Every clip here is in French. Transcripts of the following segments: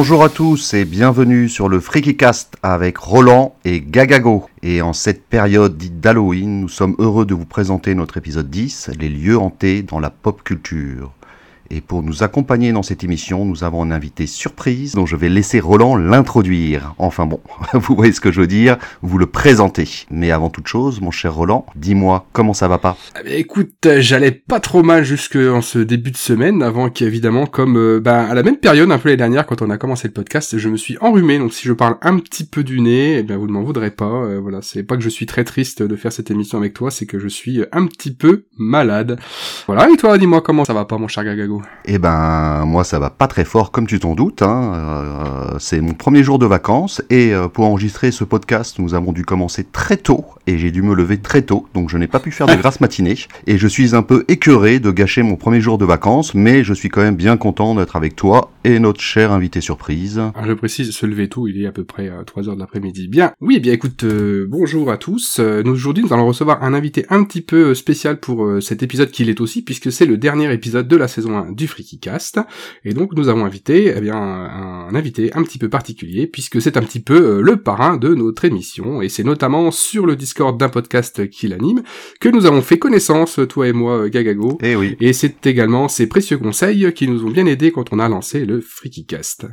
Bonjour à tous et bienvenue sur le FreakyCast avec Roland et Gagago. Et en cette période dite d'Halloween, nous sommes heureux de vous présenter notre épisode 10, les lieux hantés dans la pop culture. Et pour nous accompagner dans cette émission, nous avons un invité surprise dont je vais laisser Roland l'introduire. Enfin bon, vous voyez ce que je veux dire, vous le présentez. Mais avant toute chose, mon cher Roland, dis-moi comment ça va pas? Eh bien, Écoute, euh, j'allais pas trop mal jusqu'en ce début de semaine, avant qu'évidemment, comme euh, bah, à la même période, un peu l'année dernière, quand on a commencé le podcast, je me suis enrhumé. Donc si je parle un petit peu du nez, eh bien vous ne m'en voudrez pas. Euh, voilà, c'est pas que je suis très triste de faire cette émission avec toi, c'est que je suis un petit peu malade. Voilà, et toi, dis-moi comment ça va pas, mon cher Gagago? Eh ben, moi, ça va pas très fort, comme tu t'en doutes. Hein. Euh, c'est mon premier jour de vacances et euh, pour enregistrer ce podcast, nous avons dû commencer très tôt et j'ai dû me lever très tôt, donc je n'ai pas pu faire de grasse matinée et je suis un peu écœuré de gâcher mon premier jour de vacances, mais je suis quand même bien content d'être avec toi et notre cher invité surprise. Alors, je précise, se lever tôt, il est à peu près 3 euh, heures de l'après-midi. Bien, oui, eh bien écoute, bonjour à tous. nous aujourd'hui, nous allons recevoir un invité un petit peu spécial pour cet épisode qu'il est aussi, puisque c'est le dernier épisode de la saison 1 du Cast. Et donc nous avons invité eh bien un, invité un petit peu particulier puisque c'est un petit peu euh, le parrain de notre émission et c'est notamment sur le Discord d'un podcast qu'il anime que nous avons fait connaissance toi et moi Gagago. Et eh oui. Et c'est également ces précieux conseils qui nous ont bien aidés quand on a lancé le Cast.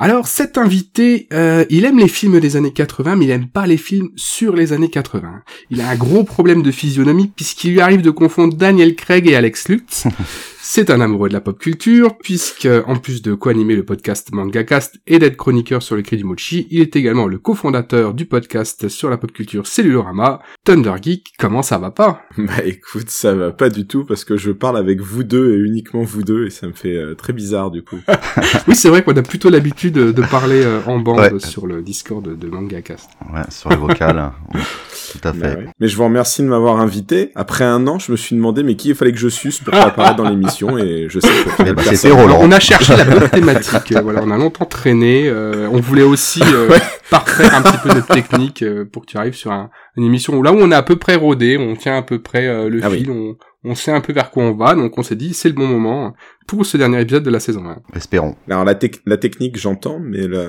Alors cet invité, euh, il aime les films des années 80, mais il aime pas les films sur les années 80. Il a un gros problème de physionomie puisqu'il lui arrive de confondre Daniel Craig et Alex Lutz. C'est un amoureux de la pop culture, puisque, en plus de co-animer le podcast MangaCast et d'être chroniqueur sur le mochi, il est également le cofondateur du podcast sur la pop culture Cellulorama. Thunder Geek, comment ça va pas? Bah écoute, ça va pas du tout, parce que je parle avec vous deux et uniquement vous deux, et ça me fait euh, très bizarre du coup. oui, c'est vrai qu'on a plutôt l'habitude de parler euh, en bande sur le Discord de, MangaCast. Ouais, sur le vocal. Hein. tout à fait. Bah mais je vous remercie de m'avoir invité. Après un an, je me suis demandé, mais qui il fallait que je suce pour apparaître dans l'émission? Et je sais que eh ben, On a cherché la bonne thématique. voilà, on a longtemps traîné. Euh, on voulait aussi euh, parfaire un petit peu notre technique euh, pour que tu arrives sur une émission où là où on est à peu près rodé, on tient à peu près euh, le ah fil, on, on sait un peu vers quoi on va, donc on s'est dit c'est le bon moment pour ce dernier épisode de la saison 1. Espérons. Alors la, la technique j'entends, mais la,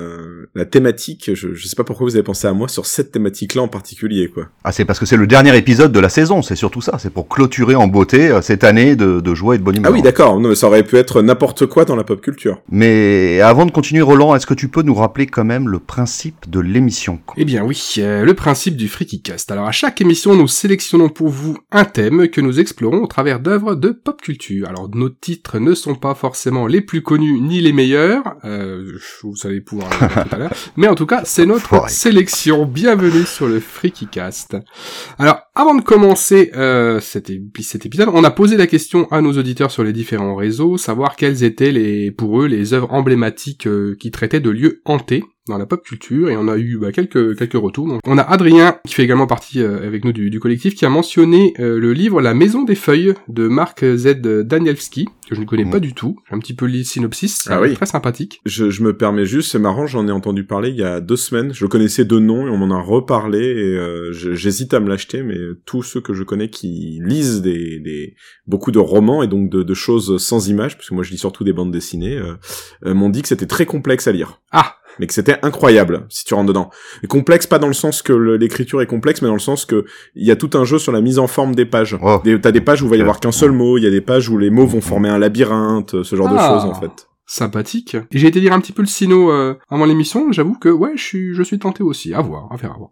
la thématique, je, je sais pas pourquoi vous avez pensé à moi sur cette thématique-là en particulier, quoi. Ah c'est parce que c'est le dernier épisode de la saison, c'est surtout ça, c'est pour clôturer en beauté euh, cette année de, de joie et de bonne humeur. Ah oui d'accord, ça aurait pu être n'importe quoi dans la pop culture. Mais avant de continuer Roland, est-ce que tu peux nous rappeler quand même le principe de l'émission Eh bien oui, euh, le principe du Freaky Cast. Alors à chaque émission, nous sélectionnons pour vous un thème que nous explorons au travers d'œuvres de pop culture. Alors nos titres ne sont pas forcément les plus connus ni les meilleurs, euh, vous allez pouvoir le voir tout à l'heure, mais en tout cas c'est notre sélection. Bienvenue sur le Freaky Cast. Alors avant de commencer euh, cet, cet, épisode, on a posé la question à nos auditeurs sur les différents réseaux, savoir quelles étaient les, pour eux les œuvres emblématiques euh, qui traitaient de lieux hantés dans la pop culture et on a eu bah, quelques quelques retours. Donc, on a Adrien qui fait également partie euh, avec nous du, collectif qui a mentionné euh, le livre La Maison des Feuilles de Marc Z Danielski que je ne connais mm. pas du tout. J'ai un petit peu le synopsis, ah très sympathique. Je, je, me permets juste, c'est marrant, j'en ai entendu parler il y a deux semaines. Je connaissais deux noms et on m'en a reparlé et euh, j'hésite à me l'acheter, mais tous ceux que je connais qui lisent des, des beaucoup de romans et donc de, de choses sans images, parce que moi je lis surtout des bandes dessinées, m'ont dit que c'était très complexe à lire. Ah mais que c'était incroyable si tu rentres dedans. Et complexe pas dans le sens que l'écriture est complexe, mais dans le sens que il y a tout un jeu sur la mise en forme des pages. Oh. T'as des pages où il va y avoir qu'un seul mot, il y a des pages où les mots vont former un labyrinthe, ce genre de ah. choses en fait. Sympathique. Et j'ai été lire un petit peu le sino euh, avant l'émission, j'avoue que ouais, je suis je suis tenté aussi. À voir, à faire à voir.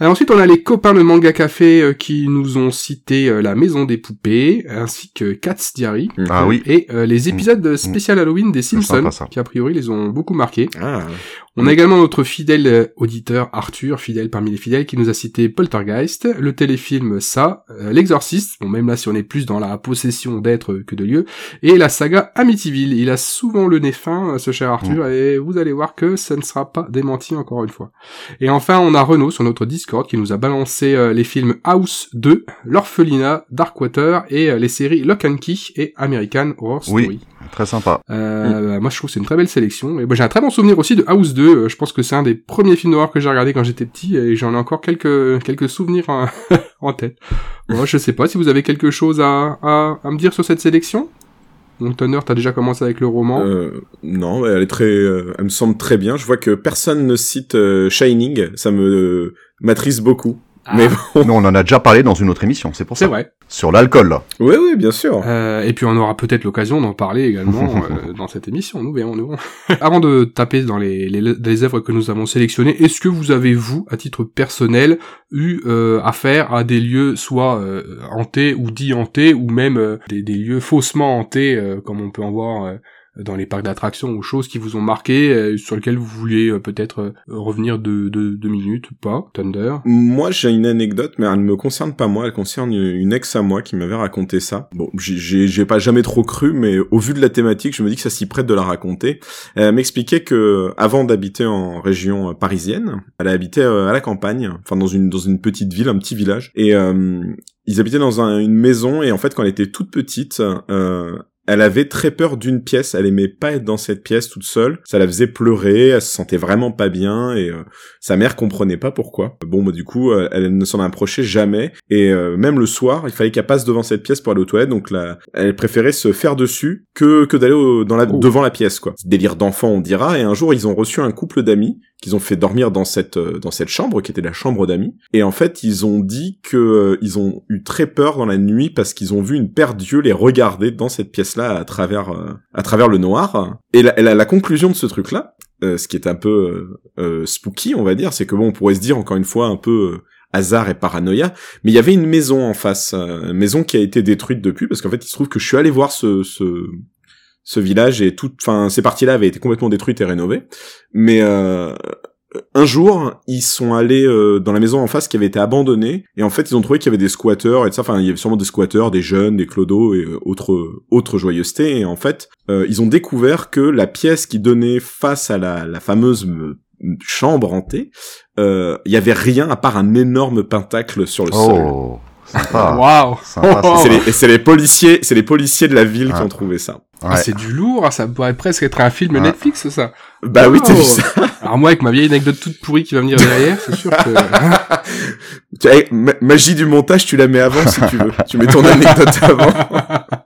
Euh, ensuite, on a les copains de Manga Café euh, qui nous ont cité euh, La Maison des Poupées, ainsi que Cat's Diary. Ah oui. Et les épisodes mm. spécial Halloween des Simpsons, qui a priori les ont beaucoup marqués. Ah. On a également notre fidèle auditeur Arthur, fidèle parmi les fidèles, qui nous a cité Poltergeist, le téléfilm Ça, L'Exorciste, bon même là si on est plus dans la possession d'être que de lieu, et la saga Amityville. Il a souvent le nez fin, ce cher Arthur, mm. et vous allez voir que ça ne sera pas démenti encore une fois. Et enfin, on a Renault sur notre Discord qui nous a balancé euh, les films House 2, L'Orphelinat, Darkwater et euh, les séries Lock and Key et American Horror Story. Oui, très sympa. Euh, Moi je trouve que c'est une très belle sélection. Et moi j'ai un très bon souvenir aussi de House 2. Euh, je pense que c'est un des premiers films d'horreur que j'ai regardé quand j'étais petit et j'en ai encore quelques quelques souvenirs en, tête. Moi je sais pas si vous avez quelque chose à, à, à me dire sur cette sélection. Donc Thunder, t'as déjà commencé avec le roman euh, Non, elle est très, euh, elle me semble très bien. Je vois que personne ne cite euh, Shining, ça me euh, m'attriste beaucoup. Ah. Mais bon. Non, on en a déjà parlé dans une autre émission, c'est pour C'est ça. vrai. Sur l'alcool, là. Oui, oui, bien sûr. Euh, et puis on aura peut-être l'occasion d'en parler également euh, dans cette émission. Nous verrons, nous verrons. Avant de taper dans les, les, les œuvres que nous avons sélectionnées, est-ce que vous avez vous, à titre personnel, eu euh, affaire à des lieux soit euh, hantés ou dits hantés, ou même euh, des, des lieux faussement hantés, euh, comme on peut en voir euh, dans les parcs d'attractions ou choses qui vous ont marqué, euh, sur lesquelles vous vouliez euh, peut-être euh, revenir de deux de minutes ou pas, Thunder? Moi, j'ai une anecdote, mais elle ne me concerne pas moi, elle concerne une ex à moi qui m'avait raconté ça. Bon, j'ai- pas jamais trop cru, mais au vu de la thématique, je me dis que ça s'y prête de la raconter. Elle m'expliquait que avant d'habiter en région euh, parisienne, elle habitait euh, à la campagne, enfin dans une dans une petite ville, un petit village, et euh, ils habitaient dans un- une maison, et en fait, quand elle était toute petite, elle avait très peur d'une pièce, elle aimait pas être dans cette pièce toute seule, ça la faisait pleurer, elle se sentait vraiment pas bien, et euh, sa mère comprenait pas pourquoi. Bon, bah, du coup, euh, elle ne s'en approchait jamais. Et euh, même le soir, il fallait qu'elle passe devant cette pièce pour aller aux toilettes. Donc là, elle préférait se faire dessus que que d'aller dans la Oh. devant la pièce, quoi. Délire d'enfant, on dira. Et un jour, ils ont reçu un couple d'amis qu'ils ont fait dormir dans cette euh, dans cette chambre qui était la chambre d'amis. Et en fait, ils ont dit que euh, ils ont eu très peur dans la nuit parce qu'ils ont vu une paire d'yeux les regarder dans cette pièce-là à travers euh, à travers le noir. Et la, la, conclusion de ce truc-là, euh, ce qui est un peu euh, spooky, on va dire, c'est que bon, on pourrait se dire encore une fois un peu hasard et paranoïa, mais il y avait une maison en face, une maison qui a été détruite depuis, parce qu'en fait, il se trouve que je suis allé voir ce, ce village et tout, enfin, ces parties-là avaient été complètement détruites et rénovées, mais euh, un jour, ils sont allés euh, dans la maison en face qui avait été abandonnée, et en fait, ils ont trouvé qu'il y avait des squatteurs et tout ça. Enfin, il y avait sûrement des squatteurs, des jeunes, des clodos et euh, autres autres joyeusetés. Et en fait, euh, ils ont découvert que la pièce qui donnait face à la, la fameuse euh, chambre hantée, euh, il y avait rien à part un énorme pentacle sur le sol. Oh, sympa. Waouh Sympa. C'est les, et c'est les policiers, c'est les policiers de la ville qui Ah. ont trouvé ça. Ah, c'est du lourd, ah, ça pourrait presque être un film Ouais. Netflix, ça? Bah oui, t'as vu Oh. ça. Alors moi, avec ma vieille anecdote toute pourrie qui va venir derrière, c'est sûr que... Tu- eh, ma- magie du montage, tu la mets avant si tu veux. Tu mets ton anecdote avant.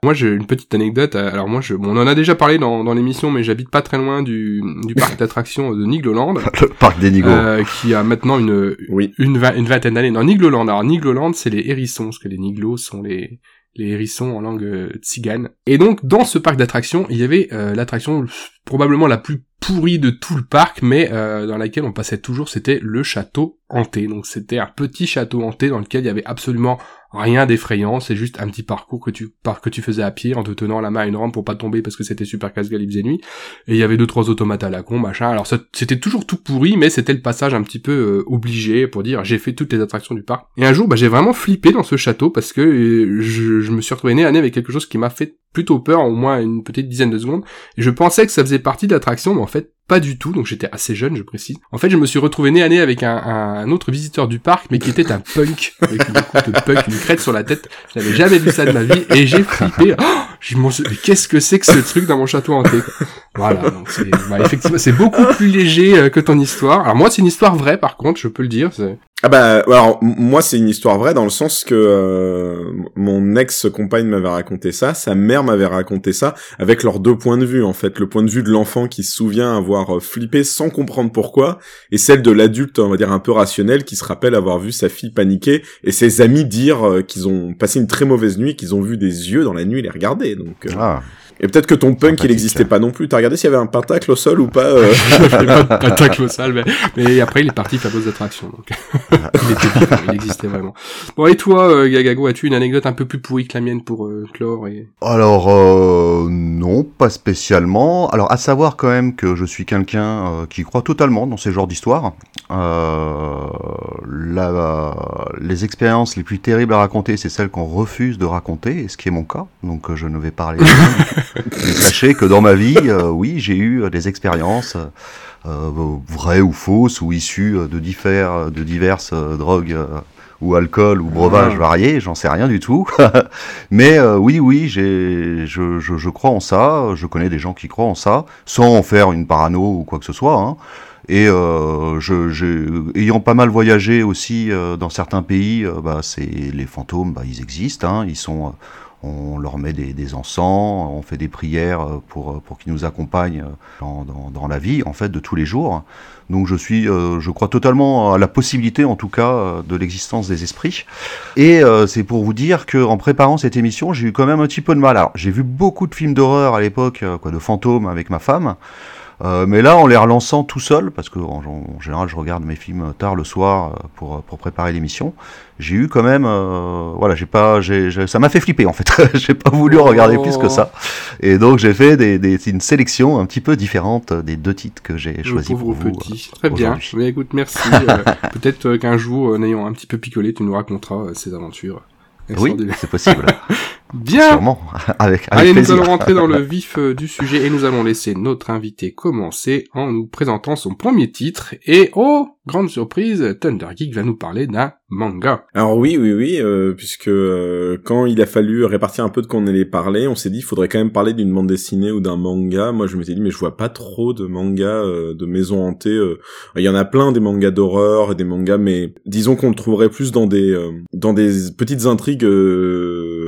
moi, j'ai une petite anecdote. euh, Alors moi, je... bon, on en a déjà parlé dans, dans l'émission, mais j'habite pas très loin du, du parc d'attractions de Nigloland, Le parc des Nigauds. euh, qui a maintenant une, Oui. une, une vingtaine d'années. Non, Nigloland. Alors Nigloland, c'est les hérissons, parce que les Niglos sont les les hérissons en langue euh, tzigane. Et donc, dans ce parc d'attractions, il y avait euh, l'attraction probablement la plus pourrie de tout le parc, mais euh, dans laquelle on passait toujours, c'était le château hanté. Donc c'était un petit château hanté dans lequel il y avait absolument rien d'effrayant, c'est juste un petit parcours que tu par que tu faisais à pied en te tenant la main à une rampe pour pas tomber parce que c'était super casse-gueule, il faisait nuit. Et il y avait deux trois automates à la con, machin. Alors c'était toujours tout pourri, mais c'était le passage un petit peu euh, obligé pour dire j'ai fait toutes les attractions du parc. Et un jour, bah, j'ai vraiment flippé dans ce château parce que euh, je, je me suis retrouvé nez à avec quelque chose qui m'a fait plutôt peur, au moins une petite dizaine de secondes. Et je pensais que ça faisait partie de l'attraction, mais en fait pas du tout. Donc j'étais assez jeune, je précise. En fait, je me suis retrouvé nez à nez avec un, autre visiteur du parc, mais qui était un punk avec une coupe de punk, une crête sur la tête. Je n'avais jamais vu ça de ma vie et j'ai flippé. Oh je m'en mais qu'est-ce que c'est que ce truc dans mon château hanté quoi. Voilà, donc c'est bah, effectivement c'est beaucoup plus léger euh, que ton histoire. Alors moi c'est une histoire vraie par contre, je peux le dire. Ah bah alors moi c'est une histoire vraie dans le sens que euh, mon ex compagne m'avait raconté ça, sa mère m'avait raconté ça avec leurs deux points de vue en fait, le point de vue de l'enfant qui se souvient avoir euh, flippé sans comprendre pourquoi et celle de l'adulte on va dire un peu rationnel qui se rappelle avoir vu sa fille paniquer et ses amis dire euh, qu'ils ont passé une très mauvaise nuit, qu'ils ont vu des yeux dans la nuit les regarder. Donc Ah, et peut-être que ton punk il Sympathique. existait pas non plus, t'as regardé s'il y avait un pentacle au sol ou pas euh pas de patacle au sale, mais, mais après il est parti faire d'autres attractions. Donc. il était il existait vraiment. Bon et toi, euh, Gagago, as-tu une anecdote un peu plus pourrie que la mienne pour euh, clore et... Alors euh, non, pas spécialement. Alors à savoir quand même que je suis quelqu'un euh, qui croit totalement dans ces genres d'histoires. Euh, la- les expériences les plus terribles à raconter, c'est celles qu'on refuse de raconter, et ce qui est mon cas. Donc euh, je ne vais parler. sachez que dans ma vie, euh, oui, j'ai eu euh, des expériences. euh, vraies ou fausses ou issues de, diffère- de diverses drogues ou alcool ou breuvages Ah. variés, j'en sais rien du tout. Mais euh, oui, oui, je, je, je crois en ça. Je connais des gens qui croient en ça, sans en faire une parano ou quoi que ce soit. Hein. Et euh, je, ayant pas mal voyagé aussi euh, dans certains pays, bah, c'est les fantômes, bah, ils existent. Hein, ils sont, on leur met des, des encens, on fait des prières euh, pour pour qu'ils nous accompagnent euh, dans, dans, dans la vie, en fait, de tous les jours. Donc je suis, euh, je crois totalement à la possibilité, en tout cas, euh, de l'existence des esprits. Et euh, c'est pour vous dire que en préparant cette émission, j'ai eu quand même un petit peu de mal. Alors, j'ai vu beaucoup de films d'horreur à l'époque, euh, quoi, de fantômes avec ma femme. Euh, mais là, en les relançant tout seul, parce que en, en général, je regarde mes films tard le soir euh, pour pour préparer l'émission, j'ai eu quand même, euh, voilà, j'ai pas, j'ai, j'ai- ça m'a fait flipper en fait. j'ai pas voulu en regarder plus que ça, et donc j'ai fait des, des, une sélection un petit peu différente des deux titres que j'ai choisis pour vous. petit. Très bien. Mais écoute, merci. Euh, Peut-être euh, qu'un jour, euh, n'ayant un petit peu picolé, tu nous raconteras euh, ces aventures. Oui, c'est possible. Bien. Sûrement, avec, avec Allez, nous allons rentrer dans le vif euh, du sujet et nous allons laisser notre invité commencer en nous présentant son premier titre. Et oh, grande surprise, Thunder Geek va nous parler d'un manga. Alors oui, oui, oui, euh, puisque euh, quand il a fallu répartir un peu de quoi on allait parler, on s'est dit il faudrait quand même parler d'une bande dessinée ou d'un manga. Moi, je m'étais dit mais je vois pas trop de mangas euh, de maisons hantées. euh. Il y en a plein des mangas d'horreur et des mangas, mais disons qu'on le trouverait plus dans des euh, dans des petites intrigues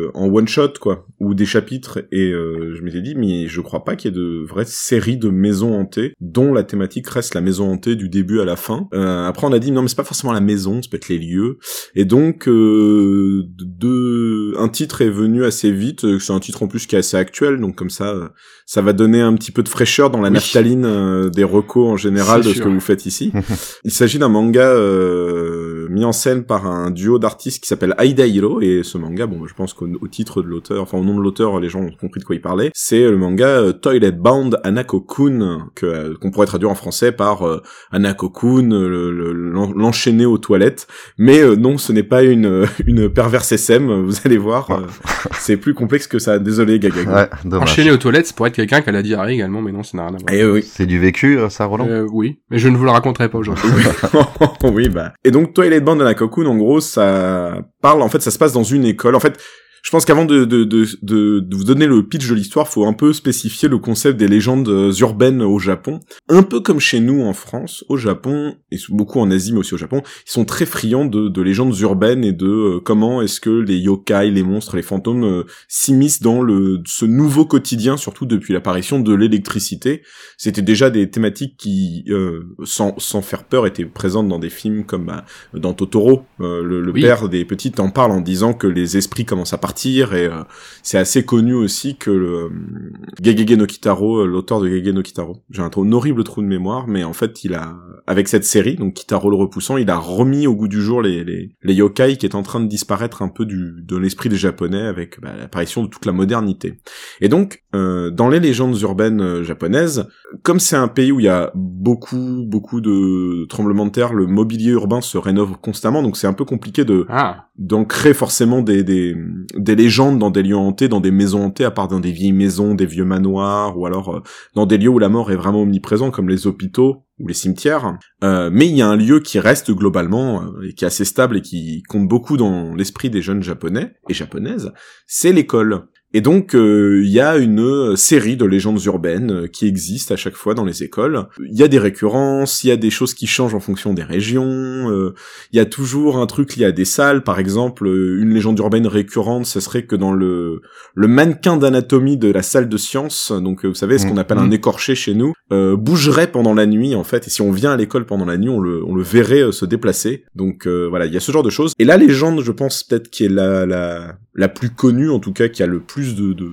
euh, en one shot quoi, ou des chapitres. Et euh, je m'étais dit mais je crois pas qu'il y ait de vraies séries de maisons hantées dont la thématique reste la maison hantée du début à la fin. Euh, après, on a dit non mais c'est pas forcément la maison, ça peut être les lieux. Et donc, euh, de, un titre est venu assez vite. euh, C'est un titre en plus qui est assez actuel, donc comme ça, ça va donner un petit peu de fraîcheur dans la Oui. naphtaline des recos en général de ce que vous faites ici. Il s'agit d'un manga euh, mis en scène par un duo d'artistes qui s'appelle Aida Hiro, et ce manga, bon, je pense qu'au au titre de l'auteur, enfin au nom de l'auteur, les gens ont compris de quoi il parlait. C'est le manga euh, Toilet Bound Anako-kun, que euh, qu'on pourrait traduire en français par euh, Anako-kun, le- le- l'en- l'enchaîner aux toilettes. Mais euh, non, ce n'est pas une une perverse SM, vous allez voir. euh, c'est plus complexe que ça. Désolé, Gaga. Ouais. Enchaîné aux toilettes, c'est pour être quelqu'un qui a la diarrhée également, mais non, ça n'a rien à voir. Et oui. C'est du vécu, euh, ça, Roland? Euh, oui, mais je ne vous le raconterai pas aujourd'hui. oui, bah. Et donc, Twilight Band de la Cocoon, en gros, ça parle, en fait, ça se passe dans une école. En fait, je pense qu'avant de, de, de, de, de vous donner le pitch de l'histoire, faut un peu spécifier le concept des légendes euh, urbaines au Japon. Un peu comme chez nous en France, au Japon, et beaucoup en Asie, mais aussi au Japon, ils sont très friands de, de légendes urbaines et de euh, comment est-ce que les yokai, les monstres, les fantômes euh, s'immiscent dans le, ce nouveau quotidien, surtout depuis l'apparition de l'électricité. C'était déjà des thématiques qui, euh, sans, sans faire peur, étaient présentes dans des films comme bah, dans Totoro. Le le Oui. père des petites en parle en disant que les esprits commencent à partir et euh, c'est assez connu aussi que le euh, Gegege no Kitaro, euh, l'auteur de Gegege no Kitaro, j'ai un, un horrible trou de mémoire, mais en fait il a, avec cette série, donc Kitaro le repoussant, il a remis au goût du jour les, les, les yokai qui est en train de disparaître un peu du, de l'esprit des japonais avec bah, l'apparition de toute la modernité. Et donc, euh, dans les légendes urbaines euh, japonaises, comme c'est un pays où il y a beaucoup, beaucoup de tremblements de terre, le mobilier urbain se rénove constamment, donc c'est un peu compliqué de Ah, d'ancrer forcément des, des, des légendes dans des lieux hantés, dans des maisons hantées, à part dans des vieilles maisons, des vieux manoirs, ou alors euh, dans des lieux où la mort est vraiment omniprésente, comme les hôpitaux ou les cimetières. Euh, mais il y a un lieu qui reste globalement, euh, et qui est assez stable et qui compte beaucoup dans l'esprit des jeunes japonais et japonaises, c'est l'école. Et donc, euh, il y a une euh, série de légendes urbaines euh, qui existent à chaque fois dans les écoles. Il y a des récurrences, il y a des choses qui changent en fonction des régions, euh, il y a toujours un truc lié à des salles. Par exemple, euh, une légende urbaine récurrente, ce serait que dans le, le mannequin d'anatomie de la salle de sciences, donc euh, vous savez, ce qu'on Mhm. appelle un écorché chez nous, euh, bougerait pendant la nuit, en fait. Et si on vient à l'école pendant la nuit, on le, on le verrait euh, se déplacer. Donc euh, voilà, il y a ce genre de choses. Et la légende, je pense peut-être qui est la, la, la plus connue, en tout cas, qui a le plus de, de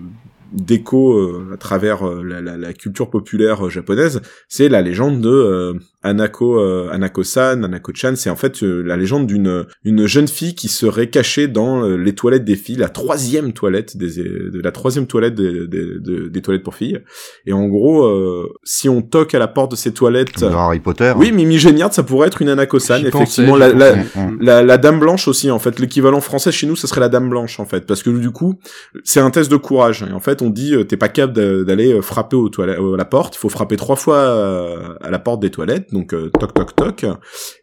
d'écho euh, à travers euh, la, la, culture populaire euh, japonaise, c'est la légende de Anako euh, Anako-san, Anako-chan, c'est en fait euh, la légende d'une une jeune fille qui serait cachée dans euh, les toilettes des filles, la troisième toilette des de la troisième toilette des, des, des- des toilettes pour filles. Et en gros, euh, si on toque à la porte de ces toilettes, Dans Harry Potter. oui, Mimi Géniard, ça pourrait être une Anako-san, effectivement. pensais, la. Mm, mm. la, la dame blanche aussi, en fait, l'équivalent français chez nous, ce serait la dame blanche, en fait, parce que du coup, c'est un test de courage. Et en fait, on dit, euh, t'es pas capable d'a- d'aller frapper aux toilettes, à la porte, il faut frapper trois fois euh, à la porte des toilettes, donc euh, toc toc toc,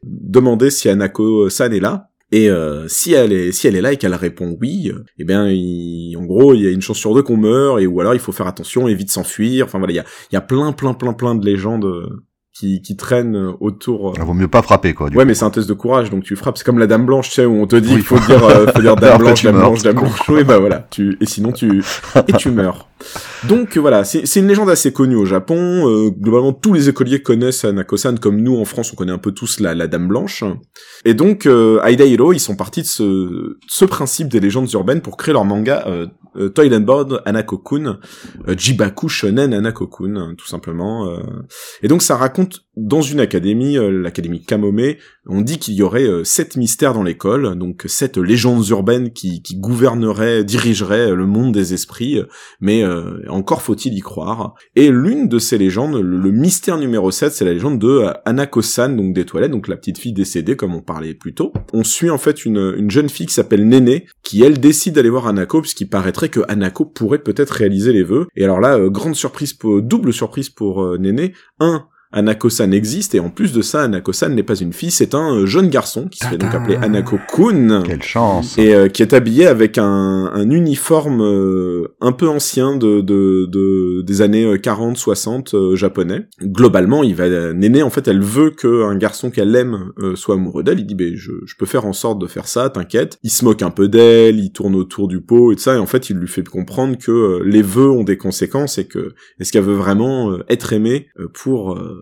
demander si Anako-san est là. Et euh, si elle est si elle est là et qu'elle répond oui, euh, eh bien il- en gros il y a une chance sur deux qu'on meurt et ou alors il faut faire attention et vite s'enfuir. Enfin voilà il y a y a plein plein plein plein de légendes euh, qui, qui traîne autour. Il vaut mieux pas frapper quoi. Du ouais, coup. mais c'est un test de courage, donc tu frappes. C'est comme la dame blanche, tu sais, où on te dit qu'il faut dire, euh, faut dire dame blanche, dame blanche, dame blanche. Oui, bah voilà. Tu et sinon tu et tu meurs. Donc euh, voilà, c'est c'est une légende assez connue au Japon. Euh, globalement, tous les écoliers connaissent Hanako-san, comme nous en France, on connaît un peu tous la, la Dame Blanche. Et donc, euh, Aida Hiro, ils sont partis de ce, ce principe des légendes urbaines pour créer leur manga euh, euh, Board Hanako-kun, euh, Jibaku Shonen Hanako-kun, tout simplement. euh. Et donc, ça raconte dans une académie, euh, l'académie Kamome, on dit qu'il y aurait euh, sept mystères dans l'école, donc sept légendes urbaines qui, qui gouverneraient, dirigeraient le monde des esprits, mais euh, encore faut-il y croire. Et l'une de ces légendes, le, mystère numéro 7, c'est la légende de euh, Hanako-san, donc des toilettes, donc la petite fille décédée, comme on parlait plus tôt. On suit en fait une, une jeune fille qui s'appelle Néné, qui elle décide d'aller voir Hanako, puisqu'il paraîtrait que Hanako pourrait peut-être réaliser les vœux. Et alors là, euh, grande surprise, double surprise pour euh, Néné. Un, Hanako-san existe, et en plus de ça, Hanako-san n'est pas une fille, c'est un euh, jeune garçon, qui se fait donc appeler Hanako-kun Quelle chance. et euh, qui est habillé avec un, un uniforme euh, un peu ancien de, de, de des années 40-60 euh, japonais. Globalement, il va Néné en fait, elle veut que un garçon qu'elle aime euh, soit amoureux d'elle. Il dit ben je, je peux faire en sorte de faire ça, t'inquiète. Il se moque un peu d'elle, il tourne autour du pot et tout ça et en fait, il lui fait comprendre que euh, les vœux ont des conséquences et que est-ce qu'elle veut vraiment euh, être aimée euh, pour euh,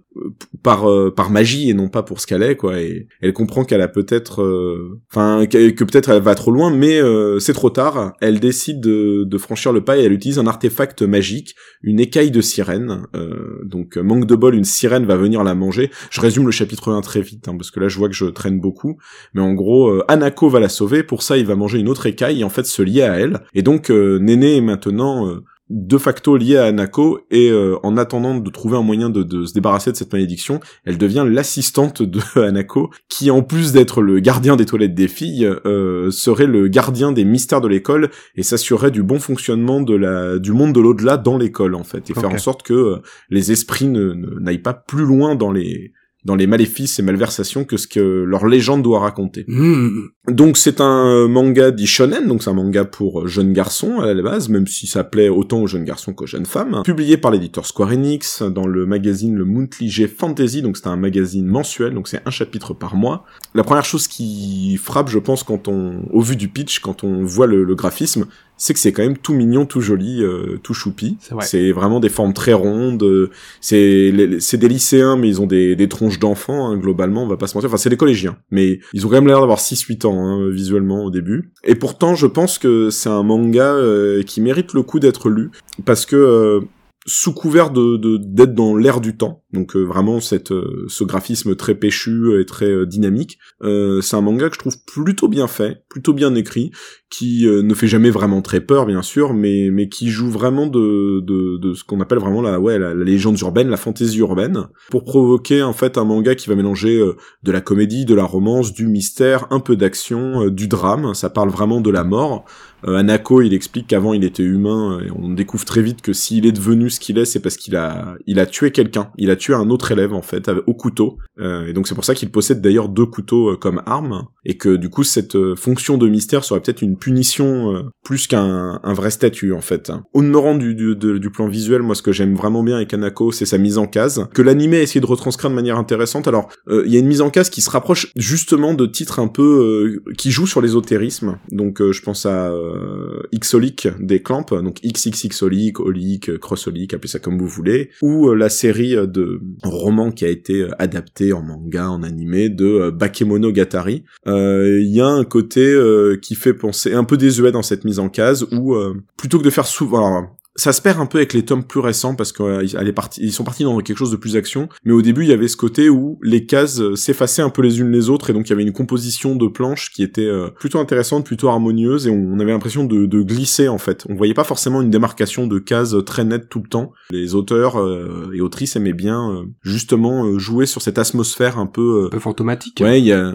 par euh, par magie et non pas pour ce qu'elle est quoi. Et elle comprend qu'elle a peut-être euh, enfin que, peut-être elle va trop loin mais euh, c'est trop tard. Elle décide de, franchir le pas et elle utilise un artefact magique une écaille de sirène. Euh, donc manque de bol une sirène va venir la manger. Je résume le chapitre 1 très vite hein, parce que là je vois que je traîne beaucoup. Mais en gros euh, Anako va la sauver. Pour ça il va manger une autre écaille et en fait se lier à elle. Et donc euh, Néné est maintenant euh, de facto liée à Anako et euh, en attendant de trouver un moyen de, de se débarrasser de cette malédiction, elle devient l'assistante de Anako qui en plus d'être le gardien des toilettes des filles euh, serait le gardien des mystères de l'école et s'assurerait du bon fonctionnement de la du monde de l'au-delà dans l'école en fait et faire en sorte que euh, les esprits ne ne- n'aillent pas plus loin dans les dans les maléfices et malversations que ce que leur légende doit raconter. Hmm. Donc c'est un manga dit shonen, donc c'est un manga pour jeunes garçons à la base, même si ça plaît autant aux jeunes garçons qu'aux jeunes femmes. Publié par l'éditeur Square Enix dans le magazine le Monthly G Fantasy, donc c'est un magazine mensuel, donc c'est un chapitre par mois. La première chose qui frappe, je pense, quand on, au vu du pitch, quand on voit le, le graphisme, c'est que c'est quand même tout mignon, tout joli, euh, tout choupi. C'est vrai. Vraiment des formes très rondes. euh, C'est des lycéens, mais ils ont des, des tronches d'enfants, hein, globalement, on va pas se mentir. Enfin, c'est des collégiens. Mais ils ont quand même l'air d'avoir 6-8 ans, hein, visuellement, au début. Et pourtant, je pense que c'est un manga euh, qui mérite le coup d'être lu. Parce que... sous couvert de d'être dans l'air du temps, donc euh, vraiment cette euh, ce graphisme très péchu et très euh, dynamique, euh, c'est un manga que je trouve plutôt bien fait, plutôt bien écrit, qui euh, ne fait jamais vraiment très peur bien sûr, mais mais qui joue vraiment de de, de ce qu'on appelle vraiment la ouais la, la légende urbaine, la fantaisie urbaine, pour provoquer en fait un manga qui va mélanger euh, de la comédie, de la romance, du mystère, un peu d'action, du drame. Ça parle vraiment de la mort. Euh, Anako, il explique qu'avant il était humain, et on découvre très vite que s'il est devenu ce qu'il est, c'est parce qu'il a, il a tué quelqu'un. Il a tué un autre élève en fait au couteau. Euh, et donc c'est pour ça qu'il possède d'ailleurs deux couteaux euh, comme arme, et que du coup cette fonction de mystère serait peut-être une punition plus qu'un un vrai statut en fait. Au demeurant du, du, du plan visuel, moi ce que j'aime vraiment bien avec Anako, c'est sa mise en case, que l'animé a essayé de retranscrire de manière intéressante. Alors il y a une mise en case qui se rapproche justement de titres un peu qui jouent sur l'ésotérisme. Donc je pense à euh, Xolic des Clamps, donc XXXolic, Olic, Crossolic, appelez ça comme vous voulez, ou euh, la série euh, de romans qui a été euh, adaptée en manga, en animé de Bakemonogatari. Euh, Il y a un côté qui fait penser un peu désuet dans cette mise en case où plutôt que de faire souvent ça se perd un peu avec les tomes plus récents parce qu'ils ils sont partis dans quelque chose de plus action. Mais au début, il y avait ce côté où les cases euh, s'effaçaient un peu les unes les autres et donc il y avait une composition de planches qui était euh, plutôt intéressante, plutôt harmonieuse et on, avait l'impression de, de glisser en fait. On voyait pas forcément une démarcation de cases très nette tout le temps. Les auteurs euh, et autrices aimaient bien euh, justement euh, jouer sur cette atmosphère un peu euh, Un peu fantomatique. Ouais, il y a,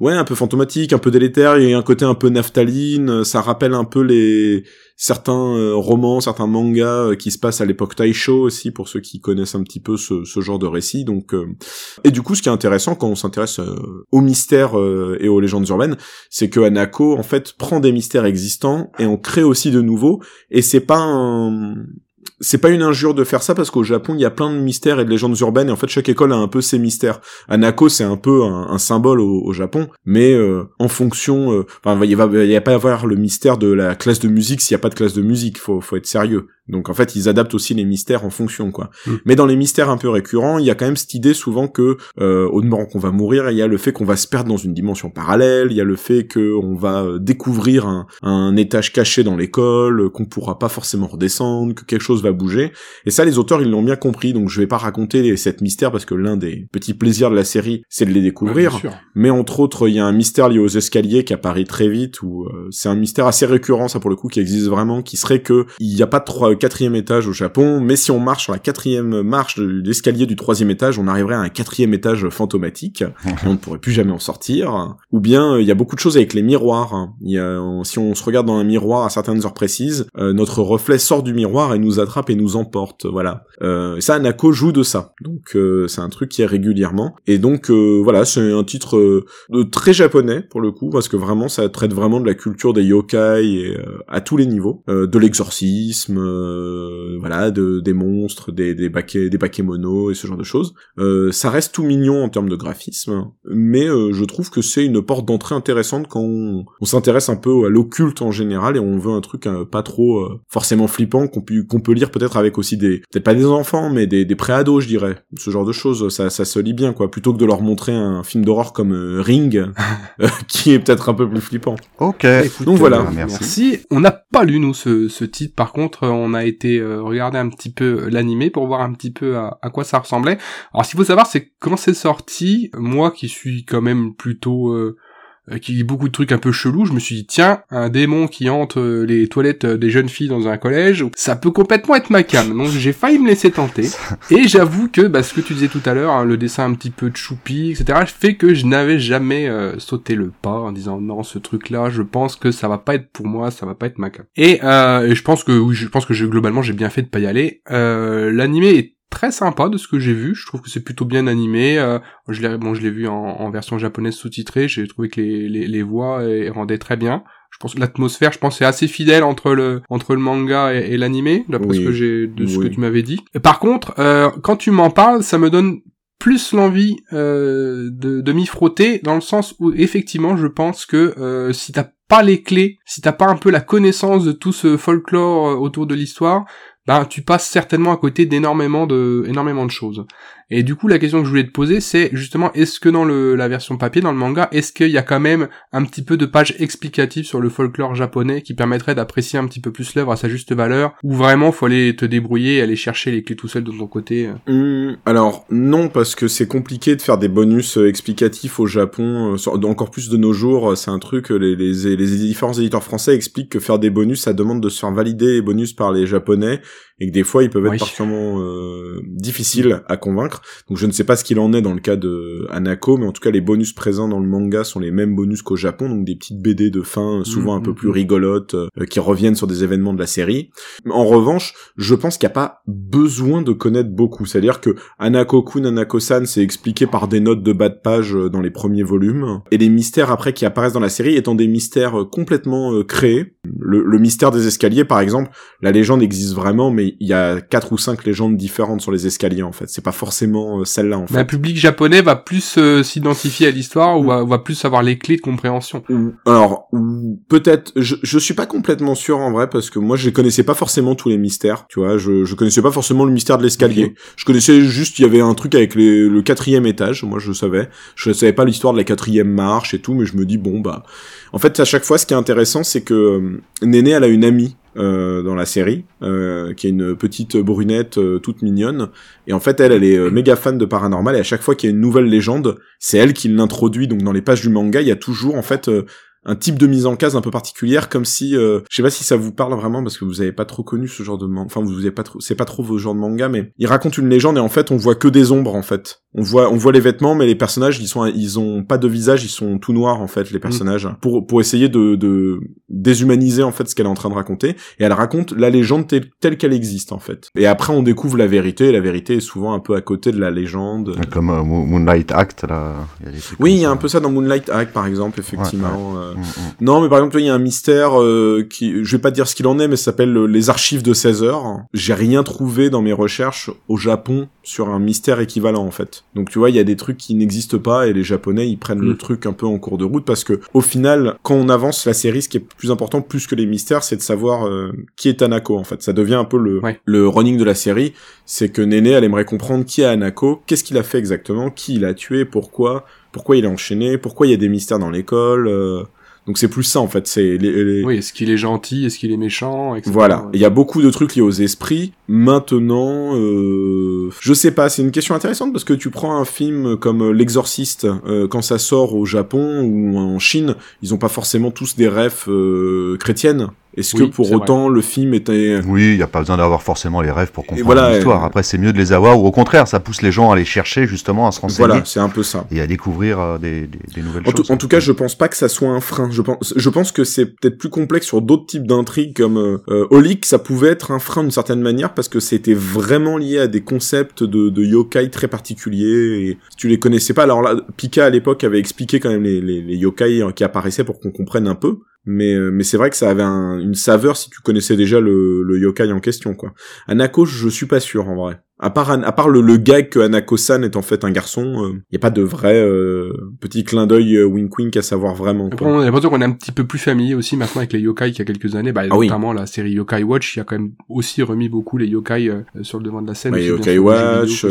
ouais, un peu fantomatique, un peu délétère. Il y a un côté un peu naphtaline. euh, Ça rappelle un peu les certains euh, romans, certains mangas euh, qui se passent à l'époque Taisho aussi pour ceux qui connaissent un petit peu ce, genre de récit. Donc, euh, et du coup, ce qui est intéressant quand on s'intéresse aux mystères et aux légendes urbaines, c'est que Hanako en fait prend des mystères existants et en crée aussi de nouveaux. Et c'est pas un c'est pas une injure de faire ça parce qu'au Japon, il y a plein de mystères et de légendes urbaines et en fait chaque école a un peu ses mystères. Anako, c'est un peu un, symbole au, Japon, mais euh, en fonction, euh, enfin, il va, il va pas y avoir le mystère de la classe de musique s'il y a pas de classe de musique. Faut, faut être sérieux. Donc en fait, ils adaptent aussi les mystères en fonction, quoi. Mm. Mais dans les mystères un peu récurrents, il y a quand même cette idée souvent que euh, au demeurant qu'on va mourir, il y a le fait qu'on va se perdre dans une dimension parallèle, il y a le fait qu'on va euh, découvrir un, un, étage caché dans l'école, qu'on pourra pas forcément redescendre, que quelque chose va bouger. Et ça, les auteurs, ils l'ont bien compris. Donc je vais pas raconter cette mystère parce que l'un des petits plaisirs de la série, c'est de les découvrir. Mais entre autres, il y a un mystère lié aux escaliers qui apparaît très vite, où euh, c'est un mystère assez récurrent, ça pour le coup, qui existe vraiment, qui serait que il n'y a pas de trois quatrième étage au Japon, mais si on marche sur la quatrième marche de l'escalier du troisième étage, on arriverait à un quatrième étage fantomatique, et on ne pourrait plus jamais en sortir. Ou bien, il y a beaucoup de choses avec les miroirs. Il y a, si on se regarde dans un miroir à certaines heures précises, euh, notre reflet sort du miroir et nous attrape et nous emporte. Voilà. Euh, ça, Nako joue de ça. Donc, euh, c'est un truc qui est régulièrement. Et donc, voilà, c'est un titre très japonais, pour le coup, parce que vraiment, ça traite vraiment de la culture des yokai et, à tous les niveaux. de l'exorcisme, euh, voilà, de, des monstres, des des baquets, des bakémonos et ce genre de choses. Euh, ça reste tout mignon en termes de graphisme, mais euh, je trouve que c'est une porte d'entrée intéressante quand on, s'intéresse un peu à l'occulte en général et on veut un truc pas trop forcément flippant qu'on peut qu'on peut lire peut-être avec aussi des peut-être pas des enfants mais des des préados je dirais. Ce genre de choses, ça ça se lit bien quoi, plutôt que de leur montrer un film d'horreur comme Ring qui est peut-être un peu plus flippant. Ok. Donc voilà. Merci. On n'a pas lu nous ce, ce titre. Par contre, on a été euh, regarder un petit peu l'animé pour voir un petit peu à, quoi ça ressemblait. Alors, ce qu'il faut savoir, c'est comment c'est sorti, moi qui suis quand même plutôt euh, euh, qui dit beaucoup de trucs un peu chelous, je me suis dit tiens, un démon qui hante euh, les toilettes euh, des jeunes filles dans un collège, ça peut complètement être ma cam. Donc j'ai failli me laisser tenter. Et j'avoue que bah, ce que tu disais tout à l'heure, hein, le dessin un petit peu de choupi, etc., fait que je n'avais jamais sauté le pas en disant non, ce truc-là, je pense que ça va pas être pour moi, ça va pas être ma cam. Et, et je pense que oui, je pense que globalement j'ai bien fait de pas y aller. L'animé est très sympa de ce que j'ai vu. Je trouve que c'est plutôt bien animé. Euh, je l'ai bon, je l'ai vu en, version japonaise sous-titrée. J'ai trouvé que les, les, les voix rendaient très bien. Je pense que l'atmosphère, je pense, est assez fidèle entre le entre le manga et, l'animé, d'après ce que j'ai de ce que tu m'avais dit. par contre, euh, quand tu m'en parles, ça me donne plus l'envie euh, de, de m'y frotter dans le sens où effectivement je pense que euh, si t'as pas les clés, si t'as pas un peu la connaissance de tout ce folklore autour de l'histoire, ben tu passes certainement à côté d'énormément de énormément de choses. Et du coup, la question que je voulais te poser, c'est justement, est-ce que dans le, la version papier, dans le manga, est-ce qu'il y a quand même un petit peu de pages explicatives sur le folklore japonais qui permettrait d'apprécier un petit peu plus l'œuvre à sa juste valeur, ou vraiment faut aller te débrouiller et aller chercher les clés tout seul de ton côté mmh, Alors non, parce que c'est compliqué de faire des bonus euh, explicatifs au Japon, euh, encore plus de nos jours. C'est un truc, les, les, les différents éditeurs français expliquent que faire des bonus, ça demande de se faire valider les bonus par les japonais et que des fois ils peuvent être particulièrement euh, difficiles à convaincre. Donc je ne sais pas ce qu'il en est dans le cas de Anako, mais en tout cas les bonus présents dans le manga sont les mêmes bonus qu'au Japon, donc des petites BD de fin, souvent un peu mm, plus mm, mm. rigolotes, euh, qui reviennent sur des événements de la série. En revanche, je pense qu'il n'y a pas besoin de connaître beaucoup. C'est-à-dire que Anako-kun, Anako-san, c'est expliqué par des notes de bas de page euh, dans les premiers volumes, et les mystères après qui apparaissent dans la série étant des mystères euh, complètement créés. Le, le mystère des escaliers, par exemple, la légende existe vraiment, mais il y a quatre ou cinq légendes différentes sur les escaliers en fait. C'est pas forcément euh, celle-là en fait. Le public japonais va plus euh, s'identifier à l'histoire ou va, plus avoir les clés de compréhension. Alors peut-être, je, je suis pas complètement sûr en vrai parce que moi je connaissais pas forcément tous les mystères. Tu vois, je, je connaissais pas forcément le mystère de l'escalier. Je connaissais juste il y avait un truc avec le quatrième étage. Moi je savais. Je savais pas l'histoire de la quatrième marche et tout, mais je me dis bon bah. En fait à chaque fois ce qui est intéressant c'est que euh, Néné elle a une amie euh, dans la série, euh, qui est une petite brunette toute mignonne. Et en fait, elle, elle est méga fan de paranormal. Et à chaque fois qu'il y a une nouvelle légende, c'est elle qui l'introduit. Donc dans les pages du manga, il y a toujours en fait un type de mise en case un peu particulière, comme si, euh, je sais pas si ça vous parle vraiment parce que vous avez pas trop connu ce genre de manga, enfin vous avez pas trop, c'est pas trop vos genres de manga, mais il raconte une légende et en fait on voit que des ombres en fait. On voit, on voit les vêtements, mais les personnages ils sont, ils ont pas de visage, ils sont tout noirs en fait les mm. personnages pour pour essayer de, de déshumaniser en fait ce qu'elle est en train de raconter et elle raconte la légende telle, qu'elle existe en fait. Et après on découvre la vérité et la vérité est souvent un peu à côté de la légende. Comme euh, Moonlight Act là. oui, il y a un peu ça dans Moonlight Act par exemple effectivement. Euh, Mm, mm. Non, mais par exemple, il y a un mystère euh, qui, je vais pas dire ce qu'il en est, mais ça s'appelle euh, les archives de 16 heures. J'ai rien trouvé dans mes recherches au Japon sur un mystère équivalent en fait. Donc tu vois, il y a des trucs qui n'existent pas et les Japonais ils prennent le truc un peu en cours de route parce que au final, quand on avance la série, ce qui est plus important plus que les mystères, c'est de savoir qui est Anako en fait. Ça devient un peu le le running de la série, c'est que Néné elle aimerait comprendre qui est Anako, qu'est-ce qu'il a fait exactement, qui il a tué, pourquoi, pourquoi il a enchaîné, pourquoi il y a des mystères dans l'école. Euh. Donc c'est plus ça en fait. C'est les, oui. Est-ce qu'il est gentil, est-ce qu'il est méchant, etc. Voilà. Il y a beaucoup de trucs liés aux esprits. Maintenant, euh... je sais pas. C'est une question intéressante parce que tu prends un film comme L'Exorciste euh, quand ça sort au Japon ou en Chine, ils ont pas forcément tous des rêves euh, chrétiennes. Est-ce que pour autant le film était... Oui, il n'y a pas besoin d'avoir forcément les rêves pour comprendre l'histoire. Après, c'est mieux de les avoir, ou au contraire, ça pousse les gens à les chercher justement, à se renseigner. Voilà, c'est un peu ça. Et à découvrir euh, des, des, nouvelles en choses. en tout cas, je pense pas que ça soit un frein. Je pense, je pense que c'est peut-être plus complexe sur d'autres types d'intrigues comme euh, euh ça pouvait être un frein d'une certaine manière parce que c'était vraiment lié à des concepts de, de yokai très particuliers. Et si tu les connaissais pas, alors là, Pika à l'époque avait expliqué quand même les, les, les yokai qui apparaissaient pour qu'on comprenne un peu mais euh, mais c'est vrai que ça avait une saveur si tu connaissais déjà le, le yokai en question quoi. Anako, je suis pas sûr en vrai. À part, à part le, le gag que Anako-san est en fait un garçon, il euh, n'y a pas de vrai euh, petit clin d'œil euh, wink wink à savoir vraiment. Après, on a l'impression qu'on est un petit peu plus familier aussi maintenant avec les yokai qu'il y a quelques années. Bah, ah notamment la série Yokai Watch, il y a quand même aussi remis beaucoup les yokai sur le devant de la scène. Ouais, yokai Watch,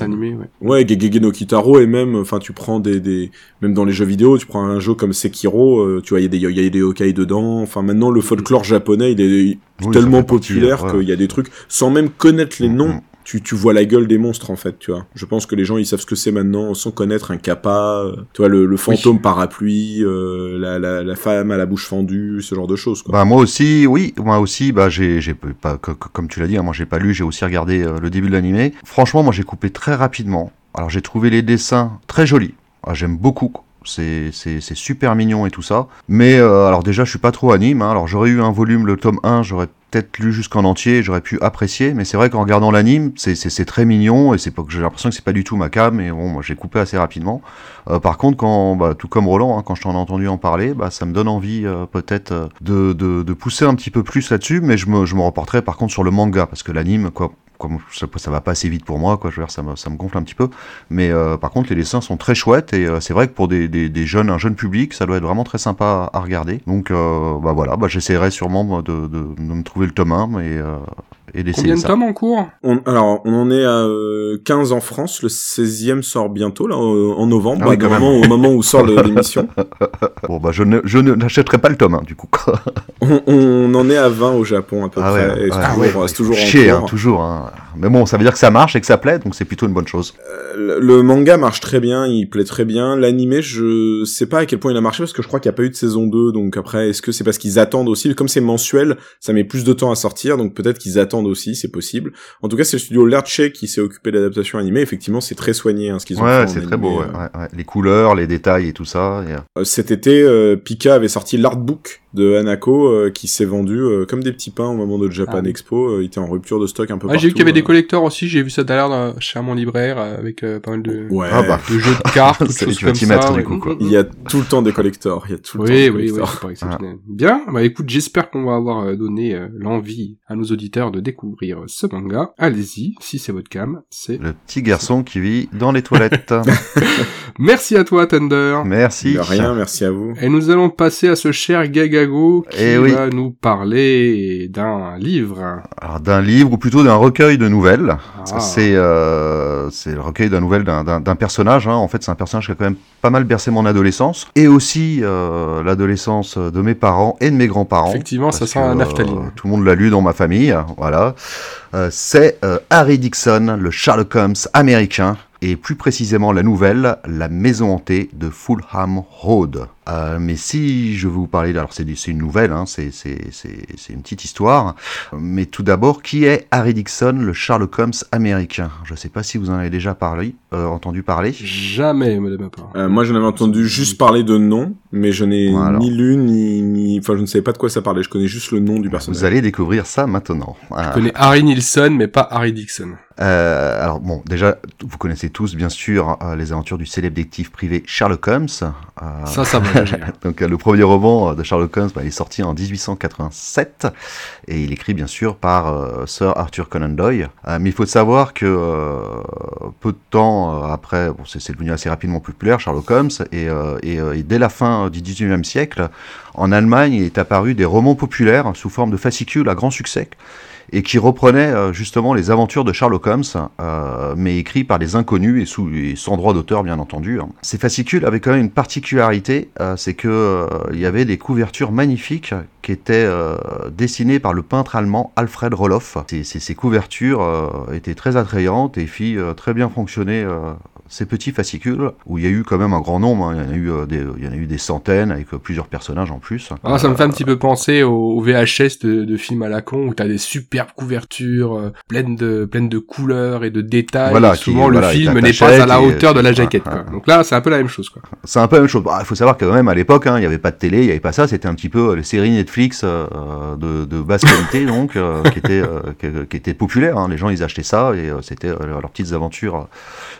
animé, ouais. ouais Gegege no Kitaro et même, enfin tu prends des, des, même dans les jeux vidéo, tu prends un jeu comme Sekiro, tu vois il y a des y a des yokai dedans. Enfin maintenant le folklore japonais il est tellement populaire qu'il y a des trucs sans même connaître les noms. Mm tu, tu vois la gueule des monstres en fait, tu vois. Je pense que les gens ils savent ce que c'est maintenant sans connaître un kappa, euh, tu vois le, le fantôme parapluie, euh, la, la, la, femme à la bouche fendue, ce genre de choses. Quoi. Bah moi aussi, oui, moi aussi, bah j'ai j'ai pas comme tu l'as dit, hein, moi j'ai pas lu, j'ai aussi regardé euh, le début de l'animé. Franchement, moi j'ai coupé très rapidement. Alors j'ai trouvé les dessins très jolis. Ah, J'aime beaucoup c'est super mignon et tout ça. Mais alors déjà, je suis pas trop anime. Hein. Alors j'aurais eu un volume, le tome 1, j'aurais peut-être lu jusqu'en entier, j'aurais pu apprécier, mais c'est vrai qu'en regardant l'anime, c'est très mignon et j'ai l'impression que c'est pas du tout ma cam et bon, moi j'ai coupé assez rapidement. Euh, par contre, quand, bah, tout comme Roland, hein, quand je t'en ai entendu en parler, bah, ça me donne envie euh, peut-être euh, de, de, de, pousser un petit peu plus là-dessus, mais je me, je me reporterai par contre sur le manga parce que l'anime, quoi, ça, ça, va pas assez vite pour moi, quoi. Je veux dire, ça me, ça me gonfle un petit peu. Mais euh, par contre, les dessins sont très chouettes et euh, c'est vrai que pour des, des, jeunes, un jeune public, ça doit être vraiment très sympa à, regarder. Donc, euh, bah voilà, bah, j'essaierai sûrement de, de, de, me trouver le tome 1 et, et d'essayer Combien de tomes en cours? On, Alors, on en est à 15 en France. Le 16e sort bientôt, là, en novembre, ah bah, au moment où sort l'émission. bon, bah, je ne, je n'achèterai pas le tome 1, du coup. on, on, en est à 20 au Japon, à peu ah près. Ouais, ouais, c'est toujours, ouais, toujours, en hein, toujours. Hein. Mais bon, ça veut dire que ça marche et que ça plaît, donc c'est plutôt une bonne chose. Euh, le manga marche très bien, il plaît très bien. L'animé, je sais pas à quel point il a marché parce que je crois qu'il n'y a pas eu de saison 2, donc après, est-ce que c'est parce qu'ils attendent aussi? Comme c'est mensuel, ça met plus de temps à sortir, donc peut-être qu'ils attendent aussi, c'est possible. En tout cas, c'est le studio Lerche qui s'est occupé de l'adaptation animée. Effectivement, c'est très soigné hein, ce qu'ils ont fait. Ouais, c'est très beau. Euh. Ouais, Les couleurs, les détails et tout ça. Euh, cet été, Pika avait sorti l'artbook de Hanako euh, qui s'est vendu euh, comme des petits pains au moment de Japan ah Expo. Euh, il était en rupture de stock un peu partout. J'ai vu qu'il y avait des collecteurs aussi. J'ai vu ça d'ailleurs chez mon libraire avec pas mal de, ouais. ah bah. de jeux de cartes, des. Du coup, quoi. Il y a tout le temps des collecteurs. Il y a tout le oui, temps oui, oui, oui, ah. Bien. Bah écoute, j'espère qu'on va avoir donné l'envie à nos auditeurs de découvrir ce manga. Allez-y, si c'est votre cam, c'est le petit garçon qui vit dans les toilettes. merci à toi, Thunder. Merci. De rien, merci à vous. Et nous allons passer à ce cher Gagago qui eh va nous parler d'un livre. Alors d'un livre ou plutôt d'un recueil de nouvelles. Ah. C'est euh, c'est le recueil de nouvelles d'un personnage. Hein. En fait, c'est un personnage qui a quand même pas mal bercé mon adolescence et aussi euh, l'adolescence de mes parents et de mes grands-parents. Effectivement, ça sent un euh, tout le monde l'a lu dans ma famille. Voilà. Euh, c'est euh, Harry Dixon, le Sherlock Holmes américain et plus précisément la nouvelle La Maison hantée de Fulham Road. Euh, mais si je veux vous parler, alors c'est une nouvelle, hein, c'est une petite histoire, mais tout d'abord, qui est Harry Dixon, le Sherlock Holmes américain? Je ne sais pas si vous en avez déjà parlé, euh, entendu parler. Jamais, madame euh, moi, j'en avais entendu juste parler de nom, mais je n'ai ni lu ni, ni, enfin, je ne savais pas de quoi ça parlait. Je connais juste le nom du personnage. Vous allez découvrir ça maintenant. Je connais Harry Nilsson, mais pas Harry Dixon. Euh, alors bon, déjà, vous connaissez tous bien sûr euh, les aventures du célèbre détective privé Sherlock Holmes. Euh, ça, ça va. donc le premier roman de Sherlock Holmes, bah, il est sorti en 1887 et il est écrit bien sûr par Sir Arthur Conan Doyle. mais il faut savoir que peu de temps après, bon, c'est devenu assez rapidement populaire Sherlock Holmes et, et, et dès la fin du 19e siècle, en Allemagne, est apparu des romans populaires sous forme de fascicules à grand succès et qui reprenait euh, justement les aventures de Sherlock Holmes, euh, mais écrits par des inconnus et, sans droit d'auteur bien entendu. Hein. Ces fascicules avaient quand même une particularité, euh, c'est que il y avait des couvertures magnifiques qui étaient dessinées par le peintre allemand Alfred Roloff. Ces, couvertures étaient très attrayantes et fit très bien fonctionner ces petits fascicules où il y a eu quand même un grand nombre. Hein. Il, y en a eu, des, centaines avec plusieurs personnages en plus. Ah, ça me fait un petit peu penser au, VHS de, de films à la con où t'as des super couverture euh, pleine de pleine de couleurs et de détails. Voilà, souvent le film n'est pas à la hauteur de la jaquette. Donc là, c'est un peu la même chose. C'est un peu la même chose. Il faut savoir que quand même à l'époque, hein, il n'y avait pas de télé, il n'y avait pas ça. C'était un petit peu euh, les séries Netflix euh, de, de, basse qualité, donc qui étaient qui, étaient populaires. Hein. Les gens ils achetaient ça et c'était leurs petites aventures.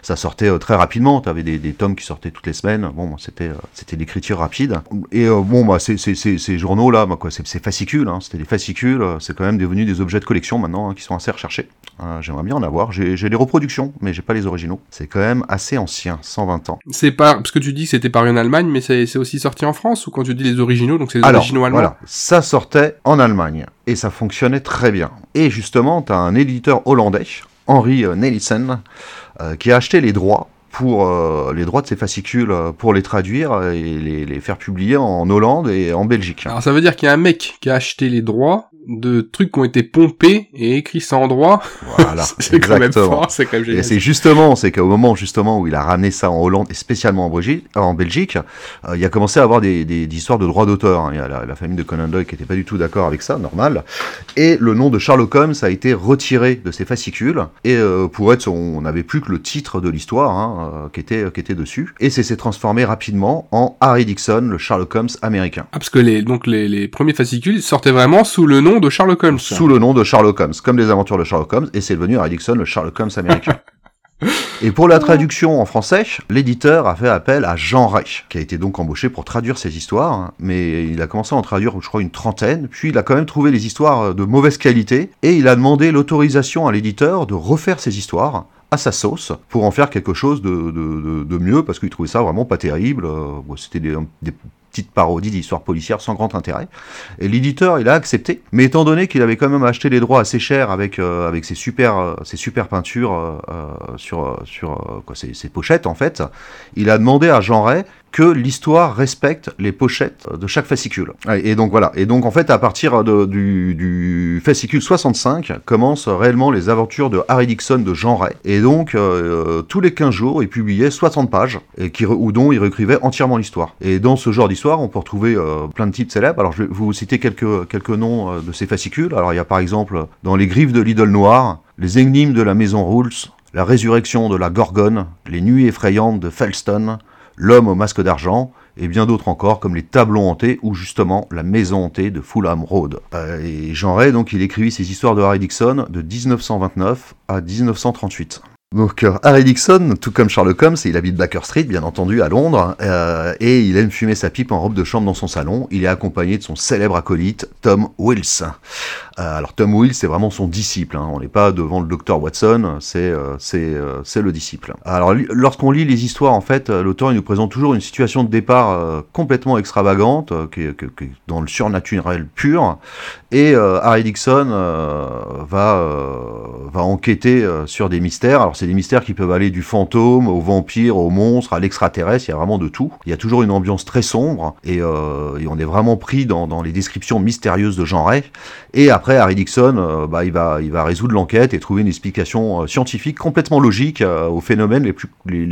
Ça sortait très rapidement. Tu avais des, des, tomes qui sortaient toutes les semaines. Bon, c'était c'était l'écriture rapide. Et bon, bah, ces, ces, ces, journaux là, bah, quoi, c'est fascicules. Hein. C'était des fascicules. C'est quand même devenu des objets de collection maintenant hein, qui sont assez recherchés. Euh, j'aimerais bien en avoir. J'ai les reproductions, mais j'ai pas les originaux. C'est quand même assez ancien, 120 ans. C'est pas parce que tu dis que c'était paru en Allemagne, mais c'est aussi sorti en France ou quand tu dis les originaux, donc c'est les originaux allemands. Voilà, ça sortait en Allemagne et ça fonctionnait très bien. Et justement, tu as un éditeur hollandais, Henri Nelissen, euh, qui a acheté les droits pour euh, les droits de ces fascicules pour les traduire et les, les, faire publier en Hollande et en Belgique. Alors ça veut dire qu'il y a un mec qui a acheté les droits de trucs qui ont été pompés et écrits sans droit. Voilà, c'est quand même fort, c'est quand même génial. Et c'est justement, c'est qu'au moment justement où il a ramené ça en Hollande et spécialement en Belgique, en Belgique euh, il a commencé à avoir des, des, des histoires de droits d'auteur. Hein. Il y a la, famille de Conan Doyle qui était pas du tout d'accord avec ça, normal. Et le nom de Sherlock Holmes a été retiré de ses fascicules et euh, pour être, on n'avait plus que le titre de l'histoire hein, euh, qui était qui était dessus. Et c'est s'est transformé rapidement en Harry Dixon, le Sherlock Holmes américain. Ah parce que les donc les, les premiers fascicules sortaient vraiment sous le nom de Sherlock Holmes. Sous le nom de Sherlock Holmes, comme les aventures de Sherlock Holmes, et c'est devenu Harry Dixon, le Sherlock Holmes américain. Et pour la traduction en français, l'éditeur a fait appel à Jean Ray, qui a été donc embauché pour traduire ces histoires, hein. mais il a commencé à en traduire, je crois, une trentaine, puis il a quand même trouvé les histoires de mauvaise qualité, et il a demandé l'autorisation à l'éditeur de refaire ces histoires à sa sauce pour en faire quelque chose de, de, de, mieux parce qu'il trouvait ça vraiment pas terrible. Euh, c'était des, des, petite parodie d'histoire policière sans grand intérêt. Et l'éditeur, il a accepté. Mais étant donné qu'il avait quand même acheté les droits assez chers avec, euh, avec ses, super, euh, ses super peintures euh, sur, sur quoi, ses, ses, pochettes, en fait, il a demandé à Jean Ray que l'histoire respecte les pochettes de chaque fascicule. Et donc voilà. Et donc en fait, à partir du, du, fascicule 65, commencent réellement les aventures de Harry Dixon de Jean Ray. Et donc euh, tous les 15 jours, il publiait 60 pages et qui, où dont il réécrivait entièrement l'histoire. Et dans ce genre d'histoire, on peut retrouver euh, plein de titres célèbres. Alors je vais vous citer quelques, quelques noms euh, de ces fascicules. Alors il y a par exemple dans Les Griffes de l'Idole Noire, Les Énigmes de la Maison Rules, La Résurrection de la Gorgone, Les Nuits effrayantes de Felston, L'homme au masque d'argent, et bien d'autres encore, comme les tableaux hantés ou justement la maison hantée de Fulham Road. Euh, et Jean Ray, donc, il écrivit ses histoires de Harry Dixon de 1929 à 1938. Donc euh, Harry Dixon, tout comme Sherlock Holmes, il habite Baker Street, bien entendu, à Londres, euh, et il aime fumer sa pipe en robe de chambre dans son salon. Il est accompagné de son célèbre acolyte, Tom Wills. Euh, alors Tom Wills, c'est vraiment son disciple. Hein. On n'est pas devant le docteur Watson, c'est euh, euh, le disciple. Alors lorsqu'on lit les histoires, en fait, l'auteur il nous présente toujours une situation de départ complètement extravagante, qui est, qui, dans le surnaturel pur, et Harry Dixon va va enquêter sur des mystères. Alors c'est des mystères qui peuvent aller du fantôme au vampire, au monstre, à l'extraterrestre. Il y a vraiment de tout. Il y a toujours une ambiance très sombre et, et on est vraiment pris dans, dans les descriptions mystérieuses de Jean Ray. Et après Harry Dixon, bah, il va, il va résoudre l'enquête et trouver une explication scientifique complètement logique aux phénomènes les plus, les,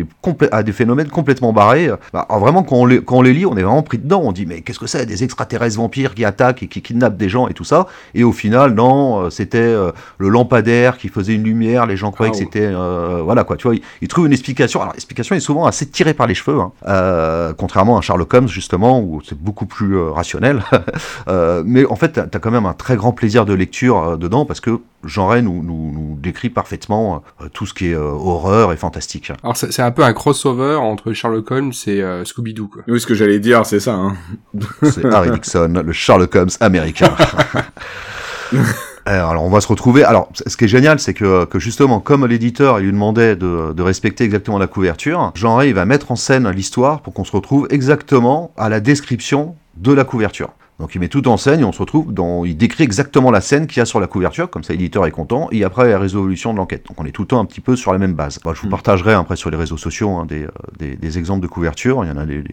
à des phénomènes complètement barrés. Bah, vraiment, quand on, les, quand on les lit, on est vraiment pris dedans. On dit mais qu'est-ce que c'est Des extraterrestres vampires qui attaquent et qui kidnappent des gens et tout ça. Et au final, non, c'était le lampadaire qui faisait une lumière. Les gens croyaient que c'était, voilà quoi. Tu vois, il, trouve une explication. Alors l'explication est souvent assez tirée par les cheveux, hein. contrairement à Sherlock Holmes justement où c'est beaucoup plus rationnel. mais en fait, tu as quand même un très grand plaisir de lecture dedans parce que Jean Ray nous, nous, décrit parfaitement euh, tout ce qui est euh, horreur et fantastique. Alors c'est un peu un crossover entre Sherlock Holmes et euh, Scooby-Doo. Oui, ce que j'allais dire, c'est ça. Hein. c'est Harry Dixon, le Sherlock Holmes américain. Alors on va se retrouver. Alors ce qui est génial, c'est que, que justement, comme l'éditeur lui demandait de, de, respecter exactement la couverture, Jean Ray va mettre en scène l'histoire pour qu'on se retrouve exactement à la description de la couverture. Donc il met tout en scène et on se retrouve dans, il décrit exactement la scène qu'il y a sur la couverture, comme ça l'éditeur est content, et après la résolution de l'enquête. Donc on est tout le temps un petit peu sur la même base. je vous mm. partagerai après sur les réseaux sociaux hein, euh, des, des, exemples de couverture, il y en a des,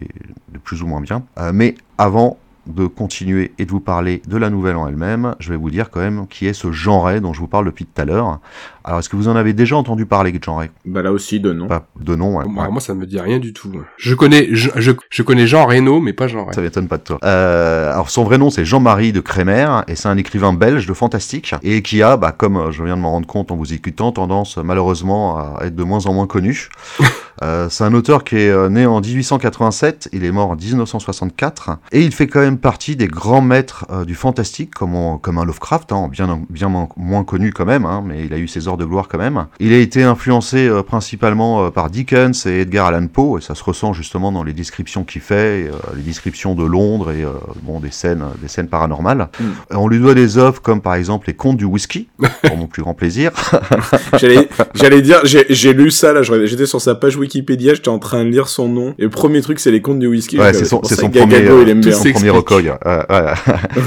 plus ou moins bien. Euh, mais avant, de continuer et de vous parler de la nouvelle en elle-même, je vais vous dire quand même qui est ce genre dont je vous parle depuis tout à l'heure. Alors, est-ce que vous en avez déjà entendu parler de genre Bah là aussi, de nom. de nom, ouais. Moi, moi, ça me dit rien du tout. Je connais, je, je, connais Jean Reno, mais pas Jean Ça m'étonne pas de toi. Euh, alors, son vrai nom, c'est Jean-Marie de Crémer, et c'est un écrivain belge de fantastique, et qui a, bah, comme je viens de m'en rendre compte en vous écoutant, tendance malheureusement à être de moins en moins connu. Euh, c'est un auteur qui est euh, né en 1887, il est mort en 1964, et il fait quand même partie des grands maîtres euh, du fantastique, comme, comme un Lovecraft, hein, bien, bien moins connu quand même, hein, mais il a eu ses heures de gloire quand même. Il a été influencé principalement par Dickens et Edgar Allan Poe, et ça se ressent justement dans les descriptions qu'il fait, les descriptions de Londres et bon, des, scènes, des scènes paranormales. Mm. On lui doit des œuvres comme par exemple Les Contes du Whisky, pour mon plus grand plaisir. J'allais dire, j'ai lu ça, là, j'étais sur sa page Wikipédia, j'étais en train de lire son nom. Et le premier truc, c'est les contes du whisky. Ouais, c'est son, c'est son premier, euh, son premier recueil.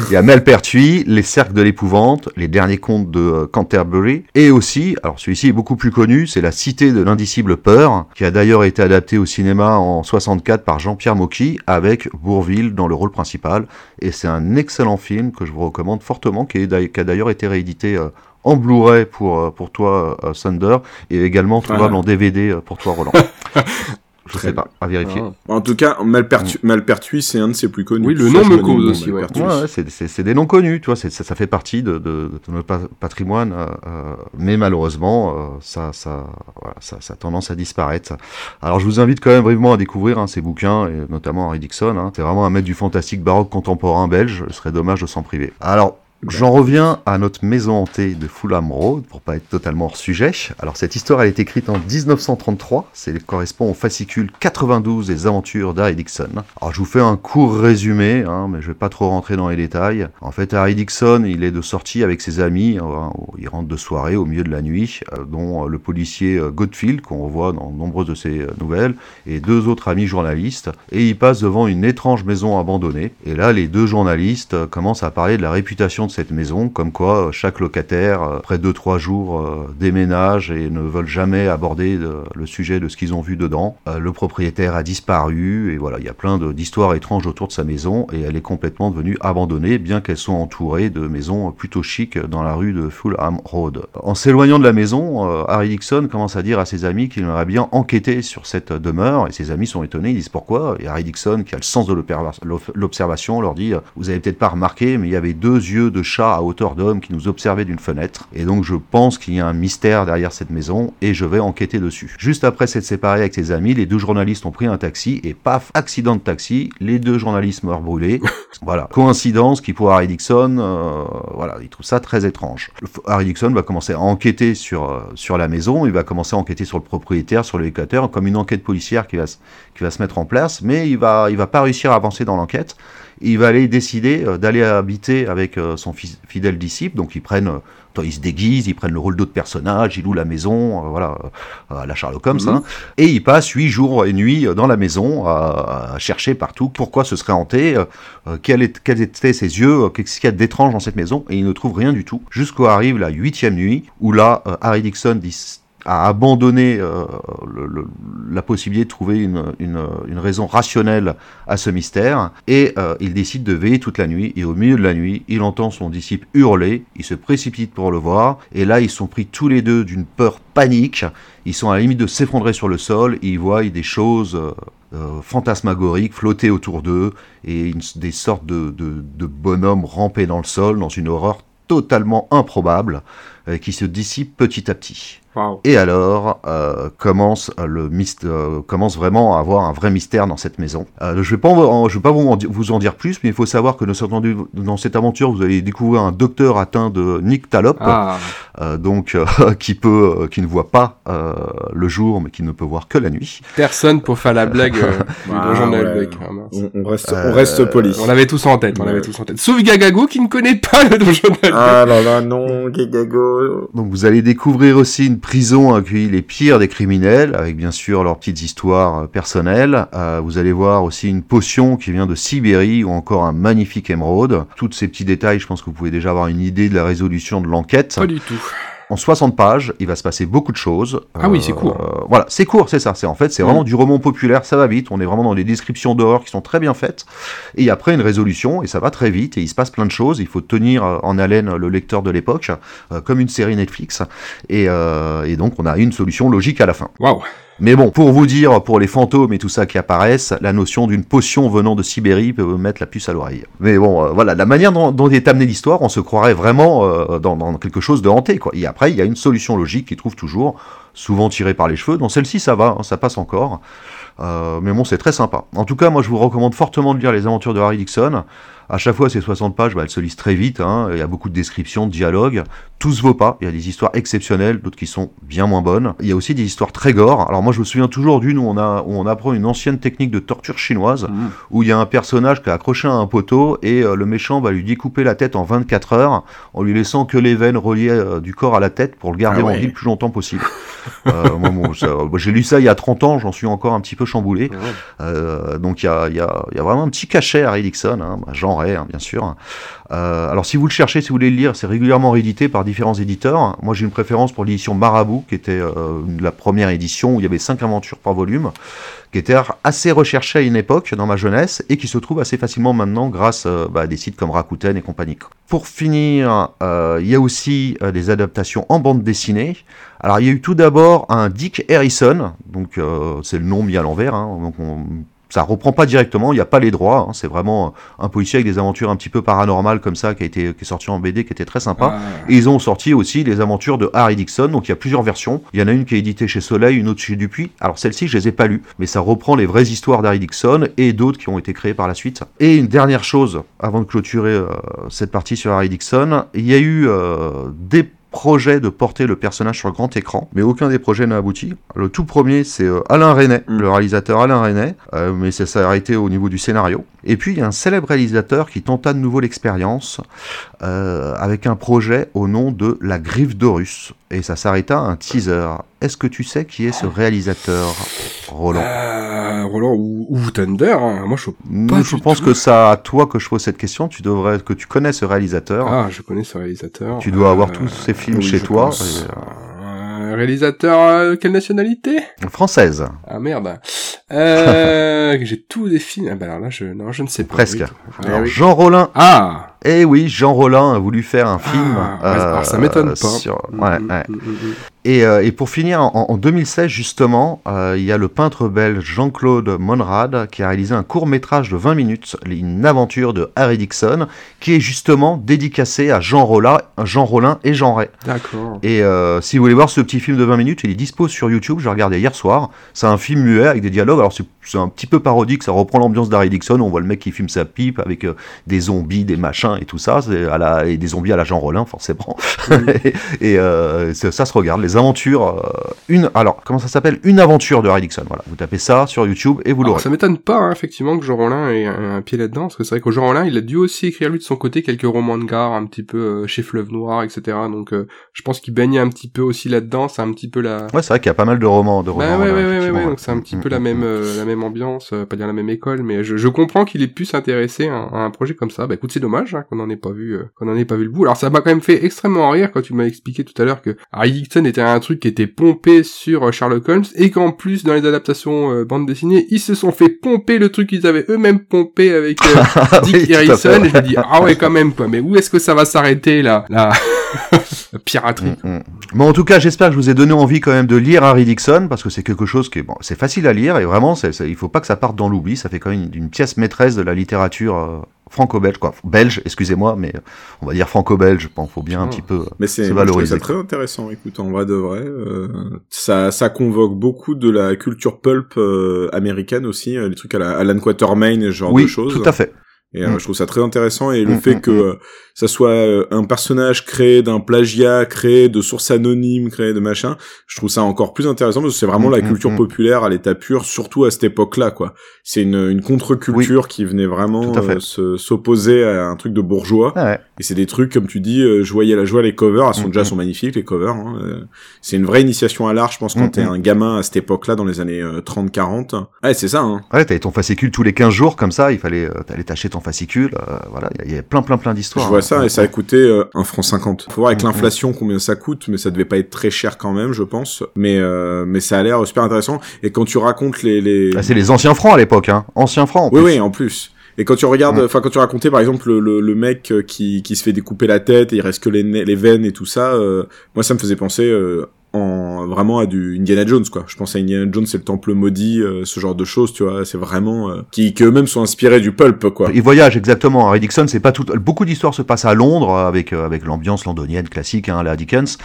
il y a Malpertuis, Les Cercles de l'épouvante, les derniers contes de euh, Canterbury, et aussi, alors celui-ci est beaucoup plus connu, c'est La Cité de l'indicible peur, qui a d'ailleurs été adapté au cinéma en 64 par Jean-Pierre Mocky, avec Bourville dans le rôle principal. Et c'est un excellent film que je vous recommande fortement, qui, est, qui a d'ailleurs été réédité euh, en Blu-ray pour, euh, pour toi, euh, Thunder, et également trouvable en DVD euh, pour toi, Roland. Je sais pas, à vérifier. Ah. En tout cas, Malpertu. Malpertuis, c'est un de ses plus connus. Oui, le nom me cause aussi. Ouais. ouais c'est des noms connus, tu vois, ça, ça fait partie de, de, de notre patrimoine, euh, mais malheureusement, euh, ça, ça, voilà, ça, ça, a tendance à disparaître. Alors, je vous invite quand même vraiment à découvrir hein, ces bouquins, et notamment Henry Dixon. Hein. C'est vraiment un maître du fantastique baroque contemporain belge. Ce serait dommage de s'en priver. Alors, J'en reviens à notre maison hantée de Fulham Road, pour pas être totalement hors sujet. Alors cette histoire, elle est écrite en 1933, c'est correspond au fascicule 92 des aventures d'Harry Dixon. Alors je vous fais un court résumé, hein, mais je vais pas trop rentrer dans les détails. En fait, Harry Dixon, il est de sortie avec ses amis, hein, il rentre de soirée au milieu de la nuit, euh, dont euh, le policier euh, Godfield, qu'on revoit dans nombreuses de ses nouvelles, et deux autres amis journalistes, et il passe devant une étrange maison abandonnée. Et là, les deux journalistes commencent à parler de la réputation cette maison, comme quoi euh, chaque locataire, euh, après 2-3 jours, euh, déménage et ne veulent jamais aborder le sujet de ce qu'ils ont vu dedans. le propriétaire a disparu, et voilà, il y a plein d'histoires étranges autour de sa maison, et elle est complètement devenue abandonnée, bien qu'elle soit entourée de maisons plutôt chics dans la rue de Fulham Road. En s'éloignant de la maison, Harry Dixon commence à dire à ses amis qu'il aimerait bien enquêter sur cette demeure, et ses amis sont étonnés, ils disent pourquoi, et Harry Dixon, qui a le sens de l'observation, leur dit, vous avez peut-être pas remarqué, mais il y avait deux yeux de de chat à hauteur d'homme qui nous observait d'une fenêtre. Et donc je pense qu'il y a un mystère derrière cette maison et je vais enquêter dessus. Juste après s'être séparé avec ses amis, les deux journalistes ont pris un taxi et paf, accident de taxi, les deux journalistes meurent brûlés. voilà, coïncidence qui pour Harry Dixon, euh, voilà, il trouve ça très étrange. Harry Dixon va commencer à enquêter sur, euh, sur la maison, il va commencer à enquêter sur le propriétaire, sur le locataire, comme une enquête policière qui va, qui va se mettre en place, mais il va, il va pas réussir à avancer dans l'enquête il va aller décider euh, d'aller habiter avec euh, son fidèle disciple. Donc ils prennent, euh, ils se déguisent, ils prennent le rôle d'autres personnages, ils louent la maison, voilà, à la Sherlock Holmes. Mhm. Hein. et ils passent huit jours et nuits dans la maison à, chercher partout pourquoi ce serait hanté, quels étaient ses yeux, qu'est-ce qu'il y a d'étrange dans cette maison. Et ils ne trouvent rien du tout. Jusqu'où arrive la huitième nuit où là, Harry Dixon dit a abandonné euh, la possibilité de trouver une, raison rationnelle à ce mystère, et euh, il décide de veiller toute la nuit, et au milieu de la nuit, il entend son disciple hurler, il se précipite pour le voir, et là ils sont pris tous les deux d'une peur panique, ils sont à la limite de s'effondrer sur le sol, ils voient des choses... Euh, fantasmagoriques flotter autour d'eux. Et des sortes de, bonhommes rampés dans le sol dans une horreur totalement improbable qui se dissipe petit à petit. Wow. Et alors euh, commence le myst euh, commence vraiment à avoir un vrai mystère dans cette maison. Euh, je vais pas en, je vais pas vous en, vous en dire plus, mais il faut savoir que dans cette aventure vous allez découvrir un docteur atteint de nyctalope, Ah, euh, donc euh, qui peut euh, qui ne voit pas euh, le jour, mais qui ne peut voir que la nuit. personne pour faire la blague euh, du Ah, donjon ouais. Ah, mince. On, on reste, Euh, on reste poli. On l'avait tous en tête, on l'avait tous en tête. Sauf Gagago qui ne connaît pas le donjon. Ah là là, non, Gegago. Donc vous allez découvrir aussi une prison accueillie les pires des criminels, avec bien sûr leurs petites histoires euh, personnelles. Euh, vous allez voir aussi une potion qui vient de Sibérie ou encore un magnifique émeraude. Tous ces petits détails, je pense que vous pouvez déjà avoir une idée de la résolution de l'enquête. Pas du tout. En 60 pages, il va se passer beaucoup de choses. Ah oui, c'est court. Euh, voilà, c'est court, c'est ça. C'est en fait, c'est vraiment du roman populaire, ça va vite. On est vraiment dans des descriptions d'horreur qui sont très bien faites. Et après une résolution, et ça va très vite. Et il se passe plein de choses. Il faut tenir euh, en haleine le lecteur de l'époque, euh, comme une série Netflix. Et, euh, et donc, on a une solution logique à la fin. Waouh. Mais bon, pour vous dire, pour les fantômes et tout ça qui apparaissent, la notion d'une potion venant de Sibérie peut vous mettre la puce à l'oreille. Mais bon, euh, voilà, la manière dont, dont est amenée l'histoire, on se croirait vraiment euh, dans, quelque chose de hanté, quoi. Et après, il y a une solution logique qui trouve toujours, souvent tirée par les cheveux. Dans celle-ci, ça va, hein, ça passe encore. Euh, mais bon, c'est très sympa. En tout cas, moi, je vous recommande fortement de lire les aventures de Harry Dixon. À chaque fois, ces 60 pages, bah, elles se lisent très vite. Hein. Il y a beaucoup de descriptions, de dialogues. Tout se vaut pas. Il y a des histoires exceptionnelles, d'autres qui sont bien moins bonnes. Il y a aussi des histoires très gore. Alors moi, je me souviens toujours d'une où on, a, où on apprend une ancienne technique de torture chinoise, Mmh. où il y a un personnage qui est accroché à un poteau et euh, le méchant va lui découper la tête en 24 heures en lui laissant que les veines reliées euh, du corps à la tête pour le garder Ah en vie le plus longtemps possible. Euh, moi, bon, ça- moi, J'ai lu ça il y a 30 ans, j'en suis encore un petit peu chamboulé. Ouais. Donc il y a, il y, a, il y a vraiment un petit cachet à Harry Dixon, hein, bah, hein, bien sûr. Euh, alors si vous le cherchez, si vous voulez le lire, c'est régulièrement réédité par différents éditeurs. Moi j'ai une préférence pour l'édition Marabout, qui était euh, la première édition où il y avait cinq aventures par volume, qui était assez recherché à une époque dans ma jeunesse et qui se trouve assez facilement maintenant grâce euh, bah, à des sites comme Rakuten et compagnie. Pour finir, il y a aussi des adaptations en bande dessinée. Alors il y a eu tout d'abord un Dick Harrison, donc c'est le nom mis à l'envers, hein, donc on, ça reprend pas directement, il n'y a pas les droits, hein, c'est vraiment un policier avec des aventures un petit peu paranormales comme ça qui a été qui est sorti en BD qui était très sympa. Ah. Et ils ont sorti aussi les aventures de Harry Dixon, donc il y a plusieurs versions. Il y en a une qui est éditée chez Soleil, une autre chez Dupuis. Alors celle-ci, je les ai pas lues, mais ça reprend les vraies histoires d'Harry Dixon et d'autres qui ont été créées par la suite. Et une dernière chose, avant de clôturer euh, cette partie sur Harry Dixon, il y a eu euh, des projets de porter le personnage sur grand écran, mais aucun des projets n'a abouti. Le tout premier, c'est euh, Alain Resnais, Mm. le réalisateur Alain Resnais, euh, mais ça s'est arrêté au niveau du scénario. Et puis, il y a un célèbre réalisateur qui tenta de nouveau l'expérience, euh, avec un projet au nom de La Griffe d'Horus. Et ça s'arrêta un teaser. Est-ce que tu sais qui est ce réalisateur, Roland Euh, Roland ou, ou Thunder, hein. moi je Nous, pas Je pense tout. que ça à toi que je pose cette question. Tu devrais que tu connais ce réalisateur. Ah, je connais ce réalisateur. tu dois avoir Euh, tous ses films oui, chez toi. et, Euh, réalisateur, euh, quelle nationalité? Euh, française. Ah merde. Euh, j'ai tous des films. Ah bah alors là, je, non, je ne sais pas. Presque. Oui. Alors, oui. Jean Rollin. Ah, Eh oui, Jean Rollin a voulu faire un film. Ah, alors ça m'étonne pas. sur- ouais, ouais. Et, euh, et pour finir, en, en 2016 justement, euh, il y a le peintre belge Jean-Claude Monrad qui a réalisé un court métrage de 20 minutes, une aventure de Harry Dixon, qui est justement dédicacé à Jean Rollin, Jean Rollin et Jean Ray. D'accord. Et euh, si vous voulez voir ce petit film de 20 minutes, il est dispo sur YouTube, je l'ai regardé hier soir. C'est un film muet avec des dialogues, alors c'est un petit peu parodique, ça reprend l'ambiance d'Harry Dixon, on voit le mec qui fume sa pipe avec euh, des zombies, des machins et tout ça, à la, et des zombies à la Jean Rollin forcément. et euh, ça, ça se regarde, les aventures, euh, une, alors comment ça s'appelle? Une aventure de Dixon, voilà, vous tapez ça sur YouTube et vous l'aurez. ça m'étonne pas, hein, effectivement, que Jean Rollin ait un, un pied là-dedans, parce que c'est vrai que Jean Rollin, il a dû aussi écrire lui de son côté quelques romans de gare, un petit peu euh, chez Fleuve Noir, etc. Donc, je pense qu'il baignait un petit peu aussi là-dedans. C'est un petit peu la. Ouais, c'est vrai qu'il y a pas mal de romans. De Bah romans ouais, là, ouais, ouais, ouais, ouais, donc c'est un petit Mm, peu mm, la mm. même, la même ambiance, pas dire la même école, mais je, je comprends qu'il ait pu s'intéresser à, à un projet comme ça. Bah écoute, c'est dommage. Hein, qu'on n'en ait pas vu, euh, qu'on n'en ait pas vu le bout. Alors ça m'a quand même fait extrêmement rire quand tu m'as expliqué tout à l'heure que Harry Dixon était un truc qui était pompé sur euh, Sherlock Holmes et qu'en plus dans les adaptations euh, bande dessinée, ils se sont fait pomper le truc qu'ils avaient eux-mêmes pompé avec Ah Dick oui, Harrison. Et je me dis ah ouais quand même quoi. Mais où est-ce que ça va s'arrêter là, la, la piraterie Mm, mm. Bon, en tout cas, j'espère que je vous ai donné envie quand même de lire Harry Dixon parce que c'est quelque chose qui est bon, c'est facile à lire et vraiment, c'est, il faut pas que ça parte dans l'oubli. Ça fait quand même une, une pièce maîtresse de la littérature euh, franco-belge, quoi, belge, excusez-moi, mais euh, on va dire franco-belge. Bon, faut bien un Oh. petit peu. euh, Mais c'est très intéressant. Écoute, en vrai de vrai, euh, ça ça convoque beaucoup de la culture pulp euh, américaine aussi, euh, les trucs à la Alan Quatermain et ce genre oui, de choses. tout à fait. Et euh, Mm. je trouve ça très intéressant et le Mm, fait mm, que mm. euh, ça soit euh, un personnage créé d'un plagiat, créé de sources anonymes, créé de machin, je trouve ça encore plus intéressant parce que c'est vraiment la culture populaire à l'état pur, surtout à cette époque-là, quoi. C'est une, une contre-culture qui venait vraiment euh, se- s'opposer à un truc de bourgeois. Ah ouais. Et c'est des trucs, comme tu dis, euh, je voyais la joie les covers, elles sont Mm, déjà mm. sont magnifiques les covers. hein, euh, c'est une vraie initiation à l'art, je pense, quand Mm, t'es mm. un gamin à cette époque-là, dans les années euh, 30-40. Ouais, c'est ça. Hein. Ouais, t'avais ton fascicule tous les 15 jours comme ça. Il fallait, euh, t'allais tâcher ton fascicule. euh, voilà, il y, a- il y a plein, plein, plein d'histoires. Je vois hein. ça et ça a coûté euh, un franc 50. Faut voir avec Mm, l'inflation combien ça coûte, mais ça devait pas être très cher quand même, je pense. Mais euh, mais ça a l'air super intéressant. Et quand tu racontes les les Ah, c'est les anciens francs à l'époque, hein. Anciens francs. en oui plus. oui en plus. Et quand tu regardes, Mm. enfin quand tu racontais par exemple le, le, le mec euh, qui qui se fait découper la tête et il reste que les veines et tout ça, euh, moi ça me faisait penser euh, en vraiment à du Indiana Jones quoi. Je pense à Indiana Jones, c'est le temple maudit, euh, ce genre de choses, tu vois. C'est vraiment euh, qui qui eux-mêmes sont inspirés du pulp quoi. Il voyage exactement. Harry Dixon, c'est pas tout. Beaucoup d'histoires se passent à Londres euh, avec euh, avec l'ambiance londonienne classique, hein, la Dickens.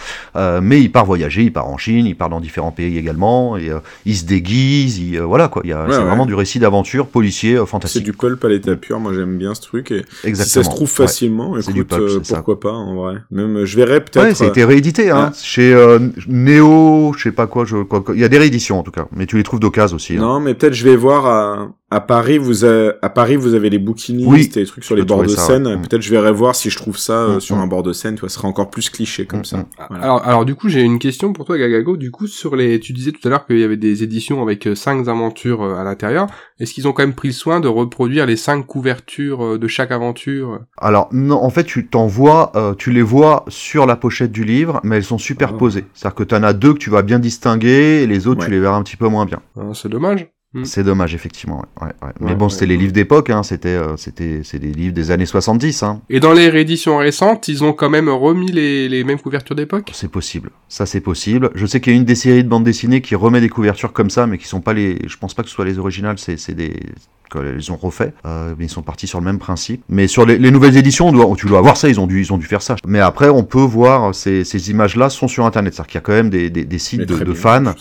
Mais il part voyager, il part en Chine, il part dans différents pays également, et il se déguise. Il, voilà quoi. Il y a, Ouais, c'est ouais. vraiment du récit d'aventure policier euh, C'est fantastique. du pulp à l'état pur. Moi j'aime bien ce truc et Exactement. Si ça se trouve Ouais. facilement, écoute, pulp, ça. pourquoi pas en vrai. Même je verrais peut-être. Ouais, ça a été réédité, hein, chez euh, Neo, je sais pas quoi, je, quoi, quoi. il y a des rééditions en tout cas, mais tu les trouves d'occasion aussi. hein. Non, mais peut-être je vais voir à, Paris. Vous a- à Paris, vous avez les bouquinistes Oui, et les trucs sur les bords de ça, scène. ouais. Peut-être je verrai voir si je trouve ça euh, Mm, sur mm. un bord de scène. Tu vois, ce serait encore plus cliché comme Mm, ça. mm. Voilà. Alors, alors du coup, j'ai une question pour toi, Gagago. Du coup, sur les, tu disais tout à l'heure qu'il y avait des éditions avec euh, cinq aventures euh, à l'intérieur. Est-ce qu'ils ont quand même pris le soin de reproduire les cinq couvertures de chaque aventure? Alors non, en fait, tu t'en vois, euh, tu les vois sur la pochette du livre, mais elles sont superposées. C'est-à-dire que tu en as deux que tu vas bien distinguer, et les autres Ouais. tu les verras un petit peu moins bien. Hein, C'est dommage. Mm. C'est dommage, effectivement. ouais, ouais, ouais. Mais bon, c'était les livres d'époque, hein, c'était, euh, c'était, c'est des livres des années 70. Hein. Et dans les rééditions récentes, ils ont quand même remis les, les mêmes couvertures d'époque? C'est possible. Ça, c'est possible. Je sais qu'il y a une des séries de bandes dessinées qui remet des couvertures comme ça, mais qui sont pas les. Je pense pas que ce soit les originales. C'est, c'est des. Ils ont refait, euh, mais ils sont partis sur le même principe. Mais sur les, les nouvelles éditions, on doit, tu dois voir ça. Ils ont dû, ils ont dû faire ça. Mais après, on peut voir ces, ces images-là sont sur Internet. C'est-à-dire qu'il y a quand même des, des, des sites de, de fans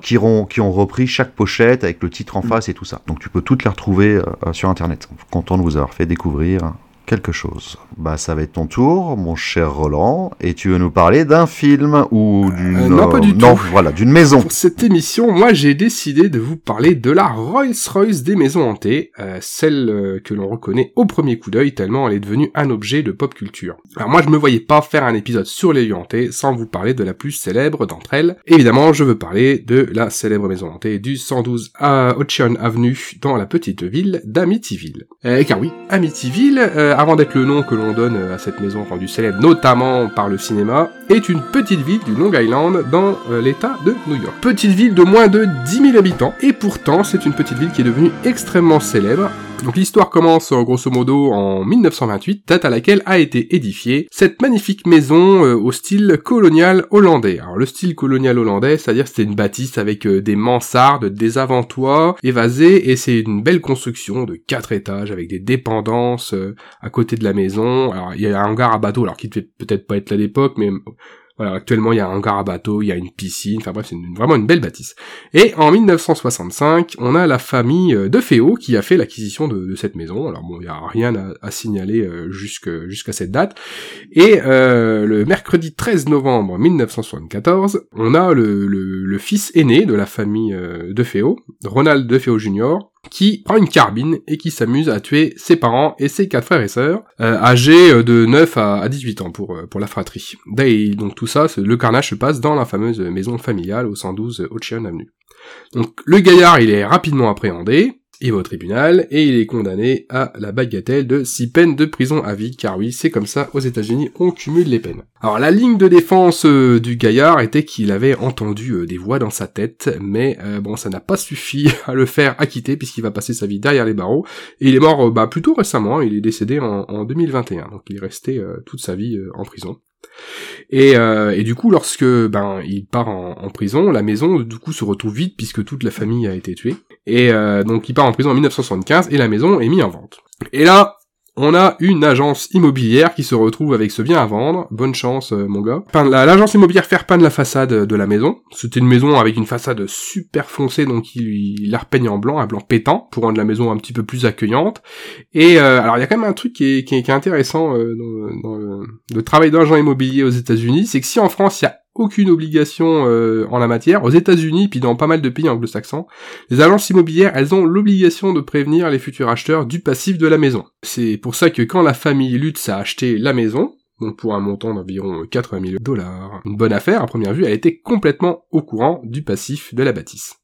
qui ont, qui ont repris chaque pochette avec le titre en face et tout ça. Donc tu peux toutes les retrouver euh, sur Internet. Content de vous avoir fait découvrir quelque chose. Bah ça va être ton tour, mon cher Roland, et tu veux nous parler d'un film ou d'une... Euh, non, pas du non, tout. voilà, d'une maison. Pour cette émission, moi j'ai décidé de vous parler de la Rolls-Royce des maisons hantées, euh, celle euh, que l'on reconnaît au premier coup d'œil tellement elle est devenue un objet de pop culture. Alors moi je me voyais pas faire un épisode sur les lieux hantés sans vous parler de la plus célèbre d'entre elles. Évidemment, je veux parler de la célèbre maison hantée du 112 à Ocean Avenue dans la petite ville d'Amityville. Euh, car oui, Amityville, euh, avant d'être le nom que l'on donne à cette maison rendue célèbre notamment par le cinéma, est une petite ville du Long Island dans euh, l'état de New York. Petite ville de moins de 10 000 habitants, et pourtant c'est une petite ville qui est devenue extrêmement célèbre. Donc l'histoire commence euh, grosso modo en 1928, date à laquelle a été édifiée cette magnifique maison euh, au style colonial hollandais. Alors le style colonial hollandais, c'est-à-dire c'était une bâtisse avec euh, des mansardes, des avant-toits évasés, et c'est une belle construction de quatre étages avec des dépendances à côté de la maison. Alors il y a un hangar à bateau, alors qui devait peut-être pas être là à l'époque, mais voilà, actuellement il y a un à bateau, il y a une piscine, enfin bref, c'est vraiment une belle bâtisse. Et en 1965, on a la famille euh, de Féo qui a fait l'acquisition de, cette maison. Alors bon, il n'y a rien à, signaler euh, jusqu'à cette date. Et euh, le mercredi 13 novembre 1974, on a le, le- fils aîné de la famille de Féo, Ronald de Féo Jr., qui prend une carbine et qui s'amuse à tuer ses parents et ses quatre frères et sœurs, euh, âgés euh, de 9 à, à 18 ans pour, euh, pour la fratrie. Et donc tout ça, le carnage se passe dans la fameuse maison familiale au 112 Ocean Avenue. Donc le gaillard, il est rapidement appréhendé, va au tribunal et il est condamné à la bagatelle de six peines de prison à vie, car oui, c'est comme ça aux États-Unis, on cumule les peines. Alors la ligne de défense euh, du gaillard était qu'il avait entendu euh, des voix dans sa tête, mais euh, bon, ça n'a pas suffi à le faire acquitter puisqu'il va passer sa vie derrière les barreaux et il est mort bah, plutôt récemment, hein. il est décédé en 2021, donc il est resté toute sa vie en prison. Et, euh, et, du coup, lorsque ben il part en, prison, la maison du coup se retrouve vide puisque toute la famille a été tuée. Et euh, donc il part en prison en 1975 et la maison est mise en vente. Et là, on a une agence immobilière qui se retrouve avec ce bien à vendre. Bonne chance, euh, mon gars. L'agence immobilière faire peindre la façade de la maison. C'était une maison avec une façade super foncée, donc il, la repeigne en blanc, un blanc pétant, pour rendre la maison un petit peu plus accueillante. Et euh, alors il y a quand même un truc qui est, qui est, intéressant euh, dans, le, le, travail d'agent immobilier aux États-Unis, c'est que si en France il y a aucune obligation euh, en la matière. Aux États-Unis, puis dans pas mal de pays anglo-saxons, les agences immobilières, elles ont l'obligation de prévenir les futurs acheteurs du passif de la maison. C'est pour ça que quand la famille Lutz a acheté la maison, donc pour un montant d'environ 80 000 dollars, une bonne affaire à première vue, elle était complètement au courant du passif de la bâtisse.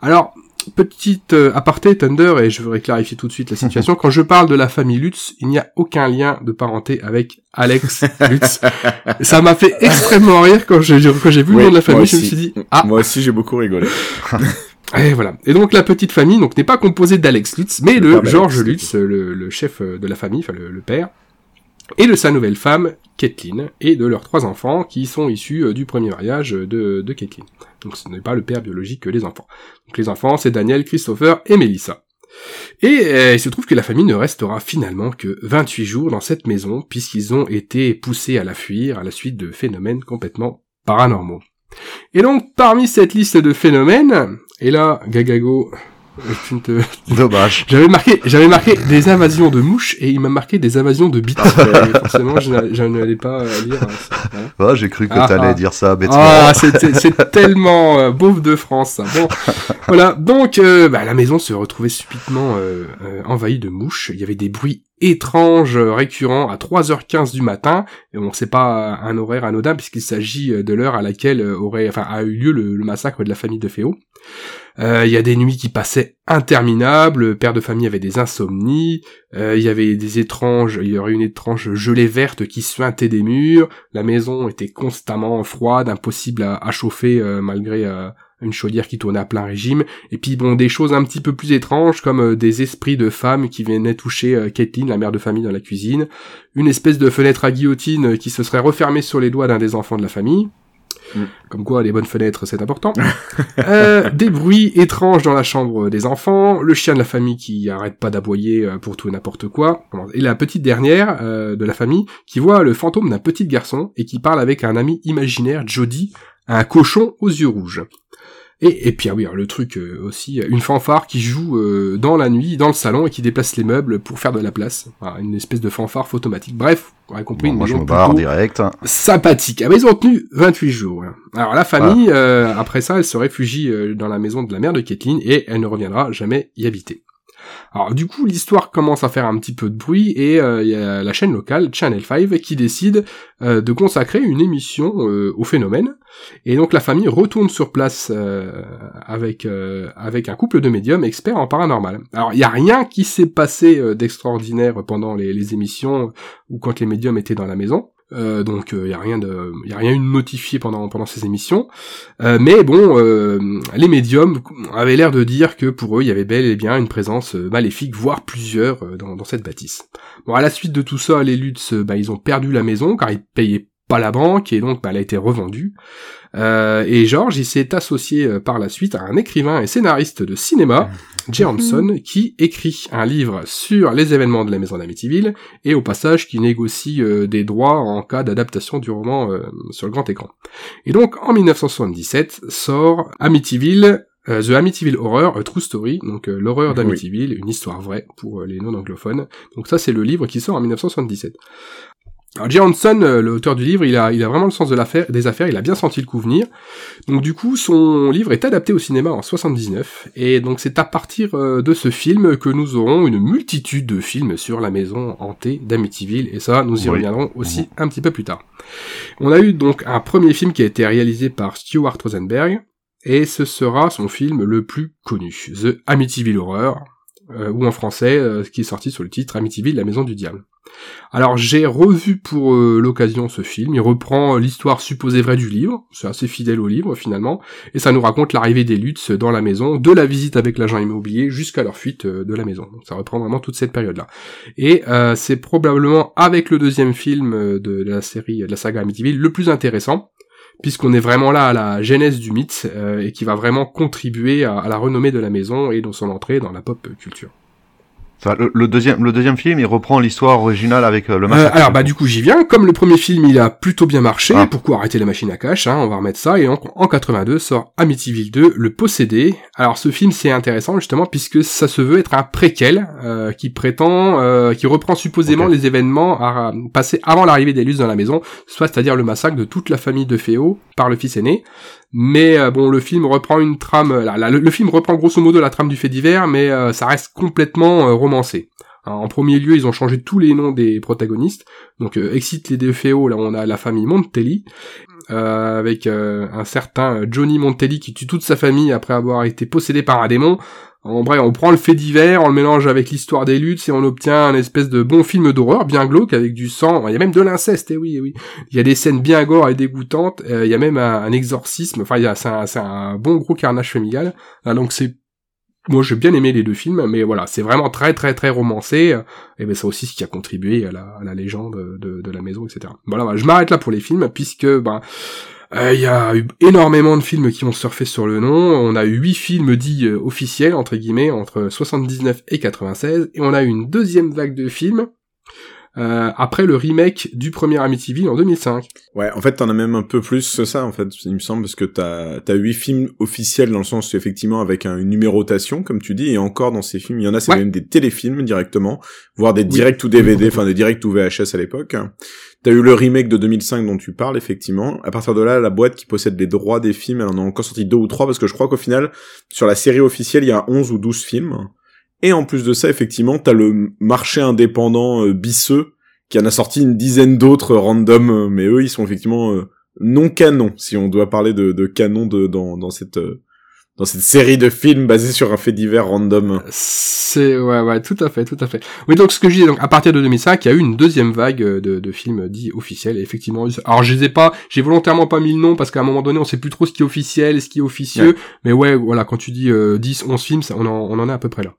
Alors, petite euh, aparté Thunder, et je voudrais clarifier tout de suite la situation. Quand je parle de la famille Lutz, il n'y a aucun lien de parenté avec Alex Lutz. Ça m'a fait extrêmement rire quand j'ai quand j'ai vu le nom de la famille. Je me suis dit ah moi aussi j'ai beaucoup rigolé. Et voilà. Et donc la petite famille donc n'est pas composée d'Alex Lutz, mais de George Lutz, le, le, chef de la famille, enfin le, le père, et de sa nouvelle femme, Kathleen, et de leurs trois enfants qui sont issus euh, du premier mariage de, de Kathleen. Donc ce n'est pas le père biologique que les enfants. Donc les enfants, c'est Daniel, Christopher et Melissa. Et euh, il se trouve que la famille ne restera finalement que 28 jours dans cette maison, puisqu'ils ont été poussés à la fuir à la suite de phénomènes complètement paranormaux. Et donc, parmi cette liste de phénomènes, et là, Gagago, Dommage. J'avais marqué, j'avais marqué des invasions de mouches et il m'a marqué des invasions de bites. forcément, je n'allais pas lire. Voilà. j'ai cru que t'allais ah, ah. dire ça bêtement. Ah, c'est tellement euh, beauf de France. Ça. Bon, voilà. Donc, euh, bah, la maison se retrouvait subitement euh, envahie de mouches. Il y avait des bruits étranges récurrents à 3h15 du matin. Et bon, c'est pas un horaire anodin puisqu'il s'agit de l'heure à laquelle aurait, enfin, a eu lieu le, le massacre de la famille de Féo. Euh, il y a des nuits qui passaient interminables, le père de famille avait des insomnies, euh, il y avait des étranges, il y aurait une étrange gelée verte qui suintait des murs, la maison était constamment froide, impossible à, chauffer euh, malgré une chaudière qui tournait à plein régime, et puis bon des choses un petit peu plus étranges comme des esprits de femmes qui venaient toucher Kathleen, la mère de famille dans la cuisine, une espèce de fenêtre à guillotine qui se serait refermée sur les doigts d'un des enfants de la famille, Mm. Comme quoi, les bonnes fenêtres, c'est important. euh, des bruits étranges dans la chambre des enfants, le chien de la famille qui arrête pas d'aboyer euh, pour tout et n'importe quoi, et la petite dernière euh, de la famille qui voit le fantôme d'un petit garçon et qui parle avec un ami imaginaire, Jody, un cochon aux yeux rouges. Et, et puis ah oui, le truc euh, aussi, une fanfare qui joue euh, dans la nuit, dans le salon et qui déplace les meubles pour faire de la place. une espèce de fanfare automatique. Bref, vous aurez compris, une maison barre direct. sympathique. Ah, mais ils ont tenu 28 jours. Alors la famille, euh, après ça, elle se réfugie dans la maison de la mère de Kathleen et elle ne reviendra jamais y habiter. Alors du coup, l'histoire commence à faire un petit peu de bruit et euh, il y a la chaîne locale Channel 5 qui décide euh, de consacrer une émission euh, au phénomène. Et donc la famille retourne sur place avec un couple de médiums experts en paranormal. Alors il y a rien qui s'est passé d'extraordinaire pendant les émissions ou quand les médiums étaient dans la maison. Euh, donc il euh, y a rien de y a rien eu de notifié pendant pendant ces émissions. Euh, mais bon les médiums avaient l'air de dire que pour eux il y avait bel et bien une présence maléfique voire plusieurs dans, dans cette bâtisse. Bon à la suite de tout ça les Lutz bah, ils ont perdu la maison car ils payaient pas la banque et donc bah, elle a été revendue. Euh, et George, il s'est associé euh, par la suite à un écrivain et scénariste de cinéma, Jay Hanson, qui écrit un livre sur les événements de la maison d'Amityville et au passage qui négocie euh, des droits en cas d'adaptation du roman sur le grand écran. Et donc en 1977 sort Amityville The Amityville Horror, a True Story, donc l'horreur d'Amityville, une histoire vraie pour les non-anglophones. Donc ça c'est le livre qui sort en 1977. Alors Jay Hanson, euh, l'auteur du livre, il a, il a vraiment le sens de l'affaire, des affaires, il a bien senti le coup venir. Donc du coup, son livre est adapté au cinéma en 79, et donc c'est à partir euh, de ce film que nous aurons une multitude de films sur la maison hantée d'Amityville, et ça, nous y reviendrons aussi un petit peu plus tard. On a eu donc un premier film qui a été réalisé par Stuart Rosenberg, et ce sera son film le plus connu, The Amityville Horror, euh, ou en français, euh, qui est sorti sur le titre Amityville, la maison du diable. Alors j'ai revu pour euh, l'occasion ce film, il reprend l'histoire supposée vraie du livre, c'est assez fidèle au livre finalement, et ça nous raconte l'arrivée des Lutz dans la maison, de la visite avec l'agent immobilier jusqu'à leur fuite de la maison. Donc ça reprend vraiment toute cette période-là. Et c'est probablement avec le deuxième film de la série, de la saga Amityville, le plus intéressant, puisqu'on est vraiment là à la genèse du mythe euh, et qui va vraiment contribuer à, la renommée de la maison et dans son entrée dans la pop culture le, deuxième, le deuxième film, il reprend l'histoire originale avec euh, le massacre. Euh, alors bah du coup j'y viens. Comme le premier film, il a plutôt bien marché. Ah. Pourquoi arrêter la machine à cash hein, On va remettre ça. Et en, en 82 sort Amityville 2, Le Possédé. Alors ce film c'est intéressant justement puisque ça se veut être un préquel euh, qui prétend, euh, qui reprend supposément les événements à, passés avant l'arrivée des Lutz dans la maison, soit c'est-à-dire le massacre de toute la famille de Féo par le fils aîné. Mais euh, bon, le film reprend une trame. le, film reprend grosso modo la trame du fait divers, mais euh, ça reste complètement euh, romancé. en premier lieu, ils ont changé tous les noms des protagonistes. Donc, excite les déféos, là on a la famille Montelli, avec un certain Johnny Montelli qui tue toute sa famille après avoir été possédé par un démon. En bref, on prend le fait divers, on le mélange avec l'histoire des luttes et on obtient un espèce de bon film d'horreur bien glauque avec du sang. Il y a même de l'inceste, et eh oui, eh oui. Il y a des scènes bien gore et dégoûtantes. Euh, il y a même un, exorcisme. Enfin, c'est un, bon gros carnage familial. Ah, donc c'est moi j'ai bien aimé les deux films, mais voilà, c'est vraiment très très très romancé, et ben c'est aussi ce qui a contribué à la, légende de, de, la maison, etc. Voilà, je m'arrête là pour les films, puisque ben il y a eu énormément de films qui ont surfé sur le nom. On a eu huit films dits euh, officiels, entre guillemets, entre 79 et 96. Et on a eu une deuxième vague de films euh, après le remake du premier Amityville en 2005. Ouais, en fait, t'en as même un peu plus que ça, en fait, il me semble, parce que t'as as huit films officiels dans le sens effectivement avec une numérotation, comme tu dis, et encore dans ces films, il y en a, c'est même des téléfilms directement, voire des directs ou DVD, enfin des directs ou VHS à l'époque. T'as eu le remake de 2005 dont tu parles, effectivement. À partir de là, la boîte qui possède les droits des films, elle en a encore sorti deux ou trois, parce que je crois qu'au final, sur la série officielle, il y a 11 ou 12 films. Et en plus de ça, effectivement, t'as le marché indépendant euh, bisseux qui en a sorti une dizaine d'autres random, euh, mais eux, ils sont effectivement euh, non canon, si on doit parler de, de canon de, dans, dans cette dans cette série de films basés sur un fait divers random. C'est ouais ouais tout à fait tout à fait. Oui donc ce que je disais donc à partir de 2005 il y a eu une deuxième vague de, de films dits officiels et effectivement alors je les ai pas j'ai volontairement pas mis le nom parce qu'à un moment donné on sait plus trop ce qui est officiel et ce qui est officieux mais ouais voilà quand tu dis 10 11 films on en, on en est à peu près là.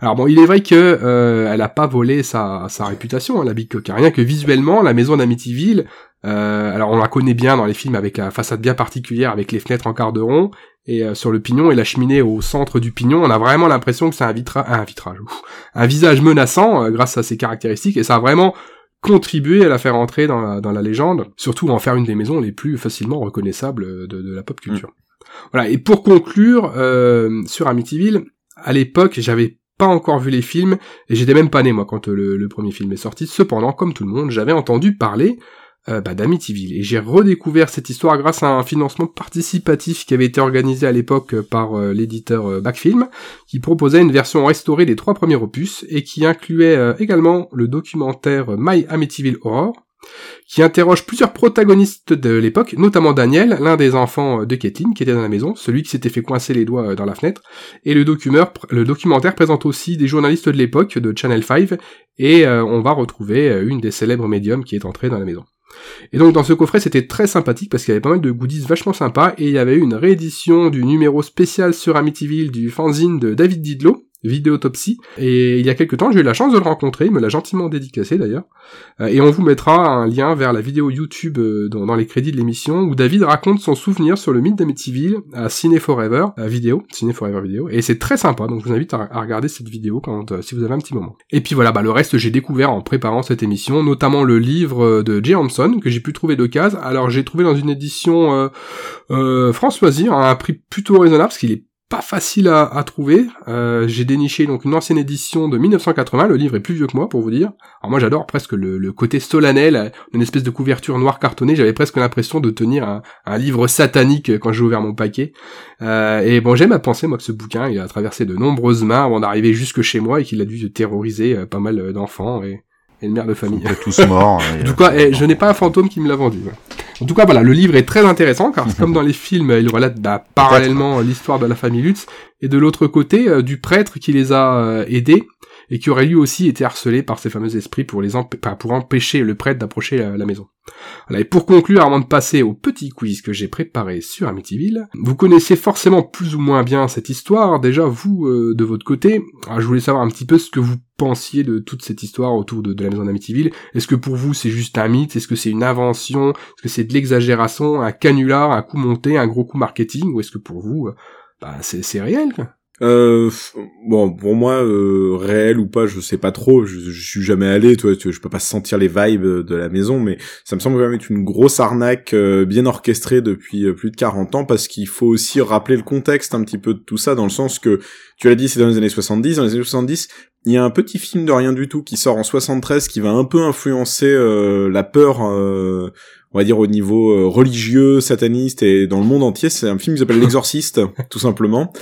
Alors bon, il est vrai que euh, elle a pas volé sa, sa réputation, hein, la Big Coca. Rien que visuellement, la maison d'Amityville, euh, alors on la connaît bien dans les films avec la façade bien particulière, avec les fenêtres en quart de rond, et euh, sur le pignon et la cheminée au centre du pignon, on a vraiment l'impression que c'est un, vitra un vitrage, un visage menaçant euh, grâce à ses caractéristiques, et ça a vraiment contribué à la faire entrer dans la, dans la légende, surtout en faire une des maisons les plus facilement reconnaissables de, de la pop culture. Mm. Voilà, et pour conclure, sur Amityville, à l'époque, j'avais pas encore vu les films, et j'étais même pas né moi quand euh, le, premier film est sorti. Cependant, comme tout le monde, j'avais entendu parler euh, bah, d'Amityville, et j'ai redécouvert cette histoire grâce à un financement participatif qui avait été organisé à l'époque euh, par l'éditeur Backfilm, qui proposait une version restaurée des trois premiers opus, et qui incluait également le documentaire My Amityville Horror, qui interroge plusieurs protagonistes de l'époque, notamment Daniel, l'un des enfants de Kathleen, qui était dans la maison, celui qui s'était fait coincer les doigts euh, dans la fenêtre, et le, documentaire présente aussi des journalistes de l'époque de Channel 5, et euh, on va retrouver euh, une des célèbres médiums qui est entrée dans la maison. Et donc dans ce coffret c'était très sympathique parce qu'il y avait pas mal de goodies vachement sympas et il y avait une réédition du numéro spécial sur Amityville du fanzine de David Didlow Vidéotopsie. Et il y a quelques temps, j'ai eu la chance de le rencontrer, il me l'a gentiment dédicacé d'ailleurs. Euh, et on vous mettra un lien vers la vidéo YouTube euh, dans, les crédits de l'émission où David raconte son souvenir sur le mythe d'Amityville à Ciné Forever à vidéo, Ciné Forever vidéo. Et c'est très sympa, donc je vous invite à, regarder cette vidéo quand euh, si vous avez un petit moment. Et puis voilà, bah le reste j'ai découvert en préparant cette émission, notamment le livre de Jay Hanson que j'ai pu trouver case. Alors j'ai trouvé dans une édition euh, françoisie à un prix plutôt raisonnable parce qu'il est pas facile à, trouver. Euh, j'ai déniché donc une ancienne édition de 1980. Le livre est plus vieux que moi pour vous dire. Alors moi j'adore presque le, côté solennel, une espèce de couverture noire cartonnée. J'avais presque l'impression de tenir un, livre satanique quand j'ai ouvert mon paquet. Euh, et bon j'aime à penser moi que ce bouquin il a traversé de nombreuses mains avant d'arriver jusque chez moi et qu'il a dû terroriser euh, pas mal d'enfants et, et de mères de famille. Ils tous morts. en tout cas, eh, je n'ai pas un fantôme qui me l'a vendu. En tout cas, voilà, le livre est très intéressant car comme dans les films, il relate bah, parallèlement l'histoire de la famille Lutz et de l'autre côté euh, du prêtre qui les a euh, aidés et qui aurait lui aussi été harcelé par ces fameux esprits pour les pour empêcher le prêtre d'approcher la, maison. et pour conclure, avant de passer au petit quiz que j'ai préparé sur Amityville, vous connaissez forcément plus ou moins bien cette histoire, déjà vous euh, de votre côté. je voulais savoir un petit peu ce que vous pensiez de toute cette histoire autour de, la maison d'Amityville. Est-ce que pour vous c'est juste un mythe? Est-ce que c'est une invention? Est-ce que c'est de l'exagération, un canular, un coup monté, un gros coup marketing? Ou est-ce que pour vous, euh, bah, c'est réel euh, bon, pour moi, euh, réel ou pas, je sais pas trop. Je, suis jamais allé, toi, tu, je peux pas sentir les vibes de la maison, mais ça me semble quand même être une grosse arnaque euh, bien orchestrée depuis euh, plus de 40 ans, parce qu'il faut aussi rappeler le contexte un petit peu de tout ça, dans le sens que, tu l'as dit, c'est dans les années 70. Dans les années 70, il y a un petit film de rien du tout qui sort en 73 qui va un peu influencer la peur on va dire au niveau euh, religieux, sataniste et dans le monde entier. C'est un film qui s'appelle L'Exorciste, tout simplement,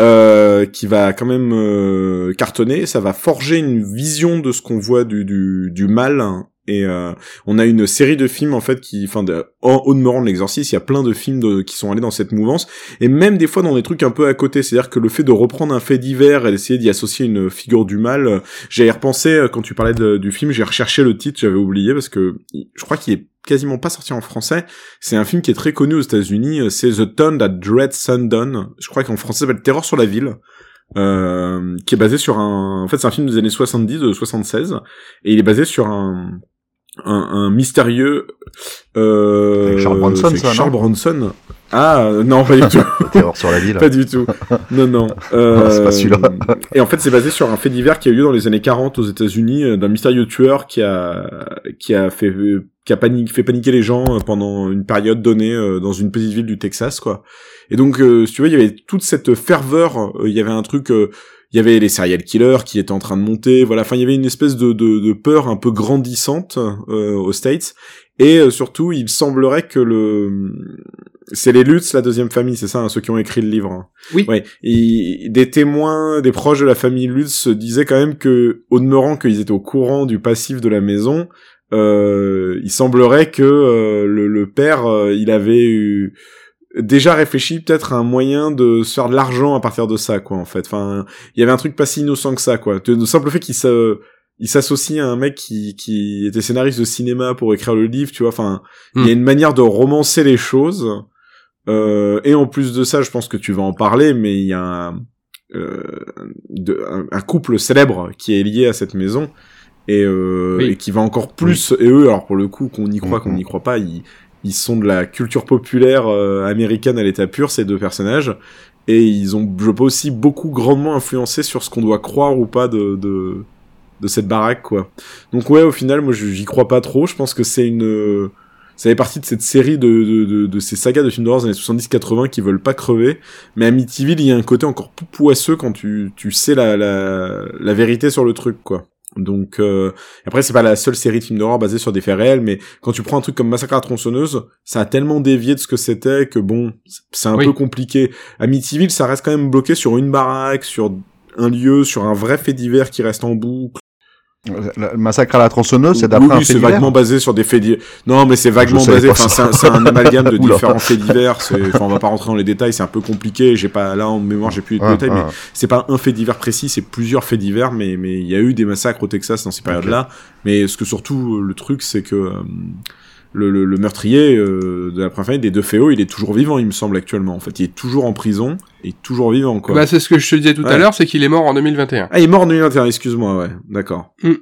euh, qui va quand même euh, cartonner. Ça va forger une vision de ce qu'on voit du, du, du mal et euh, on a une série de films en fait qui, enfin, en haut de l'exorcisme, il y a plein de films de, qui sont allés dans cette mouvance, et même des fois dans des trucs un peu à côté. C'est-à-dire que le fait de reprendre un fait divers et d'essayer d'y associer une figure du mal, euh, j'ai repensé euh, quand tu parlais du film, j'ai recherché le titre, j'avais oublié parce que je crois qu'il est quasiment pas sorti en français. C'est un film qui est très connu aux États-Unis. C'est The Town That Dread Sundown. Je crois qu'en français, ça s'appelle Terreur sur la ville. Euh, qui est basé sur un... En fait, c'est un film des années 70, de 76, et il est basé sur un un, un mystérieux euh, Charles Bronson, ça, Charles Bronson. Ah non, pas du tout. Terreur sur la ville. pas du tout. Non, non. Euh, c'est pas celui-là. et en fait, c'est basé sur un fait divers qui a eu lieu dans les années 40 aux États-Unis euh, d'un mystérieux tueur qui a qui a fait qui a paniqué, fait paniquer les gens euh, pendant une période donnée euh, dans une petite ville du Texas, quoi. Et donc, si tu veux, il y avait toute cette ferveur. Il y avait un truc il y avait les serial killers qui étaient en train de monter, voilà, enfin il y avait une espèce de, de, de peur un peu grandissante euh, aux States, et euh, surtout il semblerait que le c'est les Lutz, la deuxième famille, c'est ça, hein, ceux qui ont écrit le livre. Hein. Oui. Ouais. Et des témoins, des proches de la famille Lutz disaient quand même que, au demeurant qu'ils étaient au courant du passif de la maison, euh, il semblerait que euh, le, le, père, il avait eu déjà réfléchi peut-être à un moyen de se faire de l'argent à partir de ça, quoi, en fait. Enfin, il y avait un truc pas si innocent que ça, quoi. Le simple fait qu'il il s'associe à un mec qui, qui était scénariste de cinéma pour écrire le livre, tu vois. Enfin, il y a hmm. une manière de romancer les choses. Euh, et en plus de ça, je pense que tu vas en parler, mais il y a un, euh, un, couple célèbre qui est lié à cette maison et, euh, et qui va encore plus. Et eux, alors pour le coup, qu'on y croit, qu'on n'y croit pas, ils, ils sont de la culture populaire euh, américaine à l'état pur, ces deux personnages, et ils ont, je pense aussi, beaucoup grandement influencé sur ce qu'on doit croire ou pas de, de, de cette baraque, quoi. Donc ouais, au final, moi, j'y crois pas trop. Je pense que c'est une, ça fait partie de cette série de, de, de, de ces sagas de films d'horreur des années 70-80 qui veulent pas crever. Mais à Amityville, il y a un côté encore plus poisseux quand tu, tu sais la, la, la vérité sur le truc, quoi. Donc euh, après c'est pas la seule série de films d'horreur basée sur des faits réels, mais quand tu prends un truc comme Massacre à la tronçonneuse, ça a tellement dévié de ce que c'était que bon, c'est un peu compliqué. Amityville, ça reste quand même bloqué sur une baraque, sur un lieu, sur un vrai fait divers qui reste en boucle. Le massacre à la tronçonneuse, c'est d'après oui, un fait c'est vaguement basé sur des faits divers. Non, mais c'est vaguement basé. Enfin, c'est un, amalgame de différents faits divers. Enfin, on va pas rentrer dans les détails, c'est un peu compliqué. J'ai pas là en mémoire, j'ai plus les détails, mais c'est pas un fait divers précis, c'est plusieurs faits divers. Mais mais il y a eu des massacres au Texas dans ces périodes-là. Mais ce que surtout le truc, c'est que euh, le, le, meurtrier euh, de la première famille des deux féos, il est toujours vivant, il me semble actuellement. En fait, il est toujours en prison et toujours vivant quoi. Bah c'est ce que je te disais tout à l'heure, c'est qu'il est mort en 2021. Ah, il est mort en 2021, excuse-moi, ouais, d'accord. Mm.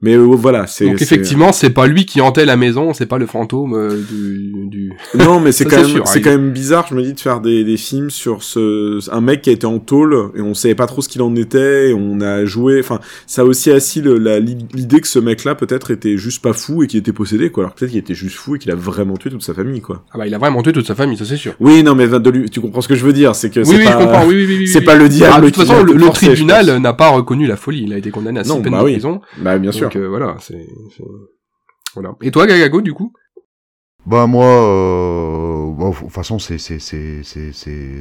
Mais euh, voilà, c'est. Donc effectivement, c'est pas lui qui hantait la maison, c'est pas le fantôme euh, du, du. Non, mais c'est quand même, c'est quand même bizarre. Je me dis de faire des, des films sur ce un mec qui a été en tôle et on savait pas trop ce qu'il en était. Et on a joué. Enfin, ça a aussi assis l'idée que ce mec-là peut-être était juste pas fou et qu'il était possédé quoi. Alors peut-être qu'il était juste fou et qu'il a vraiment tué toute sa famille quoi. Ah bah il a vraiment tué toute sa famille, ça c'est sûr. Oui, non mais de tu comprends ce que je veux dire, c'est que oui, c'est oui, pas. Je comprends. Oui, oui, oui, c'est pas le diable. Ah, de toute façon, le, tribunal n'a pas reconnu la folie. Il a été condamné à six peines bah de prison. Bah bien sûr. Donc voilà, c'est voilà. Et toi, Gagago, du coup? Bah moi, euh, de toute façon, c'est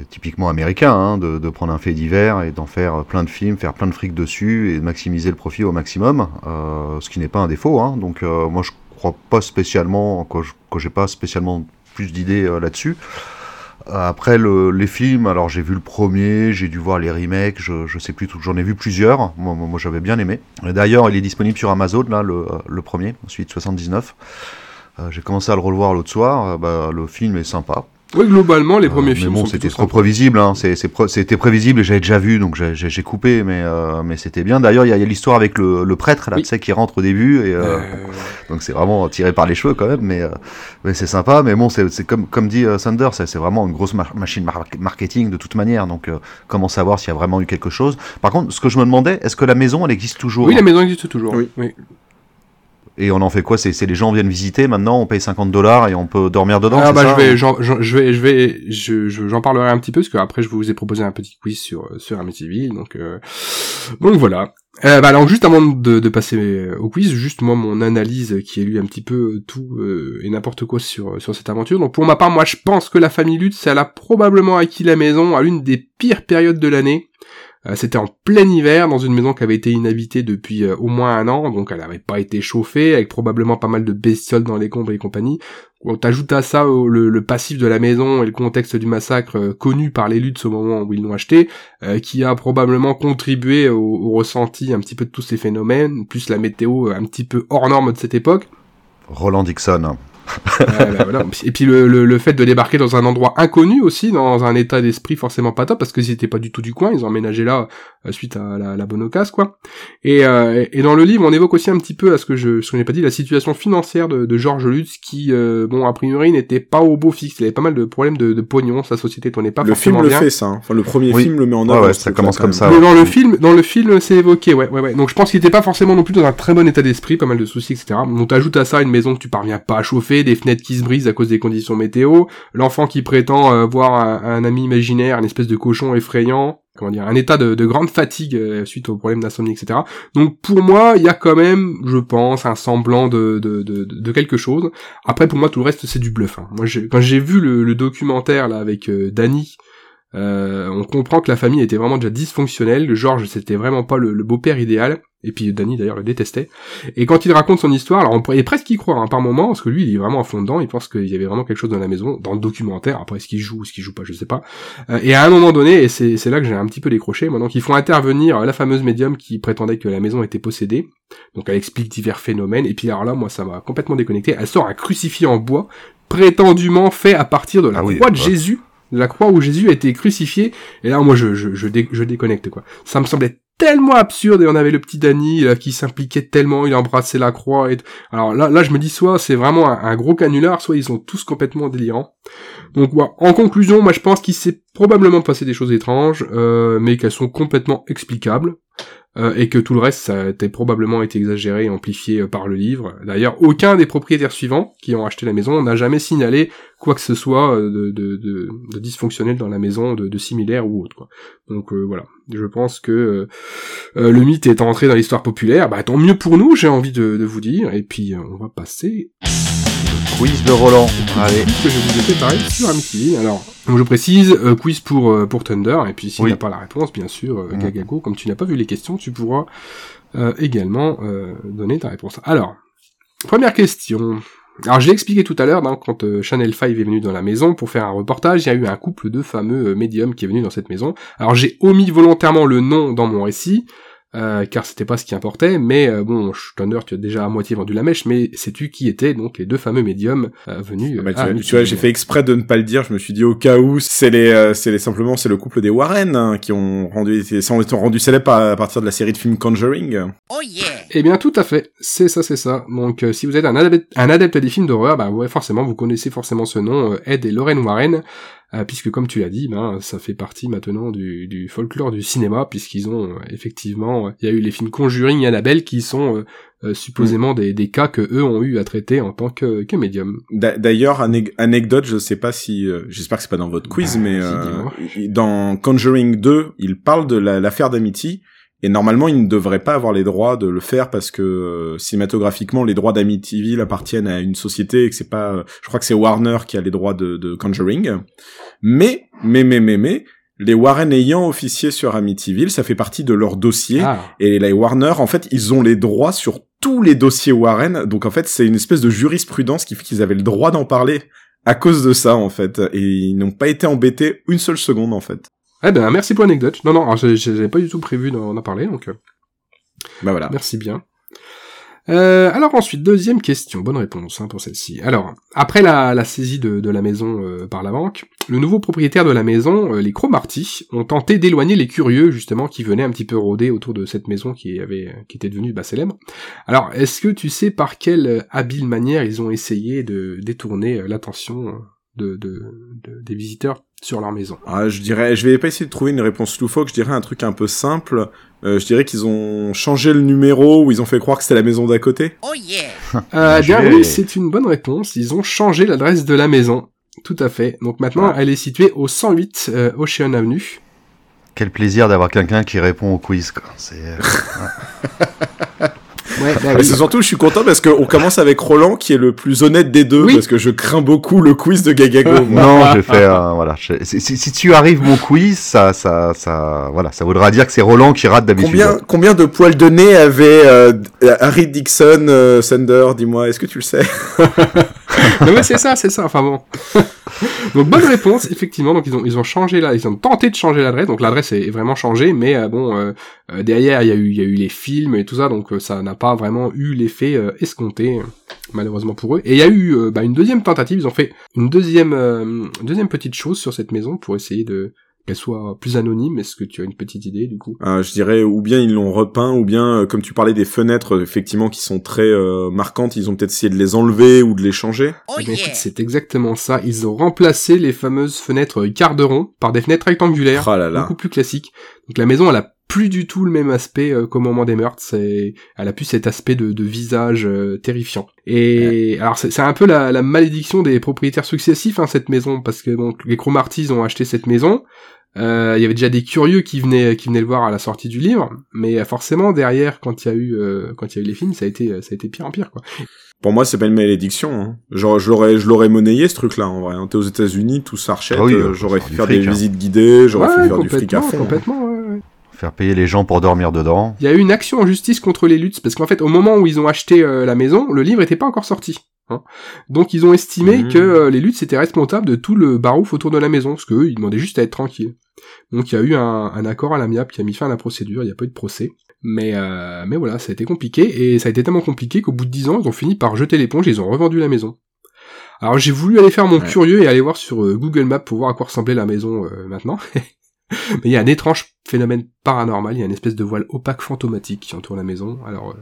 typiquement américain hein, de, de, prendre un fait divers et d'en faire plein de films, faire plein de fric dessus et de maximiser le profit au maximum, euh, ce qui n'est pas un défaut. Hein. Donc euh, moi, je crois pas spécialement, que, j'ai pas spécialement plus d'idées là-dessus. Après le, les films, alors j'ai vu le premier, j'ai dû voir les remakes, je, sais plus tout, j'en ai vu plusieurs. Moi, j'avais bien aimé. D'ailleurs, il est disponible sur Amazon là, le, le premier, ensuite 79. Euh, j'ai commencé à le revoir l'autre soir. Euh, bah, le film est sympa. Oui, globalement, les premiers euh, films. Mais bon, c'était trop prévisible. Hein. C'était prévisible et j'avais déjà vu, donc j'ai coupé, mais euh, mais c'était bien. D'ailleurs, il y a, l'histoire avec le, le, prêtre là, tu sais, qui rentre au début, et euh, donc c'est vraiment tiré par les cheveux quand même, mais mais c'est sympa. Mais bon, c'est comme comme dit Sander, c'est vraiment une grosse machine marketing de toute manière. Donc comment savoir s'il y a vraiment eu quelque chose Par contre, ce que je me demandais, est-ce que la maison, elle existe toujours? Oui, la maison existe toujours. Oui. oui. Et on en fait quoi? C'est les gens viennent visiter maintenant, on paye 50 dollars et on peut dormir dedans. Ah bah je vais, je vais, je vais, je, j'en parlerai un petit peu parce que après je vous ai proposé un petit quiz sur sur Amityville, donc euh, donc voilà. Euh, bah alors juste avant de, de, passer au quiz, juste moi mon analyse qui est lu un petit peu tout euh, et n'importe quoi sur sur cette aventure. Donc pour ma part, moi je pense que la famille Lutz, elle a probablement acquis la maison à l'une des pires périodes de l'année. Euh, c'était en plein hiver dans une maison qui avait été inhabitée depuis euh, au moins un an, donc elle n'avait pas été chauffée, avec probablement pas mal de bestioles dans les combres et compagnie. On t'ajoute à ça le, passif de la maison et le contexte du massacre euh, connu par les Lutz au moment où ils l'ont acheté, qui a probablement contribué au, ressenti un petit peu de tous ces phénomènes, plus la météo un petit peu hors norme de cette époque. Roland Dixon. Bah, et puis le, le, fait de débarquer dans un endroit inconnu aussi, dans un état d'esprit forcément pas top, parce qu'ils étaient pas du tout du coin, ils ont emménagé là suite à la, la bonne occasion, quoi. Et, euh, et dans le livre, on évoque aussi un petit peu, à ce que je ce n'ai pas dit, la situation financière de, de Georges Lutz, qui, euh, bon, a priori, n'était pas au beau fixe. Il avait pas mal de problèmes de, de pognon, sa société tournait pas le forcément bien. Le film le fait, ça. Hein. Enfin, le premier film le met en avant. Ouais, ça commence comme ça. dans le film, dans le film, c'est évoqué, ouais, ouais, ouais. Donc je pense qu'il était pas forcément non plus dans un très bon état d'esprit, pas mal de soucis, etc. Donc t'ajoutes à ça une maison que tu parviens pas à chauffer, des fenêtres qui se brisent à cause des conditions météo, l'enfant qui prétend euh, voir un, ami imaginaire, une espèce de cochon effrayant, comment dire, un état de, grande fatigue euh, suite aux problèmes d'insomnie, etc. Donc pour moi, il y a quand même, je pense, un semblant de, de, quelque chose. Après, pour moi, tout le reste, c'est du bluff. Hein. Moi, quand j'ai vu le, documentaire là avec euh, Danny, on comprend que la famille était vraiment déjà dysfonctionnelle. Georges, c'était vraiment pas le beau-père idéal. Et puis Danny d'ailleurs le détestait. Et quand il raconte son histoire, alors on pourrait presque y croire hein, par moment, parce que lui il est vraiment à fond dedans, il pense qu'il y avait vraiment quelque chose dans la maison, dans le documentaire, après est-ce qu'il joue ou est-ce qu'il joue pas, je sais pas. Euh, et à un moment donné, et c'est là que j'ai un petit peu décroché, moi, donc ils font intervenir la fameuse médium qui prétendait que la maison était possédée, donc elle explique divers phénomènes, et puis alors là moi ça m'a complètement déconnecté, elle sort un crucifix en bois, prétendument fait à partir de la ah croix de Jésus, la croix où Jésus a été crucifié, et là moi je, je, je, déconnecte quoi. Ça me semblait tellement absurde et on avait le petit Danny qui s'impliquait tellement, il embrassait la croix et alors là là je me dis soit c'est vraiment un, gros canular, soit ils sont tous complètement délirants. Donc ouais, en conclusion, moi je pense qu'il s'est probablement passé des choses étranges, euh, mais qu'elles sont complètement explicables. Euh, et que tout le reste, ça a probablement été exagéré et amplifié euh, par le livre. D'ailleurs, aucun des propriétaires suivants qui ont acheté la maison n'a jamais signalé quoi que ce soit euh, de, dysfonctionnel dans la maison, de, similaire ou autre. Donc voilà, je pense que le mythe est entré dans l'histoire populaire. Bah tant mieux pour nous, j'ai envie de vous dire. Et puis on va passer quiz de Roland. Allez. Que je vous ai fait pareil sur Amityville. Alors, je précise, euh, quiz pour euh, pour Thunder. Et puis s'il n'y a pas la réponse, bien sûr, euh, mm. Gagago, comme tu n'as pas vu les questions, tu pourras également donner ta réponse. Alors, première question. Alors j'ai expliqué tout à l'heure, hein, quand Chanel 5 est venu dans la maison pour faire un reportage, il y a eu un couple de fameux médiums qui est venu dans cette maison. Alors j'ai omis volontairement le nom dans mon récit, euh, car c'était pas ce qui importait, mais euh, bon, Thunder, tu as déjà à moitié vendu la mèche, mais sais-tu qui étaient donc les deux fameux médiums euh, venus ah bah, tu, vois, j'ai fait exprès de ne pas le dire, je me suis dit au cas où, c'est les, c'est les simplement, c'est le couple des Warren hein, qui ont rendu, sont rendu célèbres à, partir de la série de films Conjuring. Oh yeah Eh bien, tout à fait, c'est ça, c'est ça. Donc, si vous êtes un adepte, un adepte des films d'horreur, bah ouais, forcément, vous connaissez forcément ce nom, Ed et Lorraine Warren. Euh, puisque comme tu l'as dit, ben, ça fait partie maintenant du, du folklore du cinéma, puisqu'ils ont euh, effectivement, il y a eu les films Conjuring et Annabelle qui sont euh, supposément des, des, cas que eux ont eu à traiter en tant que, que médium. D'ailleurs, anecdote, je sais pas si, j'espère que c'est pas dans votre quiz, bah, mais dans Conjuring 2, il parle de l'affaire d'Amity, et normalement, il ne devrait pas avoir les droits de le faire parce que euh, cinématographiquement, les droits d'Amityville appartiennent à une société et que c'est pas, je crois que c'est Warner qui a les droits de, de Conjuring. Mais, mais, mais, mais, mais, les Warren ayant officié sur Amityville, ça fait partie de leur dossier. Ah. Et les Warner, en fait, ils ont les droits sur tous les dossiers Warren. Donc, en fait, c'est une espèce de jurisprudence qui fait qu'ils avaient le droit d'en parler à cause de ça, en fait. Et ils n'ont pas été embêtés une seule seconde, en fait. Eh ben, merci pour l'anecdote. Non, non, j'ai- j'avais pas du tout prévu d'en parler, donc euh, Bah voilà. merci bien. Euh, alors ensuite, deuxième question, bonne réponse hein, pour celle-ci. Alors, après la, la saisie de, de la maison euh, par la banque, le nouveau propriétaire de la maison, euh, les Cromarty, ont tenté d'éloigner les curieux justement qui venaient un petit peu rôder autour de cette maison qui avait qui était devenue bah, célèbre. Alors, est-ce que tu sais par quelle euh, habile manière ils ont essayé de détourner l'attention de, de, de- des visiteurs sur leur maison Ah, je dirais, je vais pas essayer de trouver une réponse loufoque, je dirais un truc un peu simple. Euh, je dirais qu'ils ont changé le numéro ou ils ont fait croire que c'était la maison d'à côté. Oh yeah! Euh, Bien bien joué. oui, c'est une bonne réponse. Ils ont changé l'adresse de la maison. Tout à fait. Donc maintenant, Ah. elle est située au 108 euh, Ocean Avenue. Quel plaisir d'avoir quelqu'un qui répond au quiz. Quoi. C'est, euh, Ouais, bah Mais oui. c'est surtout, je suis content parce qu'on commence avec Roland qui est le plus honnête des deux Oui. parce que je crains beaucoup le quiz de Gagago. non, j'ai fait un- voilà. je- si, si- si tu arrives mon quiz, ça, ça, ça, voilà, ça voudra dire que c'est Roland qui rate d'habitude. Combien, combien de poils de nez avait euh, Harry Dixon euh, Thunder Dis-moi, est-ce que tu le sais? non mais c'est ça, c'est ça. Enfin bon. donc bonne réponse, effectivement. Donc ils ont ils ont changé là, ils ont tenté de changer l'adresse. Donc l'adresse est, vraiment changée, mais euh, bon euh, euh, derrière il y a eu il y a eu les films et tout ça, donc ça n'a pas vraiment eu l'effet escompté malheureusement pour eux. Et il y a eu bah, une deuxième tentative. Ils ont fait une deuxième deuxième petite chose sur cette maison pour essayer de qu'elle soit plus anonyme. Est-ce que tu as une petite idée du coup? Euh, Je dirais, ou bien ils l'ont repeint, ou bien, euh, comme tu parlais des fenêtres, euh, effectivement, qui sont très euh, marquantes, ils ont peut-être essayé de les enlever ou de les changer. Oh Eh yeah! c'est exactement ça. Ils ont remplacé les fameuses fenêtres garde-rond par des fenêtres rectangulaires. Oh là là. beaucoup plus classique. Donc la maison, elle a plus du tout le même aspect euh, qu'au moment des meurtres. C'est, elle a plus cet aspect de, de visage euh, terrifiant. Et alors c'est c'est un peu la, la malédiction des propriétaires successifs hein, cette maison, parce que donc les Cromartys ont acheté cette maison. Euh, Il y avait déjà des curieux qui venaient qui venaient le voir à la sortie du livre, mais forcément derrière quand il y a eu euh, quand il y a eu les films, ça a été ça a été pire en pire quoi. Pour moi, c'est pas une malédiction. Hein. Genre, je l'aurais, je l'aurais monnayé ce truc-là en vrai. hein. T'es aux États-Unis, tout s'archette. Ah oui, euh, euh, j'aurais fait faire des hein. visites guidées, j'aurais fait Ouais, faire du fric à complètement, fond. complètement. ouais, ouais. Faire payer les gens pour dormir dedans. Il y a eu une action en justice contre les Lutz, parce qu'en fait, au moment où ils ont acheté euh, la maison, le livre était pas encore sorti. hein. Donc ils ont estimé Mhm. que euh, les Lutz étaient responsables de tout le barouf autour de la maison, parce qu'eux, ils demandaient juste à être tranquilles. Donc il y a eu un, un accord à l'amiable qui a mis fin à la procédure, il n'y a pas eu de procès. Mais, euh, mais voilà, ça a été compliqué, et ça a été tellement compliqué qu'au bout de dix ans, ils ont fini par jeter l'éponge et ils ont revendu la maison. Alors j'ai voulu aller faire mon Ouais. curieux et aller voir sur euh, Google Maps pour voir à quoi ressemblait la maison euh, maintenant. Mais il y a un étrange phénomène paranormal, il y a une espèce de voile opaque fantomatique qui entoure la maison. Alors, euh,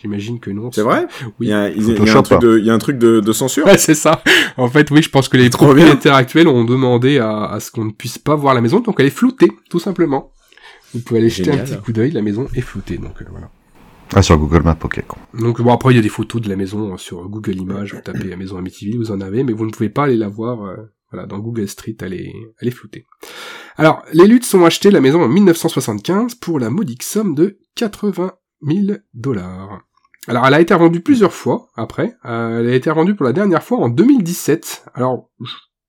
j'imagine que non. C'est vrai Oui. Il y a, il y a- il y a un truc de, il y a un truc de, de censure. Ouais, c'est ça. En fait, oui, je pense que les propriétaires actuels ont demandé à, à ce qu'on ne puisse pas voir la maison, donc elle est floutée, tout simplement. Vous pouvez aller jeter un petit coup d'œil, la maison est floutée, donc euh, voilà. Ah, sur Google Maps, ok. con. Donc bon, après il y a des photos de la maison euh, sur Google Images, vous tapez la maison Amityville, vous en avez, mais vous ne pouvez pas aller la voir, euh, voilà, dans Google Street, elle est, elle est floutée. Alors, les Lutz ont acheté la maison en 1975 pour la modique somme de 80 000 dollars. Alors, elle a été revendue plusieurs fois après. Euh, elle a été revendue pour la dernière fois en 2017. Alors,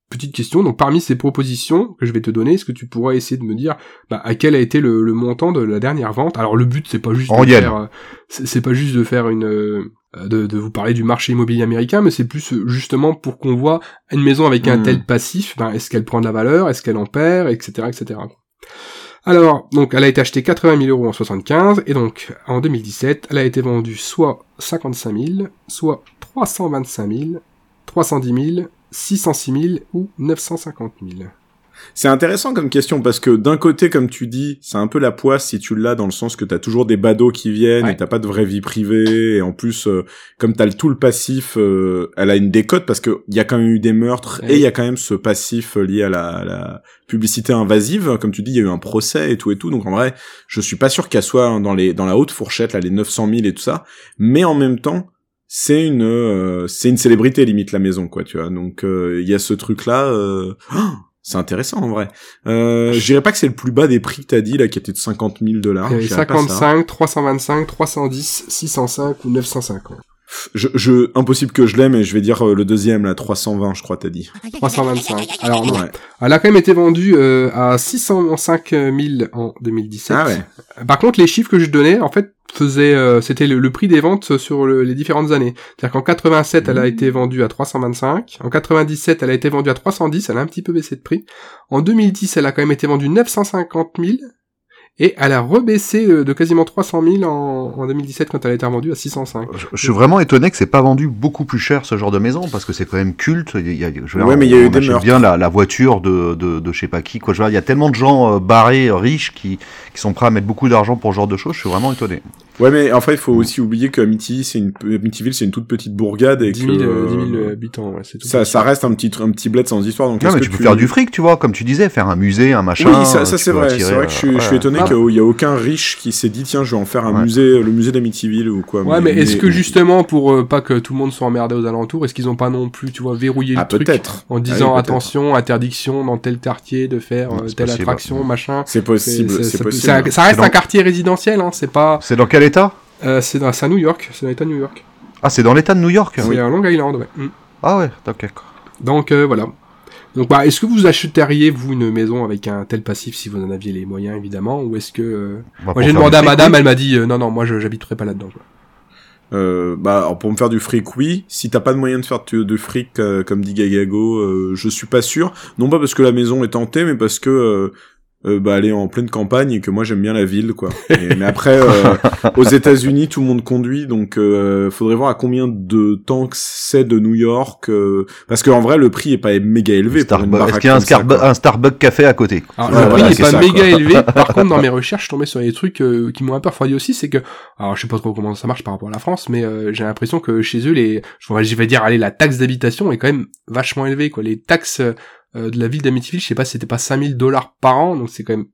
petite question. Donc, parmi ces propositions que je vais te donner, est-ce que tu pourrais essayer de me dire bah, à quel a été le, le montant de la dernière vente? Alors, le but c'est pas juste En de faire, euh, c'est c'est pas juste de faire une euh, de, de vous parler du marché immobilier américain, mais c'est plus euh, justement pour qu'on voit une maison avec un Hmm. tel passif, ben, est-ce qu'elle prend de la valeur, est-ce qu'elle en perd, etc., etc. Alors, donc, elle a été achetée 80 000 euros en 75, et donc, en 2017, elle a été vendue soit 55 000, soit 325 000, 310 000, 606 000 ou 950 000. C'est intéressant comme question parce que d'un côté, comme tu dis, c'est un peu la poisse si tu l'as dans le sens que t'as toujours des badauds qui viennent Ouais. et t'as pas de vraie vie privée et en plus, euh, comme t'as le tout le passif, euh, elle a une décote parce que il y a quand même eu des meurtres Ouais. et il y a quand même ce passif euh, lié à la, à la publicité invasive. Comme tu dis, il y a eu un procès et tout et tout. Donc en vrai, je suis pas sûr qu'elle soit dans les dans la haute fourchette là, les 900 000 et tout ça. Mais en même temps, c'est une euh, c'est une célébrité limite la maison quoi, tu vois. Donc il y a ce truc là. C'est intéressant en vrai. Euh, je dirais pas que c'est le plus bas des prix que t'as dit là, qui était de 50 000 dollars. Il y avait Je dirais pas ça. 55, 325, 310, 605 ou 950. Je, je, impossible que je l'aime, et je vais dire euh, le deuxième, la 320, je crois, t'as dit. 325. Alors non. Ouais. Elle a quand même été vendue euh, à 605 000 en 2017. Ah ouais. Par contre, les chiffres que je donnais, en fait, faisaient, euh, c'était le, le prix des ventes sur le- les différentes années. C'est-à-dire qu'en 87, elle a Mmh. été vendue à 325. En 97, elle a été vendue à 310. Elle a un petit peu baissé de prix. En 2010, elle a quand même été vendue 950 000. Et elle a rebaissé euh, de quasiment 300 000 en, en 2017 quand elle a été revendue à 605. Je, je suis vraiment étonné que c'est pas vendu beaucoup plus cher ce genre de maison parce que c'est quand même culte. Il y a, je Ouais, dire, mais il y a eu des achète meurtres. bien la, la voiture de, de, de je sais pas qui. Quoi. Je veux dire, il y a tellement de gens euh, barrés, riches qui, qui sont prêts à mettre beaucoup d'argent pour ce genre de choses. Je suis vraiment étonné. Ouais, mais en fait, il faut aussi oublier que Amityville, c'est une, Amityville, c'est une toute petite bourgade et 10 que 000, euh, 10 000 euh, habitants, ouais, c'est tout. ça, ça reste un petit, un petit bled sans histoire. Donc, Non, mais que tu peux faire du fric, tu vois, comme tu disais, faire un musée, un machin. Oui, ça, ça c'est vrai. C'est vrai que je suis, euh, je suis étonné Ah. qu'il n'y a aucun riche qui s'est dit tiens, je vais en faire un Ouais. musée, le musée d'Amityville ou quoi. Ouais, mais, est-ce que justement, pour euh, pas que tout le monde soit emmerdé aux alentours, est-ce qu'ils ont pas non plus, tu vois, verrouillé ah le truc peut-être en Ah disant attention, interdiction dans tel quartier de faire euh, telle attraction, machin. C'est possible, C'est- possible. ça- reste un quartier résidentiel, hein, c'est pas. C'est dans quel état? Euh, c'est dans- à New York, c'est dans l'État de New York. Ah, c'est dans l'état de New York? C'est à Long Island, ouais. Mm. Ah ouais, d'accord. Donc euh, voilà. Donc bah, est-ce que vous achèteriez vous une maison avec un tel passif si vous en aviez les moyens évidemment, ou est-ce que euh, Bah, moi j'ai demandé à madame, elle m'a dit euh, non non moi je j'habiterai pas là-dedans. quoi. Euh, bah, alors, pour me faire du fric, oui. Si t'as pas de moyen de faire de, de fric, euh, comme dit Gagago, euh, je suis pas sûr. Non pas parce que la maison est tentée, mais parce que euh, bah, est en pleine campagne et que moi j'aime bien la ville, quoi. Et- mais après, euh, aux États-Unis, tout le monde conduit, donc euh, faudrait voir à combien de temps que c'est de New York, euh, parce qu'en vrai, le prix est pas méga élevé Starbucks- qu'il y a un, ça, un Starbucks café à côté Alors Ouais, le voilà, prix est c'est pas ça, méga quoi. élevé. Par contre, dans mes recherches, je suis tombé sur des trucs euh, qui m'ont un peu refroidi aussi, c'est que, alors je sais pas trop comment ça marche par rapport à la France, mais euh, j'ai l'impression que chez eux, les, je vais dire, allez, la taxe d'habitation est quand même vachement élevée, quoi. Les taxes euh, de la ville d'Amityville, je sais pas, c'était pas 5000 dollars par an, donc c'est quand même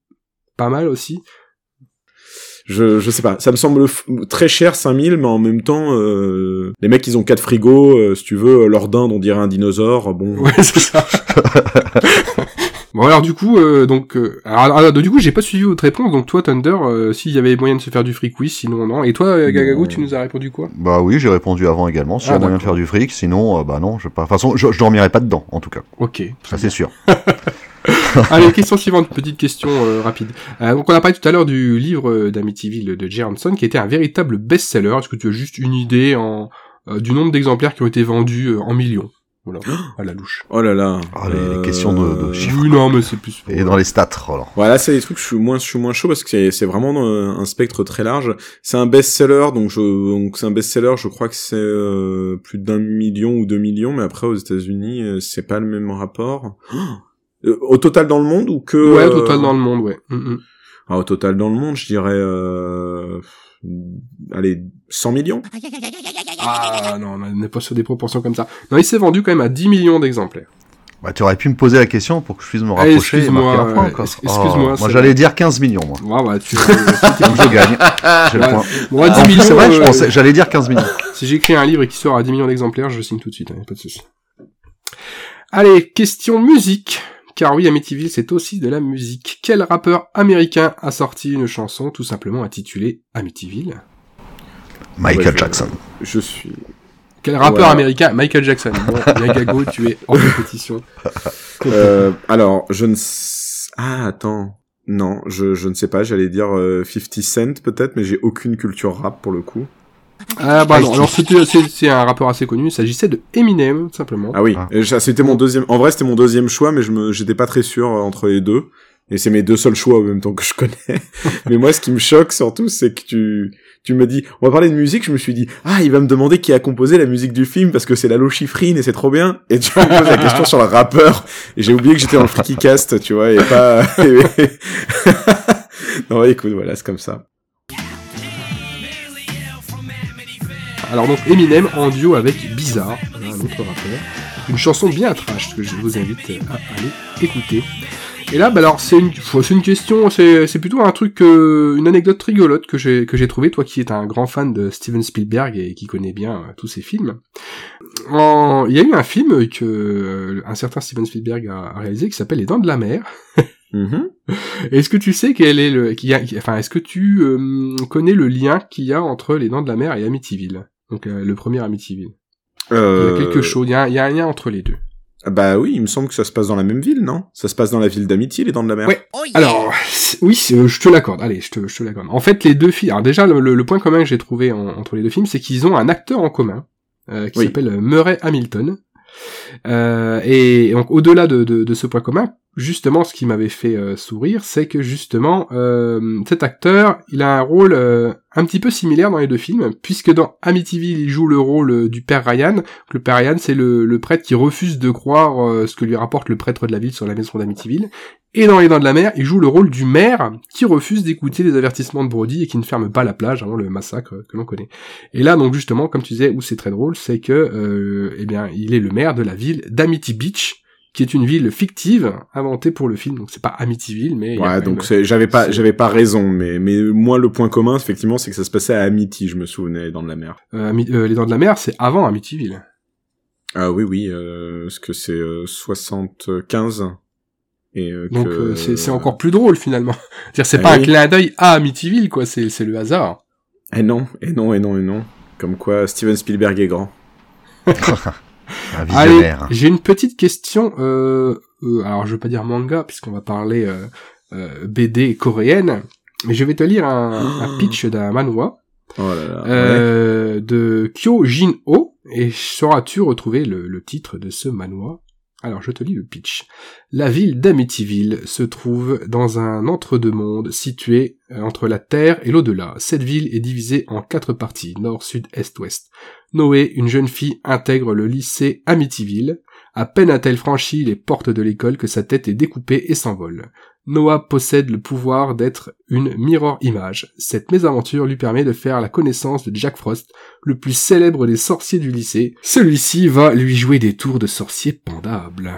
pas mal aussi. Je, je sais pas, ça me semble très cher 5000 mais en même temps euh, les mecs ils ont quatre frigos, euh, si tu veux, leur dinde on dirait un dinosaure, bon. Ouais, c'est ça. bon alors du coup, euh, donc, euh, alors, alors, du coup, j'ai pas suivi votre réponse. Donc toi, Thunder, euh, s'il y avait moyen de se faire du fric, oui. Sinon, non. Et toi, euh, Gagago, tu nous as répondu quoi? Bah oui, j'ai répondu avant également. S'il y Ah, a moyen de faire du fric, sinon, euh, bah non, je pas. De toute façon, je, je dormirai pas dedans, en tout cas. Ok. Ça, c'est sûr. Allez, question suivante, petite question euh, rapide. Euh, donc on a parlé tout à l'heure du livre d'Amityville de Hanson qui était un véritable best-seller. Est-ce que tu as juste une idée en, euh, du nombre d'exemplaires qui ont été vendus euh, en millions? Voilà, à la louche. Oh là là. Ah, les- les questions de- de chiffres. Oui, non, mais c'est plus... Et dans les stats, Roland. Voilà, c'est des trucs je suis moins je suis moins chaud parce que c'est c'est vraiment euh, un spectre très large. C'est un best-seller donc je donc c'est un best-seller, je crois que c'est euh, plus d'un million ou deux millions mais après aux États-Unis, euh, c'est pas le même rapport. Euh, au total dans le monde ou que Ouais, euh, total dans le monde, ouais. Mm, mm. ah, au total dans le monde, je dirais euh, allez 100 millions? Ah non, on n'est pas sur des proportions comme ça. Non, il s'est vendu quand même à 10 millions d'exemplaires. Bah, tu aurais pu me poser la question pour que je puisse me Ah, rapprocher et excuse-moi, marquer un point, quoi. excuse-moi, Oh, moi, j'allais dire 15 millions, moi. Ouais, ouais, tu... Donc, je gagne. J'ai Ouais. Bon, à 10 En plus, millions, c'est vrai, je euh, pensais, j'allais dire 15 millions. Si j'écris un livre et qui sort à 10 millions d'exemplaires, je signe tout de suite, hein, pas de souci. Allez, question musique. Car oui, Amityville, c'est aussi de la musique. Quel rappeur américain a sorti une chanson tout simplement intitulée Amityville? Michael Ouais, je- Jackson. Je suis Quel rappeur Ouais. américain? Michael Jackson. Bon, Yagago, tu es en compétition. Euh, alors, je ne Ah, attends. Non, je, je ne sais pas, j'allais dire euh, 50 Cent peut-être, mais j'ai aucune culture rap pour le coup. Ah bah non, alors c'était, c'est, c'est un rappeur assez connu, il s'agissait de Eminem, simplement. Ah oui, Ah. Et ça, c'était mon deuxième... En vrai, c'était mon deuxième choix, mais je me, j'étais pas très sûr euh, entre les deux. Et c'est mes deux seuls choix en même temps que je connais. mais moi, ce qui me choque surtout, c'est que tu, tu me dis, on va parler de musique, je me suis dit, ah, il va me demander qui a composé la musique du film parce que c'est la Chiffrine et c'est trop bien. Et tu me poses la question sur le rappeur. Et j'ai oublié que j'étais dans le Freaky Cast, tu vois, et pas... non, écoute, voilà, c'est comme ça. Alors donc Eminem en duo avec Bizarre, un autre rappeur. Une chanson bien trash que je vous invite à aller écouter. Et là, bah alors c'est une, une question, c'est, plutôt un truc, euh, une anecdote rigolote que j'ai que j'ai trouvé, toi qui es un grand fan de Steven Spielberg et qui connais bien euh, tous ses films. En- il y a eu un film que euh, un certain Steven Spielberg a, a réalisé qui s'appelle Les Dents de la Mer. Mhm. Est-ce que tu sais quel est le, y a, enfin, est-ce que tu euh, connais le lien qu'il y a entre Les Dents de la Mer et Amityville? Donc euh, le premier Amityville. Euh... Il y a quelque chose, il y a, il y a un lien entre les deux. Bah oui, il me semble que ça se passe dans la même ville, non? Ça se passe dans la ville d'Amity, les Dents de la Mer. Ouais. Alors, c'est- oui, c'est- je te l'accorde. Allez, je te, je te l'accorde. En fait, les deux films. Alors déjà, le, le- le point commun que j'ai trouvé en- entre les deux films, c'est qu'ils ont un acteur en commun euh, qui Oui. s'appelle Murray Hamilton. Euh, et donc, au-delà de, ce point commun, justement, ce qui m'avait fait euh, sourire, c'est que justement, euh, cet acteur, il a un rôle un petit peu similaire dans les deux films, puisque dans Amityville, il joue le rôle du père Ryan. Le père Ryan, c'est le, le prêtre qui refuse de croire ce que lui rapporte le prêtre de la ville sur la maison d'Amityville. Et dans Les Dents de la Mer, il joue le rôle du maire qui refuse d'écouter les avertissements de Brody et qui ne ferme pas la plage avant le massacre que l'on connaît. Et là, donc justement, comme tu disais, où c'est très drôle, c'est que, euh, eh bien, il est le maire de la ville d'Amity Beach, qui est une ville fictive inventée pour le film. Donc c'est pas Amityville, mais Ouais, donc même- j'avais pas, j'avais pas raison, mais mais moi le point commun, effectivement, c'est que ça se passait à Amity, je me souvenais, les Dents de la Mer. euh, Ami- euh, les Dents de la Mer, c'est avant Amityville. Ah oui, oui, euh, parce que c'est euh, 75 et euh, Donc que- euh, c'est c'est encore plus drôle finalement. C'est-à-dire c'est Ah pas un clin d'œil à Amityville, quoi. C'est c'est le hasard. Et non, et non, et non, et non. Comme quoi Steven Spielberg est grand. Un Allez, visionnaire. j'ai une petite question. Euh, euh, alors, je veux pas dire manga puisqu'on va parler euh, euh, BD coréenne, mais je vais te lire un, un pitch d'un manhwa Oh là là. ouais. euh, de Kyo Jin Ho et sauras-tu retrouver le, le titre de ce manhwa Alors, je te lis le pitch. La ville d'Amityville se trouve dans un entre-deux-mondes situé euh, entre la Terre et l'au-delà. Cette ville est divisée en quatre parties, nord, sud, est, ouest. Noé, une jeune fille, intègre le lycée Amityville. À peine a-t-elle franchi les portes de l'école que sa tête est découpée et s'envole. Noah possède le pouvoir d'être une mirror image. Cette mésaventure lui permet de faire la connaissance de Jack Frost, le plus célèbre des sorciers du lycée. Celui-ci va lui jouer des tours de sorcier pendables.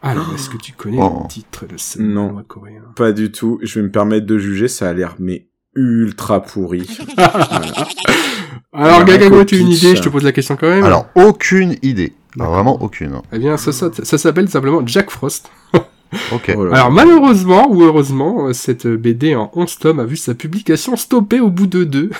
Alors, est-ce que tu connais Oh. le titre de ce Non. coréen? Pas du tout. Je vais me permettre de juger, ça a l'air mais ultra pourri. Alors, Alors, Gagago, tu as une pitch. idée Je te pose la question quand même. Alors, aucune idée. Alors, vraiment aucune. Eh bien, ça, ça, ça s'appelle simplement Jack Frost. Ok. Oh là là. Alors malheureusement ou heureusement, euh, cette BD en 11 tomes a vu sa publication stoppée au bout de deux,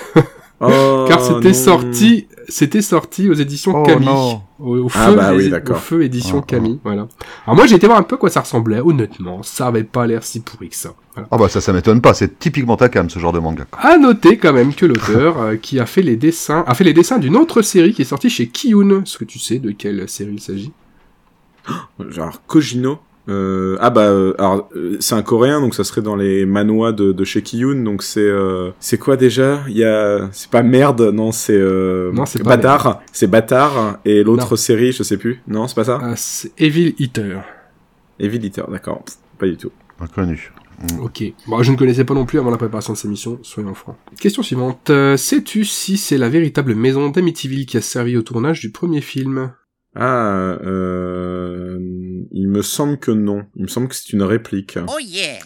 Oh, car c'était sorti, c'était sorti aux éditions Oh Camille, non. au, au Ah feu, bah oui, au feu édition Ah, Camille, voilà. Alors moi j'ai été voir un peu à quoi ça ressemblait, honnêtement, ça avait pas l'air si pourri que ça. Ah bah ça, ça m'étonne pas. C'est typiquement Takam, ce genre de manga. À noter quand même que l'auteur euh, qui a fait les dessins, a fait les dessins d'une autre série qui est sortie chez Kiyun. Est-ce que tu sais de quelle série il s'agit? Genre Kojino? Euh, ah bah euh, alors euh, c'est un coréen donc ça serait dans les manois de, de chez Kiyun donc c'est euh, c'est quoi déjà? Il y a c'est pas merde non c'est euh, Non, c'est bâtard c'est bâtard et l'autre série je sais plus non c'est pas ça? Ah, C'est Evil Eater. Evil Eater d'accord pas du tout Inconnu. Ok. Bon, je ne connaissais pas non plus avant la préparation de cette émission, soyons francs. Question suivante. Euh, Sais-tu si c'est la véritable maison d'Amityville qui a servi au tournage du premier film? Ah euh, il me semble que non il me semble que c'est une réplique Oh yeah!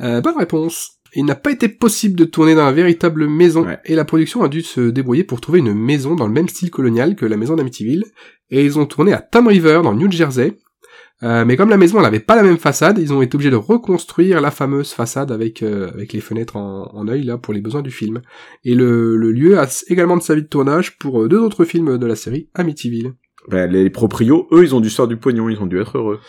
euh, Bonne réponse. Il n'a pas été possible de tourner dans la véritable maison, Ouais. et la production a dû se débrouiller pour trouver une maison dans le même style colonial que la maison d'Amityville, et ils ont tourné à Tom River, dans le New Jersey. Euh, mais comme la maison n'avait pas la même façade, ils ont été obligés de reconstruire la fameuse façade avec euh, avec les fenêtres en, en œil là pour les besoins du film. Et le, le lieu a également servi de tournage pour euh, deux autres films de la série Amityville. Les proprios eux ils ont dû sortir du pognon ils ont dû être heureux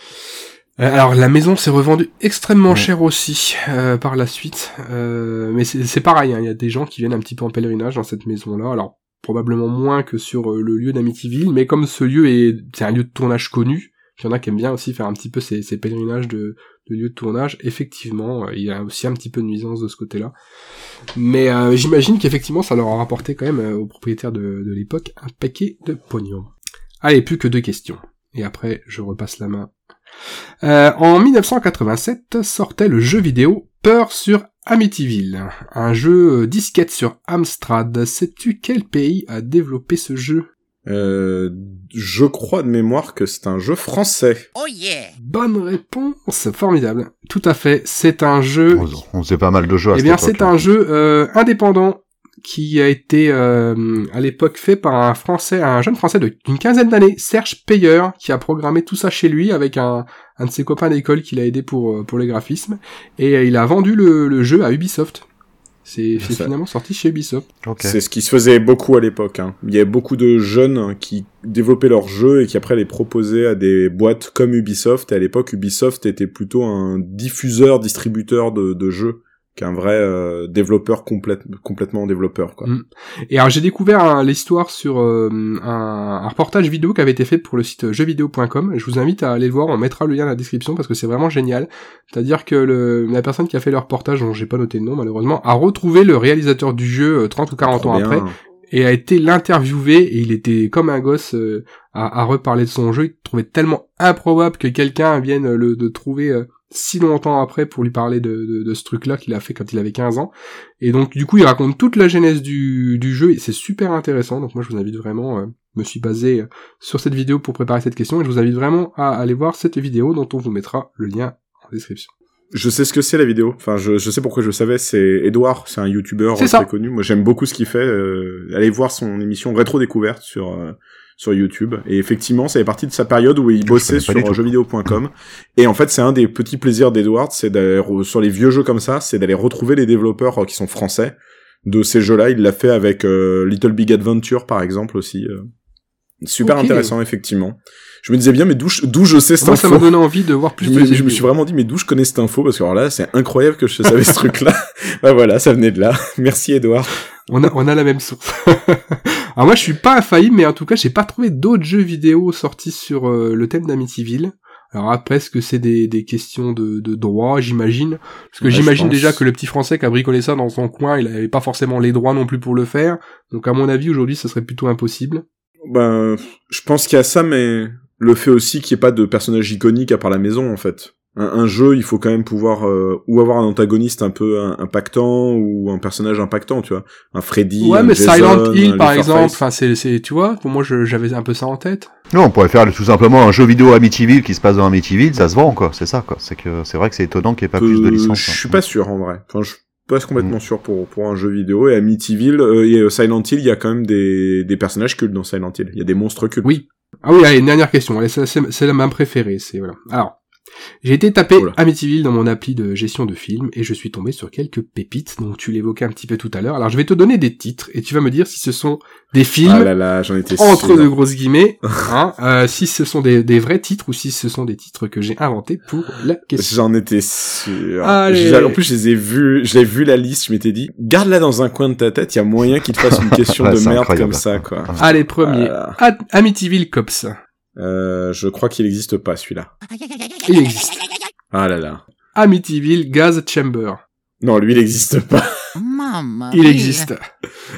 Euh, alors la maison s'est revendue extrêmement Ouais. cher aussi euh, par la suite, Euh, mais c'est pareil, hein, il y a des gens qui viennent un petit peu en pèlerinage dans cette maison-là. Alors probablement moins que sur euh, le lieu d'Amityville, mais comme ce lieu est c'est un lieu de tournage connu, il y en a qui aiment bien aussi faire un petit peu ces, ces pèlerinages de, de lieux de tournage. Effectivement, euh, il y a aussi un petit peu de nuisance de ce côté-là, mais euh, j'imagine qu'effectivement ça leur a rapporté quand même euh, aux propriétaires de, de l'époque un paquet de pognon. Allez, plus que deux questions, et après je repasse la main euh, en 1987 sortait le jeu vidéo Peur sur Amityville, un jeu euh, disquette sur Amstrad. Sais-tu quel pays a développé ce jeu? Euh, je crois de mémoire que c'est un jeu français Oh yeah! Bonne réponse, formidable. Tout à fait, c'est un jeu. On, on faisait pas mal de jeux à Eh cette bien, c'est un jeu euh, indépendant qui a été euh, à l'époque fait par un français, un jeune français d'une quinzaine d'années, Serge Payer, qui a programmé tout ça chez lui avec un, un de ses copains d'école qui l'a aidé pour euh, pour les graphismes, et euh, il a vendu le, le jeu à Ubisoft. C'est finalement sorti chez Ubisoft. Ok. C'est ce qui se faisait beaucoup à l'époque. Hein. Il y avait beaucoup de jeunes qui développaient leurs jeux et qui après les proposaient à des boîtes comme Ubisoft. Et à l'époque, Ubisoft était plutôt un diffuseur, distributeur de, de jeux qu'un vrai euh, développeur complète, complètement développeur. Quoi. Mm. Et alors j'ai découvert hein, l'histoire sur euh, un, un reportage vidéo qui avait été fait pour le site jeuxvideo.com. Je vous invite à aller le voir, on mettra le lien dans la description parce que c'est vraiment génial. C'est-à-dire que le, la personne qui a fait le reportage, dont j'ai pas noté le nom malheureusement, a retrouvé le réalisateur du jeu euh, 30 ou 40 ans bien. après et a été l'interviewer et il était comme un gosse euh, à, à reparler de son jeu. Il trouvait tellement improbable que quelqu'un vienne le de trouver euh, si longtemps après pour lui parler de, de, de ce truc-là qu'il a fait quand il avait 15 ans. Et donc du coup il raconte toute la genèse du, du jeu et c'est super intéressant. Donc moi je vous invite vraiment, euh, me suis basé euh, sur cette vidéo pour préparer cette question et je vous invite vraiment à aller voir cette vidéo dont on vous mettra le lien en description. Je sais ce que c'est la vidéo. Enfin, je, je sais pourquoi je le savais. C'est Edouard, c'est un youtubeur ça. très connu. Moi, j'aime beaucoup ce qu'il fait. Euh, allez voir son émission Rétro Découverte sur euh, sur YouTube. Et effectivement, ça fait partie de sa période où il bossait sur jeuxvideo.com. Et en fait, c'est un des petits plaisirs d'Edouard, c'est d'aller sur les vieux jeux comme ça, c'est d'aller retrouver les développeurs euh, qui sont français de ces jeux-là. Il l'a fait avec euh, Little Big Adventure, par exemple aussi. euh. Super intéressant, effectivement. Je me disais bien, mais d'où je- d'où je sais cette Moi ça info m'a donné envie de voir plus je de me, je me suis vraiment dit, mais d'où je connais cette info? Parce que alors là, c'est incroyable que je savais ce truc-là. Bah voilà, ça venait de là. Merci Edouard. On a, on a la même source. Alors moi, je suis pas infaillible, mais en tout cas, j'ai pas trouvé d'autres jeux vidéo sortis sur euh, le thème d'Amityville. Alors après, est-ce que c'est des, des questions de, de droit, j'imagine? Parce que Ouais, j'imagine déjà que le petit français qui a bricolé ça dans son coin, il avait pas forcément les droits non plus pour le faire. Donc à mon avis, aujourd'hui, ça serait plutôt impossible. Ben, je pense qu'il y a ça, mais le fait aussi qu'il n'y ait pas de personnage iconique à part la maison, en fait. Un, un jeu, il faut quand même pouvoir euh, ou avoir un antagoniste un peu un- impactant ou un personnage impactant, tu vois. Un Freddy, ouais, un mais Jason, Silent Hill, un par exemple, enfin, c'est, c'est, tu vois, pour moi, je- j'avais un peu ça en tête. Non, on pourrait faire tout simplement un jeu vidéo Amityville qui se passe dans Amityville, ça se vend quoi, c'est ça quoi. C'est que c'est vrai que c'est étonnant qu'il n'y ait pas plus de Euh, licences. Je hein. suis pas sûr en vrai. Enfin, je suis pas complètement Mm. sûr pour pour un jeu vidéo. Et Amityville euh, et euh, Silent Hill, il y a quand même des des personnages cultes dans Silent Hill. Il y a des monstres cultes. Oui. Ah oui, allez, une dernière question. C'est, c'est, c'est la ma préférée. C'est voilà. Alors, j'ai été taper Oula. Amityville dans mon appli de gestion de films et je suis tombé sur quelques pépites. Donc tu l'évoquais un petit peu tout à l'heure. Alors je vais te donner des titres et tu vas me dire si ce sont des films Ah là là, j'en étais entre sûr. de grosses guillemets, hein, euh, si ce sont des, des vrais titres ou si ce sont des titres que j'ai inventés pour la question. J'en étais sûr. Allez. J'ai- En plus, je les ai vus, je l'ai vu la liste, je m'étais dit, garde-la dans un coin de ta tête, il y a moyen qu'il te fasse une question Ouais, de merde incroyable. comme ça, quoi. Allez, premier. Amityville Cops. Euh, je crois qu'il existe pas, celui-là. Il existe. Ah là là. Amityville Gas Chamber. Non, lui, il existe pas. Mamma Il existe.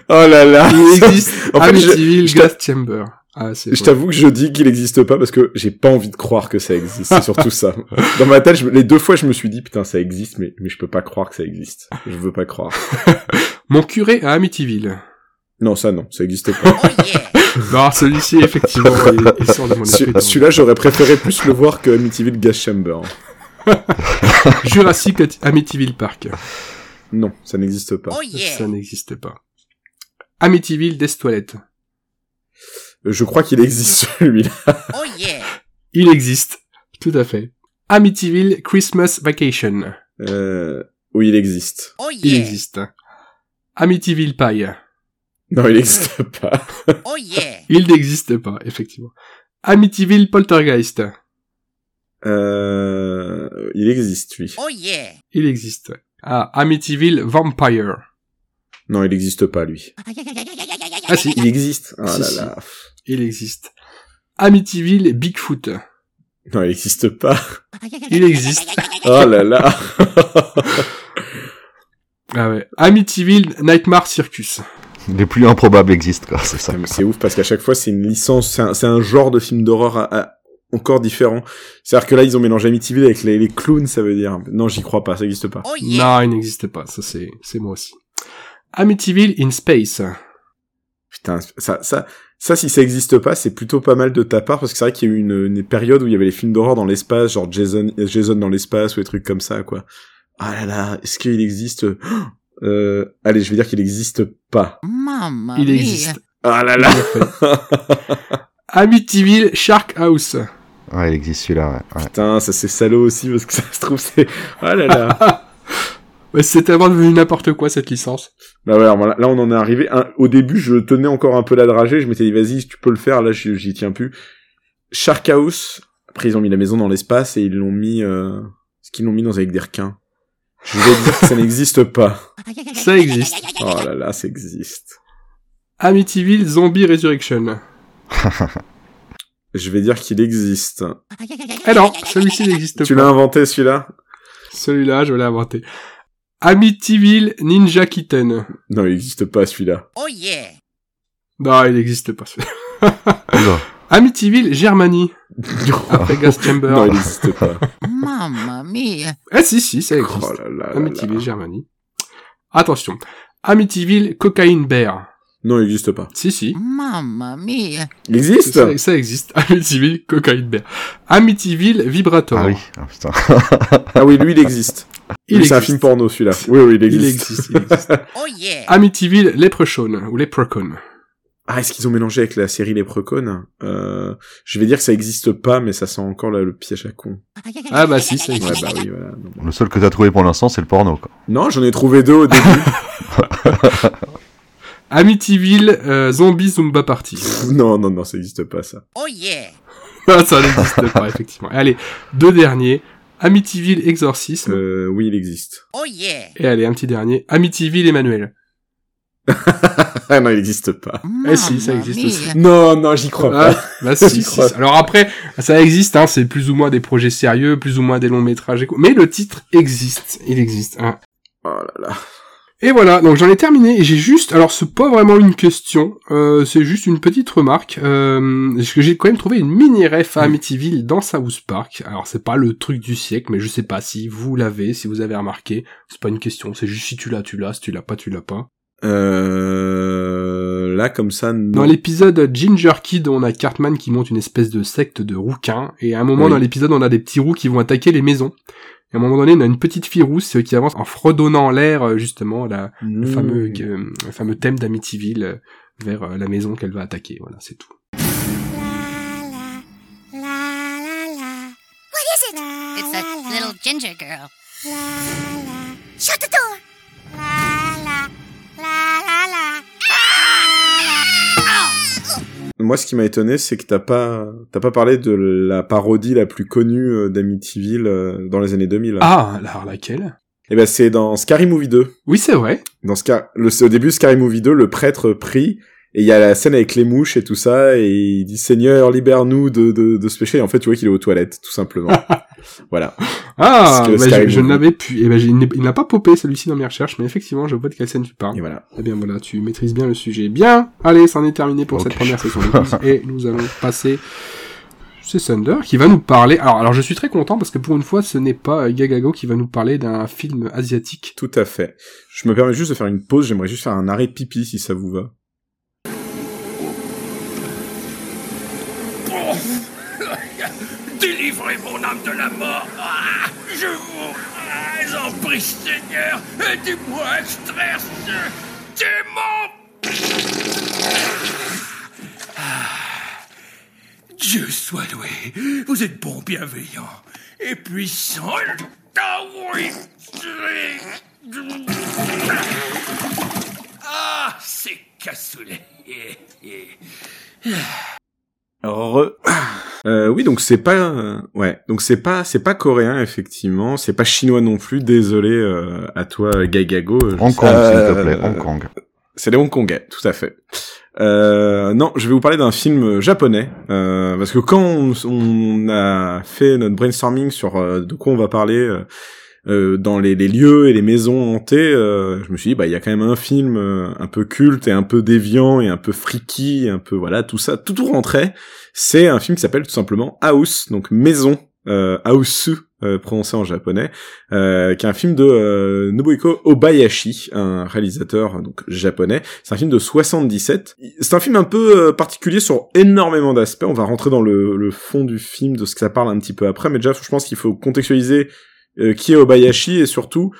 Oh là là. Il existe. En fait, je- Amityville je Gas Chamber. Ah, c'est Je t'avoue que je dis qu'il existe pas parce que j'ai pas envie de croire que ça existe. C'est surtout ça. Dans ma tête, je- les deux fois, je me suis dit, putain, ça existe, mais, mais je peux pas croire que ça existe. Je veux pas croire. Mon curé à Amityville. Non, ça, non, ça existe pas. Oh yeah. Non, celui-ci, effectivement, il, il sort de mon. Celui-là, j'aurais préféré plus le voir que Amityville Gas Chamber. Jurassic Amityville Park. Non, ça n'existe pas. Oh yeah. Ça n'existe pas. Amityville Death Toilette. Je crois qu'il existe celui-là. Oh yeah. Il existe. Tout à fait. Amityville Christmas Vacation. Euh, oui, il existe. Oh Il yeah. existe. Amityville Pie. Non, il existe pas. Oh yeah. Il n'existe pas, effectivement. Amityville Poltergeist. Euh, il existe, lui. Oh yeah. Il existe. Ah, Amityville Vampire. Non, il n'existe pas, lui. Ah si, Il existe. Ah Si, là si. là. il existe. Amityville Bigfoot. Non, il n'existe pas. Il existe. Oh là là. Ah ouais. Amityville Nightmare Circus. Les plus improbables existent quoi, c'est ça. C'est ouf parce qu'à chaque fois, c'est une licence, c'est un, genre de film d'horreur à- à- encore différent. C'est-à-dire que là, ils ont mélangé Amityville avec les, les clowns, ça veut dire. Non, j'y crois pas, ça n'existe pas. Oh yeah. Non, il n'existe pas. Ça, c'est, c'est moi aussi. Amityville in Space. Putain, ça, ça, ça, si ça existe pas, c'est plutôt pas mal de ta part parce que c'est vrai qu'il y a eu une, une période où il y avait les films d'horreur dans l'espace, genre Jason, Jason dans l'espace ou des trucs comme ça, quoi. Ah là là, est-ce qu'il existe? Euh, Allez, je vais dire qu'il existe pas. Il existe. Ah là là. Amityville Shark House. Ouais, il existe celui-là, ouais. ouais. Putain, ça c'est salaud aussi parce que ça se trouve c'est. Ah là là. Ouais, c'est tellement devenu n'importe quoi cette licence. Bah ouais, alors là, là, on en est arrivé. Un- au début, je tenais encore un peu la dragée. Je m'étais dit, vas-y, tu peux le faire. Là, j'y j'y tiens plus. Shark House. Après, ils ont mis la maison dans l'espace et ils l'ont mis. Euh... Ce qu'ils l'ont mis dans avec des requins. Je vais dire que ça n'existe pas. Ça existe. Oh là là, ça existe. Amityville Zombie Resurrection. Je vais dire qu'il existe. Eh non, celui-ci n'existe Tu pas. l'as inventé celui-là? Celui-là, je l'ai inventé. Amityville Ninja Kitten. Non, il existe pas celui-là. Oh yeah. Non, il n'existe pas. celui-là. Amityville Germany. Après Gas Chamber. non, il existe pas. Mamma mia. Ah si, si, ça existe. Oh là là là Amityville là. Attention. Amityville Cocaine Bear. Non, il existe pas. Si, si. Mamma mia. Il existe Ça, ça existe. Amityville Cocaine Bear. Amityville Vibrator. Ah oui, ah, putain. Ah oui, lui, il existe. Il c'est un existe. film porno, celui-là. Oui, oui, il Il existe. existe, il existe. Oh yeah. Amityville Leprechaun, ou Leprechaun. Ah, est-ce qu'ils ont mélangé avec la série Les Precones euh, Je vais dire que ça existe pas, mais ça sent encore là, le piège à con. Ah bah si, ça Ouais, existe. bah oui, voilà. Le seul que t'as trouvé pour l'instant, c'est le porno, quoi. Non, j'en ai trouvé deux au début. Amityville euh, Zombie Zumba Party. non, non, non, ça existe pas, ça. Oh yeah. Ah, ça n'existe pas, effectivement. Allez, deux derniers. Amityville Exorcisme. Euh, oui, il existe. Oh yeah. Et allez, un petit dernier. Amityville Emmanuel. Ah non, il existe pas. Eh si, ça existe aussi. Non, non, j'y crois Ah, pas. bah si, J'y si, crois. si. Alors après, ça existe, hein, c'est plus ou moins des projets sérieux, plus ou moins des longs métrages. Mais le titre existe, il existe. Hein. Oh là là. Et voilà, donc j'en ai terminé et j'ai juste, alors c'est pas vraiment une question, euh, c'est juste une petite remarque, euh, parce que j'ai quand même trouvé une mini ref à Amityville dans South Park. Alors c'est pas le truc du siècle, mais je sais pas si vous l'avez, si vous avez remarqué. C'est pas une question, c'est juste si tu l'as, tu l'as, si tu l'as pas, tu l'as pas. Euh... Là, comme ça, non. Dans l'épisode Ginger Kid, on a Cartman qui monte une espèce de secte de rouquins, et à un moment Oui. dans l'épisode, on a des petits roux qui vont attaquer les maisons. Et à un moment donné, on a une petite fille rousse euh, qui avance en fredonnant l'air, euh, justement, la, le, Mmh. fameux, euh, le fameux thème d'Amityville euh, vers euh, la maison qu'elle va attaquer. Voilà, c'est tout. It's that little ginger girl. Shut the door. Moi, ce qui m'a étonné, c'est que t'as pas, t'as pas parlé de la parodie la plus connue euh, d'Amityville euh, dans les années 2000. Ah, alors laquelle? Et ben, c'est dans Scary Movie 2. Oui, c'est vrai. Dans Scar... le, au début de Scary Movie 2, le prêtre prie, et il y a la scène avec les mouches et tout ça, et il dit Seigneur, libère-nous de, de, de ce péché. Et en fait, tu vois qu'il est aux toilettes, tout simplement. voilà. Ah, bah, je, je Movie. n'avais pu. Eh ben, il n'a pas popé celui-ci dans mes recherches, mais effectivement, je vois de quelle scène tu parles. Et voilà. Eh bien voilà, tu maîtrises bien le sujet. Bien, allez, c'en est terminé pour cette première session et nous allons passer. C'est Thunder qui va nous parler. Alors, alors je suis très content parce que pour une fois, ce n'est pas euh, Gagago qui va nous parler d'un film asiatique. Tout à fait. Je me permets juste de faire une pause, j'aimerais juste faire un arrêt de pipi, si ça vous va. Mon âme de la mort. Ah, je vous ah, en prie, Seigneur. Aidez-moi à extraire ce démon. Ah. Dieu soit loué. Vous êtes bon, bienveillant et puissant. Ah. Ah, c'est cassoulet. Re... Euh, oui, donc c'est pas, euh, ouais, donc c'est pas, c'est pas coréen effectivement, c'est pas chinois non plus. Désolé euh, à toi, Gagago. Je Hong Kong, s'il te Euh, plaît, Hong Kong. C'est les Hongkongais, tout à fait. Euh, non, je vais vous parler d'un film japonais, euh, parce que quand on, on a fait notre brainstorming sur euh, de quoi on va parler euh, dans les, les lieux et les maisons hantées, euh, je me suis dit bah il y a quand même un film euh, un peu culte et un peu déviant et un peu freaky, un peu voilà tout ça, tout tout rentrait. C'est un film qui s'appelle tout simplement House, donc maison, euh, House euh, prononcé en japonais, euh, qui est un film de euh, Nobuhiko Obayashi, un réalisateur donc japonais. C'est un film de 77. C'est un film un peu euh, particulier sur énormément d'aspects. On va rentrer dans le, le fond du film, de ce que ça parle un petit peu après. Mais déjà, je pense qu'il faut contextualiser euh, qui est Obayashi et surtout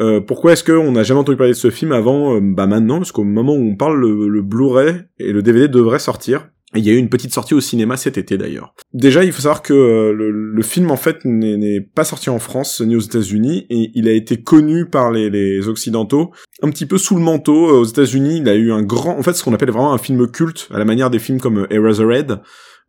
euh, pourquoi est-ce qu'on n'a jamais entendu parler de ce film avant euh, bah maintenant parce qu'au moment où on parle le, Blu-ray et le DVD devraient sortir il y a eu une petite sortie au cinéma cet été d'ailleurs. Déjà, il faut savoir que euh, le, film en fait n'est pas sorti en France ni aux États-Unis et il a été connu par les, occidentaux un petit peu sous le manteau. Aux États-Unis, il a eu un grand, en fait, ce qu'on appelle vraiment un film culte à la manière des films comme Eraserhead.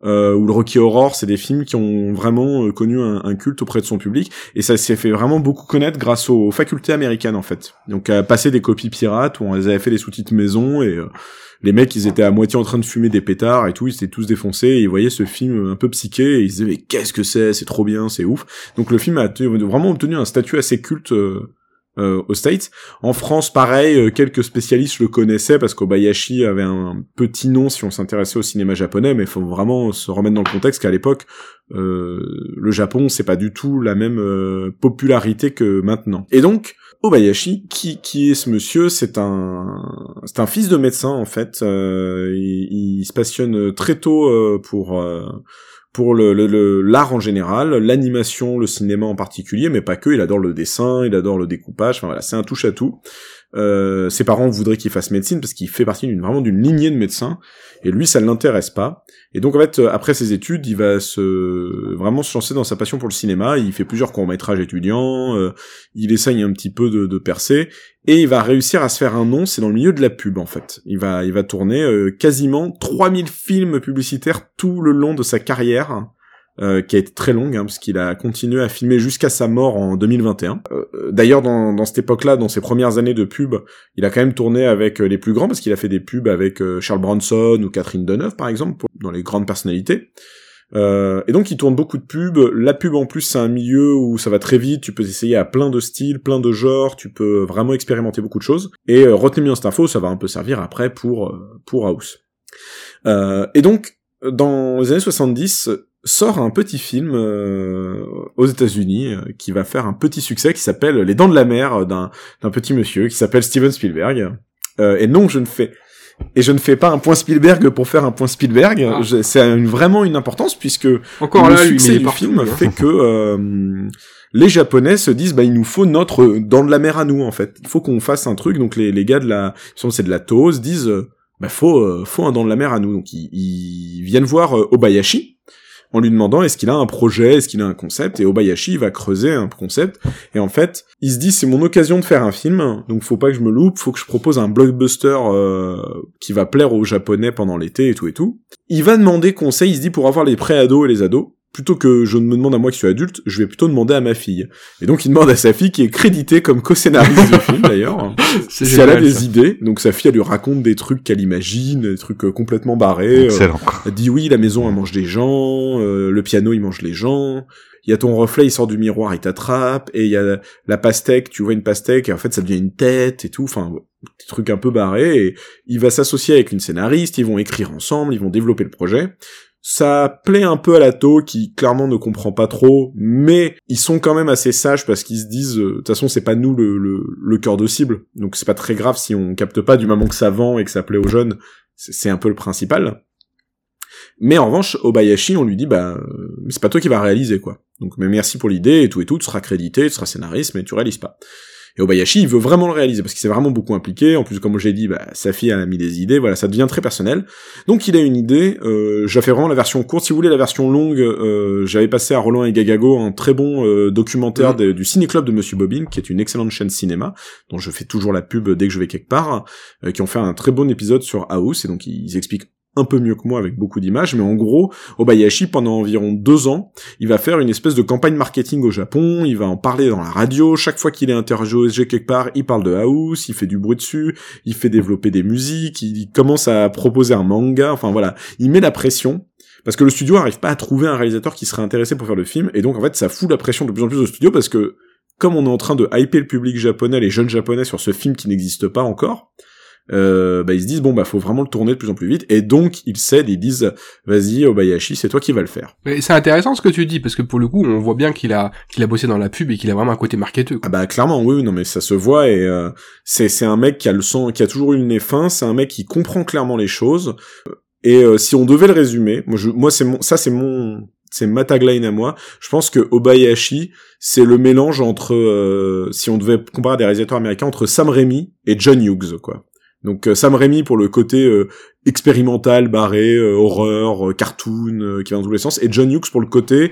Euh, ou le Rocky Horror, c'est des films qui ont vraiment euh, connu un, culte auprès de son public et ça s'est fait vraiment beaucoup connaître grâce aux facultés américaines en fait. Donc à passer des copies pirates où on les avait fait des sous-titres maison et euh, les mecs ils étaient à moitié en train de fumer des pétards et tout, ils étaient tous défoncés et ils voyaient ce film un peu psyché et ils disaient mais qu'est-ce que c'est, c'est trop bien, c'est ouf. Donc le film a vraiment obtenu un statut assez culte euh, euh, aux States. En France, pareil, euh, quelques spécialistes le connaissaient parce qu'Obayashi avait un petit nom si on s'intéressait au cinéma japonais, mais il faut vraiment se remettre dans le contexte qu'à l'époque, euh, le Japon, c'est pas du tout la même euh, popularité que maintenant. Et donc, Obayashi, qui, qui est ce monsieur C'est un, c'est un fils de médecin en fait. Euh, il, il se passionne très tôt euh, pour pour le le- le- l'art en général, l'animation, le cinéma en particulier, mais pas que. Il adore le dessin, il adore le découpage. Enfin voilà, c'est un touche à tout. Euh, ses parents voudraient qu'il fasse médecine parce qu'il fait partie d'une vraiment d'une lignée de médecins et lui ça ne l'intéresse pas. Et donc en fait euh, après ses études il va se vraiment se lancer dans sa passion pour le cinéma. Il fait plusieurs courts métrages étudiants euh, il essaye un petit peu de, de percer et il va réussir à se faire un nom c'est dans le milieu de la pub en fait. Il va il va tourner euh, quasiment 3000 films publicitaires tout le long de sa carrière euh, qui a été très longue, hein, parce qu'il a continué à filmer jusqu'à sa mort en 2021. Euh, euh, D'ailleurs, dans, dans cette époque-là, dans ses premières années de pub, il a quand même tourné avec euh, les plus grands, parce qu'il a fait des pubs avec Charles Bronson ou Catherine Deneuve, par exemple, pour- dans les grandes personnalités. Euh, et donc, il tourne beaucoup de pubs. La pub, en plus, c'est un milieu où ça va très vite. Tu peux essayer à plein de styles, plein de genres. Tu peux vraiment expérimenter beaucoup de choses. Et retenez bien cette info, ça va un peu servir après pour pour House. Euh, et donc, dans les années 70, sort un petit film euh, aux États-Unis euh, qui va faire un petit succès qui s'appelle Les Dents de la Mer euh, d'un d'un petit monsieur qui s'appelle Steven Spielberg. Euh, et non, je ne fais et je ne fais pas un point Spielberg pour faire un point Spielberg. Ah. C'est vraiment une importance puisque Encore le là, succès du partout, film hein. fait que euh, les Japonais se disent bah il nous faut notre dans de la mer à nous en fait. Il faut qu'on fasse un truc. Donc les, les gars de la, c'est de la Toho, se disent bah faut faut un dans de la mer à nous. Donc ils, ils viennent voir Obayashi en lui demandant est-ce qu'il a un projet, est-ce qu'il a un concept, et Obayashi va creuser un concept, et en fait, il se dit c'est mon occasion de faire un film, donc faut pas que je me loupe, faut que je propose un blockbuster euh, qui va plaire aux japonais pendant l'été et tout et tout. Il va demander conseil, il se dit pour avoir les pré-ados et les ados, plutôt que je ne me demande à moi qui suis adulte, je vais plutôt demander à ma fille. Et donc il demande à sa fille qui est créditée comme co-scénariste du film d'ailleurs. C'est Si elle a génial, des ça. idées, donc sa fille elle lui raconte des trucs qu'elle imagine, des trucs euh, complètement barrés. euh, Excellent. elle dit oui, la maison elle mange des gens, euh, le piano il mange les gens. Il y a ton reflet, il sort du miroir, il t'attrape, et il y a la pastèque, tu vois une pastèque, et en fait ça devient une tête et tout, enfin des trucs un peu barrés. Et il va s'associer avec une scénariste, ils vont écrire ensemble, ils vont développer le projet. Ça plaît un peu à la taux qui clairement ne comprend pas trop, mais ils sont quand même assez sages parce qu'ils se disent euh, de toute façon c'est pas nous le, le, le cœur de cible, donc c'est pas très grave si on capte pas du moment que ça vend et que ça plaît aux jeunes, c'est un peu le principal. Mais en revanche, Obayashi, on lui dit, bah, euh, c'est pas toi qui vas réaliser, quoi. Donc, mais merci pour l'idée et tout et tout, tu seras crédité, tu seras scénariste, mais tu réalises pas. Et Obayashi, il veut vraiment le réaliser parce qu'il s'est vraiment beaucoup impliqué. En plus, comme j'ai dit, bah, sa fille elle a mis des idées. Voilà, ça devient très personnel. Donc, il a une idée. Euh, j'ai fait vraiment la version courte. Si vous voulez la version longue, euh, j'avais passé à Roland et Gagago un très bon euh, documentaire Mhm. de- du Ciné Club de Monsieur Bobine, qui est une excellente chaîne cinéma dont je fais toujours la pub dès que je vais quelque part, euh, qui ont fait un très bon épisode sur House. Et donc, ils expliquent un peu mieux que moi avec beaucoup d'images, mais en gros, Obayashi, pendant environ deux ans, il va faire une espèce de campagne marketing au Japon, il va en parler dans la radio, chaque fois qu'il est interrogé quelque part, il parle de house, il fait du bruit dessus, il fait développer des musiques, il commence à proposer un manga, enfin voilà, il met la pression, parce que le studio arrive pas à trouver un réalisateur qui serait intéressé pour faire le film, et donc en fait ça fout la pression de plus en plus au studio, parce que comme on est en train de hyper le public japonais, les jeunes japonais sur ce film qui n'existe pas encore, euh, bah ils se disent bon bah faut vraiment le tourner de plus en plus vite et donc ils cèdent ils disent vas-y Obayashi c'est toi qui vas le faire Mais c'est intéressant ce que tu dis, parce que pour le coup, on voit bien qu'il a, qu'il a bossé dans la pub et qu'il a vraiment un côté marketeur. ah bah clairement oui non mais ça se voit et euh, c'est c'est un mec qui a le sang qui a toujours eu le nez fin c'est un mec qui comprend clairement les choses et euh, si on devait le résumer moi je moi c'est mon ça c'est mon c'est ma tagline à moi. Je pense que Obayashi, c'est le mélange entre, euh, si on devait comparer à des réalisateurs américains, entre Sam Raimi et John Hughes, quoi. Donc euh, Sam Raimi pour le côté euh, expérimental, barré, euh, horreur, euh, cartoon, euh, qui va dans tous les sens, et John Hughes pour le côté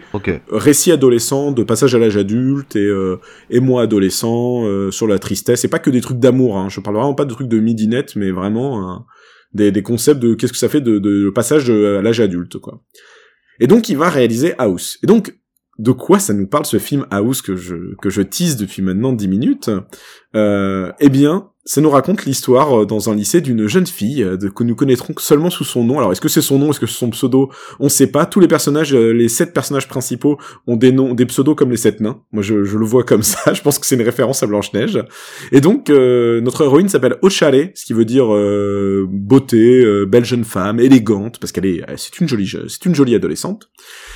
récit adolescent, de passage à l'âge adulte, et, euh, et moi adolescent, euh, sur la tristesse, et pas que des trucs d'amour, hein. je parle vraiment pas de trucs de midinette, mais vraiment euh, des, des concepts de qu'est-ce que ça fait de, de, de passage de- à l'âge adulte, quoi. Et donc il va réaliser House. Et donc, de quoi ça nous parle ce film House que je, que je tease depuis maintenant 10 minutes? Eh bien, ça nous raconte l'histoire euh, dans un lycée d'une jeune fille euh, de, que nous connaîtrons seulement sous son nom. Alors, est-ce que c'est son nom, est-ce que c'est son pseudo? On sait pas. Tous les personnages, euh, les sept personnages principaux ont des noms, des pseudos comme les sept nains. Moi, je, je le vois comme ça. Je pense que c'est une référence à Blanche-Neige. Et donc, euh, notre héroïne s'appelle Ochale, ce qui veut dire euh, beauté, euh, belle jeune femme, élégante, parce qu'elle est, c'est une jolie, c'est une jolie adolescente.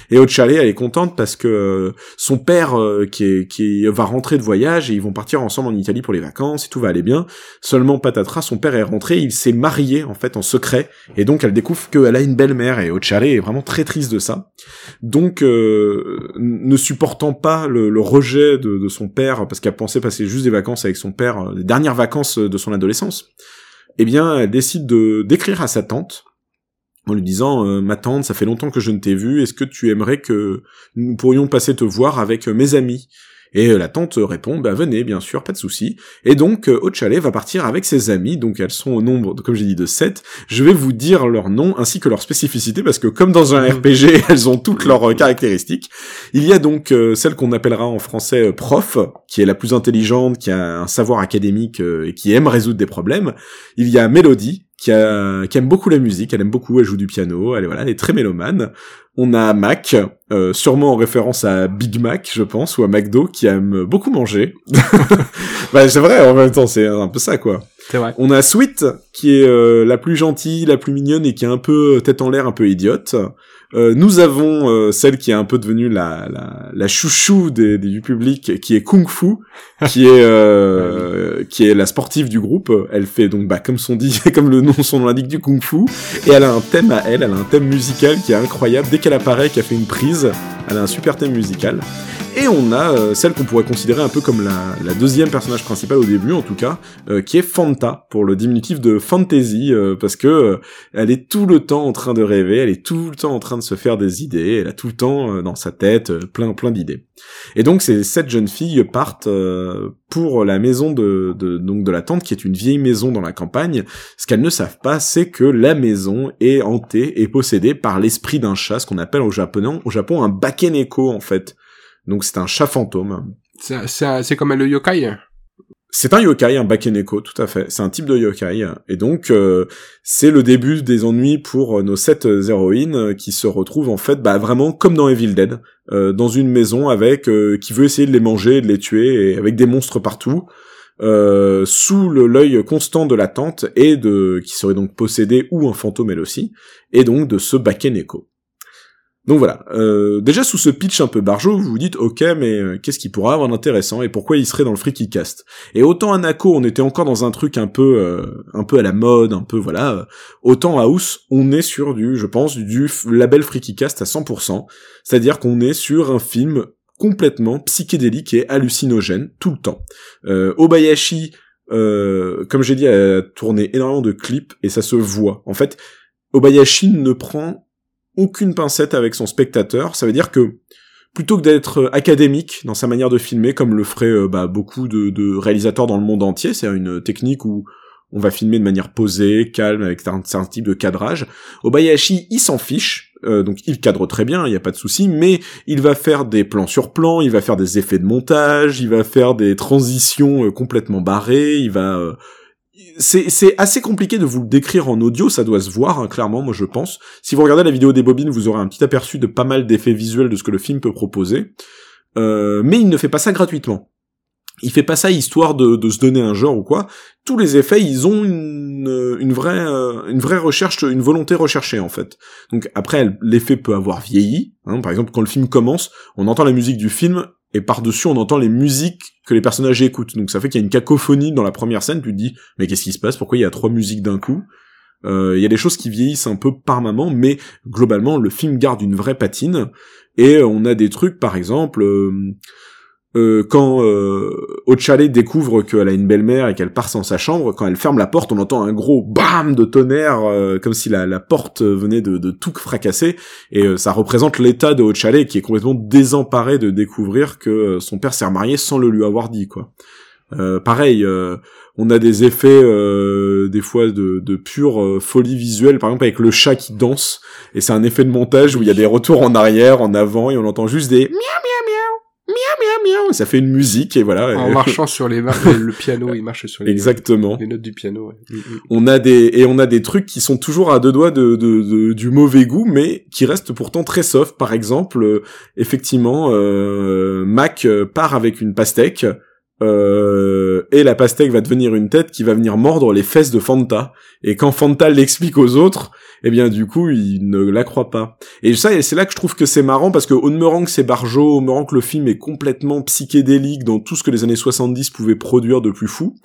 Et Ochale, elle est contente parce que son père, qui, est, qui va rentrer de voyage et ils vont partir ensemble en Italie pour les vacances et tout va aller bien. Seulement patatras, son père est rentré, il s'est marié en fait en secret et donc elle découvre qu'elle a une belle-mère et Ochale est vraiment très triste de ça. Donc euh, ne supportant pas le, rejet de, son père parce qu'elle pensait passer juste des vacances avec son père, euh, les dernières vacances de son adolescence, eh bien elle décide de d'écrire à sa tante en lui disant euh, ma tante ça fait longtemps que je ne t'ai vu est-ce que tu aimerais que nous pourrions passer te voir avec euh, mes amis? Et euh, la tante répond bah venez bien sûr pas de souci. Et donc euh, Ochale va partir avec ses amis. Donc elles sont au nombre comme j'ai dit de 7 je vais vous dire leurs noms ainsi que leurs spécificités parce que comme dans un RPG elles ont toutes leurs euh, caractéristiques. Il y a donc euh, celle qu'on appellera en français euh, prof qui est la plus intelligente qui a un savoir académique euh, et qui aime résoudre des problèmes. Il y a Mélodie qui, a, qui aime beaucoup la musique, elle aime beaucoup, elle joue du piano, elle est voilà, elle est très mélomane. On a Mac, euh, sûrement en référence à Big Mac, je pense, ou à McDo, qui aime beaucoup manger. bah c'est vrai, en même temps, c'est un peu ça, quoi. C'est vrai. On a Sweet, qui est euh, la plus gentille, la plus mignonne et qui est un peu tête en l'air, un peu idiote. Euh, nous avons euh, celle qui est un peu devenue la, la, la chouchou des, des- du public, qui est Kung Fu, qui est euh, qui est la sportive du groupe. Elle fait donc bah comme son dit, comme le nom son nom l'indique du Kung Fu, et elle a un thème à elle, elle a un thème musical qui est incroyable. Dès qu'elle apparaît, qu'elle fait une prise, elle a un super thème musical. Et on a euh, celle qu'on pourrait considérer un peu comme la, la deuxième personnage principal au début, en tout cas, euh, qui est Fanta, pour le diminutif de fantasy, euh, parce que elle est tout le temps en train de rêver, elle est tout le temps en train de se faire des idées, elle a tout le temps dans sa tête plein plein d'idées. Et donc ces sept jeunes filles partent pour la maison de, de donc de la tante, qui est une vieille maison dans la campagne. Ce qu'elles ne savent pas, c'est que la maison est hantée et possédée par l'esprit d'un chat, ce qu'on appelle au Japon, au Japon un bakeneko en fait. Donc c'est un chat fantôme. C'est, comme le yokai. C'est un yokai, un bakeneko, tout à fait. C'est un type de yokai. Et donc, euh, c'est le début des ennuis pour euh, nos sept euh, héroïnes euh, qui se retrouvent en fait bah, vraiment comme dans Evil Dead, euh, dans une maison avec euh, qui veut essayer de les manger, de les tuer, et avec des monstres partout, euh, sous le l'œil constant de la tante et de qui serait donc possédée ou un fantôme elle aussi, et donc de ce bakeneko. Donc voilà, euh, déjà sous ce pitch un peu barjot, vous vous dites ok mais euh, qu'est-ce qui pourrait avoir d'intéressant et pourquoi il serait dans le Freaky Cast? Et autant Anako on était encore dans un truc un peu euh, un peu à la mode, un peu voilà, euh, autant House on est sur du je pense du label Freaky Cast à 100%, c'est-à-dire qu'on est sur un film complètement psychédélique et hallucinogène tout le temps. Euh, Obayashi comme j'ai dit, a tourné énormément de clips et ça se voit. En fait, Obayashi ne prend aucune pincette avec son spectateur. Ça veut dire que plutôt que d'être académique dans sa manière de filmer, comme le feraient euh, bah, beaucoup de, réalisateurs dans le monde entier, c'est une technique où on va filmer de manière posée, calme, avec un certain type de cadrage. Obayashi, il s'en fiche, euh, donc il cadre très bien, il n'y a pas de souci, mais il va faire des plans sur plans, il va faire des effets de montage, il va faire des transitions euh, complètement barrées, il va... c'est, assez compliqué de vous le décrire en audio, ça doit se voir, hein, clairement, moi je pense. Si vous regardez la vidéo des bobines, vous aurez un petit aperçu de pas mal d'effets visuels de ce que le film peut proposer. Euh, mais il ne fait pas ça gratuitement. Il fait pas ça histoire de, de se donner un genre ou quoi. Tous les effets, ils ont une, une vraie, euh, une vraie recherche, une volonté recherchée en fait. Donc après, l'effet peut avoir vieilli. hein. Par exemple, quand le film commence, on entend la musique du film et par-dessus, on entend les musiques que les personnages écoutent. Donc ça fait qu'il y a une cacophonie dans la première scène. Tu te dis, mais qu'est-ce qui se passe? Pourquoi il y a trois musiques d'un coup? Euh, Il y a des choses qui vieillissent un peu par moment, mais globalement, le film garde une vraie patine. Et on a des trucs, par exemple. euh, euh, quand euh, Ochale découvre qu'elle a une belle-mère et qu'elle part sans sa chambre, quand elle ferme la porte, on entend un gros bam de tonnerre, euh, comme si la, la porte venait de, de tout fracasser, et euh, ça représente l'état de Ochale qui est complètement désemparé de découvrir que euh, son père s'est remarié sans le lui avoir dit, quoi. Euh, pareil, on a des effets des fois de, de pure folie visuelle, par exemple avec le chat qui danse, et c'est un effet de montage où il y a des retours en arrière, en avant, et on entend juste des miaou miaou miaou miaou miaou miaou, et ça fait une musique et voilà. En marchant sur les le piano, il marche sur les, Exactement. les notes du piano. ouais. Mm, mm. On a des et on a des trucs qui sont toujours à deux doigts de, de, de- du mauvais goût, mais qui restent pourtant très soft. Par exemple, euh, effectivement, euh, Mac euh, part avec une pastèque. euh, et la pastèque va devenir une tête qui va venir mordre les fesses de Fanta. Et quand Fanta l'explique aux autres, eh bien du coup, il ne la croit pas. Et ça, et c'est là que je trouve que c'est marrant parce que au demeurant que c'est Barjo, au demeurant que le film est complètement psychédélique dans tout ce que les années 70 pouvaient produire de plus fou,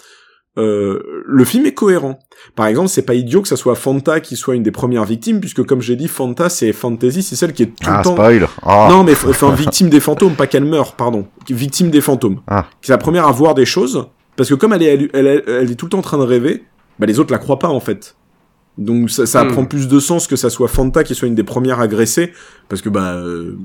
euh, le film est cohérent. Par exemple, c'est pas idiot que ça soit Fanta qui soit une des premières victimes, puisque comme j'ai dit, Fanta c'est fantasy, c'est celle qui est tout Ah, le temps. spoil. Ah. Non, mais enfin victime des fantômes, pas qu'elle meurt, pardon. Victime des fantômes. Ah. C'est la première à voir des choses, parce que comme elle est, elle, elle- elle est tout le temps en train de rêver, bah les autres la croient pas en fait. Donc ça, ça Hmm. prend plus de sens que ça soit Fanta qui soit une des premières agressées, parce que bah euh,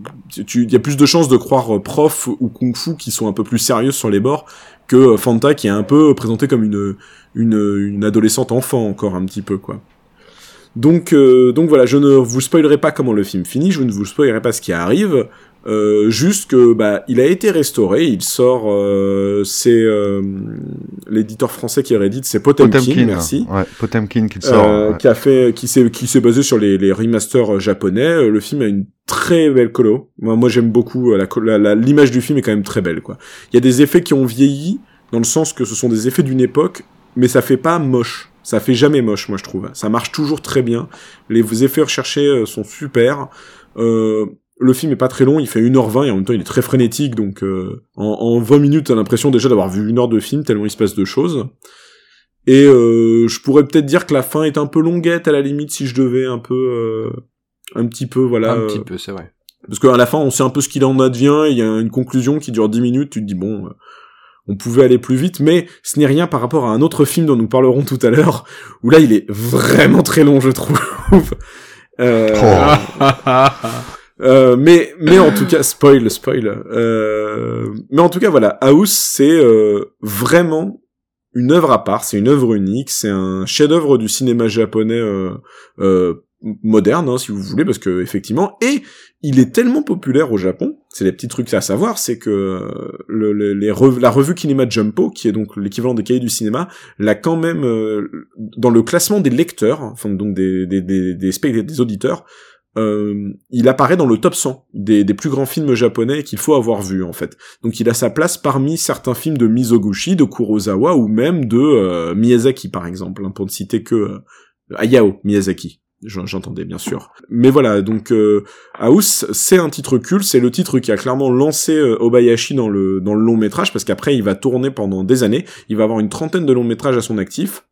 tu, il y a plus de chances de croire euh, prof ou kung fu qui sont un peu plus sérieuses sur les bords que euh, Fanta qui est un peu présentée comme une une, une adolescente enfant encore un petit peu quoi. Donc euh, donc voilà, je ne vous spoilerai pas comment le film finit, je ne vous spoilerai pas ce qui arrive. Euh, juste que bah il a été restauré, il sort, euh, c'est euh, l'éditeur français qui réédite, c'est Potemkin, Potemkin. merci. Ouais, Potemkin qui sort. Euh, ouais. qui a fait, qui s'est, qui s'est basé sur les, les remasters euh, japonais. Le film a une très belle colo. Moi, moi j'aime beaucoup la, l'image du film est quand même très belle, quoi. Il y a des effets qui ont vieilli dans le sens que ce sont des effets d'une époque, mais ça fait pas moche. Ça fait jamais moche, moi je trouve. Ça marche toujours très bien. Les effets recherchés sont super. Euh, le film est pas très long, il fait 1h20 et en même temps il est très frénétique, donc euh, en, en 20 minutes t'as l'impression déjà d'avoir vu une heure de film tellement il se passe de choses. Et euh, je pourrais peut-être dire que la fin est un peu longuette à la limite si je devais un peu, euh, un petit peu voilà. un euh, petit peu, c'est vrai. parce qu'à la fin, on sait un peu ce qu'il en advient, il y a une conclusion qui dure 10 minutes, tu te dis, bon, euh, on pouvait aller plus vite, mais ce n'est rien par rapport à un autre film dont nous parlerons tout à l'heure, où là, il est vraiment très long, je trouve. Euh, Oh. euh, mais mais en tout cas spoil spoil. Euh, mais en tout cas voilà. House c'est euh, vraiment une œuvre à part. C'est une œuvre unique. C'est un chef-d'œuvre du cinéma japonais euh, euh, moderne hein, si vous voulez parce que effectivement et il est tellement populaire au Japon c'est des petits trucs à savoir c'est que le, le- la revue Kinema Jumpo qui est donc l'équivalent des cahiers du cinéma l'a quand même dans le classement des lecteurs enfin donc des des des, des, des auditeurs euh, il apparaît dans le top 100 des, des plus grands films japonais qu'il faut avoir vus en fait. Donc il a sa place parmi certains films de Mizoguchi, de Kurosawa ou même de euh, Miyazaki par exemple, hein, pour ne citer que euh, Hayao Miyazaki. J'en- J'entendais bien sûr. Mais voilà, donc euh, House, c'est un titre culte, c'est le titre qui a clairement lancé euh, Obayashi dans le dans le long métrage parce qu'après il va tourner pendant des années, il va avoir une trentaine de longs métrages à son actif.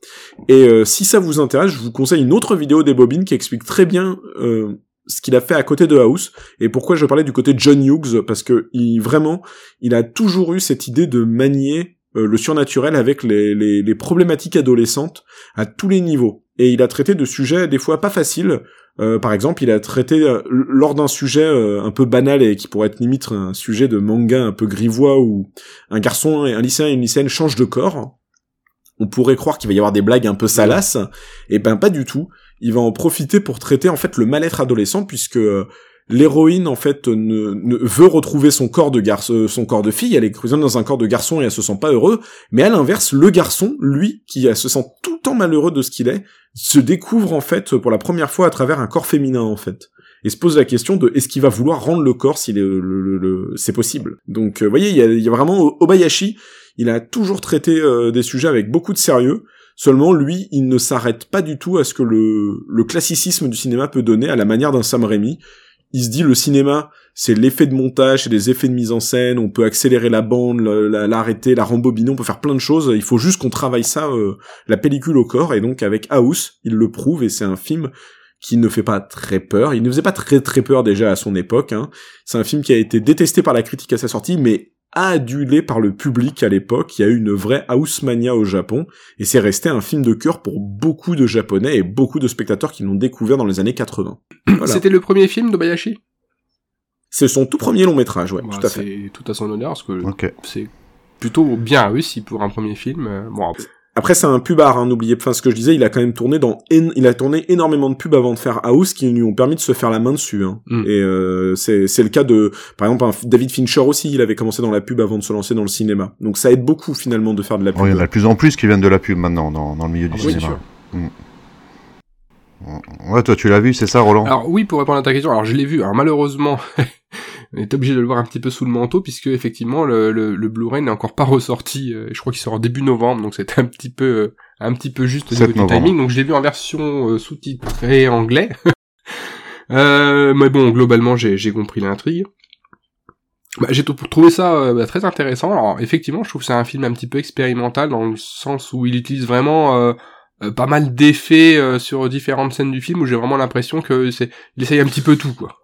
Et euh, si ça vous intéresse, je vous conseille une autre vidéo des Bobines qui explique très bien ce qu'il a fait à côté de House et pourquoi je parlais du côté de John Hughes parce que il vraiment il a toujours eu cette idée de manier euh, le surnaturel avec les, les, les problématiques adolescentes à tous les niveaux. Et il a traité de sujets des fois pas faciles. Euh, par exemple il a traité euh, lors d'un sujet euh, un peu banal et qui pourrait être limite un sujet de manga un peu grivois où un garçon un lycéen et une lycéenne changent de corps on pourrait croire qu'il va y avoir des blagues un peu salaces, et ben pas du tout. Il va en profiter pour traiter en fait le mal-être adolescent puisque euh, l'héroïne en fait ne, veut retrouver son corps de garçon, son corps de fille. Elle est prisonnière dans un corps de garçon et elle se sent pas heureux. Mais à l'inverse, le garçon, lui, qui euh, se sent tout le temps malheureux de ce qu'il est, se découvre en fait pour la première fois à travers un corps féminin en fait. Et se pose la question de est-ce qu'il va vouloir rendre le corps si le, c'est possible? Donc, vous voyez, il y a, vraiment Obayashi. Il a toujours traité euh, des sujets avec beaucoup de sérieux. Seulement, lui, il ne s'arrête pas du tout à ce que le, le classicisme du cinéma peut donner à la manière d'un Sam Raimi. Il se dit le cinéma, c'est l'effet de montage, c'est des effets de mise en scène, on peut accélérer la bande, l'arrêter, la rembobiner, on peut faire plein de choses. Il faut juste qu'on travaille ça, euh, la pellicule au corps. Et donc avec House, il le prouve et c'est un film qui ne fait pas très peur. Il ne faisait pas très très peur déjà à son époque. Hein. C'est un film qui a été détesté par la critique à sa sortie, mais adulé par le public à l'époque. Il y a eu une vraie house mania au Japon et c'est resté un film de cœur pour beaucoup de Japonais et beaucoup de spectateurs qui l'ont découvert dans les années 80. Voilà. C'était le premier film d'Obayashi? C'est son tout premier long métrage, ouais, Bah, tout à fait. C'est tout à son honneur, parce que c'est plutôt bien réussi pour un premier film. Euh, Bon, Après, c'est un pubard, hein, n'oubliez pas ce que je disais, il a quand même tourné dans, il a tourné énormément de pubs avant de faire House qui lui ont permis de se faire la main dessus, hein. Mm. Et, euh, c'est, c'est le cas de, par exemple, un David Fincher aussi, il avait commencé dans la pub avant de se lancer dans le cinéma. Donc ça aide beaucoup, finalement, de faire de la pub. Il y en a de plus en plus qui viennent de la pub maintenant dans, dans le milieu du Ah oui, cinéma. sûr. Ouais, toi tu l'as vu, c'est ça, Roland? Alors oui, pour répondre à ta question, alors je l'ai vu. Alors malheureusement, on est obligé de le voir un petit peu sous le manteau puisque effectivement le, le, le Blu-ray n'est encore pas ressorti. euh, Je crois qu'il sort début novembre, donc c'était un petit peu euh, un petit peu juste au 7 niveau du timing. Donc je l'ai vu en version euh, sous-titrée anglais. euh, mais bon, globalement j'ai j'ai compris l'intrigue. Bah, j'ai trouvé ça euh, bah, très intéressant. Alors effectivement, je trouve que c'est un film un petit peu expérimental dans le sens où il utilise vraiment euh, euh, pas mal d'effets euh, sur différentes scènes du film où j'ai vraiment l'impression que c'est il essaye un petit peu tout quoi.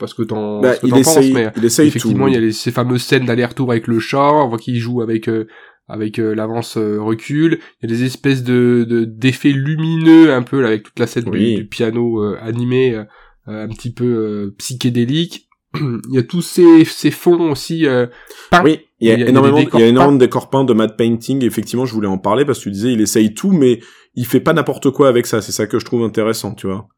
Parce que t'en Bah, il t'en penses, essaye, mais il essaye effectivement tout. il y a les- ces fameuses scènes d'aller-retour avec le char, on voit qu'il joue avec euh, avec euh, l'avance euh, recul, il y a des espèces de de- d'effets lumineux un peu là avec toute la scène du- Oui. du, piano euh, animé euh, un petit peu euh, psychédélique. il y a tous ces ces fonds aussi euh, peints. Oui, il y a Il y énormément, il y a énormément de décors peints, de matte painting. Effectivement, je voulais en parler parce que tu disais, il essaye tout, mais il fait pas n'importe quoi avec ça. C'est ça que je trouve intéressant, tu vois.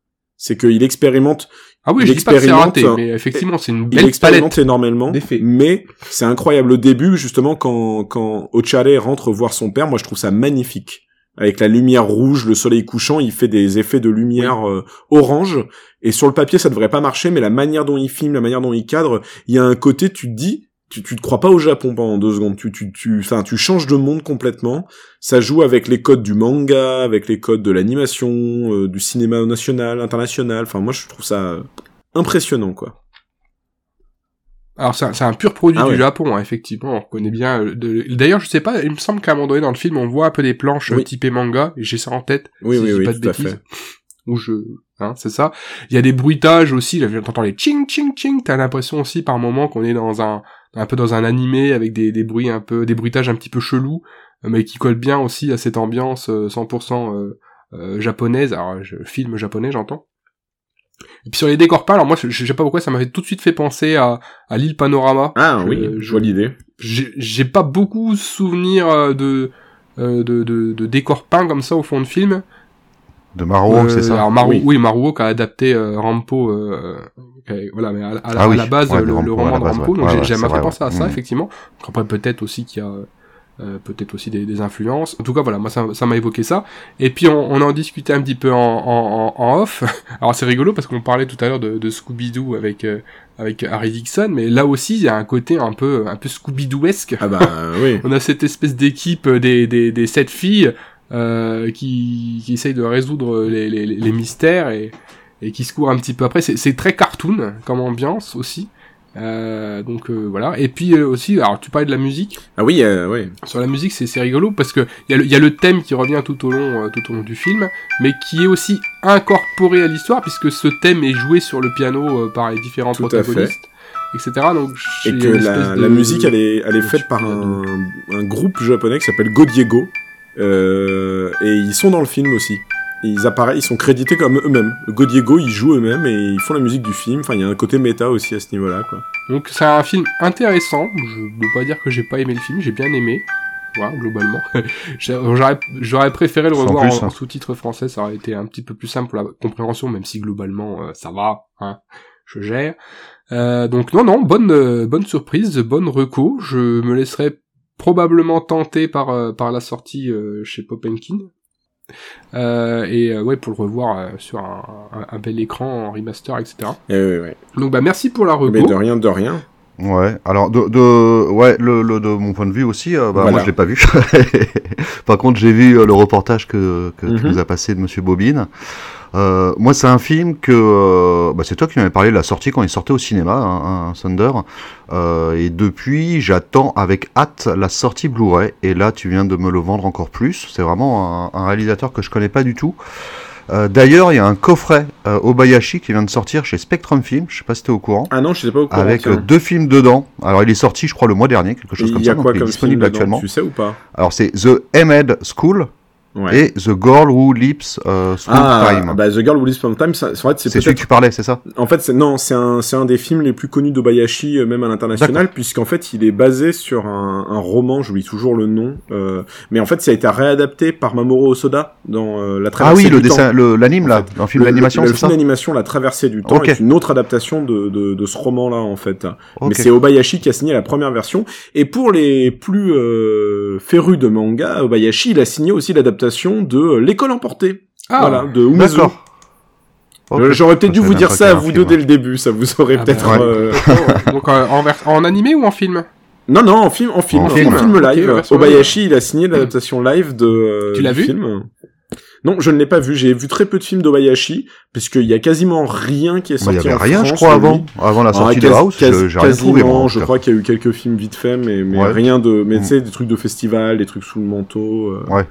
C'est qu'il expérimente, Ah oui, il je dis pas que c'est raté, expérimente, mais effectivement c'est une il belle expérimente palette. énormément. Mais c'est incroyable. Au début, justement, quand, quand Ochare rentre voir son père, moi, je trouve ça magnifique. Avec la lumière rouge, le soleil couchant, il fait des effets de lumière euh, orange. Et sur le papier, ça devrait pas marcher, mais la manière dont il filme, la manière dont il cadre, il y a un côté, tu te dis, tu, tu te crois pas au Japon pendant deux secondes. Tu, tu, tu, enfin, tu changes de monde complètement. Ça joue avec les codes du manga, avec les codes de l'animation, euh, du cinéma national, international. Enfin, moi, je trouve ça impressionnant, quoi. Alors c'est un, c'est un pur produit Ah du ouais. Japon, hein, effectivement. On reconnaît bien. euh, de- D'ailleurs, je sais pas. Il me semble qu'à un moment donné dans le film, on voit un peu des planches Oui. typées manga. J'ai ça en tête. Oui, si oui, oui, pas de tout à bêtises. fait. Ou je, hein, c'est ça. Il y a des bruitages aussi. Là, t'entends les ching ching ching. T'as l'impression aussi par moment qu'on est dans un, un peu dans un animé avec des, des bruits un peu, des bruitages un petit peu chelous, euh, mais qui collent bien aussi à cette ambiance euh, 100% euh, euh, japonaise. Alors, je, film japonais, j'entends. Et puis sur les décors peints, alors moi, je, je sais pas pourquoi, ça m'avait tout de suite fait penser à, à l'île Panorama. Ah Je- oui, je- vois l'idée. j'ai j'ai pas beaucoup souvenir euh, de, euh, de, de, de décors peints comme ça au fond de film. De Maro, Euh, c'est ça Alors Maru, Oui. oui, Maruo qui a adapté euh, Rampo, euh, euh, voilà, mais à, à la, Ah oui, à la base ouais, le, le Rampo, roman de Rampo, ouais. donc Ouais, j'ai jamais vrai, pensé à ça Mhm. effectivement. Donc Après peut-être aussi qu'il y a euh, peut-être aussi des, des influences. En tout cas voilà, moi ça m'a évoqué ça. Et puis on, on en discutait un petit peu en, en, en, en off. Alors c'est rigolo parce qu'on parlait tout à l'heure de, de Scooby-Doo avec euh, avec Harry Dixon, mais là aussi il y a un côté un peu un peu Scooby-Dooesque. Ah bah oui. On a cette espèce d'équipe des, des, des sept filles euh, qui, qui essayent de résoudre les, les, les mystères et, et qui se courent un petit peu après. C'est très cartoon comme ambiance aussi. Euh, donc euh, voilà. Et puis euh, aussi, alors tu parlais de la musique. Ah oui, euh, oui. Sur la musique, c'est rigolo parce que il y, a le- il y a le thème qui revient tout au long, euh, tout au long du film, mais qui est aussi incorporé à l'histoire puisque ce thème est joué sur le piano euh, par les différents Tout protagonistes, etc. Donc Et que la, espèce la de- musique, elle est, elle est de faite par un, un groupe japonais qui s'appelle Godiego. Euh, et ils sont dans le film aussi. Ils apparaissent, ils sont crédités comme eux-mêmes. Godiego, ils jouent eux-mêmes et ils font la musique du film. Enfin, il y a un côté méta aussi à ce niveau-là, quoi. Donc c'est un film intéressant. Je ne veux pas dire que j'ai pas aimé le film, j'ai bien aimé. Voilà, globalement. J'aurais préféré le revoir plus, en, hein. en sous-titre français, ça aurait été un petit peu plus simple pour la compréhension, même si globalement euh, ça va, hein, je gère. Euh, donc non, non, bonne euh, bonne surprise, bonne reco. Je me laisserai probablement tenter par euh, par la sortie euh, chez Popenkin. Euh, et euh, ouais, pour le revoir euh, sur un, un- un bel écran en remaster, etc. Et ouais. Donc bah merci pour la reco. Mais de rien, de rien. Ouais, alors de, de ouais le, le- de mon point de vue aussi, euh, bah, Voilà. moi je l'ai pas vu. Par contre, j'ai vu euh, le reportage que, que tu Mhm. nous as passé de Monsieur Bobine. Euh, moi, c'est un film que euh, bah, c'est toi qui m'avais parlé de la sortie quand il sortait au cinéma, hein, hein, Thunder. Euh, et depuis, j'attends avec hâte la sortie Blu-ray. Et là, tu viens de me le vendre encore plus. C'est vraiment un, un réalisateur que je connais pas du tout. D'ailleurs, il y a un coffret Obayashi qui vient de sortir chez Spectrum Film, je sais pas si t'es au courant, Ah non, je sais pas au courant. avec deux films dedans. Alors il est sorti, je crois, le mois dernier, quelque chose Et comme ça, a donc quoi il est comme disponible actuellement. Tu sais ou pas? Alors c'est The Ahmed School Ouais. et The Girl Who Leaps euh, Through ah, Time. bah The Girl Who Lives From Time, c'est vrai que c'est celui que tu parlais, c'est ça? En fait, non, c'est un, c'est un des films les plus connus d'Obayashi, euh, même à l'international, puisqu'en fait, il est basé sur un, un roman, j'oublie toujours le nom, euh, mais en fait, ça a été réadapté par Mamoru Osoda dans euh, La Ah Traversée oui, le du temps. dessin, le- l'anime en là, le film Le- d'animation, le, c'est le ça? film d'animation La Traversée du temps Ok. est une autre adaptation de, de, de ce roman-là, en fait. Mais c'est Obayashi qui a signé la première version. Et pour les plus euh, férus de manga, Obayashi, il a signé aussi l'adaptation de L'école emportée. Ah, voilà, de Umezu. D'accord. Euh. J'aurais peut-être dû vous dire ça qu'il à vous deux film. dès le début, ça vous aurait Ah peut-être... bah, euh, Donc euh, en, en animé ou en film? Non, non, en film, en film, En en film. live. version Obayashi, il a signé l'adaptation live de. euh, Tu l'as vu? film. Non, je ne l'ai pas vu. J'ai vu très peu de films d'Obayashi, puisqu'il y a quasiment rien qui est Bah, Il sorti y avait en rien, France je crois, de avant, avant la Ah, sortie de quasi- House. quasi- je- quasiment, trouvé. moi, je crois qu'il y a eu quelques films vite fait, mais, mais Ouais. rien de. Mais Mm. tu sais, des trucs de festival, des trucs sous le manteau. euh, Ouais.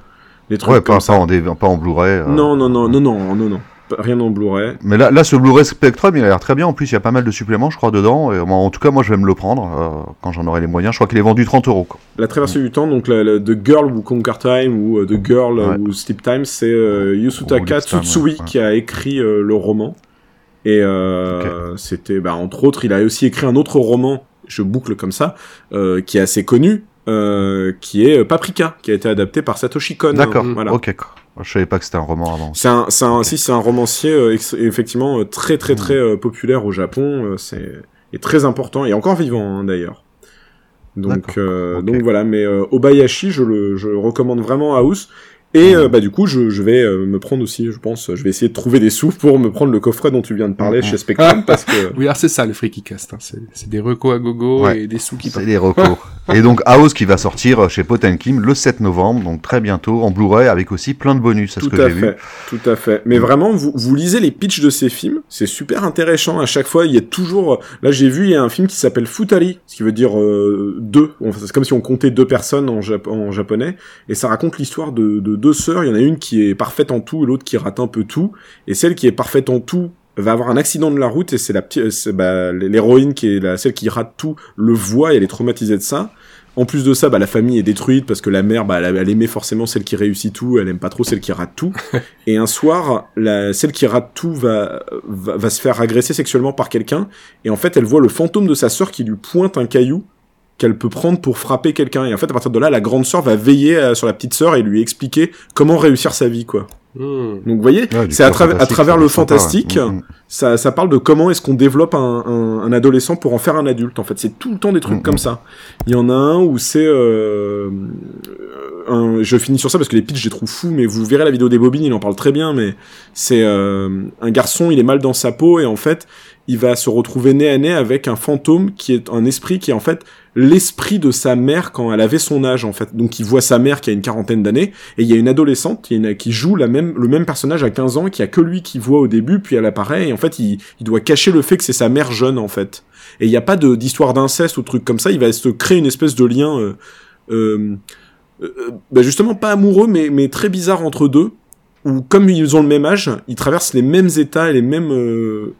Des trucs Ouais, comme pas, ça. pas en, pas en Blu-ray. euh. Non, non, non, non, non, non, non. Rien en Blu-ray. Mais là, là, ce Blu-ray Spectrum, il a l'air très bien. En plus, il y a pas mal de suppléments, je crois, dedans. Et, en tout cas, moi, je vais me le prendre euh, quand j'en aurai les moyens. Je crois qu'il est vendu 30 euros. La traversée du temps, donc la, la- The Girl Who Conquer Time ou euh, The Girl Ouais. Who Sleep Time, c'est euh, Ou Yusutaka Tsutsui ouais, qui a écrit euh, le roman. Et euh, c'était, bah, entre autres, il a aussi écrit un autre roman, je boucle comme ça, euh, qui est assez connu, euh, qui est Paprika, qui a été adapté par Satoshi Kon. D'accord. Voilà. Ok. Je savais pas que c'était un roman avant. C'est un, c'est un, si c'est un romancier euh, effectivement euh, très très très euh, populaire au Japon. euh, c'est et très important et encore vivant hein, d'ailleurs. Donc euh, donc voilà, mais euh, Obayashi, je le je recommande vraiment à House. Et euh, bah du coup, je, je vais euh, me prendre aussi, je pense, je vais essayer de trouver des sous pour me prendre le coffret dont tu viens de parler chez Spectrum parce que Oui, alors c'est ça le Freaky Cast. Hein. C'est c'est des recos à gogo Ouais. et des sous qui C'est partent. des recours. Et donc House qui va sortir chez Potemkin le 7 novembre, donc très bientôt en Blu-ray avec aussi plein de bonus, c'est ce Tout que à vu. fait, tout à fait. Mais vraiment, vous, vous lisez les pitchs de ces films, c'est super intéressant. À chaque fois, il y a toujours. Là, j'ai vu, il y a un film qui s'appelle Futari, ce qui veut dire euh, deux. Enfin, C'est comme si on comptait deux personnes en, Jap- en japonais, et ça raconte l'histoire de, de deux sœurs. Il y en a une qui est parfaite en tout, et l'autre qui rate un peu tout. Et celle qui est parfaite en tout va avoir un accident de la route, et c'est la petite, c'est, bah, l'héroïne qui est la celle qui rate tout le voit, et elle est traumatisée de ça. En plus de ça, bah, la famille est détruite parce que la mère, bah, elle, elle aimait forcément celle qui réussit tout, elle aime pas trop celle qui rate tout. et un soir, la, celle qui rate tout va, va, va se faire agresser sexuellement par quelqu'un. Et en fait, elle voit le fantôme de sa sœur qui lui pointe un caillou qu'elle peut prendre pour frapper quelqu'un. Et en fait, à partir de là, la grande sœur va veiller euh, sur la petite sœur et lui expliquer comment réussir sa vie, quoi. Hmm. Donc, vous voyez, Ouais, c'est à, travers à le sympa, ouais. fantastique, Mm, mm. ça, ça parle de comment est-ce qu'on développe un, un, un adolescent pour en faire un adulte. En fait, c'est tout le temps des trucs Mhm. comme ça. Il y en a un où c'est, euh, un, je finis sur ça parce que les pitchs je les trouve fous, mais vous verrez la vidéo des bobines, il en parle très bien. Mais c'est euh, un garçon, il est mal dans sa peau et en fait, il va se retrouver nez à nez avec un fantôme qui est un esprit qui est en fait l'esprit de sa mère quand elle avait son âge en fait. Donc il voit sa mère qui a une quarantaine d'années et il y a une adolescente qui, joue le même personnage à 15 ans qui a que lui qui voit au début puis elle apparaît et en fait il, doit cacher le fait que c'est sa mère jeune en fait. Et il n'y a pas d'histoire d'inceste ou truc comme ça, il va se créer une espèce de lien euh, euh, euh, bah justement pas amoureux mais, mais très bizarre entre deux où comme ils ont le même âge, ils traversent les mêmes états et les mêmes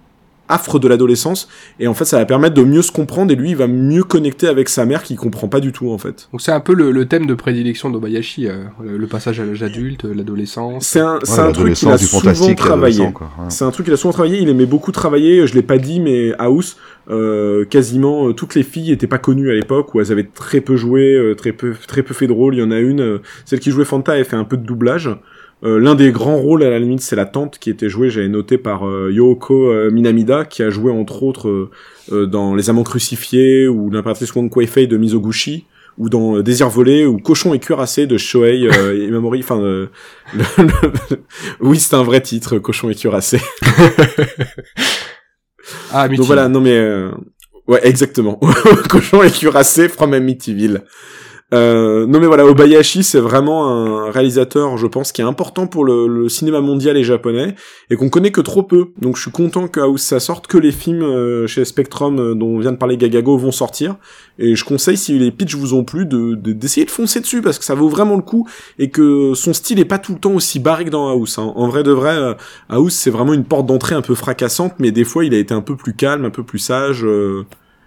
euh, affres de l'adolescence et en fait ça va permettre de mieux se comprendre et lui il va mieux connecter avec sa mère qui comprend pas du tout en fait. Donc c'est un peu le, le thème de prédilection d'Obayashi, euh, le, passage à l'âge adulte, l'adolescence. C'est un, c'est Ouais, un truc qu'il a souvent travaillé. Ouais. C'est un truc qu'il a souvent travaillé. Il aimait beaucoup travailler. Je l'ai pas dit, mais House, euh, quasiment euh, toutes les filles étaient pas connues à l'époque, où elles avaient très peu joué, euh, très peu, très peu fait de rôle. Il y en a une, euh, celle qui jouait Fanta, elle fait un peu de doublage. Euh, L'un des grands rôles à la limite, c'est la tante qui était jouée, j'avais noté par euh, Yoko euh, Minamida, qui a joué entre autres euh, dans Les Amants crucifiés ou l'impératrice Wong Kuei-fei de Mizoguchi ou dans Désir volé ou Cochon et cuirassé de Shohei euh, Imamori. Enfin, euh, le- le- oui, c'est un vrai titre, Cochon et cuirassé. Ah, Donc voilà, non mais euh, ouais, exactement. Cochon et cuirassé from Amityville. Euh, non mais voilà, Obayashi c'est vraiment un réalisateur, je pense, qui est important pour le, cinéma mondial et japonais et qu'on connaît que trop peu. Donc je suis content que House ça sorte, que les films euh, chez Spectrum euh, dont vient de parler Gagago vont sortir. Et je conseille si les pitchs vous ont plu de de- d'essayer de, foncer dessus parce que ça vaut vraiment le coup et que son style est pas tout le temps aussi barré que dans House. hein. En vrai de vrai, euh, House c'est vraiment une porte d'entrée un peu fracassante, mais des fois il a été un peu plus calme, un peu plus sage. euh,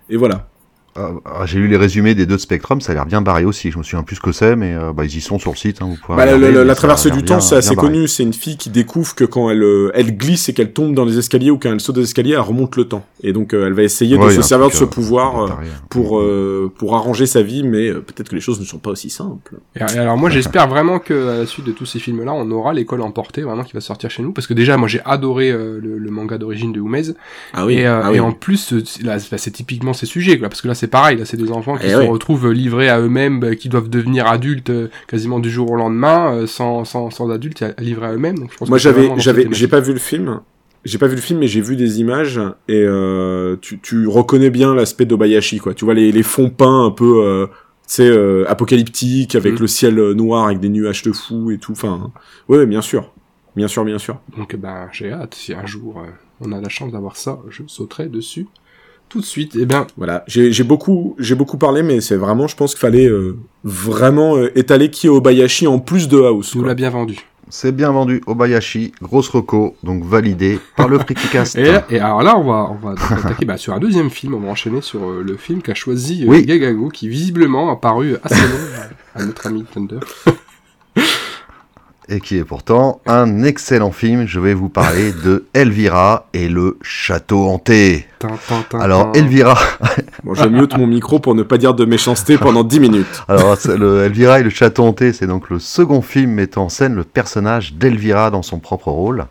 et voilà. Ah, J'ai lu les résumés des deux de Spectrum, ça a l'air bien barré aussi. Je me souviens plus ce que c'est, mais euh, bah, ils y sont sur le site. Hein, vous pouvez Bah, la, regarder, la- la traversée du bien- temps, c'est assez barré. connu. C'est une fille qui découvre que quand elle, euh, elle glisse et qu'elle tombe dans les escaliers ou quand elle saute des escaliers, elle remonte le temps. Et donc, euh, elle va essayer Ouais, de se servir de ce euh, pouvoir euh, pour euh, pour arranger sa vie, mais euh, peut-être que les choses ne sont pas aussi simples. Et alors moi j'espère vraiment que à la suite de tous ces films-là, on aura l'école emportée vraiment qui va sortir chez nous parce que déjà moi j'ai adoré euh, le, le manga d'origine de Umez Ah et, euh, ah et en plus euh, là c'est- c'est typiquement ces sujets quoi parce que là c'est pareil là c'est des enfants qui Eh se retrouvent livrés à eux-mêmes euh, qui doivent devenir adultes euh, quasiment du jour au lendemain euh, sans sans sans adultes à- livrés à eux-mêmes donc je pense Moi, c'est j'avais, j'avais, j'ai pas vu le film. J'ai pas vu le film, mais j'ai vu des images et euh, tu, tu reconnais bien l'aspect d'Obayashi, quoi. Tu vois les, les fonds peints un peu, euh, tu sais, euh, apocalyptiques avec Mhm. le ciel noir avec des nuages de fou et tout. Enfin, ouais, bien sûr, bien sûr, bien sûr. donc ben j'ai hâte si un jour on a la chance d'avoir ça je sauterai dessus tout de suite et bien Voilà, j'ai beaucoup, j'ai beaucoup parlé, mais c'est vraiment, je pense qu'il fallait euh, vraiment euh, étaler qui est Obayashi en plus de House. nous l'as bien vendu C'est bien vendu, Obayashi, grosse reco, donc validé par le Frikicast. Et, et alors là, on va, on va donc attaquer bah, sur un deuxième film. On va enchaîner sur euh, le film qu'a choisi euh, Oui. Gagago, qui visiblement a paru assez long à, à notre ami Thunder. Et qui est pourtant un excellent film. Je vais vous parler de Elvira et le château hanté. Alors. Elvira, Bon, je mute mon micro pour ne pas dire de méchanceté pendant 10 minutes. alors le Elvira et le château hanté, c'est donc le second film mettant en scène le personnage d'Elvira dans son propre rôle.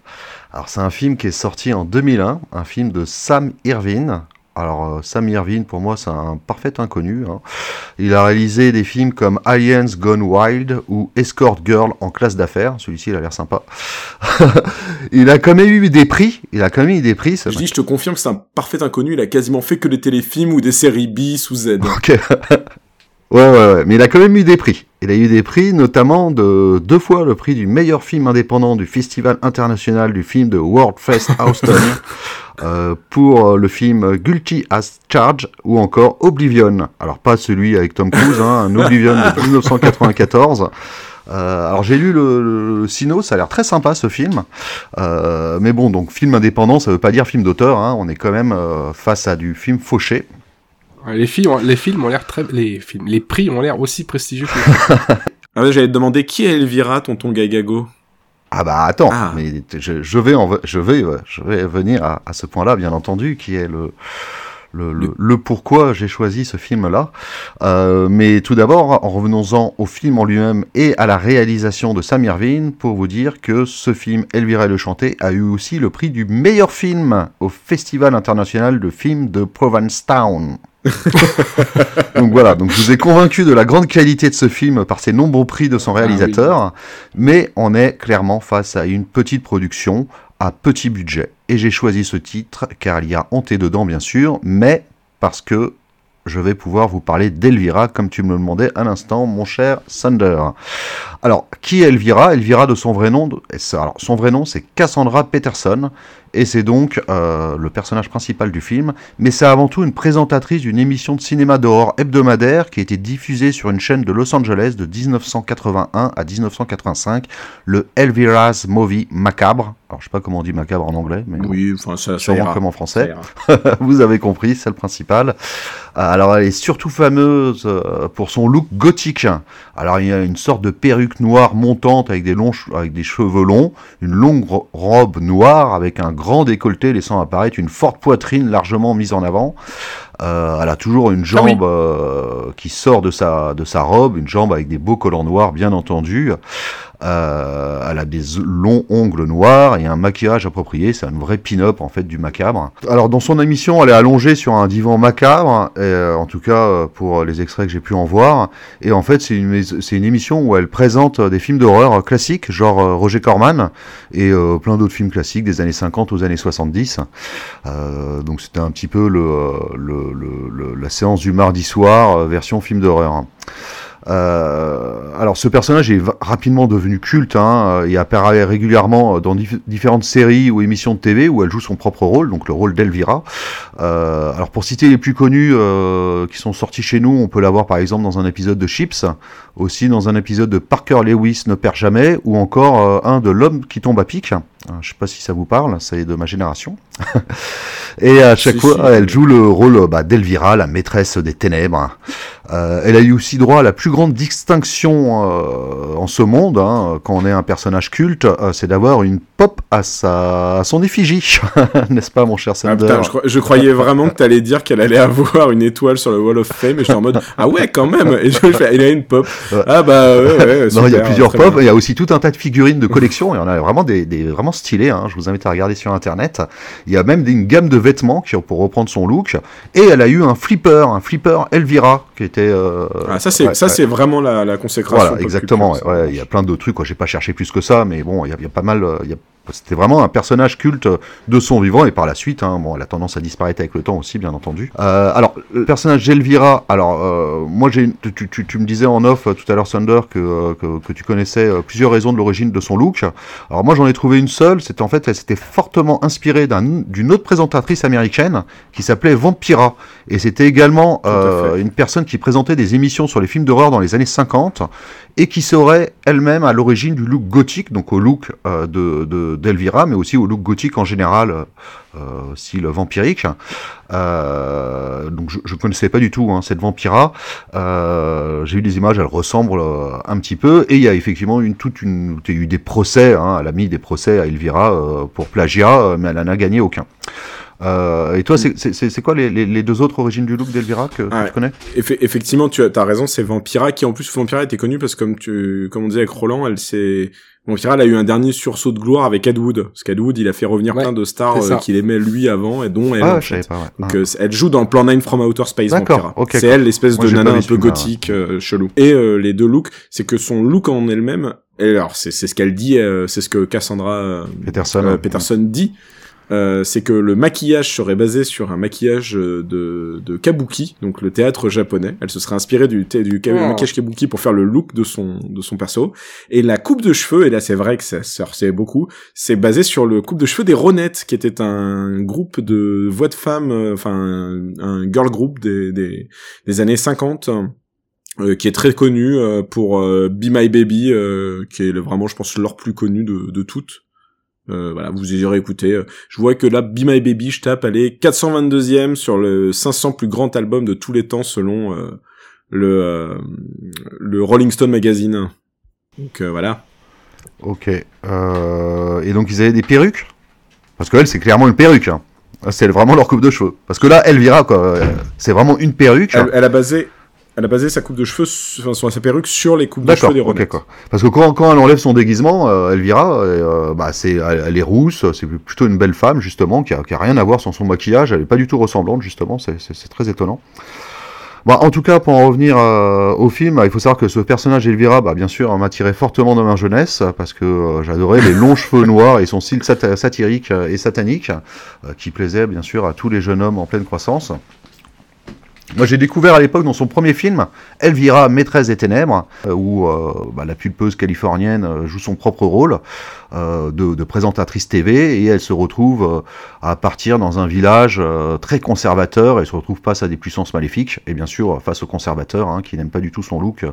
Alors c'est un film qui est sorti en 2001, un film de Sam Irvine. Alors euh, Sam Irvine pour moi c'est un parfait inconnu. hein. Il a réalisé des films comme Aliens Gone Wild ou Escort Girl en classe d'affaires. Celui-ci il a l'air sympa. il a quand même eu des prix. Il a quand même eu des prix. Je dis, je te confirme que c'est un parfait inconnu. Il a quasiment fait que des téléfilms ou des séries bis ou Z. Ok. ouais, ouais, ouais. Mais il a quand même eu des prix. Il a eu des prix, notamment de deux fois le prix du meilleur film indépendant du Festival international du film de World Fest Houston euh, pour euh, le film Guilty as Charged ou encore Oblivion. Alors pas celui avec Tom Cruise, hein, un Oblivion de 1994. Euh, alors j'ai lu le, le, le Sino, ça a l'air très sympa ce film. Euh, mais bon, donc film indépendant, ça veut pas dire film d'auteur. Hein. On est quand même face à du film fauché. Ouais, les, films, ont- les films ont l'air très, les films, les prix ont l'air aussi prestigieux que les films. Ah ouais, j'allais te demander qui est Elvira, tonton Gagago? Ah bah attends, Ah. mais je, je vais en, je vais, je vais venir à, à ce point-là, bien entendu, qui est le le, le, le pourquoi j'ai choisi ce film-là. Euh, mais tout d'abord, en revenons-en au film en lui-même et à la réalisation de Sam Irvine, pour vous dire que ce film, Elvira et le chanté, a eu aussi le prix du meilleur film au Festival international de films de Provincetown. donc voilà, donc je vous ai convaincu de la grande qualité de ce film par ses nombreux prix de son Ah oui. réalisateur, mais on est clairement face à une petite production à petit budget. Et j'ai choisi ce titre car il y a hanté dedans bien sûr, mais parce que je vais pouvoir vous parler d'Elvira comme tu me le demandais à l'instant, mon cher Thunder. Alors, qui est Elvira? Elvira de son vrai nom, alors, son vrai nom c'est Cassandra Peterson, et c'est donc euh, le personnage principal du film, mais c'est avant tout une présentatrice d'une émission de cinéma d'horreur hebdomadaire qui a été diffusée sur une chaîne de Los Angeles de 1981 à 1985, le Elvira's Movie Macabre. Alors je sais pas comment on dit macabre en anglais, mais Oui, enfin, ça, ça sûrement ira. comme en Ça français. Vous avez compris, c'est le principal. Euh, Alors, elle est surtout fameuse euh, pour son look gothique. Alors, il y a une sorte de perruque noire montante avec des longs, avec des cheveux longs, une longue ro- robe noire avec un grand décolleté laissant apparaître une forte poitrine largement mise en avant. Euh, elle a toujours une jambe Ah oui. euh, qui sort de sa, de sa robe, une jambe avec des beaux collants noirs, bien entendu. Euh, elle a des longs ongles noirs et un maquillage approprié. C'est une vraie pin-up en fait du macabre. Alors dans son émission, elle est allongée sur un divan macabre, euh, en tout cas euh, pour les extraits que j'ai pu en voir. Et en fait, c'est une, émission où elle présente euh, des films d'horreur classiques, genre euh, Roger Corman et euh, plein d'autres films classiques des années 50 aux années 70. Euh, donc c'était un petit peu le, euh, le- le- la séance du mardi soir euh, version film d'horreur. Euh, alors ce personnage est rapidement devenu culte hein, euh, et apparaît régulièrement dans dif- différentes séries ou émissions de TV où elle joue son propre rôle, donc le rôle d'Elvira. Euh, alors pour citer les plus connus euh, qui sont sortis chez nous, on peut la voir par exemple dans un épisode de Chips, aussi dans un épisode de Parker Lewis ne perd jamais, ou encore euh, un de L'homme qui tombe à pic. Euh, Je sais pas si ça vous parle, c'est de ma génération. Et à chaque Si, fois, si. elle joue le rôle bah, d'Elvira, la maîtresse des ténèbres. Euh, elle a eu aussi droit à la plus grande distinction euh, en ce monde, hein, quand on est un personnage culte, euh, c'est d'avoir une pop à, sa, à son effigie, n'est-ce pas, mon cher Ah, Sander putain, je, cro- je croyais vraiment que t'allais dire qu'elle allait avoir une étoile sur le Wall of Fame et j'étais en mode ah ouais quand même et je fais il a une pop ah bah ouais, ouais Non, il y a plusieurs pop, il y a aussi tout un tas de figurines de collection, et on a vraiment des, des vraiment stylés, hein, je vous invite à regarder sur internet. Il y a même une gamme de vêtements qui, pour reprendre son look, et elle a eu un flipper, un flipper Elvira, qui était... euh, Ah, ça c'est ouais, ça ouais. c'est vraiment la, la consécration Voilà, exactement. culture, ouais, il y a plein de trucs. J'ai pas cherché plus que ça, mais bon, il y a, il y a pas mal. euh, il y a- C'était vraiment un personnage culte de son vivant et par la suite, hein, bon, elle a tendance à disparaître avec le temps aussi, bien entendu. Euh, alors, le personnage d'Elvira, alors euh, moi, j'ai, tu, tu, tu me disais en off euh, tout à l'heure, Thunder, que, que, que tu connaissais plusieurs raisons de l'origine de son look. Alors moi, j'en ai trouvé une seule. C'était en fait, elle s'était fortement inspirée d'un, d'une autre présentatrice américaine qui s'appelait Vampira, et c'était également euh, une personne qui présentait des émissions sur les films d'horreur dans les années 50 et qui serait elle-même à l'origine du look gothique, donc au look de, de- d'Elvira, mais aussi au look gothique en général, euh, style vampirique. Euh, donc je ne connaissais pas du tout hein, cette vampira. Euh, J'ai eu des images, elle ressemble un petit peu, et il y a effectivement une, toute une, il y a eu des procès, hein, elle a mis des procès à Elvira euh, pour plagiat, mais elle n'en a gagné aucun. Euh, et toi, c'est- quoi les, les- deux autres origines du look d'Elvira que, tu connais? Effe- effectivement, tu as, as raison, c'est Vampira qui en plus Vampira était connue parce que comme tu comme on disait avec Roland, elle s'est Vampira elle a eu un dernier sursaut de gloire avec Ed Wood parce qu'Ed Wood il a fait revenir Ouais, plein de stars euh, qu'il aimait lui avant et dont elle. Ah, en je fait. savais pas. Ouais. Donc Ah. euh, elle joue dans plan 9 from Outer Space D'accord, c'est elle l'espèce de nana un peu gothique euh, chelou. Et les deux looks, c'est que son look en elle-même, et alors c'est ce qu'elle dit, c'est ce que Cassandra Peterson. Peterson dit, euh, c'est que le maquillage serait basé sur un maquillage euh, de, de kabuki, donc le théâtre japonais. Elle se serait inspirée du, du ka- Oh. maquillage kabuki pour faire le look de son de son perso. Et la coupe de cheveux, et là c'est vrai que ça ressemble beaucoup, c'est basé sur le coupe de cheveux des Ronettes, qui était un groupe de voix de femmes, euh, enfin un, un girl group des, des, des années 50. euh, qui est très connu euh, pour euh, Be My Baby, euh, qui est vraiment, je pense, leur plus connu de, de toutes. Euh, voilà, vous y irez écouter. Euh, Je vois que là, Be My Baby, je tape, elle est 422e sur le 500 plus grand album de tous les temps selon euh, le euh, le Rolling Stone magazine. Donc euh, voilà. Ok. Euh, et donc ils avaient des perruques? Parce que elle, c'est clairement une perruque. hein. C'est vraiment leur coupe de cheveux. Parce que là, Elvira, quoi, c'est vraiment une perruque. Elle, elle a basé elle a basé sa coupe de cheveux, enfin sa perruque sur les coupes de cheveux des ok, Ronettes. quoi. Parce que quand, quand elle enlève son déguisement, euh, Elvira, euh, bah, c'est, elle, elle est rousse, c'est plutôt une belle femme, justement, qui a, qui a rien à voir sans son maquillage, elle est pas du tout ressemblante, justement, c'est, très étonnant. Bon, en tout cas, pour en revenir euh, au film, il faut savoir que ce personnage Elvira, bah, bien sûr, m'a tiré fortement dans ma jeunesse, parce que j'adorais les longs cheveux noirs et son style sat- satirique et satanique, qui plaisait, bien sûr, à tous les jeunes hommes en pleine croissance. Moi, j'ai découvert à l'époque dans son premier film, Elvira, maîtresse des ténèbres, euh, où euh, bah, la pulpeuse californienne euh, joue son propre rôle euh, de, de présentatrice TV et elle se retrouve euh, à partir dans un village très conservateur et se retrouve face à des puissances maléfiques et bien sûr face aux conservateurs hein, qui n'aiment pas du tout son look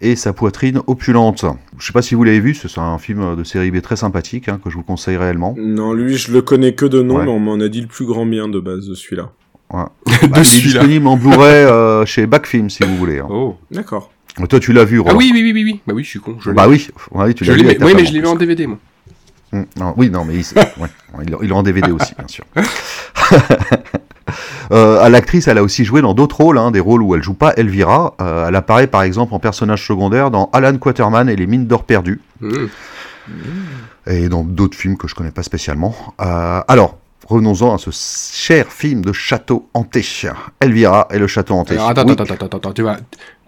et sa poitrine opulente. Je sais pas si vous l'avez vu, c'est un film de série B très sympathique hein, que je vous conseille réellement. Non, lui, je le connais que de nom, Ouais. mais on m'en a dit le plus grand bien de base de celui-là. Bah, de est celui-là. disponible en Blu-ray euh, chez Backfilm si vous voulez. hein. Oh. D'accord. Toi tu l'as vu, Ah Roland. oui, oui, oui, oui, oui. Bah oui, je suis con. Je l'ai. Bah oui, oui, tu Je l'as l'ai, vu. mais, ta oui, mais je l'ai vu en. DVD, moi. Mm, non, oui, non, mais il, ouais, il, il est en DVD aussi, bien sûr. Euh, à L'actrice, elle a aussi joué dans d'autres rôles, hein, des rôles où elle joue pas Elvira. Euh, elle apparaît par exemple en personnage secondaire dans Alan Quaterman et les Mines d'or perdues, Mmh. et dans d'autres films que je connais pas spécialement. Euh, alors, revenons-en à ce cher film de château hanté. Elvira et le château hanté. Alors, attends, Oui. attends, attends, attends, attends, tu vas,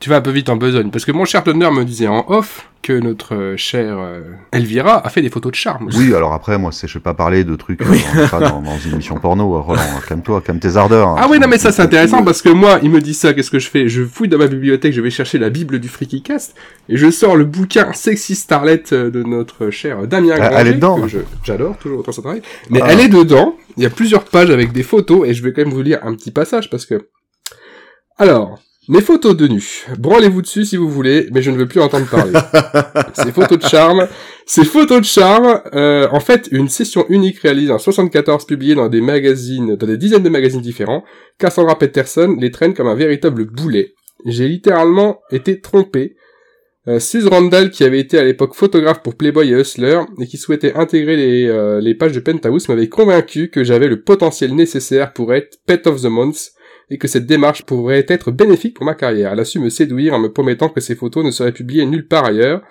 tu vas un peu vite en besogne. Parce que mon cher Thunder me disait en off que notre euh, chère euh, Elvira a fait des photos de charme. Oui, alors après, moi, c'est, je vais pas parler de trucs euh, dans, pas dans, dans une émission porno, euh, Roland. Calme-toi, calme tes ardeurs. hein. Ah oui, non, mais ça, c'est intéressant parce que moi, il me dit ça, qu'est-ce que je fais? Je fouille dans ma bibliothèque, je vais chercher la Bible du Freaky Cast et je sors le bouquin Sexy Starlet euh, de notre cher Damien Ah, Granger, elle est dedans. j'adore, toujours autant son travail. Mais Ah. elle est dedans, il y a plusieurs pages avec des photos et je vais quand même vous lire un petit passage parce que... Alors, mes photos de nu. Branlez-vous dessus si vous voulez, mais je ne veux plus entendre parler. Ces photos de charme, ces photos de charme, euh, en fait, une session unique réalisée en 74, publiée dans des magazines, dans des dizaines de magazines différents, Cassandra Peterson les traîne comme un véritable boulet. J'ai littéralement été trompé. Euh, Suze Randall, qui avait été à l'époque photographe pour Playboy et Hustler, et qui souhaitait intégrer les, euh, les pages de Penthouse, m'avait convaincu que j'avais le potentiel nécessaire pour être Pet of the Month, et que cette démarche pourrait être bénéfique pour ma carrière. Elle a su me séduire en me promettant que ces photos ne seraient publiées nulle part ailleurs.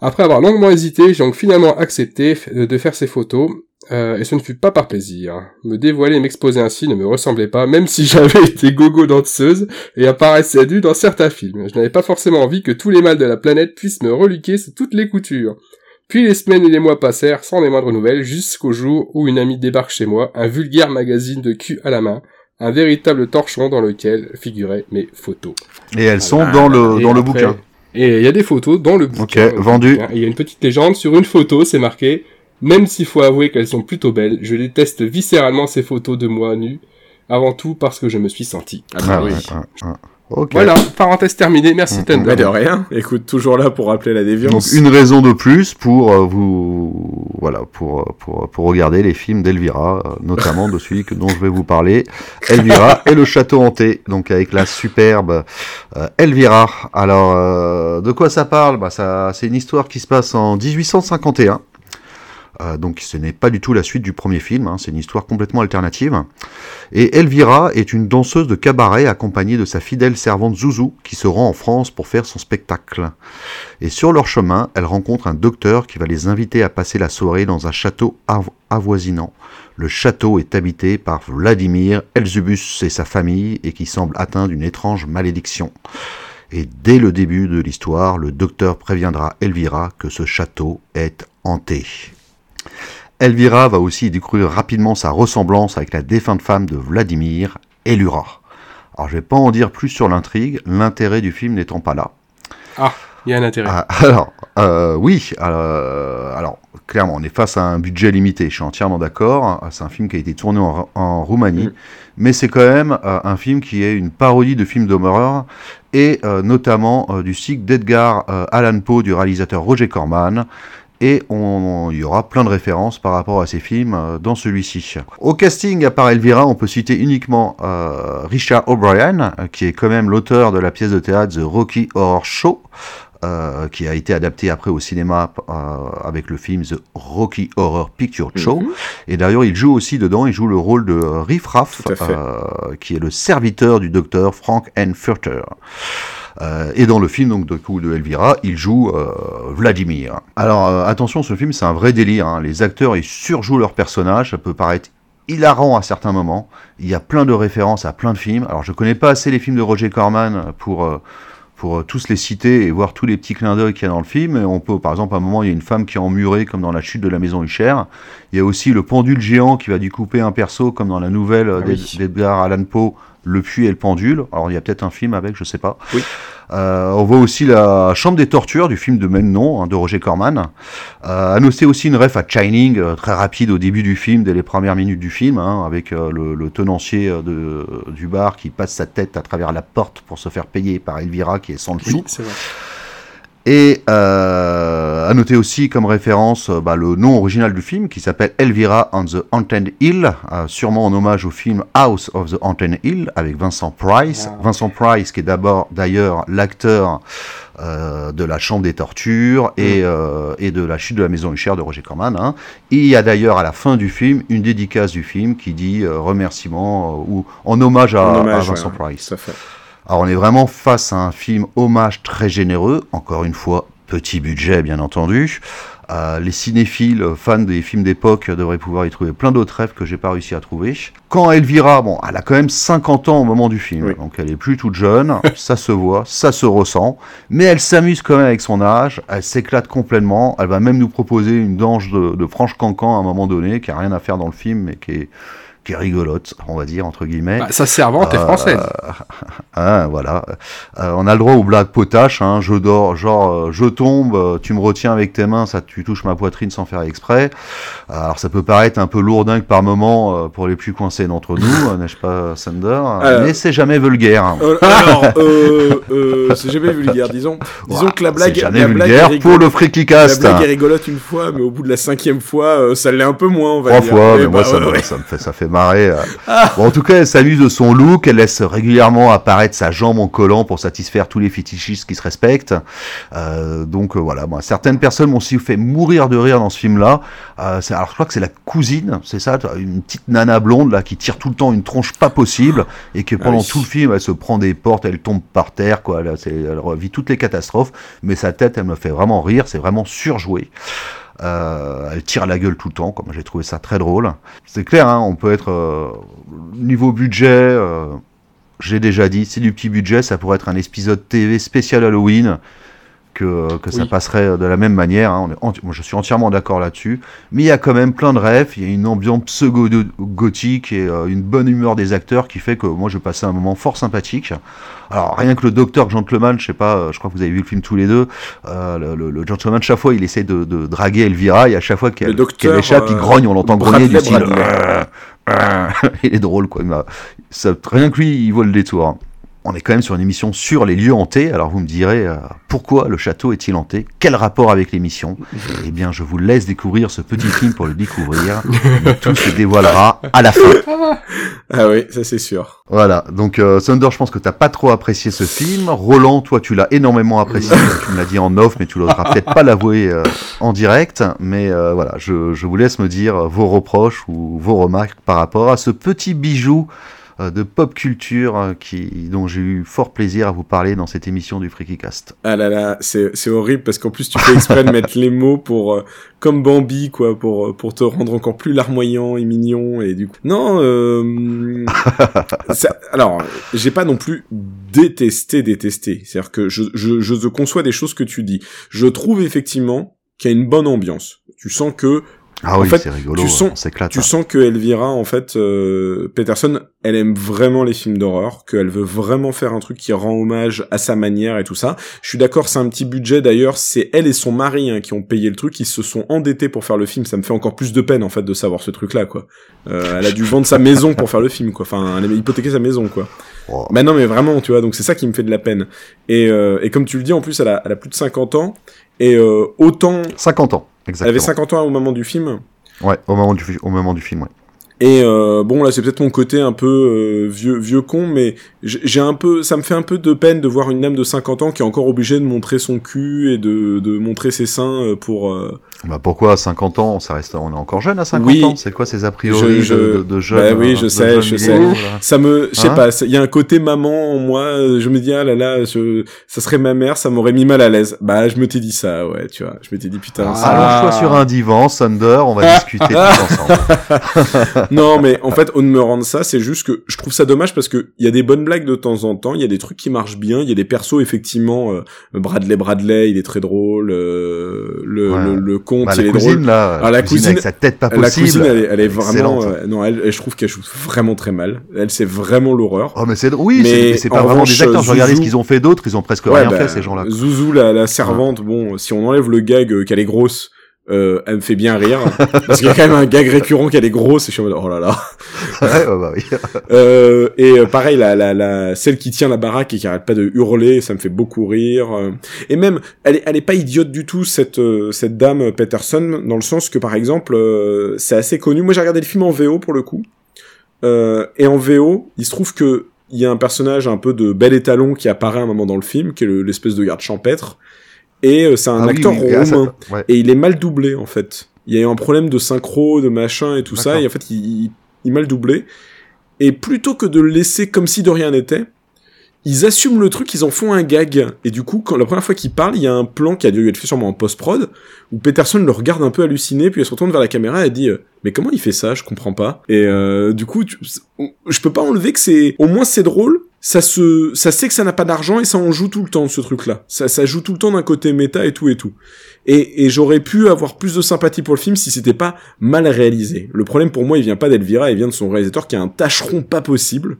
Après avoir longuement hésité, j'ai donc finalement accepté de faire ces photos, euh, et ce ne fut pas par plaisir. Me dévoiler et m'exposer ainsi ne me ressemblait pas, même si j'avais été gogo danseuse et apparaissais nu dans certains films. Je n'avais pas forcément envie que tous les mâles de la planète puissent me reluquer sous toutes les coutures. Puis les semaines et les mois passèrent sans les moindres nouvelles, jusqu'au jour où une amie débarque chez moi, un vulgaire magazine de cul à la main, un véritable torchon dans lequel figuraient mes photos. Et elles sont Ah, dans le, dans le après- bouquin. Et il y a des photos dans le bouquin. Ok, vendu. Et Il y a une petite légende sur une photo, c'est marqué même s'il faut avouer qu'elles sont plutôt belles, je déteste viscéralement ces photos de moi nu, avant tout parce que je me suis senti. Ah bah Ah, oui. Voilà, parenthèse terminée, merci Mm, Thunder. Mais de rien. Écoute, toujours là pour rappeler la Donc déviance. une raison de plus pour euh, vous voilà pour euh, pour pour regarder les films d'Elvira, euh, notamment de celui que dont je vais vous parler, Elvira et le château hanté. Donc avec la superbe euh, Elvira. Alors euh, de quoi ça parle? Bah ça c'est une histoire qui se passe en 1851. Euh, donc ce n'est pas du tout la suite du premier film, hein, c'est une histoire complètement alternative. Et Elvira est une danseuse de cabaret accompagnée de sa fidèle servante Zouzou qui se rend en France pour faire son spectacle. Et sur leur chemin, elle rencontre un docteur qui va les inviter à passer la soirée dans un château avo- avoisinant. Le château est habité par Vladimir Elzubus et sa famille et qui semble atteint d'une étrange malédiction. Et dès le début de l'histoire, le docteur préviendra Elvira que ce château est hanté. Elvira va aussi découvrir rapidement sa ressemblance avec la défunte femme de Vladimir, Elura. Alors je vais pas en dire plus sur l'intrigue, l'intérêt du film n'étant pas là. Il y a un intérêt. Ah, alors, euh, oui, euh, alors clairement, on est face à un budget limité. Je suis entièrement d'accord. C'est un film qui a été tourné en, en Roumanie, Mm. mais c'est quand même euh, un film qui est une parodie de films d'horreur et notamment du cycle d'Edgar Allan Poe du réalisateur Roger Corman. Et on, il y aura plein de références par rapport à ces films euh, dans celui-ci. Au casting, à part Elvira, on peut citer uniquement euh, Richard O'Brien, euh, qui est quand même l'auteur de la pièce de théâtre The Rocky Horror Show, euh, qui a été adapté après au cinéma euh, avec le film The Rocky Horror Picture Show. Mhm. Et d'ailleurs, il joue aussi dedans, il joue le rôle de Riff Raff, euh, qui est le serviteur du docteur Frank N. Furter. Euh, et dans le film donc de coup de Elvira, il joue euh, Vladimir. Alors euh, attention, ce film c'est un vrai délire. hein. Les acteurs ils surjouent leur personnage. Ça peut paraître hilarant à certains moments. Il y a plein de références à plein de films. Alors je connais pas assez les films de Roger Corman pour pour tous les citer et voir tous les petits clins d'œil qu'il y a dans le film. Et on peut, par exemple, à un moment, il y a une femme qui est emmurée, comme dans la chute de la maison Hucher. Il y a aussi le pendule géant qui va découper un perso, comme dans la nouvelle Ah oui. d'Ed- d'Edgar Allan Poe, Le puits et le pendule. Alors, il y a peut-être un film avec, je sais pas. Oui. Euh, on voit aussi la Chambre des tortures du film de même nom hein, de Roger Corman. Euh, noter aussi une ref à Shining, euh, très rapide au début du film, dès les premières minutes du film, hein, avec euh, le, le tenancier euh, de, du bar qui passe sa tête à travers la porte pour se faire payer par Elvira qui est sans le sou. Oui, c'est vrai. Et euh, à noter aussi comme référence euh, bah, le nom original du film qui s'appelle Elvira on the Haunted Hill, euh, sûrement en hommage au film House of the Haunted Hill avec Vincent Price. Ah. Vincent Price qui est d'abord d'ailleurs l'acteur euh, de La Chambre des Tortures et, euh, et de La Chute de la Maison Huchère de Roger Corman. Hein. Et il y a d'ailleurs à la fin du film une dédicace du film qui dit remerciement ou en hommage à, En hommage, à Vincent ouais, Price. Tout à fait. Alors on est vraiment face à un film hommage très généreux, encore une fois petit budget bien entendu. Euh, les cinéphiles, euh, fans des films d'époque, devraient pouvoir y trouver plein d'autres rêves que j'ai pas réussi à trouver. Quand Elvira, bon, elle a quand même 50 ans au moment du film, Oui. donc elle est plus toute jeune, ça se voit, ça se ressent, mais elle s'amuse quand même avec son âge, elle s'éclate complètement, elle va même nous proposer une danse de, de franche cancan à un moment donné, qui a rien à faire dans le film, mais qui est, qui est rigolote, on va dire, entre guillemets. Bah, sa servante est Euh, française. Hein, voilà. Euh, on a le droit aux blagues potaches, hein, je dors, genre euh, je tombe, euh, tu me retiens avec tes mains, ça tu touches ma poitrine sans faire exprès. Euh, Alors ça peut paraître un peu lourdingue par moment euh, pour les plus coincés d'entre nous, euh, n'est-ce pas Sander Mais c'est jamais vulgaire. Euh, alors, euh, euh, c'est jamais vulgaire, disons. Disons que la blague, jamais la blague est vulgaire pour le Freaky La Cast. blague est rigolote une fois, mais au bout de la cinquième fois, euh, ça l'est un peu moins, on va Trois dire. fois, Eh mais bah, moi ça, ouais, me, ouais. ça me fait ça fait marrer. euh. Bon, en tout cas, elle s'amuse de son look, elle laisse régulièrement apparaître sa jambe en collant pour satisfaire tous les fétichistes qui se respectent. Euh, donc euh, voilà, moi, certaines personnes m'ont aussi fait mourir de rire dans ce film-là. Euh, c'est- alors je crois que c'est la cousine, c'est ça, une petite nana blonde là qui tire tout le temps une tronche pas possible et que pendant oui. tout le film elle se prend des portes, elle tombe par terre, quoi. Elle revit toutes les catastrophes, mais sa tête, elle me fait vraiment rire, c'est vraiment surjoué. Euh, elle tire la gueule tout le temps, comme j'ai trouvé ça très drôle. C'est clair, hein, on peut être euh, niveau budget. euh, j'ai déjà dit, c'est du petit budget, ça pourrait être un épisode TV spécial Halloween que, que ça Oui. passerait de la même manière. hein. On est enti- moi, je suis entièrement d'accord là-dessus. Mais il y a quand même plein de rêves. Il y a une ambiance pseudo-gothique et euh, une bonne humeur des acteurs qui fait que moi, je passais un moment fort sympathique. Alors, rien que le docteur Gentleman, je sais pas, euh, je crois que vous avez vu le film tous les deux. euh, le, le- le Gentleman, chaque fois, il essaie de, de draguer Elvira et à chaque fois qu'elle Le docteur, qu'elle échappe, il euh, grogne, on l'entend grogner du style. Il est drôle, quoi. ça- rien que lui, il vaut le détour. On est quand même sur une émission sur les lieux hantés, alors vous me direz euh, pourquoi le château est-il hanté? Quel rapport avec l'émission? Eh bien, je vous laisse découvrir ce petit film pour le découvrir. Tout se dévoilera à la fin. Ah oui, ça c'est sûr. Voilà, donc euh, Thunder, je pense que t'as pas trop apprécié ce film. Roland, toi, tu l'as énormément apprécié. tu me l'as dit en off, mais tu l'auras peut-être pas l'avouer euh, en direct. Mais euh, voilà, je, je vous laisse me dire vos reproches ou vos remarques par rapport à ce petit bijou de pop culture euh, qui, dont j'ai eu fort plaisir à vous parler dans cette émission du Freaky Cast. Ah là là, c'est horrible parce qu'en plus tu fais exprès de mettre les mots pour euh, comme Bambi quoi, pour euh, pour te rendre encore plus larmoyant et mignon et du coup. Non, euh, ça- alors j'ai pas non plus détesté détesté. C'est-à-dire que je je je conçois des choses que tu dis. Je trouve effectivement qu'il y a une bonne ambiance. Tu sens que Ah En oui, c'est rigolo, tu sens- on s'éclate. tu hein. sens que Elvira, en fait, euh, Peterson, elle aime vraiment les films d'horreur, qu'elle veut vraiment faire un truc qui rend hommage à sa manière et tout ça. Je suis d'accord, c'est un petit budget d'ailleurs. C'est elle et son mari hein, qui ont payé le truc, ils se sont endettés pour faire le film. Ça me fait encore plus de peine en fait de savoir ce truc-là, quoi. Euh, elle a dû vendre sa maison pour faire le film, quoi. Enfin, elle a hypothéqué sa maison, quoi. Oh. Bah non, mais vraiment, tu vois. Donc c'est ça qui me fait de la peine. Et, euh, et comme tu le dis, en plus, elle a, elle a plus de 50 ans. Et euh, autant 50 ans, elle exactement. avait 50 ans au moment du film. Ouais, au moment du, au moment du film, ouais. Et euh, bon là c'est peut-être mon côté un peu euh, vieux vieux con mais j'ai un peu ça me fait un peu de peine de voir une dame de 50 ans qui est encore obligée de montrer son cul et de, de montrer ses seins euh, pour euh, Bah pourquoi à 50 ans, ça reste, on est encore jeune à 50 Oui. ans C'est quoi ces a priori Je- je- de, de, jeunes Bah oui, euh, je sais, je sais. ça me je sais Hein pas il y a un côté maman en moi euh, je me dis ah là là je, ça serait ma mère ça m'aurait mis mal à l'aise bah je me t'ai dit ça ouais tu vois je m'étais dit putain Ah. Allonge-toi sur un divan, Thunder, on va discuter tous ensemble. non, mais en fait, de me rendre ça, c'est juste que je trouve ça dommage parce que il y a des bonnes blagues de temps en temps, il y a des trucs qui marchent bien, il y a des persos effectivement. euh, Bradley Bradley, il est très drôle. euh, le, Ouais. le le comte, Bah, il la est cousine, drôle. là, Alors, la cousine- avec sa tête pas La cousine, elle est, elle est vraiment. euh, non, elle, je trouve qu'elle joue vraiment très mal. Elle, c'est vraiment l'horreur. Oh, mais c'est oui, Mais c'est- pas en vraiment revanche, des acteurs. Je regardais ce Zouzou- qu'ils ont fait d'autres, ils ont presque Ouais, rien bah, fait, ces gens-là. Zouzou, la, la servante, bon, si on enlève le gag euh, qu'elle est grosse, euh, elle me fait bien rire. parce qu'il y a quand même un gag récurrent qu'elle est grosse et je suis en mode, oh là là. Ouais, bah oui. Euh, et euh, pareil, la, la, la, celle qui tient la baraque et qui arrête pas de hurler, ça me fait beaucoup rire. euh. Et même, elle est, elle est pas idiote du tout cette euh, cette dame Peterson, dans le sens que par exemple, euh, c'est assez connu. Moi, j'ai regardé le film en VO pour le coup, euh, et en VO, il se trouve que il y a un personnage un peu de bel étalon qui apparaît à un moment dans le film, qui est le- l'espèce de garde champêtre, et euh, c'est un Ah acteur oui, ouais. et il est mal doublé en fait. Il y a eu un problème de synchro, de machin et tout ça, et en fait il, il, il est mal doublé. Et plutôt que de le laisser comme si de rien n'était, ils assument le truc, ils en font un gag. Et du coup, quand la première fois qu'il parle, il y a un plan qui a dû être fait sûrement en post-prod, où Peterson le regarde un peu halluciné, puis elle se retourne vers la caméra et elle dit euh, Mais comment il fait ça? Je comprends pas. Et euh, du coup, tu- je peux pas enlever que c'est... Au moins c'est drôle, ça se... ça sait que ça n'a pas d'argent et ça en joue tout le temps, ce truc-là. Ça, ça joue tout le temps d'un côté méta et tout et tout. Et, et j'aurais pu avoir plus de sympathie pour le film si c'était pas mal réalisé. Le problème pour moi, il vient pas d'Elvira, il vient de son réalisateur qui a un tâcheron pas possible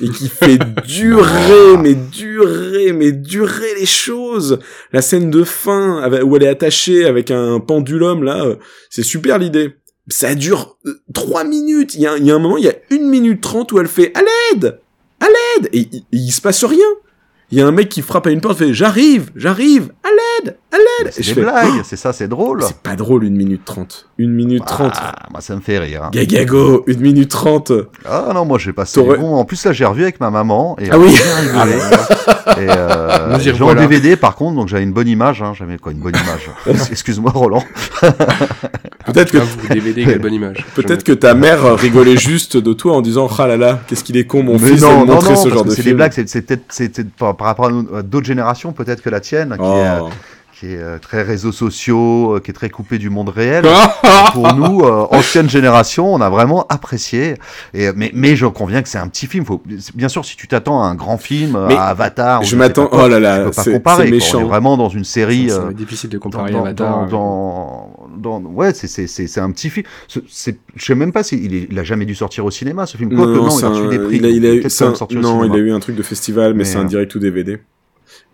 et qui fait durer, mais durer, mais durer les choses. La scène de fin avec- où elle est attachée avec un pendulum là, euh, c'est super l'idée. Ça dure euh, trois minutes. Il y, a, il y a un moment, il y a une minute trente où elle fait à l'aide, l'aide, et il, se passe rien. Il y a un mec qui frappe à une porte, fait j'arrive, j'arrive, à l'aide, à l'aide. C'est des fais, blagues, c'est ça, c'est drôle. c'est pas drôle une minute trente. Une minute trente. Ah, moi, ça me fait rire. hein. Gagago, une minute trente. Ah non, moi j'ai passé. Bon, en plus là j'ai revu avec ma maman et Ah oui. rigolé. et euh, j'ai en. DVD par contre, donc j'avais une bonne image. Hein, j'avais quoi, une bonne image? Excuse-moi Roland. Peut-être que vous DVD, quelle bonne image. Peut-être que ta mère rigolait juste de toi en disant ah là là qu'est-ce qu'il est con mon Mais fils de non, me non, montrer non, ce parce genre que de c'est film. des blagues. C'est c'est peut-être c'est peut-être par, par rapport à d'autres générations, peut-être que la tienne, qui est, euh, Oh. qui est euh, très réseaux sociaux, euh, qui est très coupée du monde réel. Pour nous, euh, ancienne génération, on a vraiment apprécié. Et, mais, mais je conviens que c'est un petit film. Faut, bien sûr, si tu t'attends à un grand film, Mais à Avatar, je m'attends oh là tu là peux pas c'est comparer. c'est quoi. méchant On est vraiment dans une série. Euh, être difficile de comparer dans, Avatar. dans, dans- dans- ouais, c'est c'est c'est c'est un petit film. Je sais même pas s'il il, il a jamais dû sortir au cinéma ce film. Quoique non, il a reçu des prix. il a, il a eu un- non il a eu un truc de festival mais, Mais, c'est un euh, direct ou DVD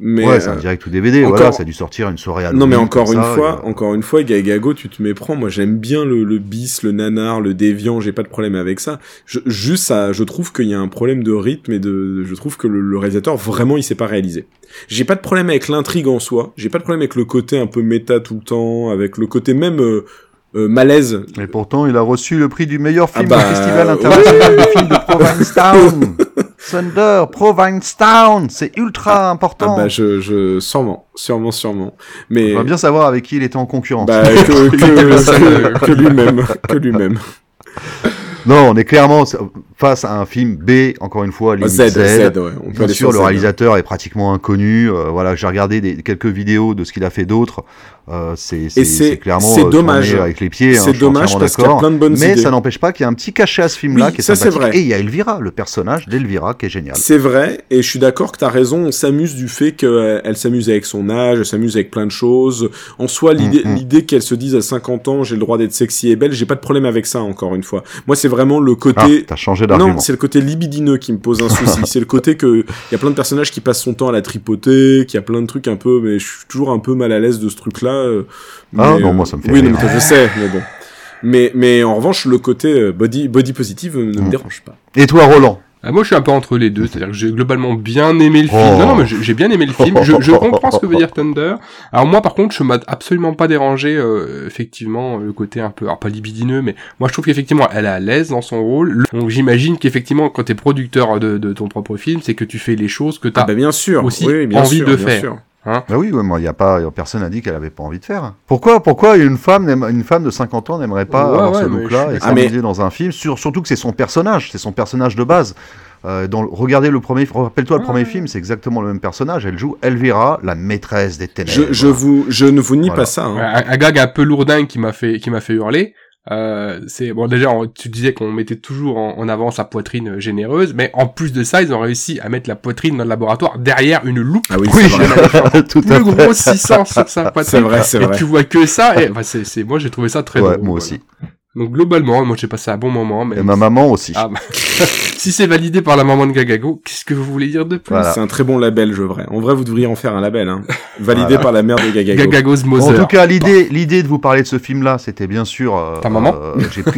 mais ouais, c'est un euh, direct ou DVD. encore- Voilà, ça a dû sortir une soirée à non mais encore une ça, fois et, euh, encore une fois Gagago tu te méprends. Moi j'aime bien le, le bis le nanar le déviant j'ai pas de problème avec ça. Je, juste ça je trouve qu'il y a un problème de rythme et de je trouve que le, le réalisateur vraiment il sait pas réaliser j'ai pas de problème avec l'intrigue en soi. J'ai pas de problème avec le côté un peu méta tout le temps avec le côté même euh, euh, malaise. Et pourtant, il a reçu le prix du meilleur film Ah bah, au Festival international de films de Provincetown. Thunder, Provincetown, c'est ultra Ah important. bah je, je sûrement, sûrement, sûrement. Mais On va bien savoir avec qui il était en concurrence. bah, que, que, que, que lui-même, que lui-même. Non, on est clairement face à un film B, encore une fois, limite Z, Z. Z, ouais. On Bien sûr, le Z. réalisateur est pratiquement inconnu. Euh, voilà, j'ai regardé des, quelques vidéos de ce qu'il a fait d'autre. Euh, c'est clairement c'est euh, dommage. avec les pieds. hein, C'est dommage parce qu'il y a d'accord. plein de bonnes Mais idées. ça n'empêche pas qu'il y a un petit cachet à ce film-là Oui, qui est ça, c'est sympathique. vrai. Et il y a Elvira, le personnage d'Elvira, qui est génial. C'est vrai, et je suis d'accord que t'as raison, on s'amuse du fait qu'elle elle s'amuse avec son âge, elle s'amuse avec plein de choses. En soi, l'idée Mm, mm. l'idée qu'elle se dise à 50 ans, j'ai le droit d'être sexy et belle, j'ai pas de problème avec ça, encore une fois. Moi, c'est vraiment le Ah, côté... t'as changé d'argument. non, c'est le côté libidineux qui me pose un souci. c'est le côté que il y a plein de personnages qui passent son temps à la tripoter, qu'il y a plein de trucs un peu, mais je suis toujours un peu mal à l'aise de ce truc-là. euh, Ah non, euh, moi, ça me fait Oui, non, rire. mais je sais, mais bon. Mais, mais en revanche, le côté euh, body, body positive ne me Mm. dérange pas. Et toi, Roland? Ah, moi, je suis un peu entre les deux, c'est-à-dire que j'ai globalement bien aimé le film. Oh. Non, non, mais j'ai bien aimé le film. Je, je comprends ce que veut dire Thunder. Alors moi, par contre, je m'a absolument pas dérangé, euh, effectivement, le côté un peu, alors pas libidineux, mais moi, je trouve qu'effectivement, elle est à l'aise dans son rôle. Donc, j'imagine qu'effectivement, quand t'es producteur de, de ton propre film, c'est que tu fais les choses que t'as. Ah bah bien sûr, aussi oui, bien envie sûr, de bien faire. sûr. Bah oui, ouais, moi, il y a pas, y a personne n'a dit qu'elle avait pas envie de faire. Pourquoi, pourquoi une femme, une femme de 50 ans n'aimerait pas Ouais, avoir ouais, ce look-là et. Ah, mais- s'amuser dans un film sur, Surtout que c'est son personnage, c'est son personnage de base. Euh, dans, regardez le premier, rappelle-toi le Ouais, premier ouais. film, c'est exactement le même personnage. Elle joue Elvira, la maîtresse des ténèbres. Je, je vous, je ne vous nie Voilà. pas ça. hein. Un, un gag un peu lourdin qui m'a fait qui m'a fait hurler. Euh, c'est bon déjà on- tu disais qu'on mettait toujours en, en avant sa poitrine généreuse, mais en plus de ça ils ont réussi à mettre la poitrine dans le laboratoire derrière une loupe. Ah oui, Oui, tout Plus fait. gros 600 sur sa poitrine. C'est vrai, c'est et vrai. tu vois que ça. Et, enfin, c'est, c'est, moi j'ai trouvé ça très Ouais, drôle. moi voilà. Donc globalement, moi j'ai passé un bon moment. Mais Et ma maman aussi. Ah, bah, si c'est validé par la maman de Gagago, qu'est-ce que vous voulez dire de plus Voilà. C'est un très bon label, je vrai. En vrai, vous devriez en faire un label, hein. Validé Voilà. par la mère de Gagago. Gagago's En tout cas, l'idée, l'idée de vous parler de ce film-là, c'était bien sûr. euh, Ta maman euh,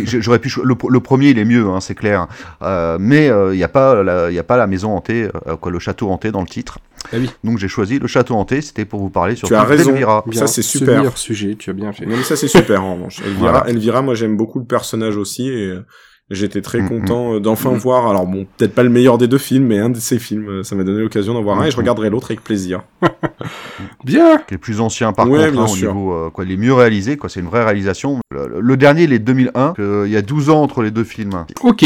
J'aurais pu. Le, le premier, il est mieux, hein, c'est clair. Euh, mais il n'y a pas, la- y a pas la maison hantée, euh, quoi, le château hanté dans le titre. Ah oui. Donc j'ai choisi le château hanté. C'était pour vous parler sur Tu as raison. d'Elvira. Bien, ça, c'est Ce super. meilleur sujet, tu as bien fait. Non, mais ça, c'est super, en revanche. Elvira, Voilà. Elvira, moi, j'aime beaucoup le personnage aussi, et euh, j'étais très Mhm. content euh, d'enfin Mhm. voir, alors bon, peut-être pas le meilleur des deux films, mais un de ces films, euh, ça m'a donné l'occasion d'en voir un, et je regarderai l'autre avec plaisir. Bien. qui est plus ancien par Ouais, contre, hein, au niveau euh, quoi, il est mieux réalisé, quoi, c'est une vraie réalisation. Le, le dernier, il est de 2001, que il y a 12 ans entre les deux films. Ok.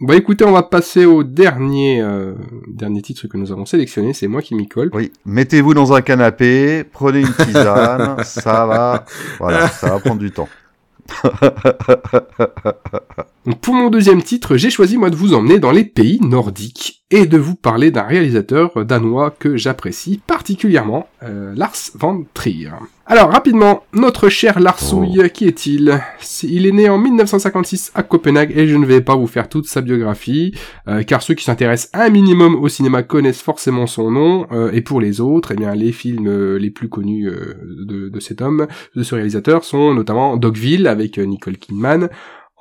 Bon écoutez, on va passer au dernier euh, dernier titre que nous avons sélectionné, c'est moi qui m'y colle. Oui, mettez-vous dans un canapé, prenez une tisane, ça va, voilà, ça va prendre du temps. Donc pour mon deuxième titre, j'ai choisi moi de vous emmener dans les pays nordiques et de vous parler d'un réalisateur danois que j'apprécie particulièrement, euh, Lars van Trier. Alors rapidement, notre cher Larsouille, qui est-il? Il est né en 1956 à Copenhague et je ne vais pas vous faire toute sa biographie, euh, car ceux qui s'intéressent un minimum au cinéma connaissent forcément son nom, euh, et pour les autres, eh bien les films euh, les plus connus euh, de, de cet homme, de ce réalisateur, sont notamment Dogville avec euh, Nicole Kidman,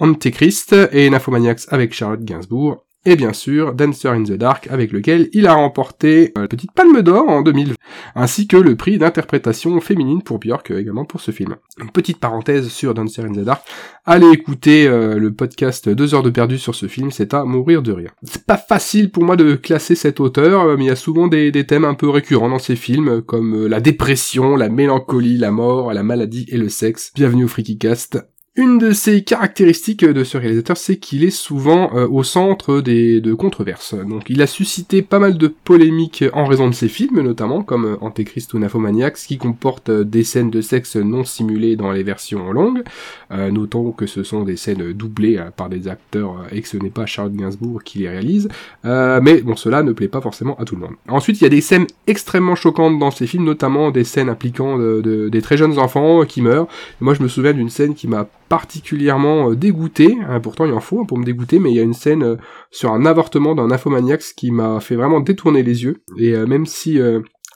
Antéchrist et Nymphomaniacs avec Charlotte Gainsbourg, et bien sûr Dancer in the Dark avec lequel il a remporté euh, la petite palme d'or en 2000, ainsi que le prix d'interprétation féminine pour Björk euh, également pour ce film. Petite parenthèse sur Dancer in the Dark, allez écouter euh, le podcast 2 heures de perdu sur ce film, c'est à mourir de rire. C'est pas facile pour moi de classer cet auteur, mais il y a souvent des, thèmes un peu récurrents dans ses films, comme la dépression, la mélancolie, la mort, la maladie et le sexe. Bienvenue au Freaky Cast. Une de ses caractéristiques de ce réalisateur, c'est qu'il est souvent euh, au centre des de controverses. Donc, il a suscité pas mal de polémiques en raison de ses films, notamment comme euh, Antéchrist ou Nymphomaniacs, qui comportent euh, des scènes de sexe non simulées dans les versions longues. Euh, notons que ce sont des scènes doublées euh, par des acteurs euh, et que ce n'est pas Charles Gainsbourg qui les réalise. Euh, mais bon, cela ne plaît pas forcément à tout le monde. Ensuite, il y a des scènes extrêmement choquantes dans ces films, notamment des scènes impliquant de- de- des très jeunes enfants euh, qui meurent. Moi, je me souviens d'une scène qui m'a particulièrement euh, dégoûté. hein, pourtant, il en faut hein, pour me dégoûter, mais il y a une scène euh, sur un avortement d'un infomaniax qui m'a fait vraiment détourner les yeux. Et euh, même si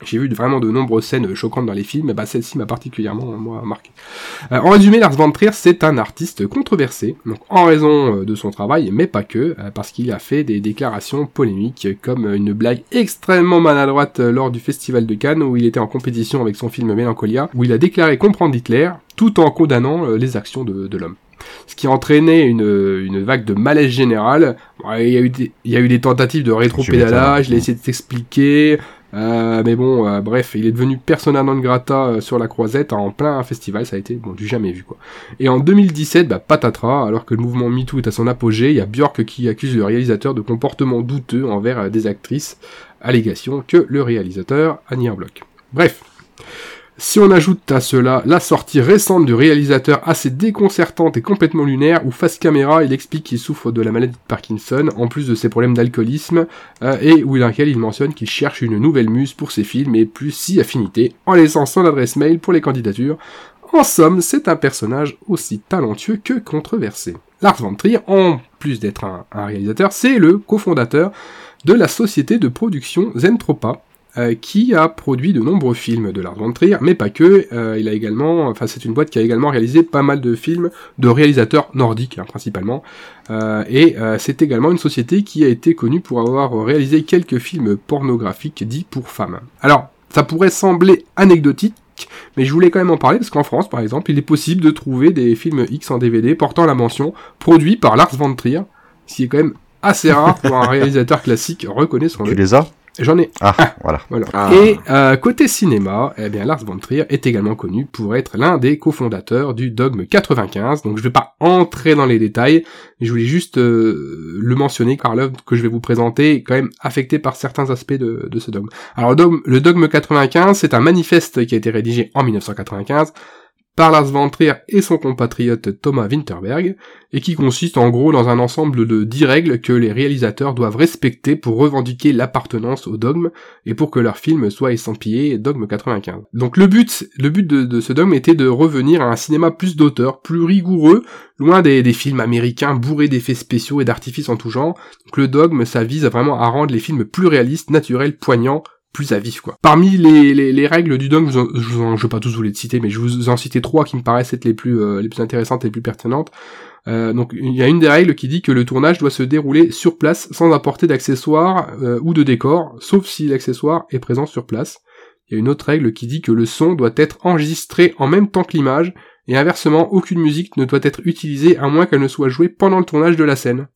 j'ai vu vraiment de nombreuses scènes choquantes dans les films, bah celle-ci m'a particulièrement moi marqué. Euh, en résumé, Lars von Trier c'est un artiste controversé, donc en raison euh, de son travail, mais pas que, euh, parce qu'il a fait des déclarations polémiques, comme une blague extrêmement maladroite lors du festival de Cannes où il était en compétition avec son film Mélancolia, où il a déclaré comprendre Hitler, tout en condamnant les actions de, de l'homme. Ce qui a entraîné une, une vague de malaise général. Il, y a eu des, il y a eu des tentatives de rétro-pédalage, il a essayé de s'expliquer, euh, mais bon, euh, bref, il est devenu persona non grata euh, sur la croisette en plein festival, ça a été bon, du jamais vu quoi. Et en 2017, bah, patatras, alors que le mouvement MeToo est à son apogée, il y a Björk qui accuse le réalisateur de comportements douteux envers euh, des actrices, allégation que le réalisateur a nié en bloc. Bref. Si on ajoute à cela la sortie récente du réalisateur assez déconcertante et complètement lunaire, où face caméra il explique qu'il souffre de la maladie de Parkinson, en plus de ses problèmes d'alcoolisme, euh, et où dans lequel il mentionne qu'il cherche une nouvelle muse pour ses films et plus si affinité, en laissant son adresse mail pour les candidatures. En somme, c'est un personnage aussi talentueux que controversé. Lars von en plus d'être un réalisateur, c'est le cofondateur de la société de production Zentropa, euh, qui a produit de nombreux films de Lars von Trier, mais pas que. Euh, il a également, enfin c'est une boîte qui a également réalisé pas mal de films de réalisateurs nordiques hein, principalement. Euh, et euh, c'est également une société qui a été connue pour avoir réalisé quelques films pornographiques dits pour femmes. Alors, ça pourrait sembler anecdotique. Mais je voulais quand même en parler parce qu'en France, par exemple, il est possible de trouver des films X en DVD portant la mention produit par Lars von Trier, ce qui est quand même assez rare pour un réalisateur classique, reconnaissons-le. Tu les as? J'en ai Ah, voilà. voilà. Ah. Et euh, côté cinéma, eh bien Lars von Trier est également connu pour être l'un des cofondateurs du Dogme 95. Donc je vais pas entrer dans les détails, mais je voulais juste euh, le mentionner car l'œuvre que je vais vous présenter est quand même affectée par certains aspects de, de ce dogme. Alors le dogme, le dogme 95, c'est un manifeste qui a été rédigé en 1995 par Lars von et son compatriote Thomas Winterberg, et qui consiste en gros dans un ensemble de 10 règles que les réalisateurs doivent respecter pour revendiquer l'appartenance au dogme, et pour que leur film soit estampillé Dogme 95. Donc le but, le but de, ce dogme était de revenir à un cinéma plus d'auteur, plus rigoureux, loin des films américains bourrés d'effets spéciaux et d'artifices en tout genre. Donc le dogme, ça vise vraiment à rendre les films plus réalistes, naturels, poignants, à. Parmi les, les, les règles du dogme, je, vous vais pas tous vous les citer, mais je vous en citer trois qui me paraissent être les plus euh, intéressantes et les plus pertinentes. Euh, donc il y a une des règles qui dit que le tournage doit se dérouler sur place sans apporter d'accessoires euh, ou de décors, sauf si l'accessoire est présent sur place. Il y a une autre règle qui dit que le son doit être enregistré en même temps que l'image, et inversement, aucune musique ne doit être utilisée à moins qu'elle ne soit jouée pendant le tournage de la scène.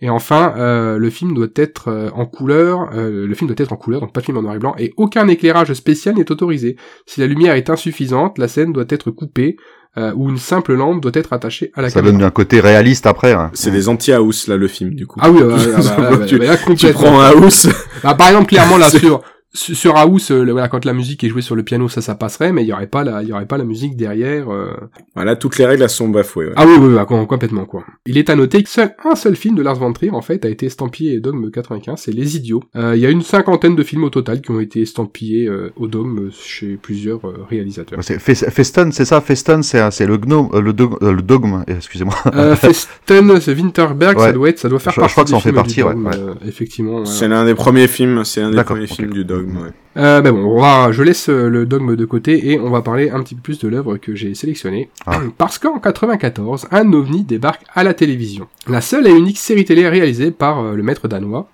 Et enfin, euh, le film doit être euh, en couleur, euh, le film doit être en couleur, donc pas de film en noir et blanc, et aucun éclairage spécial n'est autorisé. Si la lumière est insuffisante, la scène doit être coupée, euh, ou une simple lampe doit être attachée à la Ça caméra. donne un côté réaliste après. hein. C'est des anti-house, là, le film, du coup. Ah oui, bah, bah, tu, bah, là, tu prends un house. Bah, par exemple, clairement là sur sur House, euh, voilà, quand la musique est jouée sur le piano, ça, ça passerait, mais il y aurait pas la, il y aurait pas la musique derrière. euh. Voilà, toutes les règles, elles sont bafouées, ouais. Ah oui, oui, oui, com- complètement quoi. Il est à noter que seul un seul film de Lars von Trier en fait a été estampillé Dogme 95, c'est Les Idiots. Euh, Il y a une cinquantaine de films au total qui ont été estampillés euh, au Dogme chez plusieurs euh, réalisateurs. C'est Fes- Feston, c'est ça? Feston, c'est c'est le gnome, le, dog- euh, le dogme. Excusez-moi. Euh, Festen, ce Winterberg, ça doit être, ça doit faire Je- je partie crois que ça en fait partie, ouais, Dogme, ouais. euh, effectivement. ouais. C'est l'un des premiers films, c'est un des premiers films du dogme, ouais. Euh, ben bon, on va, je laisse euh, le dogme de côté et on va parler un petit peu plus de l'œuvre que j'ai sélectionnée. Ah. Parce qu'en 94, un ovni débarque à la télévision. La seule et unique série télé réalisée par euh, le maître danois,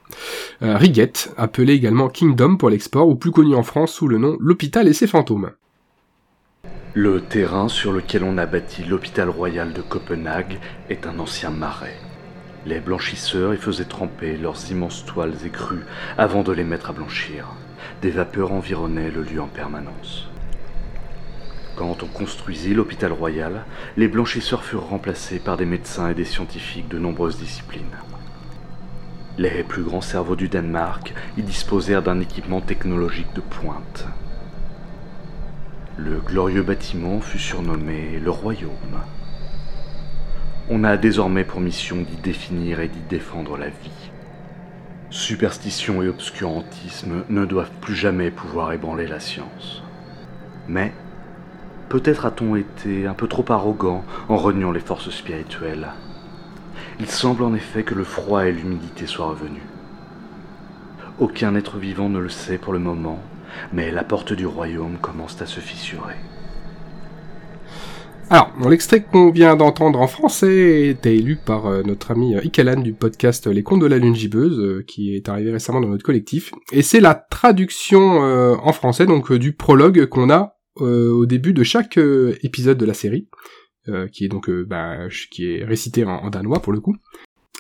euh, Riget, appelé également Kingdom pour l'export, ou plus connu en France sous le nom L'Hôpital et ses fantômes. Le terrain sur lequel on a bâti l'hôpital royal de Copenhague est un ancien marais. Les blanchisseurs y faisaient tremper leurs immenses toiles écrues avant de les mettre à blanchir. Des vapeurs environnaient le lieu en permanence. Quand on construisit l'hôpital royal, les blanchisseurs furent remplacés par des médecins et des scientifiques de nombreuses disciplines. Les plus grands cerveaux du Danemark y disposèrent d'un équipement technologique de pointe. Le glorieux bâtiment fut surnommé le Royaume. On a désormais pour mission d'y définir et d'y défendre la vie. Superstition et obscurantisme ne doivent plus jamais pouvoir ébranler la science. Mais peut-être a-t-on été un peu trop arrogant en reniant les forces spirituelles. Il semble en effet que le froid et l'humidité soient revenus. Aucun être vivant ne le sait pour le moment, mais la porte du royaume commence à se fissurer. Alors, l'extrait qu'on vient d'entendre en français était élu par euh, notre ami euh, Ikalan du podcast Les Contes de la Lune Gibbeuse, euh, qui est arrivé récemment dans notre collectif. Et c'est la traduction euh, en français, donc euh, du prologue qu'on a euh, au début de chaque euh, épisode de la série, euh, qui est donc euh, bah, qui est récité en, danois pour le coup.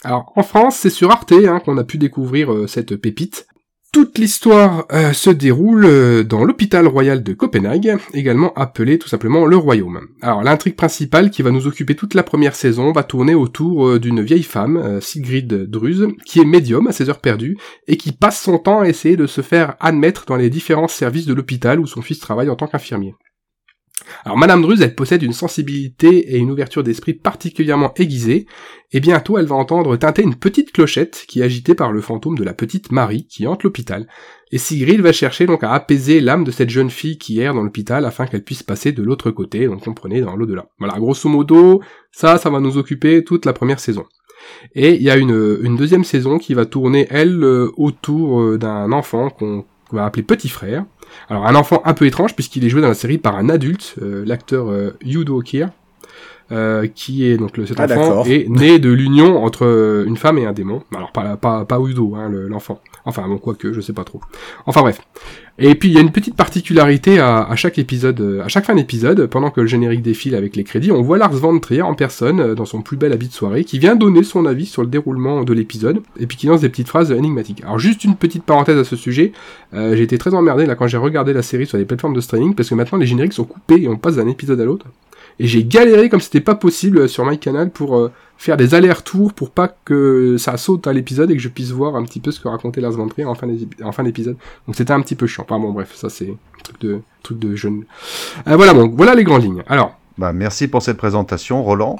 Alors, en France, c'est sur Arte hein, qu'on a pu découvrir euh, cette pépite. Toute l'histoire euh, se déroule euh, dans l'hôpital royal de Copenhague, également appelé tout simplement le Royaume. Alors l'intrigue principale qui va nous occuper toute la première saison va tourner autour euh, d'une vieille femme, Sigrid Druse, qui est médium à ses heures perdues et qui passe son temps à essayer de se faire admettre dans les différents services de l'hôpital où son fils travaille en tant qu'infirmier. Alors Madame Druse, elle possède une sensibilité et une ouverture d'esprit particulièrement aiguisée, et bientôt elle va entendre tinter une petite clochette qui est agitée par le fantôme de la petite Marie qui hante l'hôpital. Et Sigrid va chercher donc à apaiser l'âme de cette jeune fille qui erre dans l'hôpital afin qu'elle puisse passer de l'autre côté, donc comprenez, dans l'au-delà. Voilà, grosso modo, ça, ça va nous occuper toute la première saison. Et il y a une, deuxième saison qui va tourner, elle, euh, autour euh, d'un enfant qu'on va appeler Petit Frère. Alors un enfant un peu étrange puisqu'il est joué dans la série par un adulte, euh, l'acteur euh, Yudo Kier, euh, qui est donc le, cet Ah, enfant est né de l'union entre une femme et un démon. Alors pas pas pas Udo, hein, le- l'enfant. Enfin bon quoique je sais pas trop. Enfin bref. Et puis il y a une petite particularité à, chaque épisode, euh, à chaque fin d'épisode, pendant que le générique défile avec les crédits, on voit Lars von Trier en personne euh, dans son plus bel habit de soirée, qui vient donner son avis sur le déroulement de l'épisode et puis qui lance des petites phrases énigmatiques. Alors juste une petite parenthèse à ce sujet, euh, j'ai été très emmerdé là quand j'ai regardé la série sur les plateformes de streaming parce que maintenant les génériques sont coupés et on passe d'un épisode à l'autre. Et j'ai galéré comme c'était pas possible euh, sur MyCanal pour euh, faire des allers-retours pour pas que ça saute à l'épisode et que je puisse voir un petit peu ce que racontait Lars von Trier en fin en d'épisode. Donc c'était un petit peu chiant. Enfin bon bref, ça c'est un truc de truc de jeune. Euh, voilà bon, voilà les grandes lignes. Alors, Bah, merci pour cette présentation, Roland.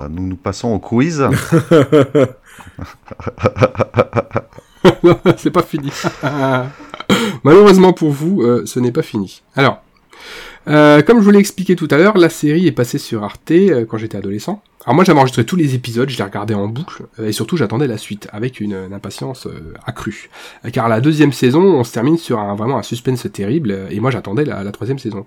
Euh, nous nous passons au quiz. c'est pas fini. Malheureusement pour vous, euh, ce n'est pas fini. Alors, euh, comme je vous l'ai expliqué tout à l'heure, la série est passée sur Arte euh, quand j'étais adolescent. Alors moi j'avais enregistré tous les épisodes, je les regardais en boucle, euh, et surtout j'attendais la suite, avec une, impatience accrue. Car la deuxième saison, on se termine sur un, vraiment un suspense terrible, et moi j'attendais la, troisième saison.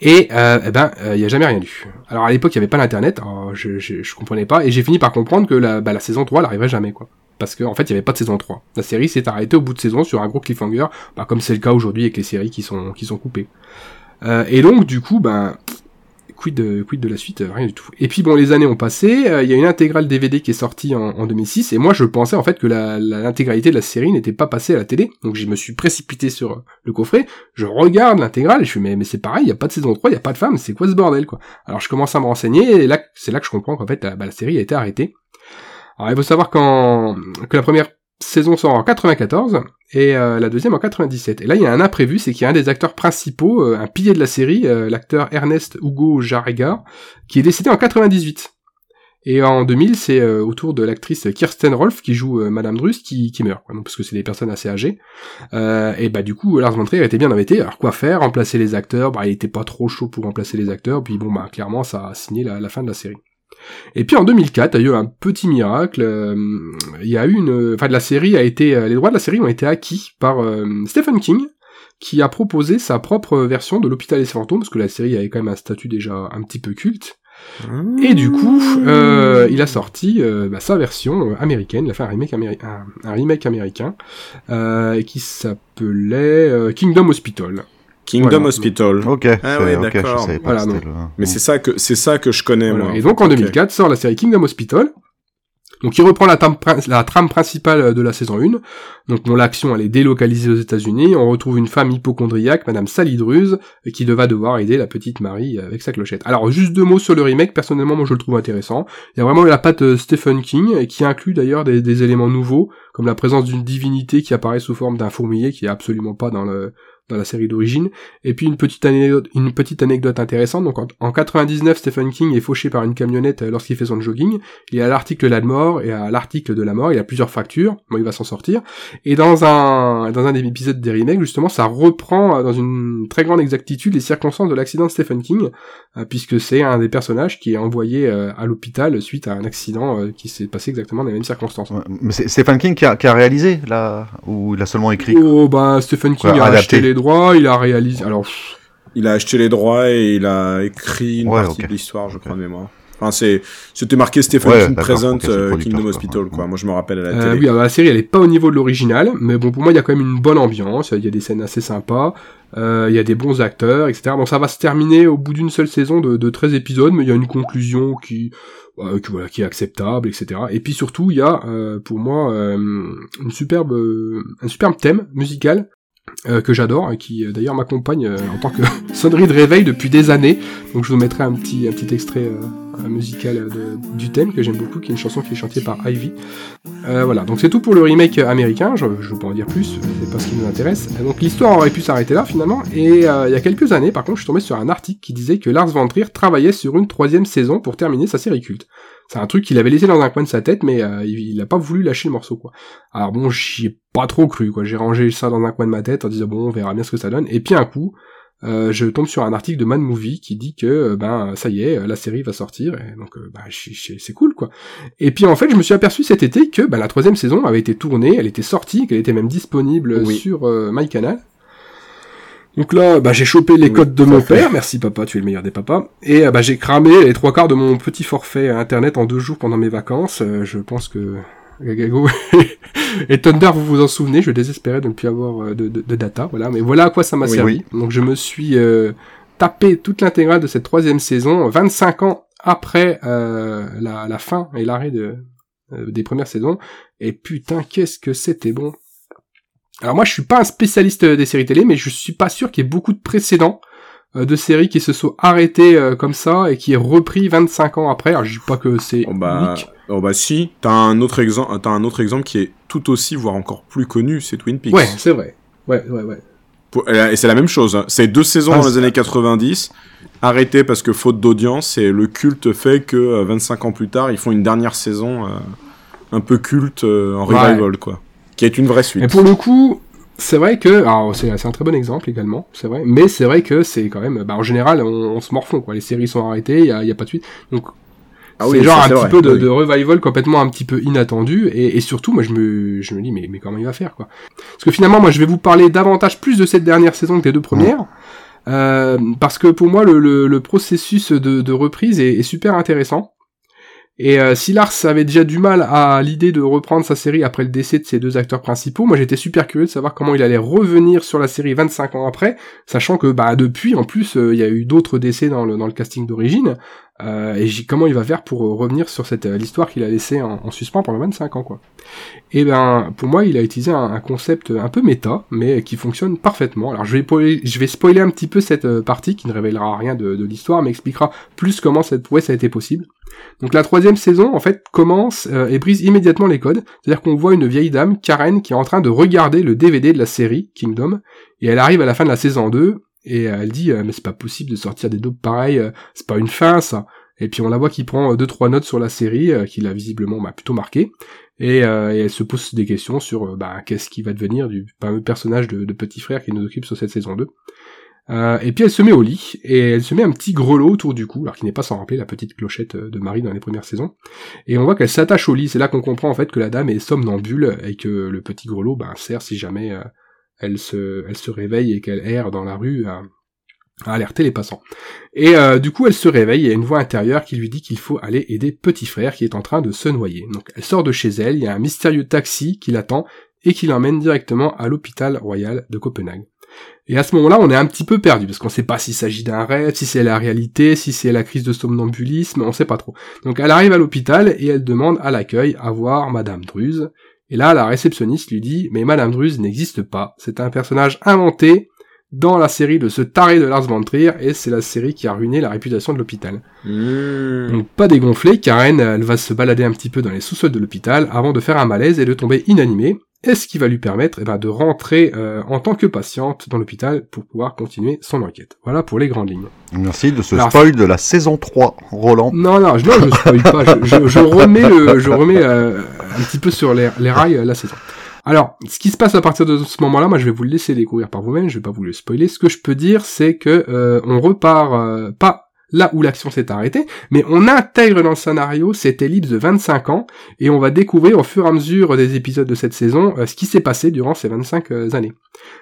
Et eh ben, il y a jamais rien eu. Alors à l'époque, il y avait pas l'internet, alors je, je, comprenais pas, et j'ai fini par comprendre que la, bah, la saison 3, elle arriverait jamais, quoi. Parce qu'en en fait, il y avait pas de saison 3. La série s'est arrêtée au bout de saison sur un gros cliffhanger, bah, comme c'est le cas aujourd'hui avec les séries qui sont, qui sont coupées. Euh, et donc, du coup, ben, quid de, quid de la suite euh, Rien du tout. Et puis bon, les années ont passé, euh, il y a une intégrale DVD qui est sortie en, en 2006, et moi je pensais en fait que l'intégralité de la série n'était pas passée à la télé, donc je me suis précipité sur euh, le coffret, je regarde l'intégrale, et je suis mais, c'est pareil, il y a pas de saison 3, il y a pas de femme, c'est quoi ce bordel quoi? Alors je commence à me renseigner, et là c'est là que je comprends qu'en fait la, bah, la série a été arrêtée. Alors il faut savoir qu'en que la première saison sort en 94 et euh, la deuxième en 97. Et là, il y a un imprévu, c'est qu'il y a un des acteurs principaux, euh, un pilier de la série, euh, l'acteur Ernest Hugo Jarrega, qui est décédé en 98. Et en 2000, c'est euh, au tour de l'actrice Kirsten Rolf qui joue Madame Drust qui, meurt, parce que c'est des personnes assez âgées. Et bah du coup, Lars von Trier était bien embêté. Alors quoi faire? Remplacer les acteurs? Bah il était pas trop chaud pour remplacer les acteurs. Puis bon, bah clairement, ça a signé la fin de la série. Et puis en 2004, il y a eu un petit miracle. euh, il y a eu une, enfin la série a été, euh, les droits de la série ont été acquis par euh, Stephen King, qui a proposé sa propre version de l'hôpital ses fantômes, parce que la série avait quand même un statut déjà un petit peu culte. Et du coup, il a sorti bah, sa version américaine, il a fait un remake, un, remake américain, qui s'appelait Kingdom Hospital. Kingdom Voilà. Hospital. Ok, Ah ouais, ok, je d'accord. Voilà, le... Mais c'est ça que c'est ça que je connais Voilà. moi. Et donc en Ok. 2004 sort la série Kingdom Hospital. Donc il reprend la, trame prin- la trame principale de la saison 1. Donc bon, l'action elle est délocalisée aux États-Unis. On retrouve une femme hypochondriaque, Madame Sally Druse, qui va devoir aider la petite Marie avec sa clochette. Alors juste deux mots sur le remake. Personnellement, moi je le trouve intéressant. Il y a vraiment la patte euh, Stephen King et qui inclut d'ailleurs des, des éléments nouveaux, comme la présence d'une divinité qui apparaît sous forme d'un fourmilier qui est absolument pas dans le dans la série d'origine. Et puis une petite anecdote, une petite anecdote intéressante. Donc en, en 99, Stephen King est fauché par une camionnette euh, lorsqu'il fait son jogging. Il y a l'article de la mort et à l'article de la mort. Il a plusieurs fractures. Bon, il va s'en sortir. Et dans un dans un des épisodes des remakes, justement, ça reprend euh, dans une très grande exactitude les circonstances de l'accident de Stephen King, euh, puisque c'est un des personnages qui est envoyé à l'hôpital suite à un accident qui s'est passé exactement dans les mêmes circonstances. Mais c'est Stephen King qui a, qui a réalisé, là, ou il a seulement écrit? Oh bah Stephen King a adapté. acheté les droits, il a réalisé. Alors pff, Il a acheté les droits et il a écrit une Ouais, partie de l'histoire, je crois de mémoire. Enfin, c'est, c'était marqué Stephen Ouais, King d'accord, Present ok, c'est le euh, Kingdom. Hospital, quoi. Ouais. Moi, je me rappelle à la Euh, télé. oui, alors la série elle est pas au niveau de l'original, mais bon pour moi il y a quand même une bonne ambiance, il y a des scènes assez sympas, euh, il y a des bons acteurs, etc. Bon ça va se terminer au bout d'une seule saison de, de 13 épisodes, mais il y a une conclusion qui, euh, qui, voilà, qui est acceptable, etc. Et puis surtout il y a euh, pour moi euh, une superbe, euh, un superbe thème musical. Euh, que j'adore et qui euh, d'ailleurs m'accompagne euh, en tant que sonnerie de réveil depuis des années. Donc je vous mettrai un petit un petit extrait musical du thème que j'aime beaucoup qui est une chanson qui est chantée par Ivy. Voilà, donc c'est tout pour le remake américain, je, je veux pas en dire plus, c'est pas ce qui nous intéresse. Donc l'histoire aurait pu s'arrêter là finalement, et il y a quelques années par contre je suis tombé sur un article qui disait que Lars von travaillait sur une troisième saison pour terminer sa série culte. C'est un truc qu'il avait laissé dans un coin de sa tête, mais euh, il, il a pas voulu lâcher le morceau quoi. Alors bon, j'y ai pas trop cru quoi, j'ai rangé ça dans un coin de ma tête en disant bon on verra bien ce que ça donne, et puis un coup, euh, je tombe sur un article de Mad Movie qui dit que euh, ben ça y est, la série va sortir, et donc je- c'est cool quoi. Et puis en fait, je me suis aperçu cet été que bah, la troisième saison avait été tournée, elle était sortie, qu'elle était même disponible Oui. sur euh, MyCanal. Donc là, bah, j'ai chopé les Oui, codes de mon fait. père, merci papa, tu es le meilleur des papas. Et euh, bah, j'ai cramé les trois quarts de mon petit forfait internet en deux jours pendant mes vacances. Euh, je pense que Gagago et Thunder, vous vous en souvenez, je désespérais de ne plus avoir euh, de, de- de data, voilà. Mais voilà à quoi ça m'a Oui. servi. Donc je me suis euh, tapé toute l'intégrale de cette troisième saison, 25 ans après euh, la, la fin et l'arrêt de, euh, des premières saisons. Et putain, qu'est-ce que c'était bon. Alors moi, je suis pas un spécialiste des séries télé, mais je suis pas sûr qu'il y ait beaucoup de précédents euh, de séries qui se sont arrêtées euh, comme ça et qui est repris 25 ans après. Alors je dis pas que c'est Oh bah, unique. oh bah si, t'as un autre exemple, t'as un autre exemple qui est tout aussi, voire encore plus connu, c'est Twin Peaks. Ouais, c'est vrai. Ouais, ouais, ouais. Et c'est la même chose. hein. C'est deux saisons Ah, dans les années 90, arrêtées parce que faute d'audience, et le culte fait que euh, 25 ans plus tard, ils font une dernière saison euh, un peu culte euh, en Ouais. revival, quoi. Qui est une vraie suite. Et pour le coup, c'est vrai que, alors c'est un très bon exemple également, c'est vrai, mais c'est vrai que c'est quand même, bah en général, on, on se morfond quoi. Les séries sont arrêtées, il y a, il y a pas de suite, donc Ah c'est genre un petit vrai. peu de, Oui. de revival complètement un petit peu inattendu, et, et surtout, moi je me, je me dis mais, mais comment il va faire quoi Parce que finalement, moi je vais vous parler davantage plus de cette dernière saison que des deux premières. Euh, parce que pour moi le, le, le processus de, de reprise est, est super intéressant Et euh, si Lars avait déjà du mal à l'idée de reprendre sa série après le décès de ses deux acteurs principaux, moi j'étais super curieux de savoir comment il allait revenir sur la série 25 ans après, sachant que bah depuis en plus euh, il y a eu d'autres décès dans le, dans le casting d'origine, euh, et comment il va faire pour euh, revenir sur cette euh, l'histoire qu'il a laissée en, en suspens pendant 25 ans quoi. Et ben pour moi il a utilisé un, concept un peu méta, mais qui fonctionne parfaitement. Alors je vais, je vais spoiler un petit peu cette euh, partie qui ne révélera rien de, l'histoire, mais expliquera plus comment cette prouesse a été possible. Donc la troisième saison, en fait, commence euh, et brise immédiatement les codes. C'est-à-dire qu'on voit une vieille dame, Karen, qui est en train de regarder le DVD de la série Kingdom, et elle arrive à la fin de la saison 2, et euh, elle dit euh, mais c'est pas possible de sortir des dopes pareils, euh, c'est pas une fin ça. Et puis on la voit qui prend deux trois notes sur la série, euh, qu'il a visiblement bah, plutôt marqué, et, elle se pose des questions sur bah, qu'est-ce qui va devenir du fameux personnage de, petit frère qui nous occupe sur cette saison 2. Euh, et puis elle se met au lit et elle se met un petit grelot autour du cou, alors qui n'est pas sans rappeler la petite clochette de Marie dans les premières saisons. Et on voit qu'elle s'attache au lit. C'est là qu'on comprend en fait que la dame est somnambule et que le petit grelot ben, sert si jamais elle se réveille et qu'elle erre dans la rue à, alerter les passants. Et euh, du coup elle se réveille il y a une voix intérieure qui lui dit qu'il faut aller aider petit frère qui est en train de se noyer. Donc elle sort de chez elle, il y a un mystérieux taxi qui l'attend et qui l'emmène directement à l'hôpital royal de Copenhague. Et à ce moment-là, on est un petit peu perdu, parce qu'on sait pas s'il s'agit d'un rêve, si c'est la réalité, si c'est la crise de somnambulisme, on sait pas trop. Donc elle arrive à l'hôpital et elle demande à l'accueil à voir Madame Druse. Et là, la réceptionniste lui dit, mais Madame Druse n'existe pas, c'est un personnage inventé dans la série de ce taré de Lars von Trier, et c'est la série qui a ruiné la réputation de l'hôpital. Mmh. Donc pas dégonflé, Karen, elle va se balader un petit peu dans les sous-sols de l'hôpital avant de faire un malaise et de tomber inanimée, et ce qui va lui permettre eh ben, de rentrer euh, en tant que patiente dans l'hôpital pour pouvoir continuer son enquête. Voilà pour les grandes lignes. Merci de ce Alors, spoil de la saison 3, Roland. Non, non, je, je spoil pas, je, je- je remets, le, je remets euh, un petit peu sur les, les rails euh, la saison. Alors, ce qui se passe à partir de ce moment-là, moi je vais vous le laisser découvrir par vous-même, je vais pas vous le spoiler. Ce que je peux dire, c'est que euh, on repart euh, pas là où l'action s'est arrêtée, mais on intègre dans le scénario cette ellipse de 25 ans, et on va découvrir au fur et à mesure des épisodes de cette saison euh, ce qui s'est passé durant ces 25 euh, années.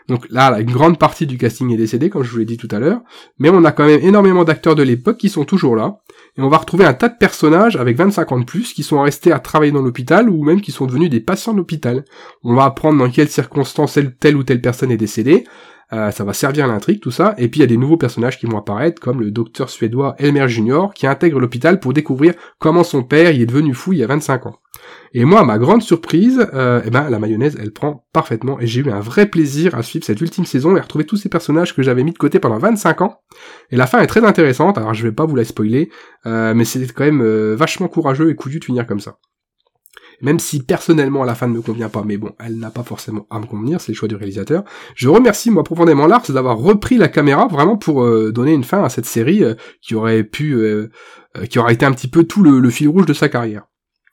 Donc là, là, une grande partie du casting est décédée, comme je vous l'ai dit tout à l'heure, mais on a quand même énormément d'acteurs de l'époque qui sont toujours là, et on va retrouver un tas de personnages avec 25 ans de plus qui sont restés à travailler dans l'hôpital ou même qui sont devenus des patients de l'hôpital. On va apprendre dans quelles circonstances telle, ou telle personne est décédée, euh, ça va servir à l'intrigue, tout ça, et puis il y a des nouveaux personnages qui vont apparaître, comme le docteur suédois Elmer Junior, qui intègre l'hôpital pour découvrir comment son père y est devenu fou il y a 25 ans. Et moi, à ma grande surprise, euh, eh ben, la mayonnaise, elle prend parfaitement, et j'ai eu un vrai plaisir à suivre cette ultime saison et à retrouver tous ces personnages que j'avais mis de côté pendant 25 ans. Et la fin est très intéressante, alors je vais pas vous la spoiler, euh, mais c'est quand même vachement courageux et couillu de finir comme ça. Même si personnellement la fin ne me convient pas, mais bon, elle n'a pas forcément à me convenir, c'est le choix du réalisateur. Je remercie moi profondément Lars d'avoir repris la caméra vraiment pour euh, donner une fin à cette série euh, qui aurait pu, euh, qui aurait été un petit peu tout le, fil rouge de sa carrière.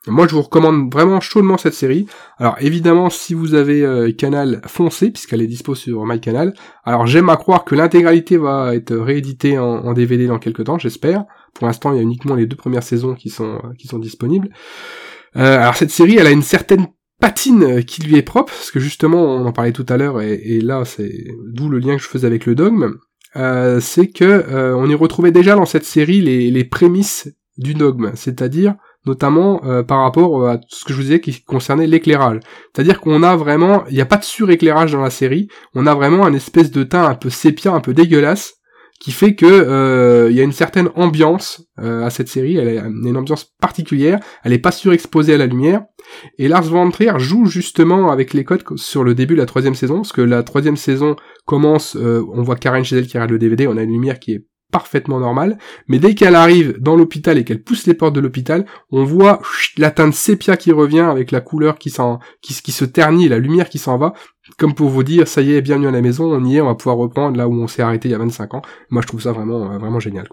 Moi, je vous recommande vraiment chaudement cette série. Alors, évidemment, si vous avez euh, Canal, foncez, puisqu'elle est dispo sur MyCanal. Alors, j'aime à croire que l'intégralité va être rééditée en, en DVD dans quelques temps, j'espère. Pour l'instant, il y a uniquement les deux premières saisons qui sont, qui sont disponibles. Euh, alors, cette série, elle a une certaine patine euh, qui lui est propre, parce que justement, on en parlait tout à l'heure, et, là, c'est d'où le lien que je faisais avec le dogme. Euh, c'est que euh, on y retrouvait déjà dans cette série les, prémices du dogme, c'est-à-dire notamment par rapport à ce que je vous disais qui concernait l'éclairage. C'est-à-dire qu'on a vraiment, il n'y a pas de suréclairage dans la série, on a vraiment un espèce de teint un peu sépia, un peu dégueulasse, qui fait que euh, il y a une certaine ambiance euh, à cette série, elle a une ambiance particulière, elle n'est pas surexposée à la lumière, et Lars von Trier joue justement avec les codes sur le début de la troisième saison, parce que la troisième saison commence, euh, on voit Karen chez elle qui regarde le DVD, on a une lumière qui est parfaitement normale, mais dès qu'elle arrive dans l'hôpital et qu'elle pousse les portes de l'hôpital, on voit la teinte sépia qui revient avec la couleur qui, qui se ternit, la lumière qui s'en va, comme pour vous dire, ça y est, bienvenue à la maison, on y est, on va pouvoir reprendre là où on s'est arrêté il y a 25 ans. Moi, je trouve ça vraiment, euh, vraiment génial.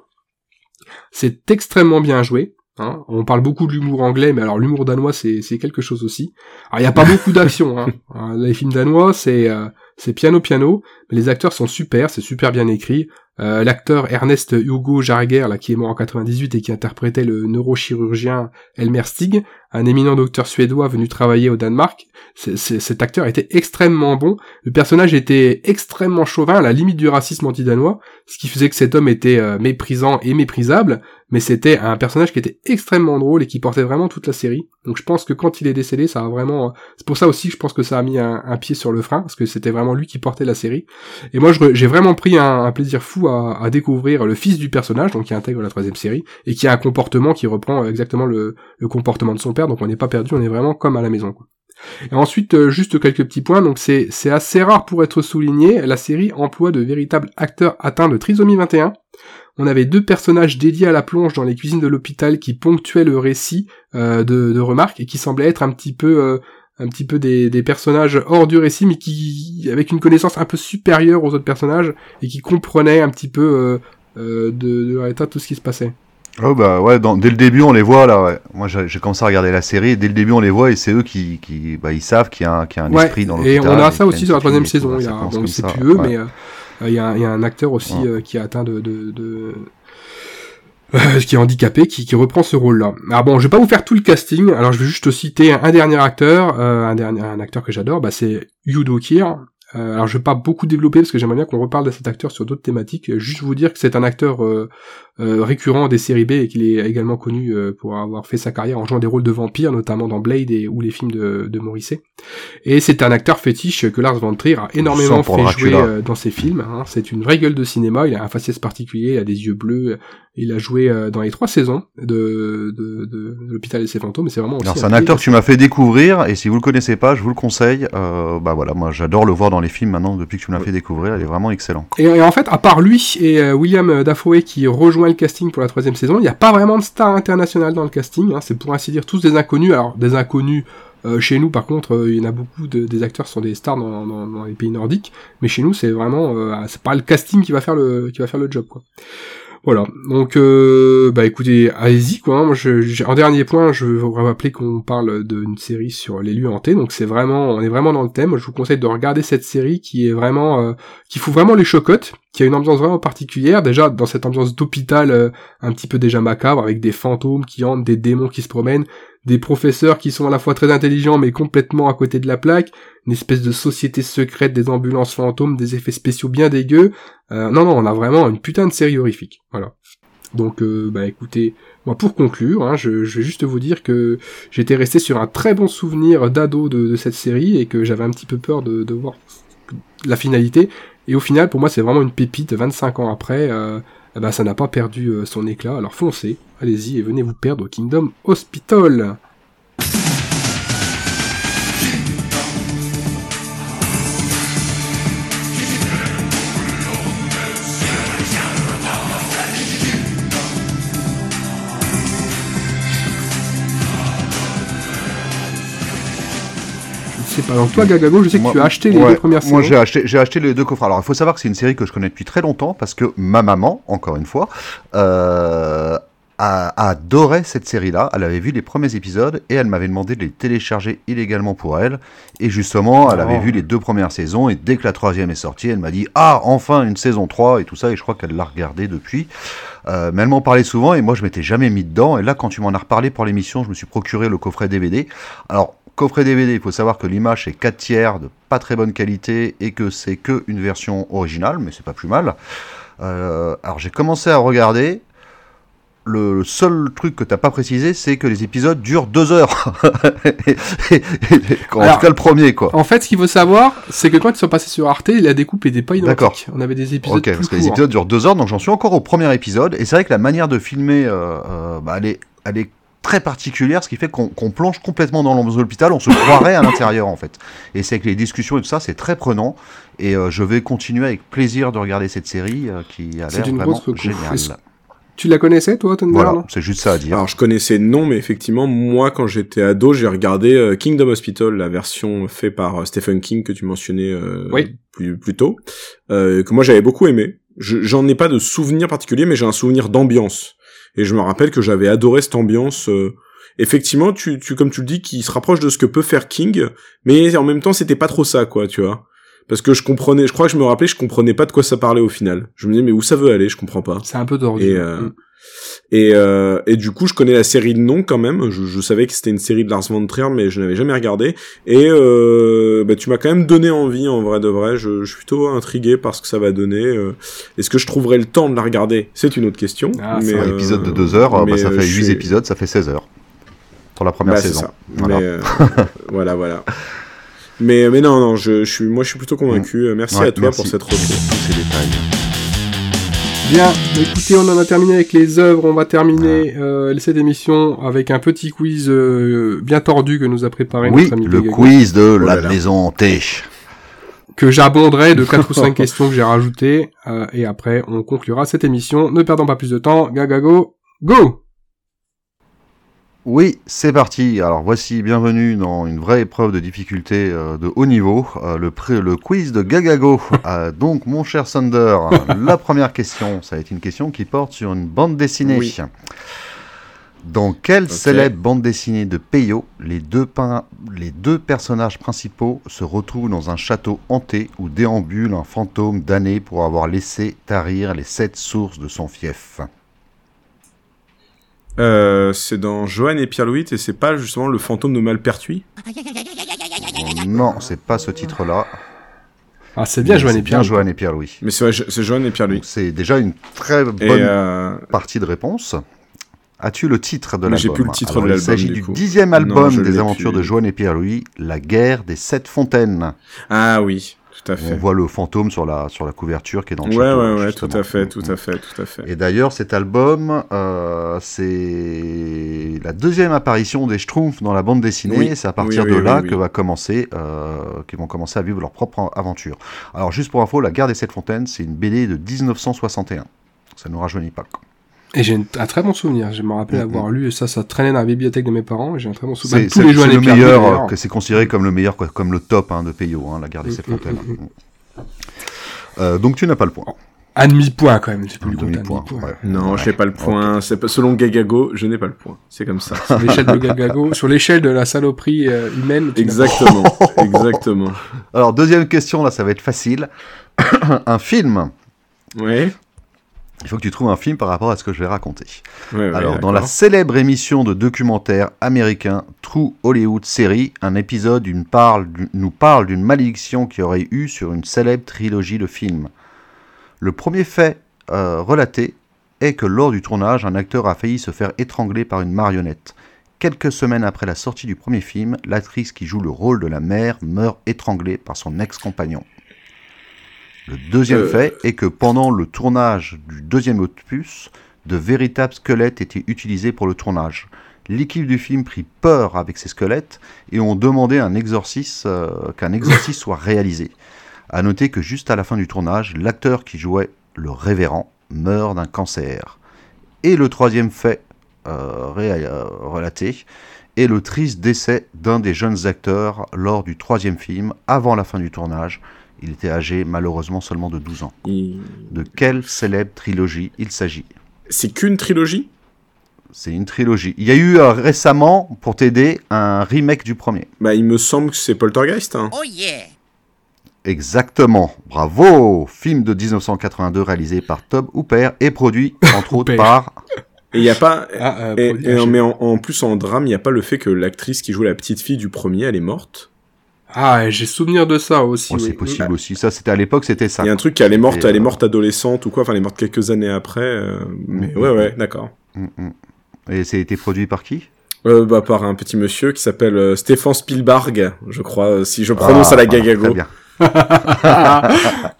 C'est extrêmement bien joué. Hein. On parle beaucoup de l'humour anglais, mais alors l'humour danois, c'est, c'est quelque chose aussi. Alors, il n'y a pas beaucoup d'action. Hein. Les films danois, c'est, euh, c'est piano-piano, mais les acteurs sont super, c'est super bien écrit. Euh, l'acteur Ernest Hugo Jarger, là, qui est mort en 98 et qui interprétait le neurochirurgien Elmer Stig, un éminent docteur suédois venu travailler au Danemark. C'est- c'est- cet acteur était extrêmement bon. Le personnage était extrêmement chauvin, à la limite du racisme anti-danois, ce qui faisait que cet homme était euh, méprisant et méprisable. Mais c'était un personnage qui était extrêmement drôle et qui portait vraiment toute la série. Donc je pense que quand il est décédé, ça a vraiment. C'est pour ça aussi, que je pense que ça a mis un, pied sur le frein parce que c'était vraiment lui qui portait la série. Et moi, j'ai vraiment pris un, plaisir fou à, à découvrir le fils du personnage, donc qui intègre la troisième série et qui a un comportement qui reprend exactement le, le comportement de son Donc on n'est pas perdu, on est vraiment comme à la maison. Et ensuite, euh, juste quelques petits points. Donc c'est assez rare pour être souligné. La série emploie de véritables acteurs atteints de trisomie 21. On avait deux personnages dédiés à la plonge dans les cuisines de l'hôpital qui ponctuaient le récit euh, de, remarques et qui semblaient être un petit peu euh, des, personnages hors du récit mais qui avec une connaissance un peu supérieure aux autres personnages et qui comprenaient un petit peu de, de tout ce qui se passait. Oh bah ouais, dans- dès le début on les voit là. Ouais. Moi j'ai commencé à regarder la série. Et dès le début on les voit et c'est eux qui, qui bah, ils savent qu'il y a un, qu'il y a un Ouais, esprit dans et l'hôpital. on a et ça y aussi sur la troisième saison. et Il y a, bon, comme c'est ça, plus eux, ouais. mais euh, il, y a, il y a un acteur aussi euh, qui est atteint de, de, de... euh, qui est handicapé, qui, qui reprend ce rôle-là. Alors bon, je vais pas vous faire tout le casting. Alors je vais juste citer un dernier acteur, euh, un dernier un acteur que j'adore, bah c'est Yudo Kier. Euh, alors je vais pas beaucoup développer parce que j'aimerais bien qu'on reparle de cet acteur sur d'autres thématiques. Euh, Juste vous dire que c'est un acteur euh, euh, récurrent des séries B et qu'il est également connu euh, pour avoir fait sa carrière en jouant des rôles de vampires, notamment dans Blade et ou les films de, de Morrissey. Et c'est un acteur fétiche que Lars von Trier a énormément fait Dracula. jouer euh, dans ses films. hein. C'est une vraie gueule de cinéma. Il a un faciès particulier, il a des yeux bleus. Il a joué euh, dans les trois saisons de, de, de, de l'hôpital et ses fantômes. C'est vraiment c'est un acteur que tu m'as fait découvrir et si vous le connaissez pas, je vous le conseille. Euh, bah voilà, moi j'adore le voir dans les films maintenant depuis que tu me l'as fait découvrir. Il est vraiment excellent. Et, et en fait, à part lui et euh, William Dafoe qui rejoint le casting pour la troisième saison, il n'y a pas vraiment de star internationale dans le casting. hein. C'est pour ainsi dire tous des inconnus. Alors des inconnus euh, chez nous, par contre, euh, il y en a beaucoup de, des acteurs qui sont des stars dans, les pays nordiques, mais chez nous, c'est vraiment, euh, c'est pas le casting qui va faire le job. Voilà. Donc, euh, bah écoutez, allez-y quoi. hein. Je, en dernier point, je veux vous rappeler qu'on parle d'une série sur les lieux hantés. Donc, c'est vraiment, on est vraiment dans le thème. Je vous conseille de regarder cette série qui est vraiment, euh, qui fout vraiment les chocottes, qui a une ambiance vraiment particulière. Déjà dans cette ambiance d'hôpital, euh, un petit peu déjà macabre, avec des fantômes qui hantent, des démons qui se promènent, des professeurs qui sont à la fois très intelligents mais complètement à côté de la plaque, une espèce de société secrète des ambulances fantômes, des effets spéciaux bien dégueux. Euh, non, non, on a vraiment une putain de série horrifique. Voilà. Donc, euh, bah écoutez, moi pour conclure, hein, je, je vais juste vous dire que j'étais resté sur un très bon souvenir d'ado de, cette série et que j'avais un petit peu peur de, de voir la finalité. Et au final, pour moi, c'est vraiment une pépite. 25 ans après, euh, eh ben, ça n'a pas perdu euh, son éclat. Alors foncez, allez-y et venez vous perdre au Kingdom Hospital. Sais pas. Toi, Gagago, je sais que Moi- tu as acheté les ouais, deux premières Moi, saisons. j'ai acheté, j'ai acheté les deux coffres. Alors, il faut savoir que c'est une série que je connais depuis très longtemps parce que ma maman, encore une fois, euh, a, a adoré cette série-là. Elle avait vu les premiers épisodes et elle m'avait demandé de les télécharger illégalement pour elle. Et justement, elle avait Oh. vu les deux premières saisons et dès que la troisième est sortie, elle m'a dit Ah, enfin une saison 3 et tout ça. Et je crois qu'elle l'a regardé depuis. Euh, mais elle m'en parlait souvent et moi je m'étais jamais mis dedans. Et là, quand tu m'en as reparlé pour l'émission, je me suis procuré le coffret DVD. Alors, coffret DVD, il faut savoir que l'image est 4 tiers de pas très bonne qualité et que c'est que une version originale, mais c'est pas plus mal. Euh, alors j'ai commencé à regarder. Le, seul truc que t'as pas précisé, c'est que les épisodes durent deux heures. En Alors, tout cas, le premier, quoi. En fait, ce qu'il faut savoir, c'est que quand ils sont passés sur Arte, la découpe était pas D'accord. identique. On avait des épisodes Ok, plus parce que courts. les épisodes durent deux heures, donc j'en suis encore au premier épisode. Et c'est vrai que la manière de filmer, euh, euh, bah, elle, est, elle est très particulière, ce qui fait qu'on qu'on plonge complètement dans l'ambiance de l'hôpital, on se croirait à l'intérieur en fait. Et c'est que les discussions et tout ça, c'est très prenant. Et euh, je vais continuer avec plaisir de regarder cette série euh, qui a l'air une vraiment géniale. Tu la connaissais, toi, Thunder Voilà, non c'est juste ça à dire. Alors je connaissais non, mais effectivement, moi quand j'étais ado, j'ai regardé euh, Kingdom Hospital, la version faite par euh, Stephen King que tu mentionnais euh, Oui. plus, plus tôt, euh, que moi j'avais beaucoup aimé. Je- J'en ai pas de souvenir particulier, mais j'ai un souvenir d'ambiance. Et je me rappelle que j'avais adoré cette ambiance. euh, effectivement, tu, tu, comme tu le dis, qui se rapproche de ce que peut faire King, mais en même temps, c'était pas trop ça, quoi, tu vois. parce que je comprenais, je crois que je me rappelais, je comprenais pas de quoi ça parlait au final. Je me disais mais où ça veut aller, je comprends pas. C'est un peu tordu. Et, euh, Mm. Et, euh, et du coup, je connais la série de nom quand même. Je, je savais que c'était une série de Lars von Trier, mais je n'avais jamais regardé. Et euh, bah, tu m'as quand même donné envie, en vrai de vrai. Je, je suis plutôt intrigué par ce que ça va donner. euh. Est-ce que je trouverai le temps de la regarder? C'est une autre question. Ah, mais, Un épisode de 2 heures, bah, ça fait je 8 suis- épisodes, ça fait 16 heures. Pour la première Bah, saison. ça. Voilà. Mais voilà, voilà. Mais mais non, non, je, je suis, moi, je suis plutôt convaincu. Euh, Merci Ouais, à toi merci pour cette retour. tous ces détails. Bien, écoutez, on en a terminé avec les œuvres. On va terminer euh, cette émission avec un petit quiz euh, bien tordu que nous a préparé Oui, notre ami le quiz de là la là. maison hantée. que j'abonderai de quatre ou cinq questions que j'ai rajoutées euh, et après on conclura cette émission. Ne perdons pas plus de temps. Gagago, go Oui, c'est parti. Alors voici, bienvenue dans une vraie épreuve de difficulté euh, de haut niveau, euh, le, pré- le quiz de Gagago. Euh, donc, mon cher Thunder, la première question, ça va être une question qui porte sur une bande dessinée. Oui. Dans quelle célèbre bande dessinée de Peyo, les deux, les deux personnages principaux se retrouvent dans un château hanté où déambule un fantôme damné pour avoir laissé tarir les sept sources de son fief? Euh, c'est dans Johan et Pierre-Louis et c'est pas justement le fantôme de Malpertuis Oh, Non, c'est pas ce titre-là. Ah, c'est bien, c'est et Pierre. bien Joanne et Pierre-Louis. Mais c'est c'est Johan et Pierre-Louis. C'est déjà une très bonne euh, partie de réponse. As-tu le titre de Mais j'ai l'album plus le titre Alors, de Il l'album, s'agit du dixième album des aventures plus. de Joanne et Pierre-Louis, La guerre des sept fontaines. ah oui, tout à On voit le fantôme sur la, sur la couverture qui est dans le Ouais, château. ouais, ouais, tout à fait, tout Mm. à fait, tout à fait. Et d'ailleurs, cet album, euh, c'est la deuxième apparition des Schtroumpfs dans la bande dessinée. Oui, et c'est à partir oui, de là que va commencer, euh, qu'ils vont commencer à vivre leur propre aventure. Alors, juste pour info, La guerre des sept fontaines, c'est une BD de 1961. Ça nous rajeunit pas. quoi. Et j'ai un très bon souvenir. Je me rappelle Mhm. avoir lu ça, ça traînait dans la bibliothèque de mes parents. Et j'ai un très bon souvenir. C'est le Pierre. meilleur, euh, que c'est considéré comme le meilleur, quoi, comme le top hein, de Peyo, hein, La guerre des Mm, mm, mm, Euh, donc tu n'as pas le point. Un demi-point quand même. Demi-point, ouais. Non, Ouais. je n'ai pas le point. C'est pas- selon Gagago, je n'ai pas le point. C'est comme ça. Sur l'échelle de Gagago, sur l'échelle de la saloperie euh, humaine. exactement, exactement. Alors deuxième question, là ça va être facile. un film. Ouais. Il faut que tu trouves un film par rapport à ce que je vais raconter. ouais, ouais, Alors, dans la célèbre émission de documentaire américain True Hollywood Série, un épisode parle nous parle d'une malédiction qui aurait eu sur une célèbre trilogie de films. Le premier fait euh, relaté est que lors du tournage, un acteur a failli se faire étrangler par une marionnette. Quelques semaines après la sortie du premier film, l'actrice qui joue le rôle de la mère meurt étranglée par son ex-compagnon. Le deuxième Euh. fait est que pendant le tournage du deuxième opus, de véritables squelettes étaient utilisés pour le tournage. L'équipe du film prit peur avec ces squelettes et ont demandé un exorcisme, euh, qu'un exorcisme soit réalisé. À noter que juste à la fin du tournage, l'acteur qui jouait le révérend meurt d'un cancer. Et le troisième fait euh, ré- euh, relaté est le triste décès d'un des jeunes acteurs lors du troisième film, avant la fin du tournage. Il était âgé malheureusement seulement de 12 ans. Il- De quelle célèbre trilogie il s'agit? C'est qu'une trilogie? C'est une trilogie. Il y a eu euh, récemment, pour t'aider, un remake du premier. Bah, il me semble que c'est Poltergeist. Hein. Oh yeah. Exactement. Bravo Film de 1982 réalisé par Tob Hooper et produit, entre autres, par... Et il y a pas. Ah, euh, Et, produit et- H. mais en, en plus en drame, il n'y a pas le fait que l'actrice qui joue la petite fille du premier, elle est morte. Ah, j'ai souvenir de ça aussi. Oh, oui. c'est possible aussi. Ça, c'était à l'époque, c'était ça. Il y a un truc qu'elle est morte, elle est euh, morte adolescente ou quoi. Enfin, elle est morte quelques années après. euh, mais Mhm. ouais, ouais, d'accord. Mm, mm. Et c'est été produit par qui? Euh, bah, par un petit monsieur qui s'appelle euh, Stéphane Spielberg, je crois, euh, si je prononce Ah, à la gagago. Très bien.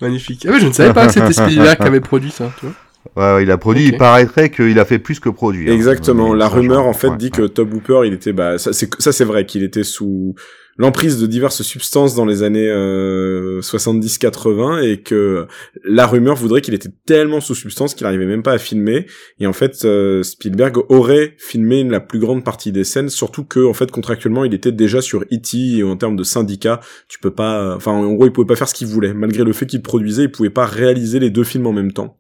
Magnifique. Ah, mais je ne savais pas que c'était Spielberg qui avait produit ça. Tu vois Ouais, ouais, il a produit. Il paraîtrait qu'il a fait plus que produire. Exactement. Mais La ça, rumeur, je- en fait, ouais, dit ouais. que Tob Hooper, il était, bah, ça, ça, c'est vrai qu'il était sous l'emprise de diverses substances dans les années euh, 70-80 et que la rumeur voudrait qu'il était tellement sous substance qu'il arrivait même pas à filmer. Et en fait, euh, Spielberg aurait filmé la plus grande partie des scènes, surtout que, en fait, contractuellement, il était déjà sur E.T. et en termes de syndicat, tu peux pas, enfin, en gros, il pouvait pas faire ce qu'il voulait. Malgré le fait qu'il produisait, il pouvait pas réaliser les deux films en même temps.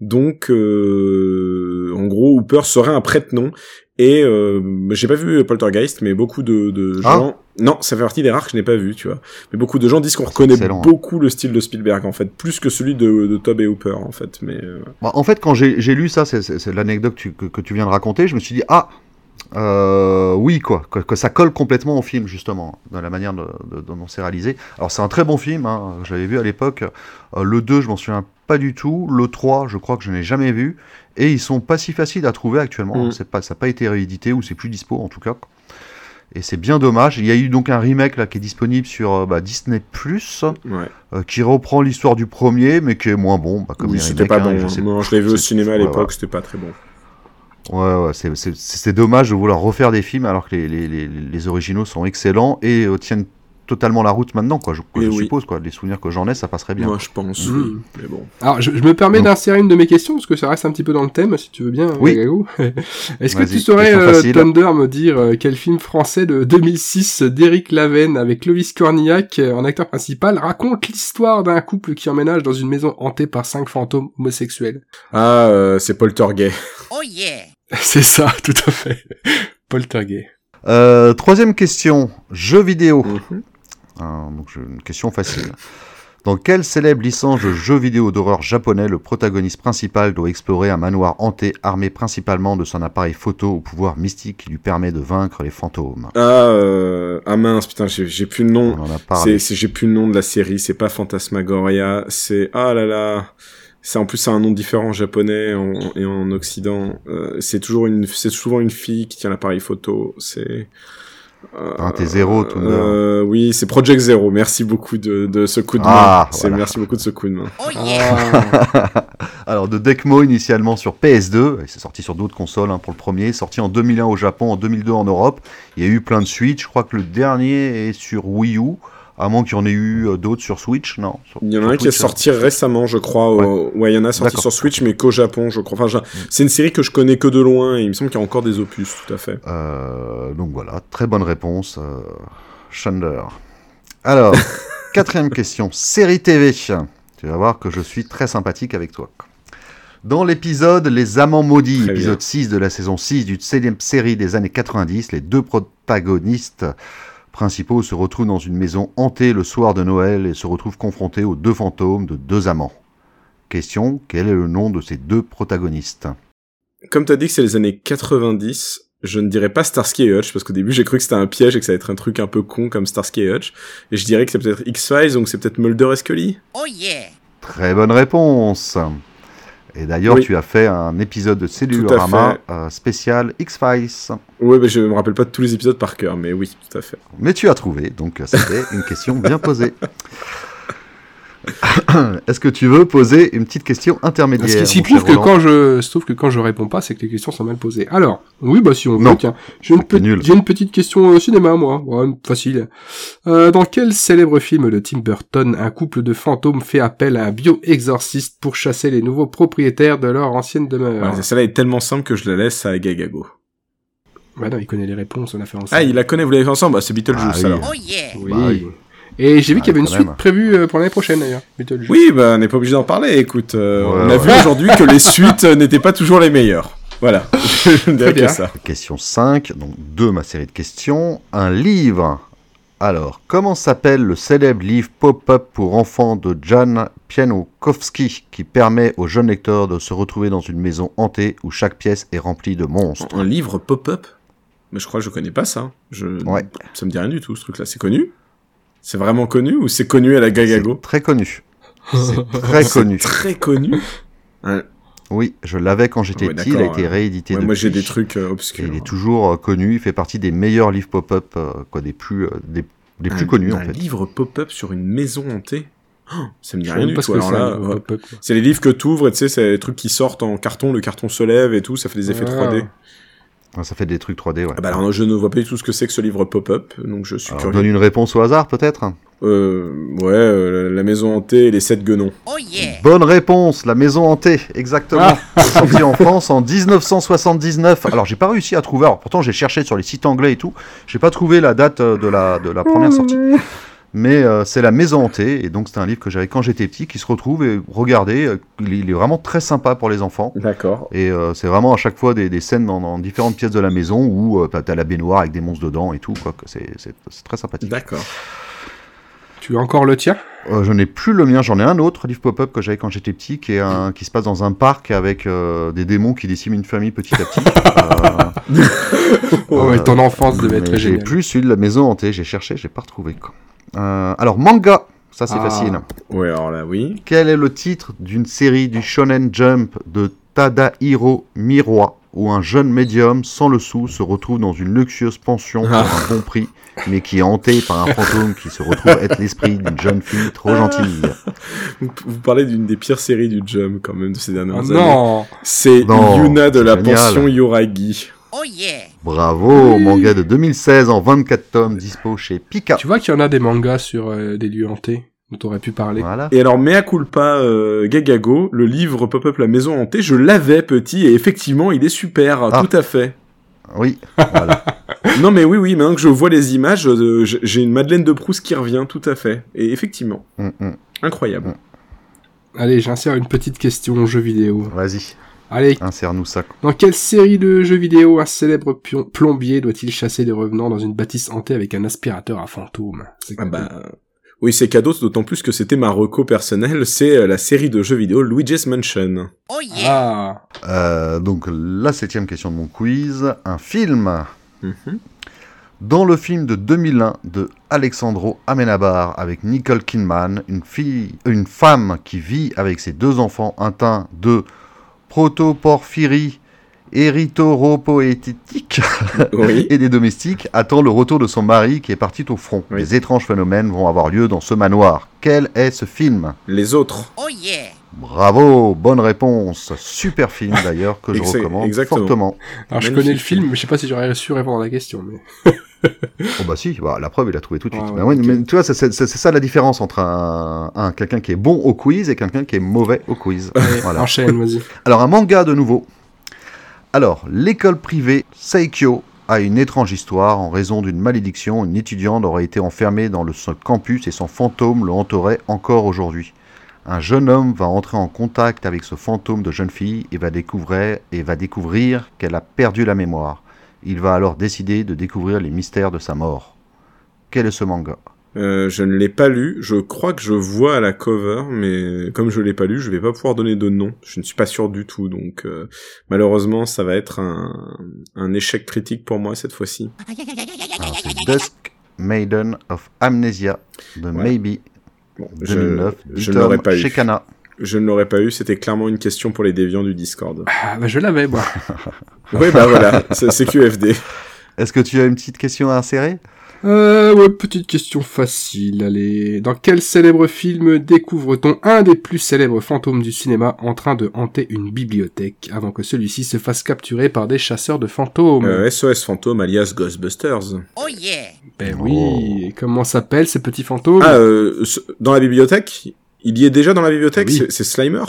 Donc, euh, en gros, Hooper serait un prête-nom. Et euh, j'ai pas vu Poltergeist, mais beaucoup de, de Ah. Non, ça fait partie des rares que je n'ai pas vu, tu vois. Mais beaucoup de gens disent qu'on reconnaît excellent, beaucoup le style de Spielberg, en fait, plus que celui de, de Tob et Hooper, en fait. Mais euh, Bah, en fait, quand j'ai lu ça, c'est- l'anecdote que, tu- que- que tu viens de raconter, je me suis dit, ah, euh, oui, quoi, que, que ça colle complètement au film, justement, dans la manière de, de- dont c'est réalisé. Alors, c'est un très bon film, hein, je l'avais vu à l'époque. Euh, le 2, je m'en souviens pas du tout. Le 3, je crois que je n'ai jamais vu. Et ils sont pas si faciles à trouver actuellement. Mm. C'est pas, ça n'a pas été réédité, ou c'est plus dispo, en tout cas. Et c'est bien dommage. Il y a eu donc un remake là, qui est disponible sur euh, bah, Disney+, ouais. euh, qui reprend l'histoire du premier, mais qui est moins bon. Bah, comme Oui, c'était pas hein, bon. je hein. je l'ai vu au cinéma à ouais, l'époque, voilà. c'était pas très bon. Ouais, ouais, c'est dommage de vouloir refaire des films alors que les, les, les, les originaux sont excellents et euh, tiennent totalement la route maintenant, quoi. Je, quoi, Et je oui. suppose, quoi. Les souvenirs que j'en ai, ça passerait bien. Moi, je pense, oui. Mais bon. Alors, je, je me permets Donc- d'insérer une de mes questions, parce que ça reste un petit peu dans le thème, si tu veux bien, Oui. Est-ce que tu saurais, euh. Thunder, me dire euh, quel film français de 2006 d'Éric Laven avec Clovis Cornillac euh, en acteur principal raconte l'histoire d'un couple qui emménage dans une maison hantée par cinq fantômes homosexuels? Ah, euh, c'est Poltergeist. Oh yeah. C'est ça, tout à fait. Poltergeist. Euh, troisième question. Jeux vidéo. Mhm. Euh, donc, une question facile. Dans quelle célèbre licence de jeux vidéo d'horreur japonais le protagoniste principal doit explorer un manoir hanté armé principalement de son appareil photo au pouvoir mystique qui lui permet de vaincre les fantômes? Ah, euh... ah mince, putain, j'ai plus le nom. On en a parlé. C'est, c'est- j'ai plus le nom de la série, c'est pas Fantasmagoria, c'est, ah là là, c'est en plus c'est un nom différent en japonais en- et en occident. Euh, c'est toujours une, c'est souvent une fille qui tient l'appareil photo. C'est. Euh, t'es zéro, tout euh, Oui, c'est Project Zero. Merci beaucoup de, de ce coup de main. Ah, voilà. merci beaucoup de ce coup de main. Oh yeah. Ah, Alors de Decmo initialement sur PS2, et c'est sorti sur d'autres consoles hein, pour le premier, sorti en 2001 au Japon, en 2002 en Europe. Il y a eu plein de suites, je crois que le dernier est sur Wii U, à moins qu'il y en ait eu euh, d'autres sur Switch, non sur- Il y en a un qui est Switch, sorti récemment, je crois. Ouais, il y en a sorti sur Switch, mais qu'au Japon, je crois. Enfin, je- c'est une série que je connais que de loin et il me semble qu'il y a encore des opus, tout à fait. Euh, donc voilà, très bonne réponse, euh, Shander. Alors, quatrième question, série TV. Tu vas voir que je suis très sympathique avec toi. Dans l'épisode Les Amants Maudits, Très épisode bien. 6 de la saison 6 d'une série des années 90, les deux protagonistes principaux se retrouvent dans une maison hantée le soir de Noël et se retrouvent confrontés aux deux fantômes de deux amants. Question, quel est le nom de ces deux protagonistes? Comme t'as dit que c'est les années 90, je ne dirais pas Starsky et Hutch, parce qu'au début j'ai cru que c'était un piège et que ça allait être un truc un peu con comme Starsky et Hutch. Et je dirais que c'est peut-être X-Files, donc c'est peut-être Mulder et Scully. Oh yeah. Très bonne réponse. Et d'ailleurs, Oui. tu as fait un épisode de Cellulorama euh, spécial X-Files. Bah, je me rappelle pas de tous les épisodes par cœur, mais oui, tout à fait. Mais tu as trouvé, donc euh, c'était une question bien posée. Est-ce que tu veux poser une petite question intermédiaire Ce qui, ce qui mon prouve cher que quand je, se trouve que quand je réponds pas, c'est que les questions sont mal posées. Alors, oui, bah si on veut, tiens. J'ai une, pe- une petite question euh, cinéma, moi. Ouais, facile. Euh, dans quel célèbre film de Tim Burton, un couple de fantômes fait appel à un bio-exorciste pour chasser les nouveaux propriétaires de leur ancienne demeure? Ouais, celle-là est tellement simple que je la laisse à Gagago. Bah non, il connaît les réponses, on a fait ensemble. Ah, il la connaît, vous l'avez fait ensemble? Bah, c'est Beetlejuice Ah oui. alors. Oh yeah. Oui. Bah oui. Et j'ai vu Ah, qu'il y avait une suite même. prévue euh, pour l'année prochaine, d'ailleurs. Oui, bah, on n'est pas obligé d'en parler, écoute. euh, Ouais, on a ouais. vu aujourd'hui que les suites euh, n'étaient pas toujours les meilleures. Voilà. je ne dirais que bien. ça. Question 5, donc de ma série de questions. Un livre. Alors, comment s'appelle le célèbre livre pop-up pour enfants de Jan Pianokowski qui permet aux jeunes lecteurs de se retrouver dans une maison hantée où chaque pièce est remplie de monstres? Un livre pop-up? Mais je crois que je connais pas ça. Je... Ouais. Ça me dit rien du tout, ce truc-là. C'est connu? C'est vraiment connu ou c'est connu à la Gagago C'est très connu. C'est très connu. Très connu Oui, je l'avais quand j'étais Ouais, petit, il a été réédité Ouais, moi j'ai des trucs euh, Et obscurs. il est toujours euh, connu, il fait partie des meilleurs livres pop-up, euh, quoi, des plus, euh, des, des plus un, connus en un fait. livre pop-up sur une maison hantée Oh, Ça me dit Je rien du tout. c'est. les livres que t'ouvres et tu sais, c'est les trucs qui sortent en carton, le carton se lève et tout, ça fait des effets Ah. 3D. Ah, Ça fait des trucs 3D, ouais. Ah bah alors je ne vois pas du tout ce que c'est que ce livre pop-up, donc je suis Alors, curieux. donne une réponse au hasard peut-être? Euh, ouais, euh, la maison hantée et les sept guenons. Oh yeah. Bonne réponse, La Maison Hantée, exactement. Ah. Sorti en France en 1979. Alors j'ai pas réussi à trouver, alors pourtant j'ai cherché sur les sites anglais et tout, j'ai pas trouvé la date euh, de la, de la première sortie. Mais euh, c'est La Maison Hantée, et donc c'est un livre que j'avais quand j'étais petit, qui se retrouve, et regardez, euh, il, est- il est vraiment très sympa pour les enfants. D'accord. Et euh, c'est vraiment à chaque fois des, des scènes dans, dans différentes pièces de la maison où euh, bah, t'as la baignoire avec des monstres dedans et tout, quoi. C'est c'est- c'est très sympathique. D'accord. Tu as encore le tien? Euh, je n'ai plus le mien, j'en ai un autre livre pop-up que j'avais quand j'étais petit, qui est un, qui se passe dans un parc avec euh, des démons qui déciment une famille petit à petit. Euh, Oh, ouais, ton enfance devait être J'ai plus celui de la maison hantée, j'ai cherché, j'ai pas retrouvé. quoi. Euh, alors manga, ça c'est Ah. facile. Ouais, alors là, oui. Quel est le titre d'une série du Shonen Jump de Tadahiro Miroir où un jeune médium sans le sou se retrouve dans une luxueuse pension pour Ah. un bon prix, mais qui est hanté par un fantôme qui se retrouve être l'esprit d'une jeune fille trop gentille Vous, parlez d'une des pires séries du Jump, quand même, de ces dernières Oh années. non C'est Yuna de la génial. pension Yoragi. Oh yeah. Bravo, manga de 2016 en 24 tomes, dispo chez Pika. Tu vois qu'il y en a des mangas sur euh, des lieux hantés dont t'aurais pu parler. Voilà. Et alors, mea culpa euh, Gagago, le livre Pop-up la maison hantée, je l'avais petit et effectivement, il est super, Ah. tout à fait. Oui, voilà. Non mais oui, oui, maintenant que je vois les images, euh, j'ai une Madeleine de Proust qui revient, tout à fait. Et effectivement, Mm, mm. incroyable. Allez, j'insère une petite question jeu vidéo. Vas-y, Allez, insère-nous ça. dans quelle série de jeux vidéo un célèbre pion- plombier doit-il chasser des revenants dans une bâtisse hantée avec un aspirateur à fantôme C'est Ah bah... Oui, c'est cadeau, d'autant plus que c'était ma reco personnelle, c'est euh, la série de jeux vidéo Luigi's Mansion. Oh yeah. Ah, Euh, donc la septième question de mon quiz, un film. Mhm. Dans le film de 2001 de Alexandro Amenabar avec Nicole Kidman, une fille, une femme qui vit avec ses deux enfants atteints de protoporphyrie érythropoétique Oui. et des domestiques attend le retour de son mari qui est parti au front. Oui. Des étranges phénomènes vont avoir lieu dans ce manoir. Quel est ce film? Les autres. Oh yeah. Bravo, bonne réponse. Super film d'ailleurs que je recommande exactement. fortement. alors je connais le film, film. mais je sais pas si j'aurais su répondre à la question. Mais... Oh bah si, bah, la preuve il a trouvé tout de suite. Ah Bah ouais, mais tu vois, c'est- c'est c'est ça la différence entre un, un- quelqu'un qui est bon au quiz et quelqu'un qui est mauvais au quiz. Allez, Voilà. enchaîne, vas-y. Alors un manga de nouveau. Alors, l'école privée Seikyo a une étrange histoire. En raison d'une malédiction, une étudiante aurait été enfermée dans le son campus et son fantôme le hanterait encore aujourd'hui. Un jeune homme va entrer en contact avec ce fantôme de jeune fille et va découvrir, et va découvrir qu'elle a perdu la mémoire. Il va alors décider de découvrir les mystères de sa mort. Quel est ce manga? Euh, je ne l'ai pas lu, je crois que je vois à la cover, mais comme je l'ai pas lu, je vais pas pouvoir donner de nom. Je ne suis pas sûr du tout, donc euh, malheureusement, ça va être un, un échec critique pour moi cette fois-ci. Alors, c'est Dusk Maiden of Amnesia de Ouais. Maybe Bon, je, 2009, je dit ne l'aurais pas chez Kana. Je ne l'aurais pas eu, c'était clairement une question pour les déviants du Discord. Ah, bah je l'avais, moi. ouais, bah voilà, c'est QFD. Est-ce que tu as une petite question à insérer? Euh, ouais, petite question facile, allez. Dans quel célèbre film découvre-t-on un des plus célèbres fantômes du cinéma en train de hanter une bibliothèque avant que celui-ci se fasse capturer par des chasseurs de fantômes? Euh, SOS Fantôme alias Ghostbusters. Oh yeah. Ben oui, et comment s'appellent ces petits fantômes? Ah, euh, dans la bibliothèque? Il y est déjà dans la bibliothèque Oui. C'est- Slimer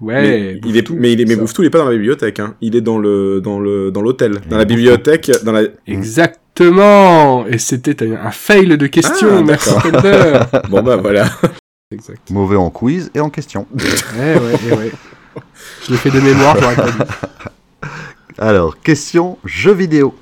Ouais, mais il est, mais il est, mais. Bouffe-tout, il est pas dans la bibliothèque, hein. Il est dans le, dans le, dans l'hôtel. Dans la bibliothèque, dans la, Exactement Et c'était un, fail de question, Ah, merci bon bah voilà. Exact. Mauvais en quiz et en question. Ouais, ouais, ouais, ouais. Je l'ai fait de mémoire, dit. Alors, question jeu vidéo.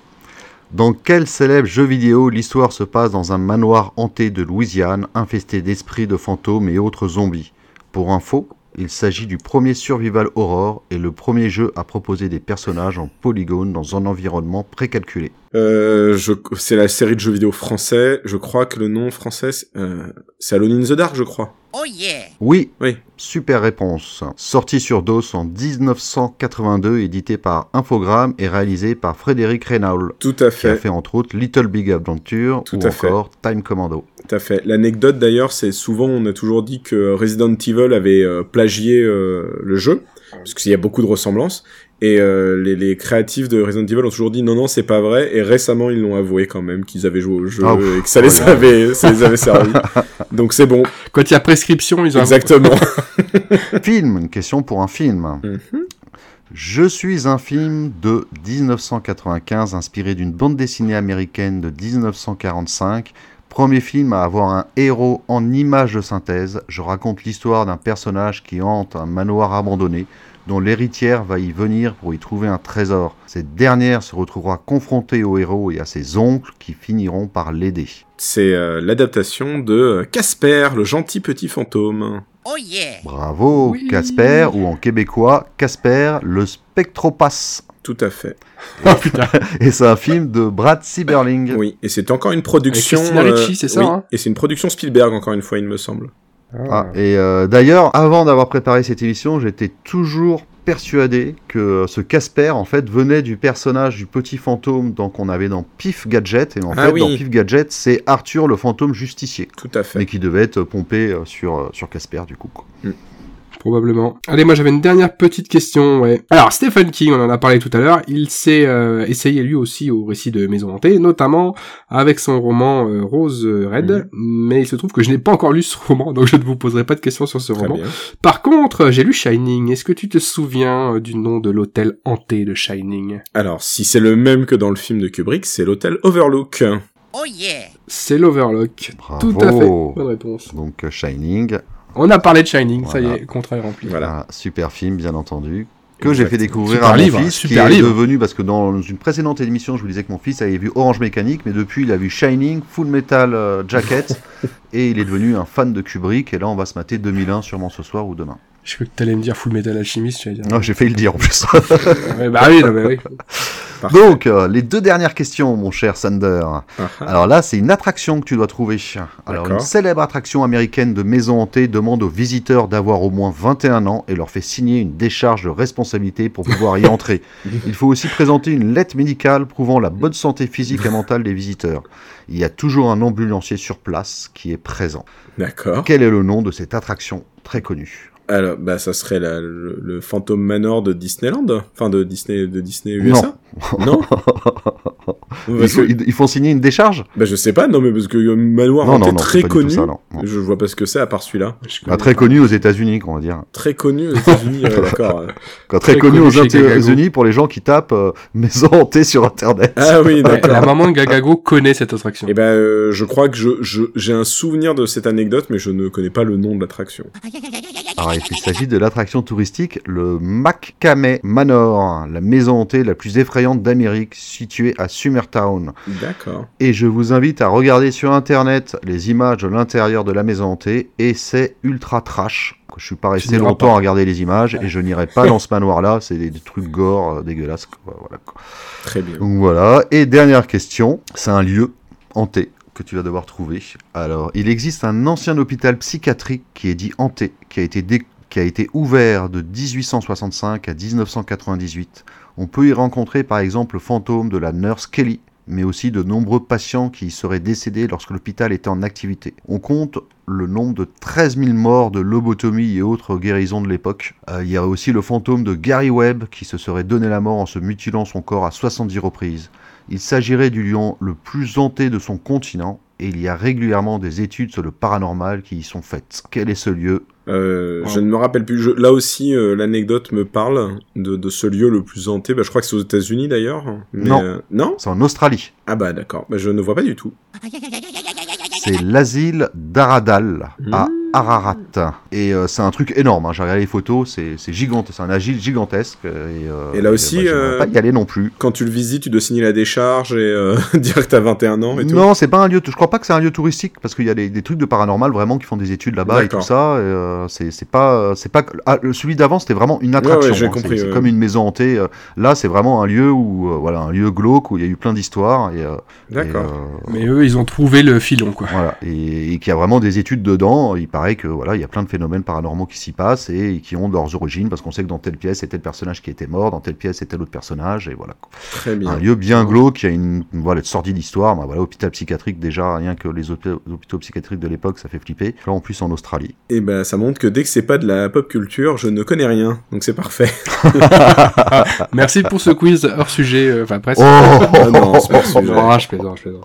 Dans quel célèbre jeu vidéo l'histoire se passe dans un manoir hanté de Louisiane, infesté d'esprits, de fantômes et autres zombies? Pour info, il s'agit du premier survival horror et le premier jeu à proposer des personnages en polygone dans un environnement précalculé. Euh, c'est la série de jeux vidéo français. Je crois que le nom français, c'est, euh, c'est Alone in the Dark, je crois. Oh yeah. Oui, Oui. super réponse. Sorti sur DOS en 1982, édité par Infogrames et réalisé par Frédéric Renault, Tout à qui a fait. fait entre autres Little Big Adventure Tout ou à fait. encore Time Commando. Tout à fait. L'anecdote d'ailleurs, c'est souvent on a toujours dit que Resident Evil avait euh, plagié euh, le jeu, parce qu'il y a beaucoup de ressemblances. Et euh, les, les créatifs de Resident Evil ont toujours dit non non c'est pas vrai. Et récemment ils l'ont avoué quand même qu'ils avaient joué au jeu Ah, et que ça les voilà. avait ça les avait servi. Donc c'est bon. Quand il y a prescription, ils ont... Exactement. Film, une question pour un film. Mhm. Je suis un film de 1995 inspiré d'une bande dessinée américaine de 1945 Premier film à avoir un héros en image de synthèse. Je raconte l'histoire d'un personnage qui hante un manoir abandonné dont l'héritière va y venir pour y trouver un trésor. Cette dernière se retrouvera confrontée au héros et à ses oncles qui finiront par l'aider. C'est euh, l'adaptation de Casper, le gentil petit fantôme. Oh yeah. Bravo, Oui. Casper, ou en québécois, Casper, le spectropass. Tout à fait. Oh putain. Et c'est un film de Brad Sieberling. Oui, et c'est encore une production. Ricci, c'est ça, oui, hein? Et c'est une production Spielberg, encore une fois, il me semble. Ah, et euh, d'ailleurs, avant d'avoir préparé cette émission, j'étais toujours persuadé que ce Casper, en fait, venait du personnage du petit fantôme qu'on avait dans Pif Gadget. Et en Ah fait, oui. dans Pif Gadget, c'est Arthur le fantôme justicier. Tout à fait. Mais qui devait être pompé euh, sur, euh, sur Casper, du coup. quoi. Probablement. Allez, moi j'avais une dernière petite question, ouais. Alors, Stephen King, on en a parlé tout à l'heure, il s'est euh, essayé lui aussi au récit de Maison Hantée, notamment avec son roman euh, Rose Red, Mhm. mais il se trouve que je n'ai pas encore lu ce roman, donc je ne vous poserai pas de questions sur ce Très roman. bien. Par contre, j'ai lu Shining, est-ce que tu te souviens euh, du nom de l'hôtel hanté de Shining? Alors, si c'est le même que dans le film de Kubrick, c'est l'hôtel Overlook. Oh yeah. C'est l'Overlock. Bravo. Tout à fait, bonne réponse. Donc, euh, Shining, On a parlé de Shining, ça y est, contrat est rempli. Voilà. un super film, bien entendu. Que j'ai fait découvrir Super à livre, mon fils, super qui est livre. devenu, parce que dans une précédente émission, je vous disais que mon fils avait vu Orange Mécanique, mais depuis, il a vu Shining, Full Metal euh, Jacket, et il est devenu un fan de Kubrick, et là, on va se mater 2001 sûrement ce soir ou demain. Je crois que t'allais me dire Full Metal Alchemist, tu vas dire. Non, j'ai failli le dire en plus. Ouais, bah oui, non, oui. Parfait. Donc, euh, les deux dernières questions, mon cher Sander. Ah, ah. Alors là, c'est une attraction que tu dois trouver. Alors, une célèbre attraction américaine de maison hantée demande aux visiteurs d'avoir au moins 21 ans et leur fait signer une décharge de responsabilité pour pouvoir y entrer. Il faut aussi présenter une lettre médicale prouvant la bonne santé physique et mentale des visiteurs. Il y a toujours un ambulancier sur place qui est présent. D'accord. Quel est le nom de cette attraction très connue? Alors, bah, ça serait la- le, le Phantom Manor de Disneyland? Enfin, de Disney, de Disney USA Non ils, Parce font, que- ils- ils font signer une décharge? Bah, je sais pas, non, mais parce que euh, Manoir Non, Hanté non, non, très connu. ça, non, non. Je vois pas ce que c'est à part celui-là. Bah, Très connu aux États-Unis, on va dire. Très connu aux États-Unis, ouais, d'accord. Très, Très connu, connu aux. États-Unis pour les gens qui tapent euh, maison hantée sur Internet. Ah oui, d'accord. la maman de Gagago connaît cette attraction. Eh ben, euh, je crois que je, je, j'ai un souvenir de cette anecdote, mais je ne connais pas le nom de l'attraction. Il s'agit de l'attraction touristique, le McCamey Manor, la maison hantée la plus effrayante d'Amérique, située à Summertown. D'accord. Et je vous invite à regarder sur Internet les images de l'intérieur de la maison hantée, et c'est ultra trash. Je suis pas resté longtemps pas. à regarder les images, et je n'irai pas dans ce manoir-là, c'est des, des trucs gore euh, dégueulasses. quoi, voilà, quoi. Très bien. Donc voilà. Et dernière question, c'est un lieu hanté que tu vas devoir trouver. Alors, il existe un ancien hôpital psychiatrique qui est dit hanté, qui a été, ouvert de 1865 à 1998. On peut y rencontrer par exemple le fantôme de la nurse Kelly, mais aussi de nombreux patients qui y seraient décédés lorsque l'hôpital était en activité. On compte le nombre de 13 000 morts de lobotomie et autres guérisons de l'époque. Euh, il y a aussi le fantôme de Gary Webb qui se serait donné la mort en se mutilant son corps à 70 reprises. Il s'agirait du lion le plus hanté de son continent et il y a régulièrement des études sur le paranormal qui y sont faites. Quel est ce lieu? Euh. Je ne me rappelle plus. Je- là aussi, euh, l'anecdote me parle de, de ce lieu le plus hanté. Bah, je crois que c'est aux États-Unis d'ailleurs. Non. euh, non? C'est en Australie. Ah bah d'accord. Bah, je ne vois pas du tout. C'est l'asile d'Aradal à Mmh. Ararat. Et euh, c'est un truc énorme. hein. J'ai regardé les photos, c'est c'est gigantesque. C'est un asile gigantesque. Et, euh, Et là aussi, bah, j'aimerais euh, pas y aller non plus. Quand tu le visites, tu dois signer la décharge et euh, dire que t'as 21 ans et tout. Non, c'est pas un lieu. Je crois pas que c'est un lieu touristique parce qu'il y a des, des trucs de paranormal vraiment qui font des études là-bas et tout ça. et, euh, c'est c'est pas, c'est pas. ah, celui d'avant, c'était vraiment une attraction. ouais, j'ai hein. compris, C'est comme une maison hantée. Là, c'est vraiment un lieu où, euh, voilà, un lieu glauque où il y a eu plein d'histoires et. euh, D'accord. et, euh, Mais eux, ils ont trouvé le filon, quoi. Voilà, et, et qu'il y a vraiment des études dedans. Il paraît que voilà, il y a plein de phénomènes paranormaux qui s'y passent et, qui ont leurs origines parce qu'on sait que dans telle pièce c'est tel personnage qui était mort, dans telle pièce c'est tel autre personnage et voilà. Très bien. Un lieu bien glauque qui a une, une voilà, d'histoire. Bah, voilà, hôpital psychiatrique déjà, rien que les hôpitaux, hôpitaux psychiatriques de l'époque, ça fait flipper. Là en plus en Australie. Et ben ça montre que dès que c'est pas de la pop culture, je ne connais rien. Donc c'est parfait. Merci pour ce quiz hors sujet, euh, enfin presque. Non, Oh. Ah, je plaisante, je plaisante.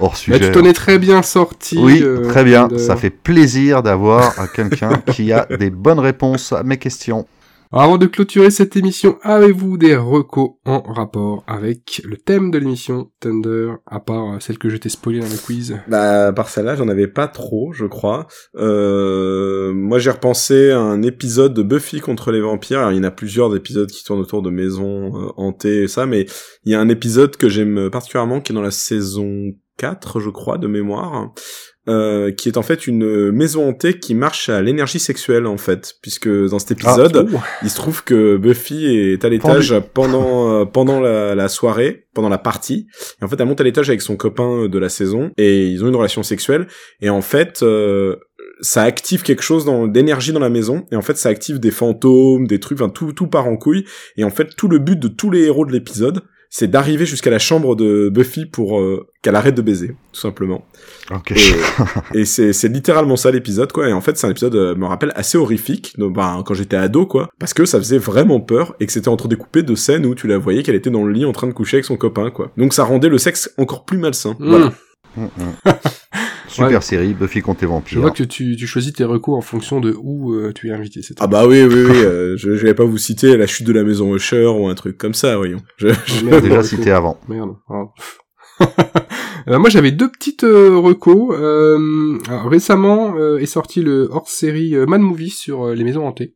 Hors Mais sujet. tu t'en es très bien sorti. Oui, euh, très bien. de- Ça fait plaisir d'avoir quelqu'un qui a des bonnes réponses à mes questions. Alors, avant de clôturer cette émission, avez-vous des recos en rapport avec le thème de l'émission Thunder, à part euh, celle que je t'ai spoilée dans le quiz? Bah, par celle-là, j'en avais pas trop, je crois. Euh, moi, j'ai repensé à un épisode de Buffy contre les vampires. Alors, il y en a plusieurs épisodes qui tournent autour de maisons euh, hantées et ça, mais il y a un épisode que j'aime particulièrement qui est dans la saison 4, je crois, de mémoire. Euh, qui est en fait une maison hantée qui marche à l'énergie sexuelle en fait puisque dans cet épisode Ah, il se trouve que Buffy est à l'étage pendant euh, pendant la, la soirée, pendant la partie. Et en fait, elle monte à l'étage avec son copain de la saison et ils ont une relation sexuelle. Et en fait, euh, ça active quelque chose dans d'énergie dans la maison. Et en fait, ça active des fantômes, des trucs, enfin tout tout part en couille. Et en fait, tout le but de tous les héros de l'épisode, c'est d'arriver jusqu'à la chambre de Buffy pour euh, qu'elle arrête de baiser, tout simplement. Ok. Et, et c'est, littéralement ça l'épisode, quoi. Et en fait, c'est un épisode, euh, me rappelle, assez horrifique, donc, ben, quand j'étais ado, quoi. Parce que ça faisait vraiment peur et que c'était entrecoupé de scènes où tu la voyais qu'elle était dans le lit en train de coucher avec son copain, quoi. Donc ça rendait le sexe encore plus malsain. Hmm. Voilà. Mm, mm. Super Ouais. série, Buffy contre les Je vampires. vois que tu, tu choisis tes recours en fonction de où euh, tu es invité. c'est Ah bah oui, oui, oui, euh, je, je vais pas vous citer la chute de la maison Usher ou un truc comme ça, voyons. Je, je- Merde, Déjà cité avant. Merde. Ah. Euh, moi j'avais deux petites euh, recos. Euh, alors, récemment euh, est sorti le hors-série euh, Mad Movie sur euh, les maisons hantées.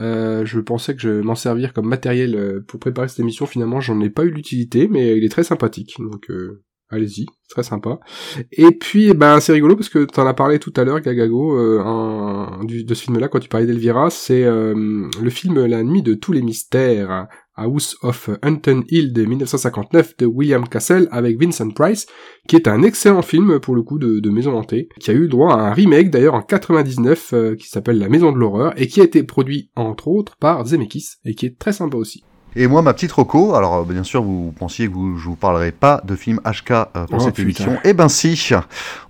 Euh, je pensais que je m'en servir comme matériel euh, pour préparer cette émission. Finalement, j'en ai pas eu l'utilité, mais il est très sympathique. Donc euh, allez-y, très sympa. Et puis, eh ben c'est rigolo parce que t'en as parlé tout à l'heure, Gagago, euh, du, de ce film-là quand tu parlais d'Elvira. C'est euh, le film La nuit de tous les mystères. House of Hunton Hill de 1959 de William Castle avec Vincent Price, qui est un excellent film pour le coup de, de maison hantée, qui a eu droit à un remake d'ailleurs en 99 euh, qui s'appelle La Maison de l'horreur et qui a été produit entre autres par Zemeckis et qui est très sympa aussi. Et moi, ma petite roco, alors euh, bien sûr, vous pensiez que vous, je vous parlerai pas de film HK euh, pour Oh, cette putain. émission. Eh ben si,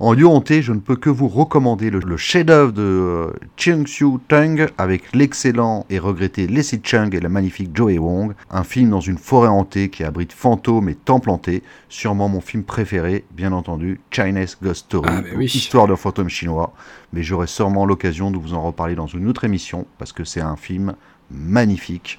en lieu hanté, je ne peux que vous recommander le, le chef-d'œuvre de euh, Chung Siu Tung avec l'excellent et regretté Leslie Chung et la magnifique Joey Wong. Un film dans une forêt hantée qui abrite fantômes et temples hantés. Sûrement mon film préféré, bien entendu, Chinese Ghost Story, Ah, oui. histoire de fantômes chinois. Mais j'aurai sûrement l'occasion de vous en reparler dans une autre émission parce que c'est un film magnifique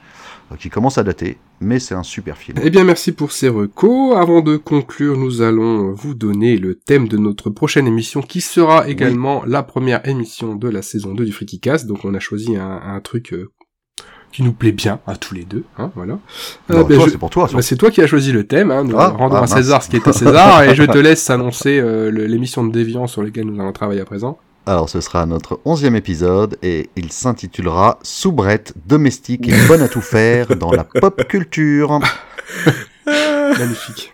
qui commence à dater, mais c'est un super film. Eh bien merci pour ces recos. Avant de conclure, nous allons vous donner le thème de notre prochaine émission qui sera également la première émission de la saison 2 du Freaky Cast. Donc on a choisi un, un truc euh, qui nous plaît bien à tous les deux, hein, voilà. Non, Euh, ben, je- c'est pour toi. Bah, c'est toi qui as choisi le thème, hein. Nous Ah, rendons ah, à César ce qui est à César, et je te laisse annoncer euh, l'émission de Déviant sur laquelle nous allons travailler à présent. Alors, ce sera notre onzième épisode et il s'intitulera Soubrette, domestique et bonne à tout faire dans la pop culture. Magnifique.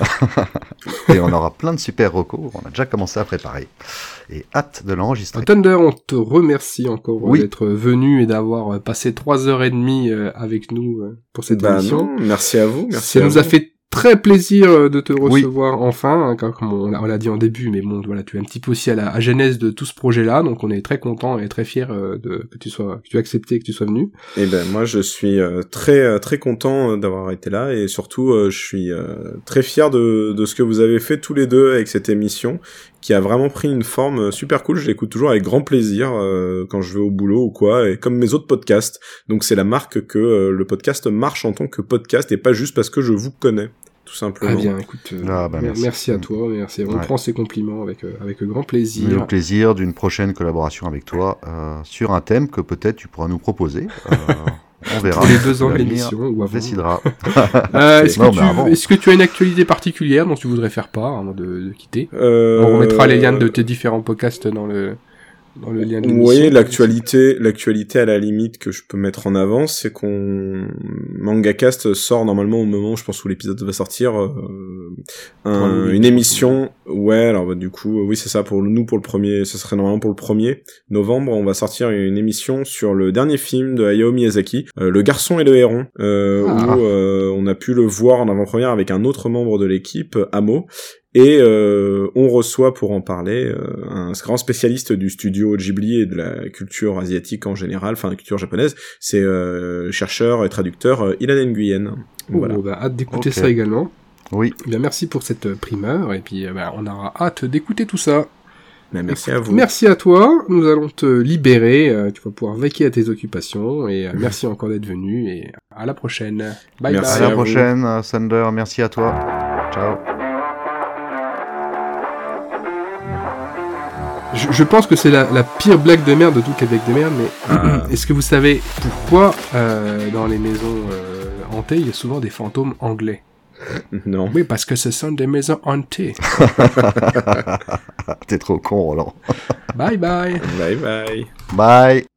Et on aura plein de super recos. On a déjà commencé à préparer. Et hâte de l'enregistrer. Thunder, on te remercie encore Oui. d'être venu et d'avoir euh, passé trois heures et demie euh, avec nous euh, pour cette Bah émission. non, merci à vous. Merci Ça à nous a vous. fait très plaisir euh, de te Oui. recevoir enfin, hein, comme on l'a on l'a dit en début, mais bon, voilà, tu es un petit peu aussi à la à genèse de tout ce projet-là, donc on est très content et très fier de que tu sois, que tu aies accepté, et que tu sois venu. Eh ben moi je suis euh, très euh, très content euh, d'avoir été là et surtout euh, je suis euh, très fier de, de ce que vous avez fait tous les deux avec cette émission qui a vraiment pris une forme euh, super cool. Je l'écoute toujours avec grand plaisir euh, quand je vais au boulot ou quoi et comme mes autres podcasts. Donc c'est la marque que euh, le podcast marche en tant que podcast et pas juste parce que je vous connais tout simplement. Ah bien, écoute, euh, Ah, bah, mer- merci. merci. à toi, merci. On Ouais. prend ces compliments avec euh, avec grand plaisir. au plaisir d'une prochaine collaboration avec toi euh, sur un thème que peut-être tu pourras nous proposer. On verra. Tous les deux ans de l'émission ou avant. décidera. Euh, est-ce, que tu, est-ce que tu as une actualité particulière dont tu voudrais faire part avant de, de quitter? Euh, On remettra les liens de tes différents podcasts dans le dans le lien de l'émission. Oui, l'actualité, l'actualité à la limite que je peux mettre en avant, c'est qu'on MangaCast sort normalement au moment, je pense où l'épisode va sortir, euh, un- une émission. Ouais, alors bah, du coup, oui, c'est ça pour nous pour le premier, ce serait normalement pour le 1er novembre, on va sortir une émission sur le dernier film de Hayao Miyazaki, euh, Le Garçon et le Héron, euh, Ah. où euh, on a pu le voir en avant-première avec un autre membre de l'équipe, Amo. Et euh, on reçoit pour en parler euh, un grand spécialiste du studio Ghibli et de la culture asiatique en général, enfin la culture japonaise, c'est euh, chercheur et traducteur euh, Ilan Nguyen. Oh, Voilà. bah, hâte d'écouter ça également. Oui. Eh Bien, merci pour cette euh, primeur et puis euh, bah, on aura hâte d'écouter tout ça. Ben, merci à vous. Merci à toi, nous allons te libérer, euh, tu vas pouvoir vaquer à tes occupations, et euh, merci encore d'être venu, et à la prochaine. Bye Merci À bye. la à vous. prochaine, Sander. Merci à toi. Ciao. Je, je pense que c'est la, la pire blague de merde de toutes les blagues de merde, mais est-ce que vous savez pourquoi euh, dans les maisons euh, hantées, il y a souvent des fantômes anglais? Non. Oui, parce que ce sont des maisons hantées. T'es trop con, Roland. bye bye Bye bye. Bye.